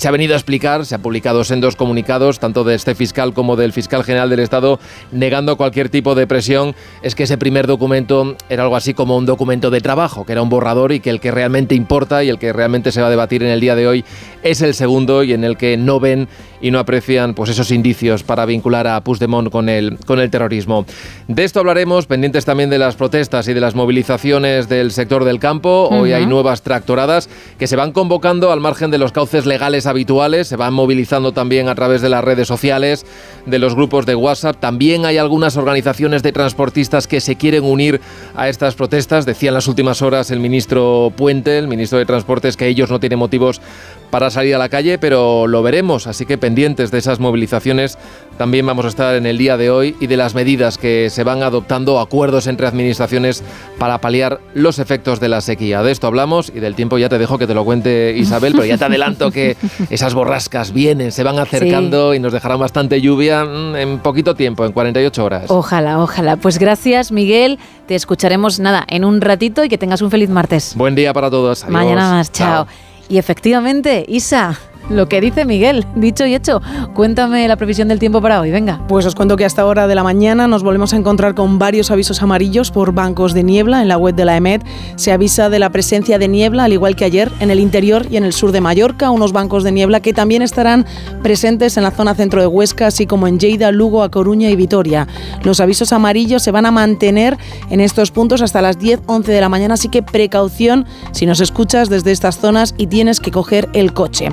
se ha venido a explicar, se ha publicado en dos comunicados, tanto de este fiscal como del fiscal general del Estado, negando cualquier tipo de presión, es que ese primer documento era algo así como un documento de trabajo, que era un borrador y que el que realmente importa y el que realmente se va a debatir en el día de hoy es el segundo y en el que no ven y no aprecian pues esos indicios para vincular a Puigdemont con el, con el terrorismo. De esto hablaremos, pendientes también de las protestas y de las movilizaciones del sector del campo. Hoy uh -huh. hay nuevas tractoradas que se van convocando al margen de los cauces legales habituales, se van movilizando también a través de las redes sociales, de los grupos de WhatsApp. También hay algunas organizaciones de transportistas que se quieren unir a estas protestas. Decía en las últimas horas el ministro Puente, el ministro de Transportes, que ellos no tienen motivos para salir a la calle, pero lo veremos, así que pendientes de esas movilizaciones también vamos a estar en el día de hoy y de las medidas que se van adoptando, acuerdos entre administraciones para paliar los efectos de la sequía. De esto hablamos y del tiempo ya te dejo que te lo cuente Isabel, pero ya te adelanto que esas borrascas vienen, se van acercando y nos dejarán bastante lluvia mm, en poquito tiempo, en 48 horas. Ojalá, ojalá. Pues gracias, Miguel. Te escucharemos nada en un ratito y que tengas un feliz martes. Buen día para todos. Adiós. Mañana más, chao. Y efectivamente, Isa, lo que dice Miguel, dicho y hecho. Cuéntame la previsión del tiempo para hoy, venga. Pues os cuento que hasta hora de la mañana nos volvemos a encontrar con varios avisos amarillos por bancos de niebla. En la web de la EMET se avisa de la presencia de niebla, al igual que ayer, en el interior y en el sur de Mallorca, unos bancos de niebla que también estarán presentes en la zona centro de Huesca, así como en Lleida, Lugo, A Coruña y Vitoria. Los avisos amarillos se van a mantener en estos puntos hasta las 10, 11 de la mañana, así que precaución si nos escuchas desde estas zonas y tienes que coger el coche.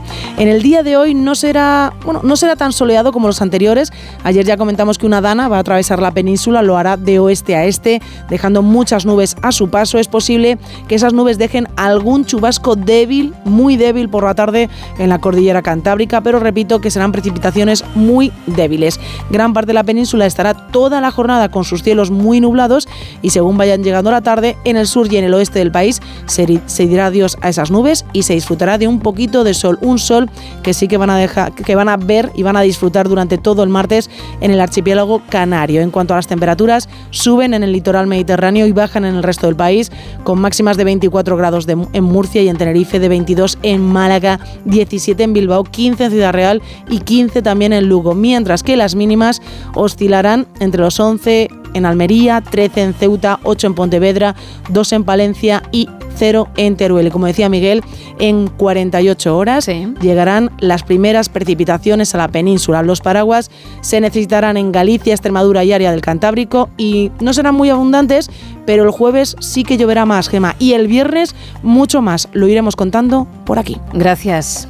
El día de hoy no será, bueno, no será tan soleado como los anteriores. Ayer ya comentamos que una dana va a atravesar la península, lo hará de oeste a este, dejando muchas nubes a su paso. Es posible que esas nubes dejen algún chubasco débil, muy débil por la tarde en la cordillera cantábrica, pero repito que serán precipitaciones muy débiles. Gran parte de la península estará toda la jornada con sus cielos muy nublados y según vayan llegando la tarde, en el sur y en el oeste del país se, se dirá adiós a esas nubes y se disfrutará de un poquito de sol, un sol que sí que van a dejar, que van a ver y van a disfrutar durante todo el martes en el archipiélago canario. En cuanto a las temperaturas, suben en el litoral mediterráneo y bajan en el resto del país, con máximas de 24 grados en Murcia y en Tenerife, de 22 en Málaga, 17 en Bilbao, 15 en Ciudad Real y 15 también en Lugo, mientras que las mínimas oscilarán entre los 11 en Almería, 13 en Ceuta, 8 en Pontevedra, 2 en Palencia y 0 en Teruel. Como decía Miguel, en 48 horas llegarán las primeras precipitaciones a la península. Los paraguas se necesitarán en Galicia, Extremadura y área del Cantábrico y no serán muy abundantes, pero el jueves sí que lloverá más, Gema, y el viernes mucho más. Lo iremos contando por aquí. Gracias.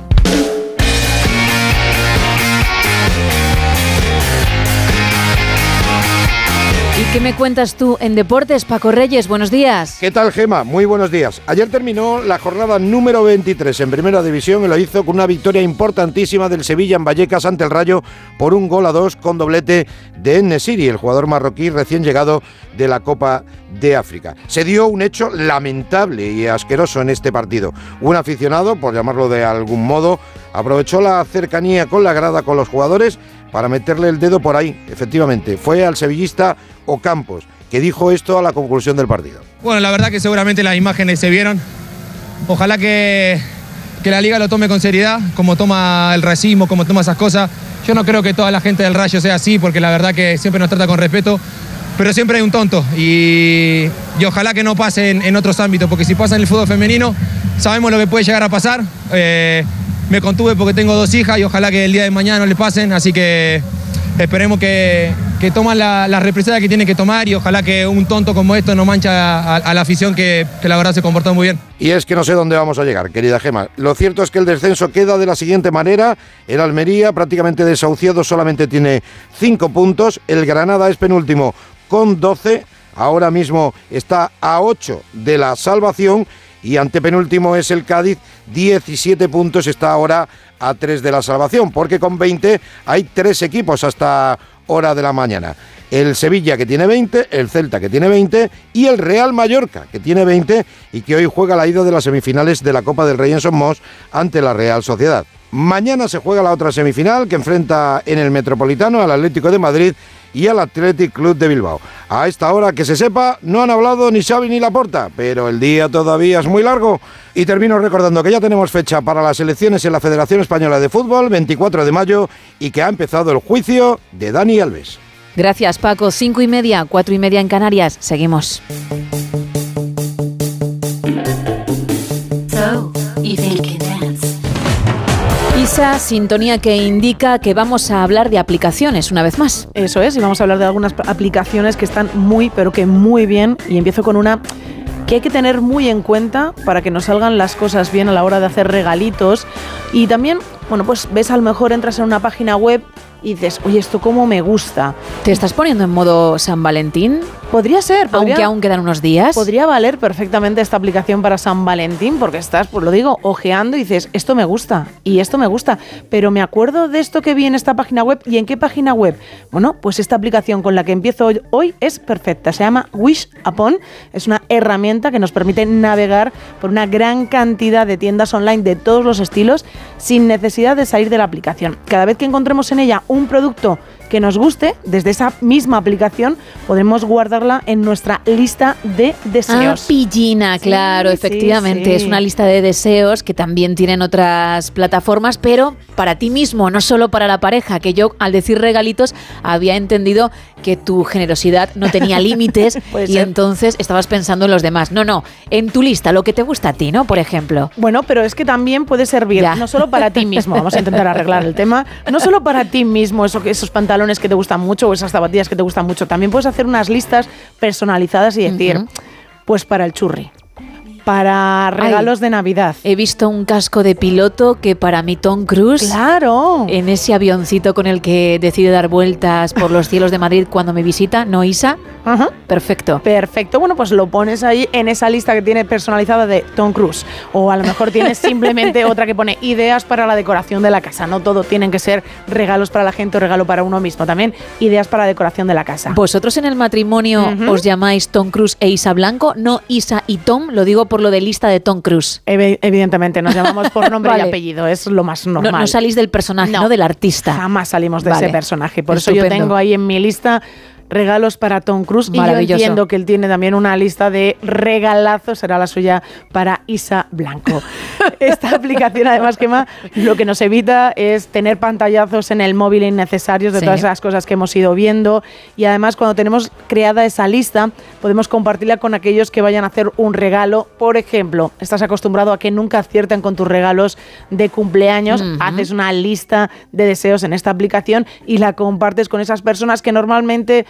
Qué me cuentas tú en deportes, Paco Reyes? Buenos días. ¿Qué tal, Gema? Muy buenos días. Ayer terminó la jornada número 23 en Primera División y lo hizo con una victoria importantísima del Sevilla en Vallecas ante el Rayo por un gol a dos con doblete de Nesiri, el jugador marroquí recién llegado de la Copa de África. Se dio un hecho lamentable y asqueroso en este partido. Un aficionado, por llamarlo de algún modo, aprovechó la cercanía con la grada con los jugadores para meterle el dedo por ahí. Efectivamente, fue al sevillista Ocampos, que dijo esto a la conclusión del partido. Bueno, la verdad que seguramente las imágenes se vieron. Ojalá que, que la liga lo tome con seriedad, como toma el racismo, como toma esas cosas. Yo no creo que toda la gente del Rayo sea así, porque la verdad que siempre nos trata con respeto, pero siempre hay un tonto. Y, y ojalá que no pase en, otros ámbitos, porque si pasa en el fútbol femenino, sabemos lo que puede llegar a pasar. Eh, me contuve porque tengo dos hijas y ojalá que el día de mañana no le pasen, así que esperemos que, que toman la, la represalia que tienen que tomar y ojalá que un tonto como esto no mancha a, la afición que, la verdad se comportó muy bien. Y es que no sé dónde vamos a llegar, querida Gema. Lo cierto es que el descenso queda de la siguiente manera. El Almería, prácticamente desahuciado, solamente tiene cinco puntos. El Granada es penúltimo con 12. Ahora mismo está a 8 de la salvación. Y antepenúltimo es el Cádiz, 17 puntos, está ahora a 3 de la salvación, porque con 20 hay tres equipos hasta hora de la mañana. El Sevilla que tiene 20, el Celta que tiene 20 y el Real Mallorca que tiene 20 y que hoy juega la ida de las semifinales de la Copa del Rey en Somos ante la Real Sociedad. Mañana se juega la otra semifinal que enfrenta en el Metropolitano al Atlético de Madrid y al Athletic Club de Bilbao. A esta hora que se sepa, no han hablado ni Xavi ni Laporta, pero el día todavía es muy largo. Y termino recordando que ya tenemos fecha para las elecciones en la Federación Española de Fútbol, 24 de mayo, y que ha empezado el juicio de Dani Alves. Gracias, Paco. Cinco y media, cuatro y media en Canarias. Seguimos. Isa, sintonía que indica que vamos a hablar de aplicaciones una vez más. Eso es, y vamos a hablar de algunas aplicaciones que están muy, pero que muy bien. Y empiezo con una que hay que tener muy en cuenta para que nos salgan las cosas bien a la hora de hacer regalitos. Y también, bueno, pues ves a lo mejor entras en una página web y dices, oye, esto cómo me gusta. ¿Te estás poniendo en modo San Valentín? Podría ser, podría, Aunque aún quedan unos días. podría valer perfectamente esta aplicación para San Valentín, porque estás, pues lo digo, ojeando y dices, esto me gusta y esto me gusta, pero me acuerdo de esto que vi en esta página web y en qué página web. Bueno, pues esta aplicación con la que empiezo hoy, hoy es perfecta, se llama Wish Upon, es una herramienta que nos permite navegar por una gran cantidad de tiendas online de todos los estilos sin necesidad de salir de la aplicación. Cada vez que encontremos en ella un producto que nos guste, desde esa misma aplicación podremos guardarla en nuestra lista de Ah, deseos. pillina, claro, sí, efectivamente. sí. Es una lista de deseos que también tienen otras plataformas, pero para ti mismo, no solo para la pareja, que yo al decir regalitos había entendido que tu generosidad no tenía límites y ser. entonces estabas pensando en los demás. No, no, en tu lista, lo que te gusta a ti, ¿no? Por ejemplo. Bueno, pero es que también puede servir Ya. no solo para ti mismo, vamos a intentar arreglar el tema, no solo para ti mismo, eso, esos pantalones que te gustan mucho o esas zapatillas que te gustan mucho, también puedes hacer unas listas personalizadas y decir, pues para el churri, para regalos de Navidad. He visto un casco de piloto que para mí Tom Cruise. Claro. En ese avioncito con el que decide dar vueltas por los cielos de Madrid cuando me visita, ¿no, Isa? Ajá. Perfecto. Perfecto, bueno, pues lo pones ahí en esa lista que tiene personalizada de Tom Cruise. O a lo mejor tienes simplemente otra que pone ideas para la decoración de la casa. No todo tienen que ser regalos para la gente o regalo para uno mismo. También ideas para la decoración de la casa. ¿Vosotros en el matrimonio os llamáis Tom Cruise e Isa Blanco? No Isa y Tom, lo digo por lo de lista de Tom Cruise. Evi- Evidentemente, nos llamamos por nombre Vale. y apellido, es lo más No, normal. no salís del personaje, no, No. del artista. Jamás salimos de Vale. ese personaje. Por eso yo tengo ahí en mi lista regalos para Tom Cruise y yo entiendo que él tiene también una lista de regalazos, será la suya para Isa Blanco. Esta aplicación además que lo que nos evita es tener pantallazos en el móvil innecesarios de Sí. todas esas cosas que hemos ido viendo y además cuando tenemos creada esa lista podemos compartirla con aquellos que vayan a hacer un regalo. Por ejemplo, estás acostumbrado a que nunca acierten con tus regalos de cumpleaños, haces una lista de deseos en esta aplicación y la compartes con esas personas que normalmente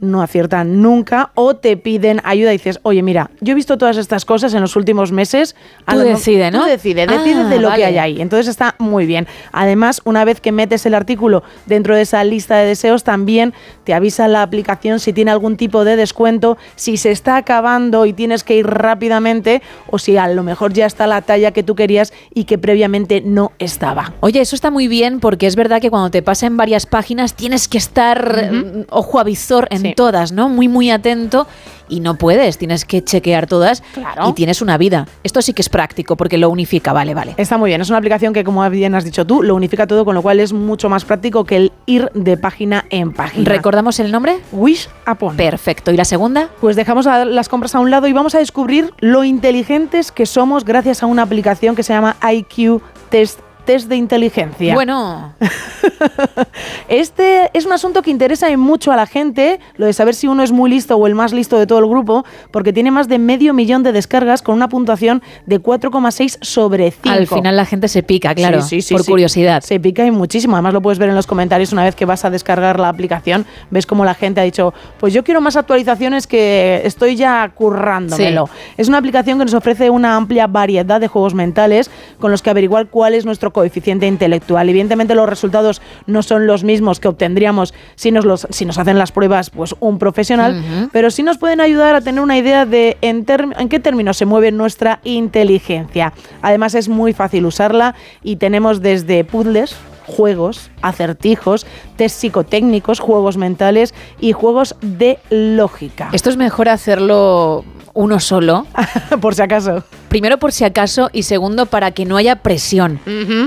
no aciertan nunca o te piden ayuda y dices, oye, mira, yo he visto todas estas cosas en los últimos meses. a Tú lo mejor- decide, ¿no? Tú decide, decide Ah, de lo vale. que hay ahí. Entonces está muy bien. Además, una vez que metes el artículo dentro de esa lista de deseos, también te avisa la aplicación si tiene algún tipo de descuento, si se está acabando y tienes que ir rápidamente o si a lo mejor ya está la talla que tú querías y que previamente no estaba. Oye, eso está muy bien porque es verdad que cuando te pasa en varias páginas tienes que estar mm, ojo avisor en Sí. todas, ¿no? Muy, muy atento y no puedes, tienes que chequear todas Claro. y tienes una vida. Esto sí que es práctico porque lo unifica, vale, vale. Está muy bien, es una aplicación que como bien has dicho tú, lo unifica todo, con lo cual es mucho más práctico que el ir de página en página. ¿Recordamos el nombre? Wish Upon. Perfecto. ¿Y la segunda? Pues dejamos las compras a un lado y vamos a descubrir lo inteligentes que somos gracias a una aplicación que se llama IQ Test. Test de inteligencia. Bueno, Este es un asunto que interesa mucho a la gente, lo de saber si uno es muy listo o el más listo de todo el grupo, porque tiene más de medio millón de descargas con una puntuación de 4,6 sobre 5. al final la gente se pica, claro, Sí, sí, sí, por curiosidad. Se pica y muchísimo. Además lo puedes ver en los comentarios una vez que vas a descargar la aplicación. Ves como la gente ha dicho, pues yo quiero más actualizaciones que estoy ya currándomelo. Es una aplicación que nos ofrece una amplia variedad de juegos mentales con los que averiguar cuál es nuestro coeficiente intelectual. Evidentemente los resultados no son los mismos que obtendríamos si nos, los, si nos hacen las pruebas pues un profesional, pero sí nos pueden ayudar a tener una idea de en, en qué términos se mueve nuestra inteligencia. Además es muy fácil usarla y tenemos desde puzzles, juegos, acertijos, test psicotécnicos, juegos mentales y juegos de lógica. Esto es mejor hacerlo uno solo. por si acaso. Primero por si acaso y segundo para que no haya presión.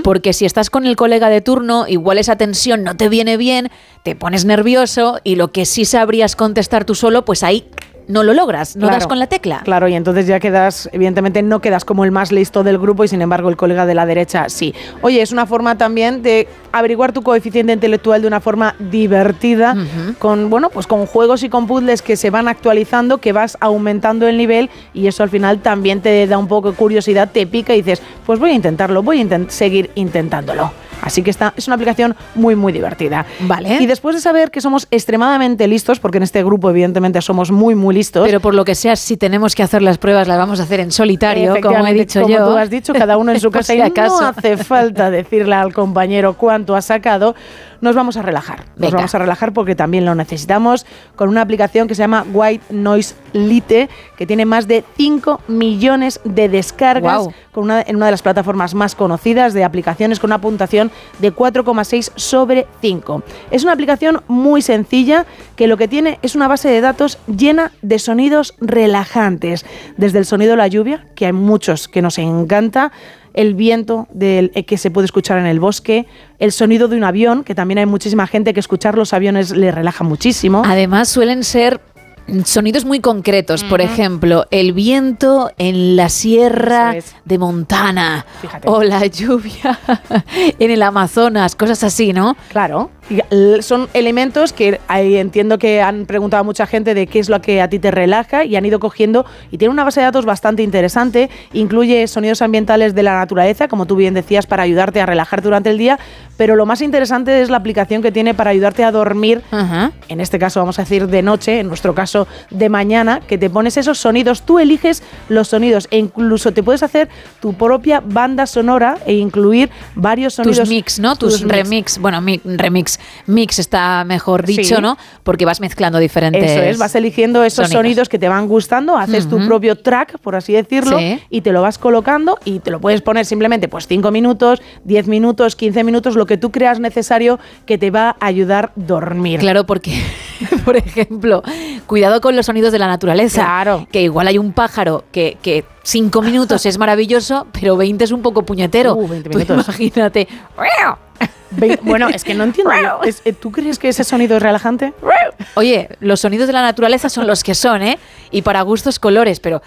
Porque si estás con el colega de turno, igual esa tensión no te viene bien, te pones nervioso y lo que sí sabrías contestar tú solo, pues ahí no lo logras, no das con la tecla. Claro, y entonces ya quedas, evidentemente no quedas como el más listo del grupo y sin embargo el colega de la derecha sí. Oye, es una forma también de averiguar tu coeficiente intelectual de una forma divertida, con bueno, pues con juegos y con puzzles que se van actualizando, que vas aumentando el nivel y eso al final también te da un poco de curiosidad, te pica y dices, pues voy a intentarlo, voy a seguir intentándolo. Así que esta es una aplicación muy, muy divertida. Vale. Y después de saber que somos extremadamente listos, porque en este grupo evidentemente somos muy, muy listos. Pero por lo que sea, si tenemos que hacer las pruebas, las vamos a hacer en solitario, como he dicho como yo. tú has dicho, cada uno en su casa y no hace falta decirle al compañero cuánto ha sacado. Nos vamos a relajar. Nos vamos a relajar porque también lo necesitamos con una aplicación que se llama White Noise Lite, que tiene más de 5 millones de descargas con una, en una de las plataformas más conocidas de aplicaciones con una puntuación de 4,6 sobre 5. Es una aplicación muy sencilla que lo que tiene es una base de datos llena de sonidos relajantes, desde el sonido de la lluvia, que hay muchos que nos encanta, el viento del, eh, que se puede escuchar en el bosque, el sonido de un avión, que también hay muchísima gente que escuchar los aviones le relaja muchísimo. Además suelen ser sonidos muy concretos, por ejemplo, el viento en la sierra de Montana o la lluvia en el Amazonas, cosas así, ¿no? Claro. Son elementos que entiendo que han preguntado a mucha gente de qué es lo que a ti te relaja y han ido cogiendo y tiene una base de datos bastante interesante. Incluye sonidos ambientales de la naturaleza, como tú bien decías, para ayudarte a relajarte durante el día. Pero lo más interesante es la aplicación que tiene para ayudarte a dormir. En este caso vamos a decir de noche, en nuestro caso de mañana, que te pones esos sonidos. Tú eliges los sonidos e incluso te puedes hacer tu propia banda sonora e incluir varios sonidos. Tus mix, ¿no? Tus, mix. remix. Bueno, mi- remix. Mix está mejor dicho, Sí. ¿no? Porque vas mezclando diferentes. Eso es, vas eligiendo esos sonidos. sonidos. que te van gustando, haces tu propio track, por así decirlo, Sí. y te lo vas colocando y te lo puedes poner simplemente pues 5 minutos, 10 minutos, 15 minutos, lo que tú creas necesario que te va a ayudar a dormir. Claro, porque, por ejemplo, cuidado con los sonidos de la naturaleza. Claro. Que igual hay un pájaro que, que cinco minutos es maravilloso, pero 20 es un poco puñetero. Uh, 20 Tú minutos. imagínate. Ve- bueno, es que no entiendo. es- eh, ¿Tú crees que ese sonido es relajante? Oye, los sonidos de la naturaleza son los que son, ¿eh? Y para gustos colores, pero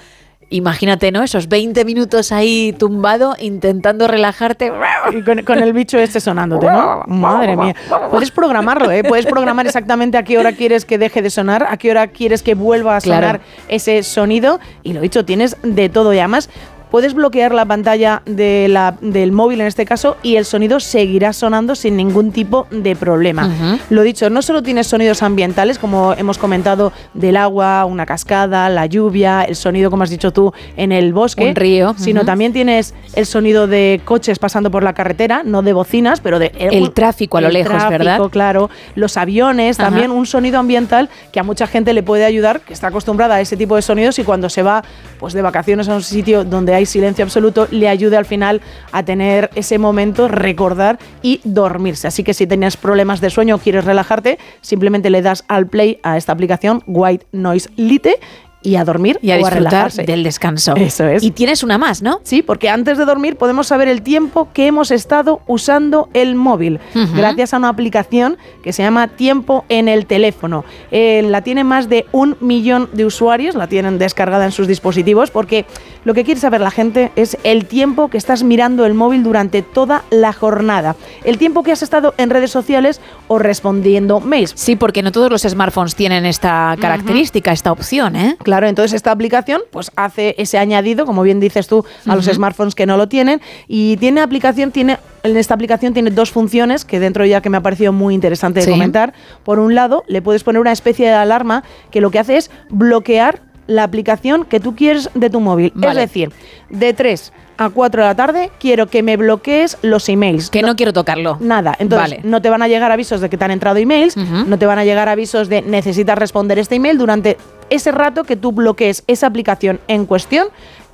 imagínate, ¿no? Esos 20 minutos ahí tumbado intentando relajarte. Y con, con el bicho este sonándote, ¿no? Madre mía. Puedes programarlo, ¿eh? Puedes programar exactamente a qué hora quieres que deje de sonar, a qué hora quieres que vuelva a Claro. sonar ese sonido. Y lo dicho, tienes de todo. Y además puedes bloquear la pantalla de la- del móvil en este caso y el sonido seguirá sonando sin ningún tipo de problema. Lo dicho, no solo tienes sonidos ambientales, como hemos comentado, del agua, una cascada, la lluvia, el sonido, como has dicho tú, en el bosque, Un río, sino también tienes el sonido de coches pasando por la carretera, no de bocinas, pero de El tráfico a lo el lejos, tráfico, ¿verdad? Claro, los aviones, Ajá. también un sonido ambiental que a mucha gente le puede ayudar, que está acostumbrada a ese tipo de sonidos y cuando se va pues de vacaciones a un sitio donde hay silencio absoluto, le ayude al final a tener ese momento, recordar y dormirse. Así que si tenías problemas de sueño o quieres relajarte, simplemente le das al play a esta aplicación White Noise Lite y a dormir Y a o disfrutar relajarse. del descanso. Eso es. Y tienes una más, ¿no? Sí, porque antes de dormir podemos saber el tiempo que hemos estado usando el móvil, gracias a una aplicación que se llama Tiempo en el teléfono. Eh, la tiene más de un millón de usuarios, la tienen descargada en sus dispositivos, porque lo que quiere saber la gente es el tiempo que estás mirando el móvil durante toda la jornada, el tiempo que has estado en redes sociales o respondiendo mails. Sí, porque no todos los smartphones tienen esta característica, esta opción, ¿eh? Claro, entonces esta aplicación pues hace ese añadido, como bien dices tú, a los smartphones que no lo tienen y tiene aplicación, tiene en esta aplicación tiene dos funciones que dentro ya que me ha parecido muy interesante de Sí. comentar. Por un lado, le puedes poner una especie de alarma que lo que hace es bloquear la aplicación que tú quieres de tu móvil. Es decir, de 3 a 4 de la tarde quiero que me bloquees los emails. Que no, quiero tocarlo. Nada, entonces Vale. no te van a llegar avisos de que te han entrado emails, no te van a llegar avisos de necesitas responder este email durante ese rato que tú bloquees esa aplicación en cuestión.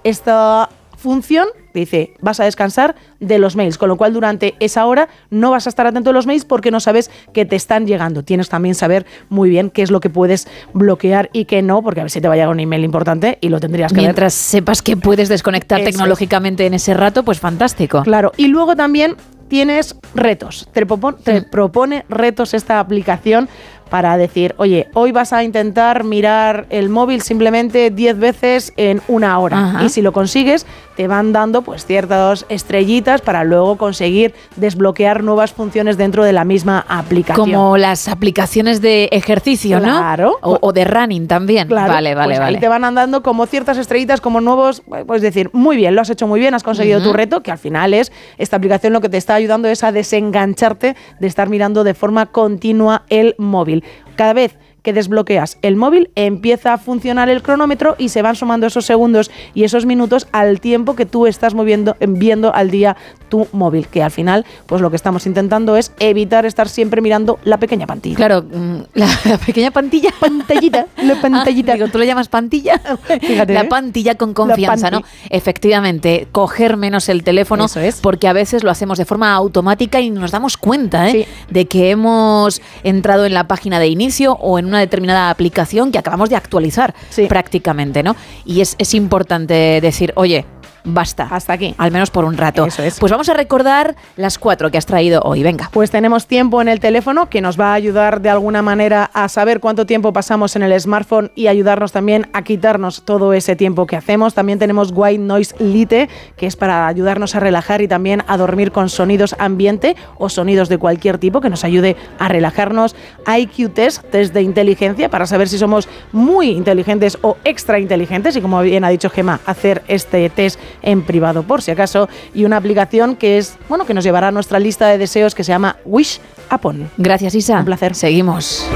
Esta función te dice vas a descansar de los mails, con lo cual durante esa hora no vas a estar atento a los mails porque no sabes que te están llegando. Tienes también saber muy bien qué es lo que puedes bloquear y qué no, porque a ver si te va a llegar un email importante y lo tendrías que ver. Mientras sepas que puedes desconectar Eso tecnológicamente en ese rato, pues fantástico. Claro, y luego también tienes retos. Te, propon- te propone retos esta aplicación para decir, oye, hoy vas a intentar mirar el móvil simplemente 10 veces en una hora. Ajá. Y si lo consigues, te van dando pues ciertas estrellitas para luego conseguir desbloquear nuevas funciones dentro de la misma aplicación. Como las aplicaciones de ejercicio, ¿no? Claro. O, o de running también. Claro, vale, vale, pues vale. Ahí te van andando como ciertas estrellitas, como nuevos, puedes decir, muy bien, lo has hecho muy bien, has conseguido tu reto, que al final es, esta aplicación lo que te está ayudando es a desengancharte de estar mirando de forma continua el móvil. Cada vez que desbloqueas el móvil, empieza a funcionar el cronómetro y se van sumando esos segundos y esos minutos al tiempo que tú estás moviendo, viendo al día tu móvil, que al final, pues lo que estamos intentando es evitar estar siempre mirando la pequeña pantalla. Claro, mm, la, la pequeña pantilla. Pantallita, la pantallita. Ah, digo, tú lo llamas pantilla. Fíjate, la ¿eh? pantilla con confianza, ¿no? Efectivamente, coger menos el teléfono, porque a veces lo hacemos de forma automática y nos damos cuenta ¿eh? de que hemos entrado en la página de inicio o en una determinada aplicación que acabamos de actualizar prácticamente, ¿no? Y es, es importante decir, oye, basta. Hasta aquí. Al menos por un rato. Pues vamos a recordar las cuatro que has traído hoy. Venga. Pues tenemos tiempo en el teléfono que nos va a ayudar de alguna manera a saber cuánto tiempo pasamos en el smartphone y ayudarnos también a quitarnos todo ese tiempo que hacemos. También tenemos White Noise Lite, que es para ayudarnos a relajar y también a dormir con sonidos ambiente o sonidos de cualquier tipo que nos ayude a relajarnos. IQ Test, test de inteligencia para saber si somos muy inteligentes o extra inteligentes y como bien ha dicho Gema, hacer este test en privado por si acaso y una aplicación que es, bueno, que nos llevará a nuestra lista de deseos que se llama Wish Upon. Gracias, Isa. Un placer. Seguimos.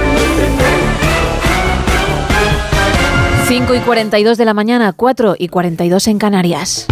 5 y 42 de la mañana, 4 y 42 en Canarias.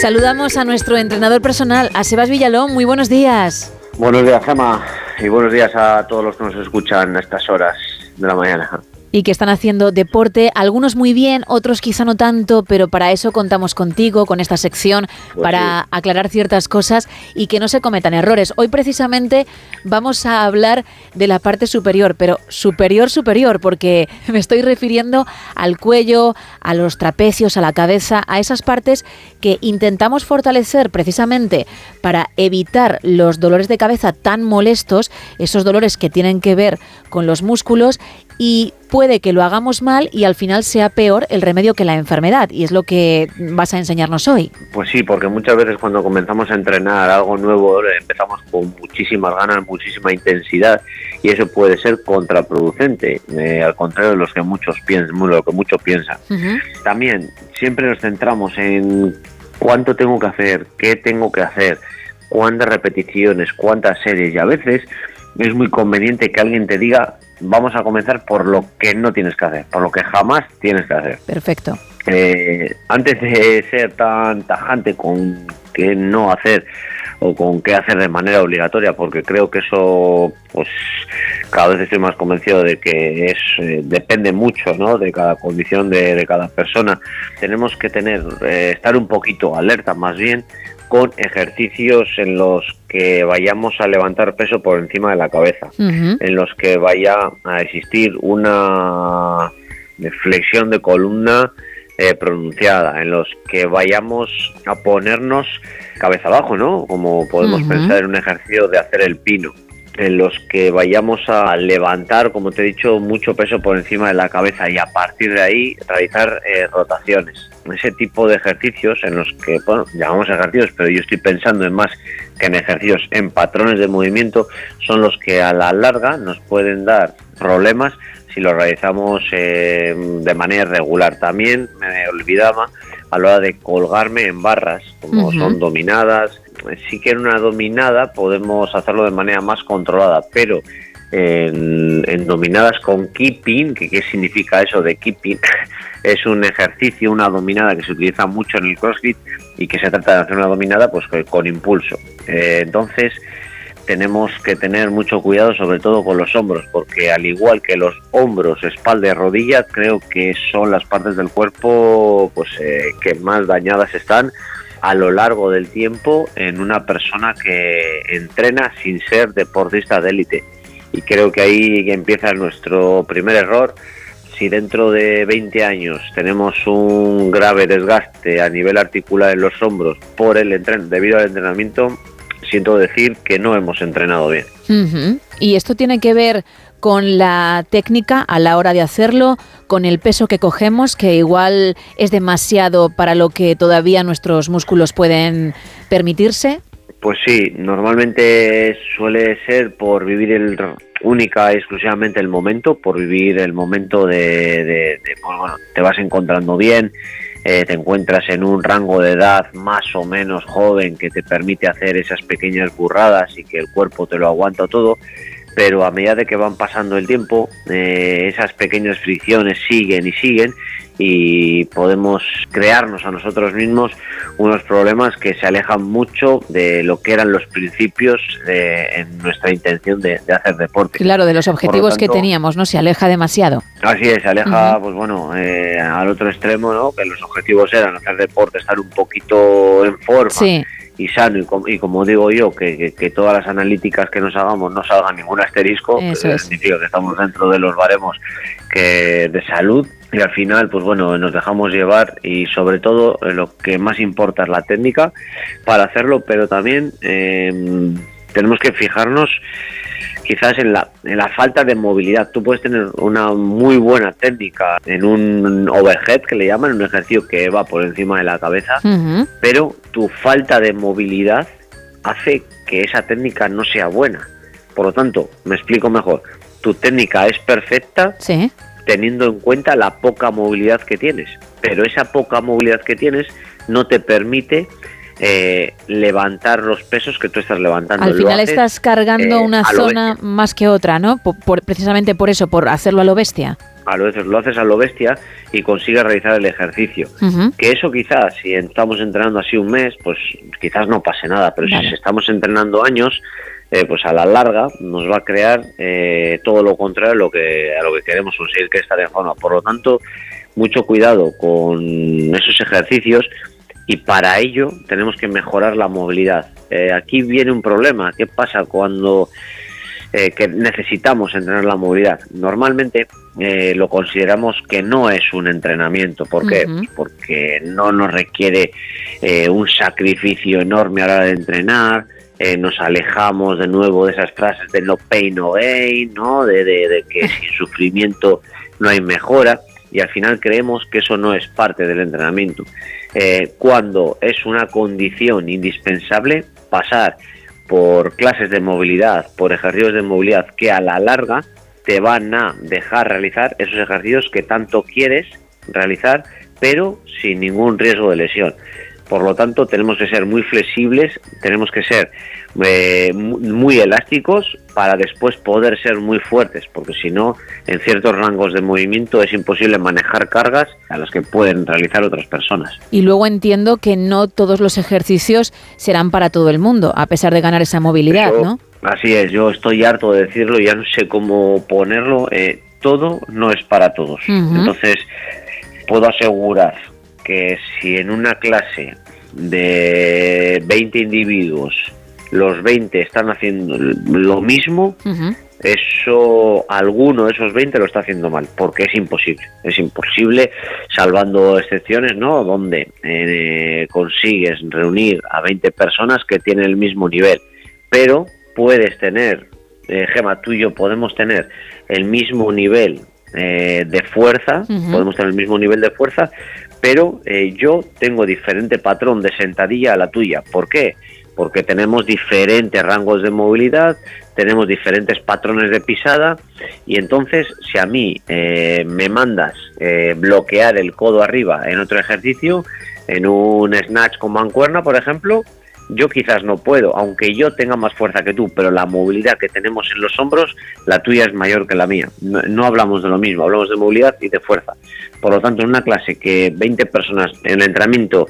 Saludamos a nuestro entrenador personal, a Sebas Villalón. Muy buenos días. Buenos días, Gema, y buenos días a todos los que nos escuchan a estas horas de la mañana. Y que están haciendo deporte, algunos muy bien, otros quizá no tanto, pero para eso contamos contigo, con esta sección, Pues para aclarar ciertas cosas y que no se cometan errores. Hoy precisamente vamos a hablar de la parte superior, pero superior, superior, porque me estoy refiriendo al cuello, a los trapecios, a la cabeza, a esas partes que intentamos fortalecer precisamente para evitar los dolores de cabeza tan molestos, esos dolores que tienen que ver con los músculos y puede que lo hagamos mal y al final sea peor el remedio que la enfermedad. Y es lo que vas a enseñarnos hoy. Pues sí, porque muchas veces cuando comenzamos a entrenar algo nuevo eh, empezamos con muchísimas ganas, muchísima intensidad y eso puede ser contraproducente, eh, al contrario de los que muchos piensan, lo que muchos piensan. También siempre nos centramos en cuánto tengo que hacer, qué tengo que hacer, cuántas repeticiones, cuántas series y a veces es muy conveniente que alguien te diga vamos a comenzar por lo que no tienes que hacer, por lo que jamás tienes que hacer. Perfecto. Eh, antes de ser tan tajante con qué no hacer o con qué hacer de manera obligatoria, porque creo que eso, pues cada vez estoy más convencido de que es eh, depende mucho, ¿no? De cada condición de, de cada persona. Tenemos que tener eh, estar un poquito alerta, más bien con ejercicios en los que vayamos a levantar peso por encima de la cabeza, en los que vaya a existir una flexión de columna eh, pronunciada, en los que vayamos a ponernos cabeza abajo, ¿no? Como podemos pensar en un ejercicio de hacer el pino, en los que vayamos a levantar, como te he dicho, mucho peso por encima de la cabeza y a partir de ahí realizar eh, rotaciones. Ese tipo de ejercicios en los que, bueno, llamamos ejercicios, pero yo estoy pensando en más que en ejercicios, en patrones de movimiento, son los que a la larga nos pueden dar problemas si lo realizamos eh, de manera irregular. También me olvidaba a la hora de colgarme en barras, como son dominadas. Sí que en una dominada podemos hacerlo de manera más controlada, pero en, dominadas con keeping, que qué significa eso de keeping, es un ejercicio, una dominada que se utiliza mucho en el CrossFit y que se trata de hacer una dominada pues con- con impulso. Eh, entonces tenemos que tener mucho cuidado sobre todo con los hombros porque al igual que los hombros, espalda y rodilla creo que son las partes del cuerpo pues eh, que más dañadas están a lo largo del tiempo en una persona que entrena sin ser deportista de élite. Y creo que ahí empieza nuestro primer error. Si dentro de 20 años tenemos un grave desgaste a nivel articular en los hombros por el entren debido al entrenamiento siento decir que no hemos entrenado bien. Y esto tiene que ver con la técnica a la hora de hacerlo, con el peso que cogemos, que igual es demasiado para lo que todavía nuestros músculos pueden permitirse. Pues sí, normalmente suele ser por vivir el única y exclusivamente el momento, por vivir el momento de, de- pues bueno, te vas encontrando bien, eh, te encuentras en un rango de edad más o menos joven que te permite hacer esas pequeñas burradas y que el cuerpo te lo aguanta todo, pero a medida de que van pasando el tiempo, eh, esas pequeñas fricciones siguen y siguen y podemos crearnos a nosotros mismos unos problemas que se alejan mucho de lo que eran los principios de- en nuestra intención de, de hacer deporte. Claro, de los lo objetivos que teníamos, ¿no? Se aleja demasiado. Así es, se aleja, pues bueno, eh, al otro extremo, ¿no? Que los objetivos eran hacer deporte, estar un poquito en forma Sí. Y sano, y, com- y como digo yo, que, que- que todas las analíticas que nos hagamos no salga ningún asterisco, Eso que es. significa que estamos dentro de los baremos que de salud y al final, pues bueno, nos dejamos llevar y sobre todo eh, lo que más importa es la técnica para hacerlo, pero también eh, tenemos que fijarnos quizás en la, en la falta de movilidad. Tú puedes tener una muy buena técnica en un overhead, que le llaman, un ejercicio que va por encima de la cabeza, pero tu falta de movilidad hace que esa técnica no sea buena. Por lo tanto, me explico mejor, tu técnica es perfecta Sí. teniendo en cuenta la poca movilidad que tienes, pero esa poca movilidad que tienes no te permite eh, levantar los pesos que tú estás levantando. Al final haces, estás cargando eh, una zona más que otra, ¿no? Por- por- precisamente por eso, por hacerlo a lo bestia. a lo, veces lo haces a lo bestia y consigues realizar el ejercicio. Ujú. Que eso quizás, si estamos entrenando así un mes, pues quizás no pase nada, pero Vale. si estamos entrenando años, eh, pues a la larga nos va a crear eh, todo lo contrario a lo que a lo que queremos conseguir que es estar en forma. Por lo tanto, mucho cuidado con esos ejercicios y para ello tenemos que mejorar la movilidad. Eh, aquí viene un problema. ¿Qué pasa cuando eh, que necesitamos entrenar la movilidad? Normalmente eh, lo consideramos que no es un entrenamiento. ¿Por qué? Porque no nos requiere eh, un sacrificio enorme a la hora de entrenar. eh, nos alejamos de nuevo de esas frases de no pain, no gain, ¿no? De, de- de que sin sufrimiento no hay mejora y al final creemos que eso no es parte del entrenamiento. Eh, cuando es una condición indispensable pasar por clases de movilidad, por ejercicios de movilidad que a la larga te van a dejar realizar esos ejercicios que tanto quieres realizar, pero sin ningún riesgo de lesión. Por lo tanto, tenemos que ser muy flexibles, tenemos que ser eh, mu- muy elásticos para después poder ser muy fuertes, porque si no, en ciertos rangos de movimiento es imposible manejar cargas a las que pueden realizar otras personas. Y luego entiendo que no todos los ejercicios serán para todo el mundo, a pesar de ganar esa movilidad, Eso- ¿no? Así es, yo estoy harto de decirlo, ya no sé cómo ponerlo. eh, todo no es para todos. Entonces, puedo asegurar que si en una clase de 20 individuos, los 20 están haciendo lo mismo, eso alguno de esos 20 lo está haciendo mal, porque es imposible. Es imposible, salvando excepciones, ¿no? Donde eh, consigues reunir a 20 personas que tienen el mismo nivel, pero puedes tener, eh, Gema, tú y yo podemos tener el mismo nivel eh, de fuerza, podemos tener el mismo nivel de fuerza, pero eh, yo tengo diferente patrón de sentadilla a la tuya. ¿Por qué? Porque tenemos diferentes rangos de movilidad, tenemos diferentes patrones de pisada y entonces si a mí eh, me mandas eh, bloquear el codo arriba en otro ejercicio, en un snatch con mancuerna, por ejemplo, yo quizás no puedo, aunque yo tenga más fuerza que tú, pero la movilidad que tenemos en los hombros, la tuya es mayor que la mía. No, hablamos de lo mismo, hablamos de movilidad y de fuerza. Por lo tanto, en una clase que 20 personas en el entrenamiento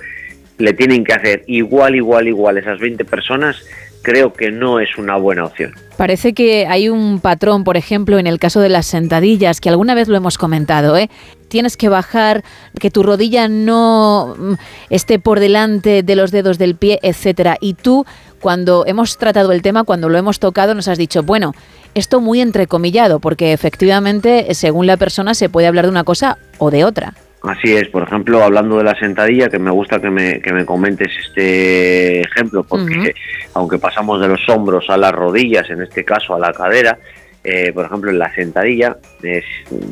le tienen que hacer igual, igual, igual esas 20 personas, creo que no es una buena opción. Parece que hay un patrón, por ejemplo, en el caso de las sentadillas, que alguna vez lo hemos comentado, ¿eh? Tienes que bajar, que tu rodilla no mm, esté por delante de los dedos del pie, etcétera. Y tú, cuando hemos tratado el tema, cuando lo hemos tocado, nos has dicho, bueno, esto muy entrecomillado, porque efectivamente, según la persona, se puede hablar de una cosa o de otra. Así es, por ejemplo, hablando de la sentadilla, que me gusta que me, que me comentes este ejemplo, porque aunque pasamos de los hombros a las rodillas, en este caso a la cadera, eh, por ejemplo, en la sentadilla es,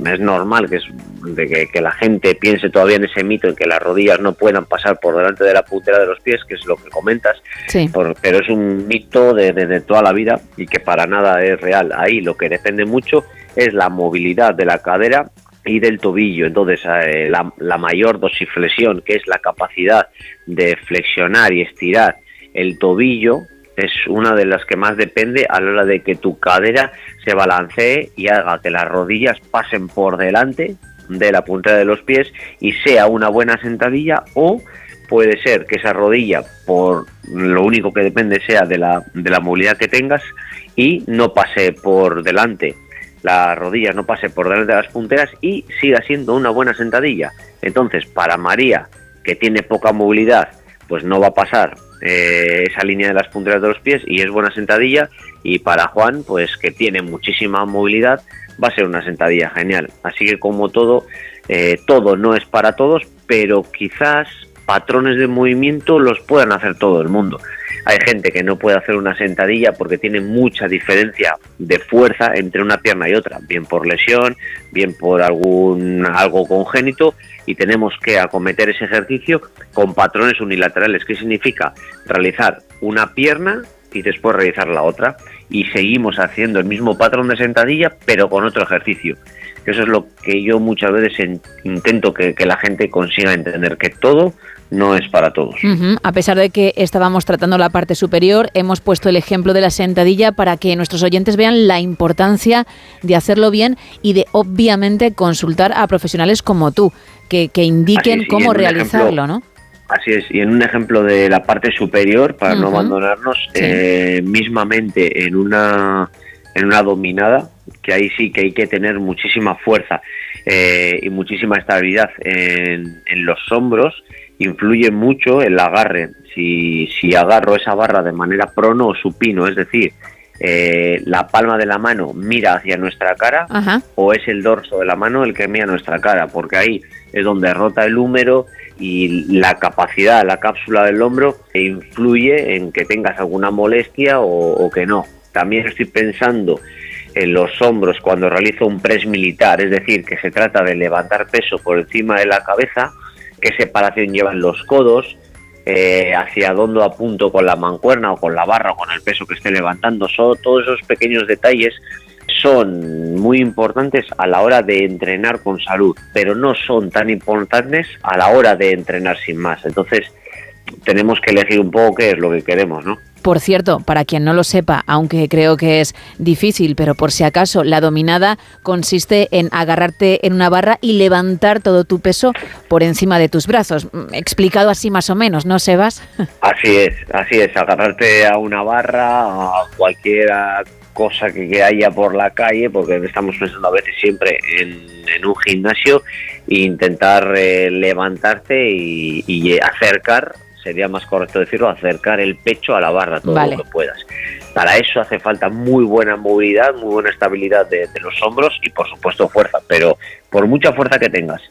es normal que, es, de que, que la gente piense todavía en ese mito en que las rodillas no puedan pasar por delante de la puntera de los pies, que es lo que comentas, Sí. por- pero es un mito de, de- de toda la vida y que para nada es real. Ahí lo que depende mucho es la movilidad de la cadera y del tobillo. Entonces, eh, la, la mayor dorsiflexión, que es la capacidad de flexionar y estirar el tobillo, es una de las que más depende a la hora de que tu cadera se balancee y haga que las rodillas pasen por delante de la punta de los pies y sea una buena sentadilla o puede ser que esa rodilla por lo único que depende sea de la, de la movilidad que tengas y no pase por delante la rodilla no pase por delante de las punteras y siga siendo una buena sentadilla. Entonces para María que tiene poca movilidad pues no va a pasar eh, esa línea de las punteras de los pies y es buena sentadilla. Y para Juan pues que tiene muchísima movilidad va a ser una sentadilla genial. Así que como todo eh, todo no es para todos pero quizás patrones de movimiento los puedan hacer todo el mundo hay gente que no puede hacer una sentadilla porque tiene mucha diferencia de fuerza entre una pierna y otra, bien por lesión, bien por algún algo congénito y tenemos que acometer ese ejercicio con patrones unilaterales, que significa realizar una pierna y después realizar la otra y seguimos haciendo el mismo patrón de sentadilla pero con otro ejercicio. Eso es lo que yo muchas veces en- intento que, que la gente consiga entender, que todo no es para todos. A pesar de que estábamos tratando la parte superior, hemos puesto el ejemplo de la sentadilla para que nuestros oyentes vean la importancia de hacerlo bien y de obviamente consultar a profesionales como tú, que, que indiquen es, cómo realizarlo, ejemplo- ¿no? Así es, y en un ejemplo de la parte superior, para no abandonarnos, Sí. eh, mismamente en una, en una dominada, que ahí sí que hay que tener muchísima fuerza eh, y muchísima estabilidad en, en los hombros, influye mucho el agarre. Si, si agarro esa barra de manera prono o supino, es decir, eh, la palma de la mano mira hacia nuestra cara, Ajá. o es el dorso de la mano el que mira nuestra cara, porque ahí es donde rota el húmero y la capacidad, la cápsula del hombro influye en que tengas alguna molestia o, o que no. También estoy pensando en los hombros cuando realizo un press militar, es decir, que se trata de levantar peso por encima de la cabeza, qué separación llevan los codos, eh, hacia dónde apunto con la mancuerna o con la barra o con el peso que esté levantando. So- todos esos pequeños detalles son muy importantes a la hora de entrenar con salud, pero no son tan importantes a la hora de entrenar sin más. Entonces, tenemos que elegir un poco qué es lo que queremos, ¿no? Por cierto, para quien no lo sepa, aunque creo que es difícil, pero por si acaso, la dominada consiste en agarrarte en una barra y levantar todo tu peso por encima de tus brazos. Mm, Explicado así más o menos, ¿no, Sebas? Así es, así es, agarrarte a una barra, a cualquier cosa que, que haya por la calle, porque estamos pensando a veces siempre en, en un gimnasio, e intentar eh, levantarte y, y acercar, sería más correcto decirlo, acercar el pecho a la barra todo Vale. lo que puedas. Para eso hace falta muy buena movilidad, muy buena estabilidad de, de los hombros y por supuesto fuerza, pero por mucha fuerza que tengas,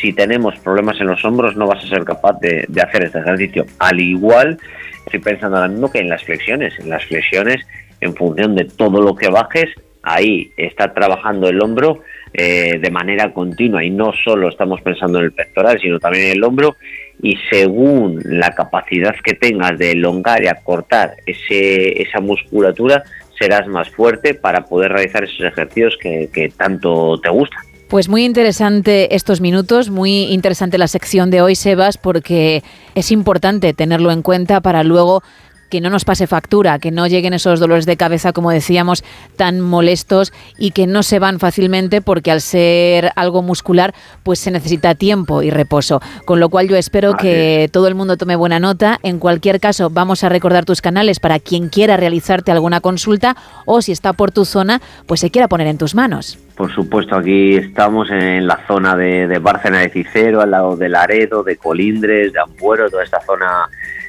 si tenemos problemas en los hombros no vas a ser capaz de, de hacer este ejercicio. Al igual, estoy pensando ahora mismo que en las flexiones, en las flexiones, en función de todo lo que bajes, ahí está trabajando el hombro eh, de manera continua y no solo estamos pensando en el pectoral, sino también en el hombro y según la capacidad que tengas de elongar y acortar ese, esa musculatura, serás más fuerte para poder realizar esos ejercicios que, que tanto te gustan. Pues muy interesante estos minutos, muy interesante la sección de hoy, Sebas, porque es importante tenerlo en cuenta para luego que no nos pase factura, que no lleguen esos dolores de cabeza, como decíamos, tan molestos y que no se van fácilmente porque al ser algo muscular, pues se necesita tiempo y reposo. Con lo cual yo espero Así que todo el mundo tome buena nota. En cualquier caso, vamos a recordar tus canales para quien quiera realizarte alguna consulta o si está por tu zona, pues se quiera poner en tus manos. Por supuesto, aquí estamos en la zona de, de Bárcena de Cicero, al lado de Laredo, de Colindres, de Ampuero, toda esta zona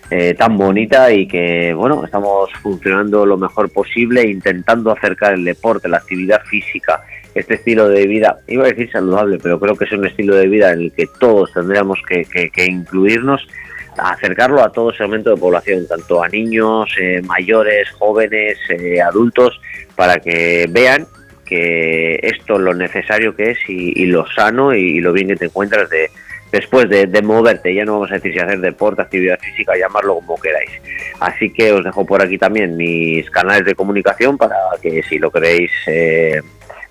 eh, tan bonita y que, bueno, estamos funcionando lo mejor posible, intentando acercar el deporte, la actividad física, este estilo de vida, iba a decir saludable, pero creo que es un estilo de vida en el que todos tendríamos que, que- que incluirnos, acercarlo a todo segmento de población, tanto a niños, eh, mayores, jóvenes, eh, adultos, para que vean que esto es lo necesario que es y, y lo sano y, lo bien que te encuentras de después de, moverte, ya no vamos a decir si hacer deporte, actividad física, llamarlo como queráis. Así que os dejo por aquí también mis canales de comunicación para que si lo queréis eh,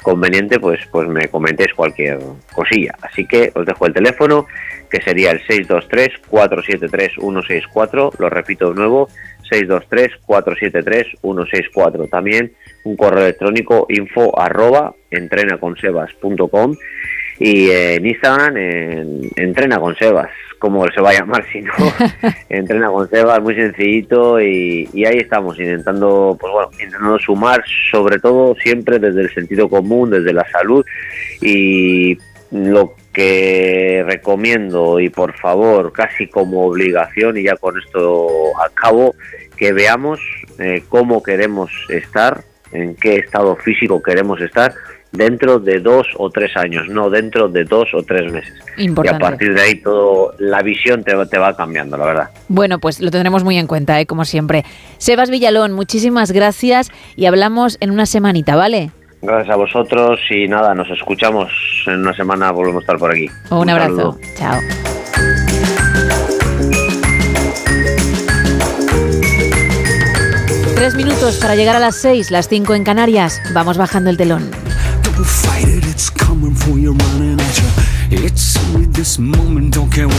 conveniente, pues, pues me comentéis cualquier cosilla. Así que os dejo el teléfono, que sería el 623-473-164, lo repito de nuevo, 623-473-164. También un correo electrónico info arroba entrenaconsebas.com y en Instagram en, entrena con Sebas, como se va a llamar si no, entrena con Sebas, muy sencillito y, y ahí estamos intentando, pues bueno, intentando sumar sobre todo siempre desde el sentido común, desde la salud. Y lo que recomiendo y por favor casi como obligación y ya con esto acabo que veamos eh, cómo queremos estar en qué estado físico queremos estar dentro de dos o tres años, no dentro de dos o tres meses. Importante. Y a partir de ahí todo la visión te, va- te va cambiando, la verdad. Bueno, pues lo tendremos muy en cuenta, ¿eh? como siempre. Sebas Villalón, muchísimas gracias y hablamos en una semanita, ¿vale? Gracias a vosotros y nada, nos escuchamos en una semana, volvemos a estar por aquí. Un, abrazo. saludo. Chao. Tres minutos para llegar a las seis, las cinco en Canarias. Vamos bajando el telón. Don't fight it, it's coming for you, running at you. It's only this moment, don't care what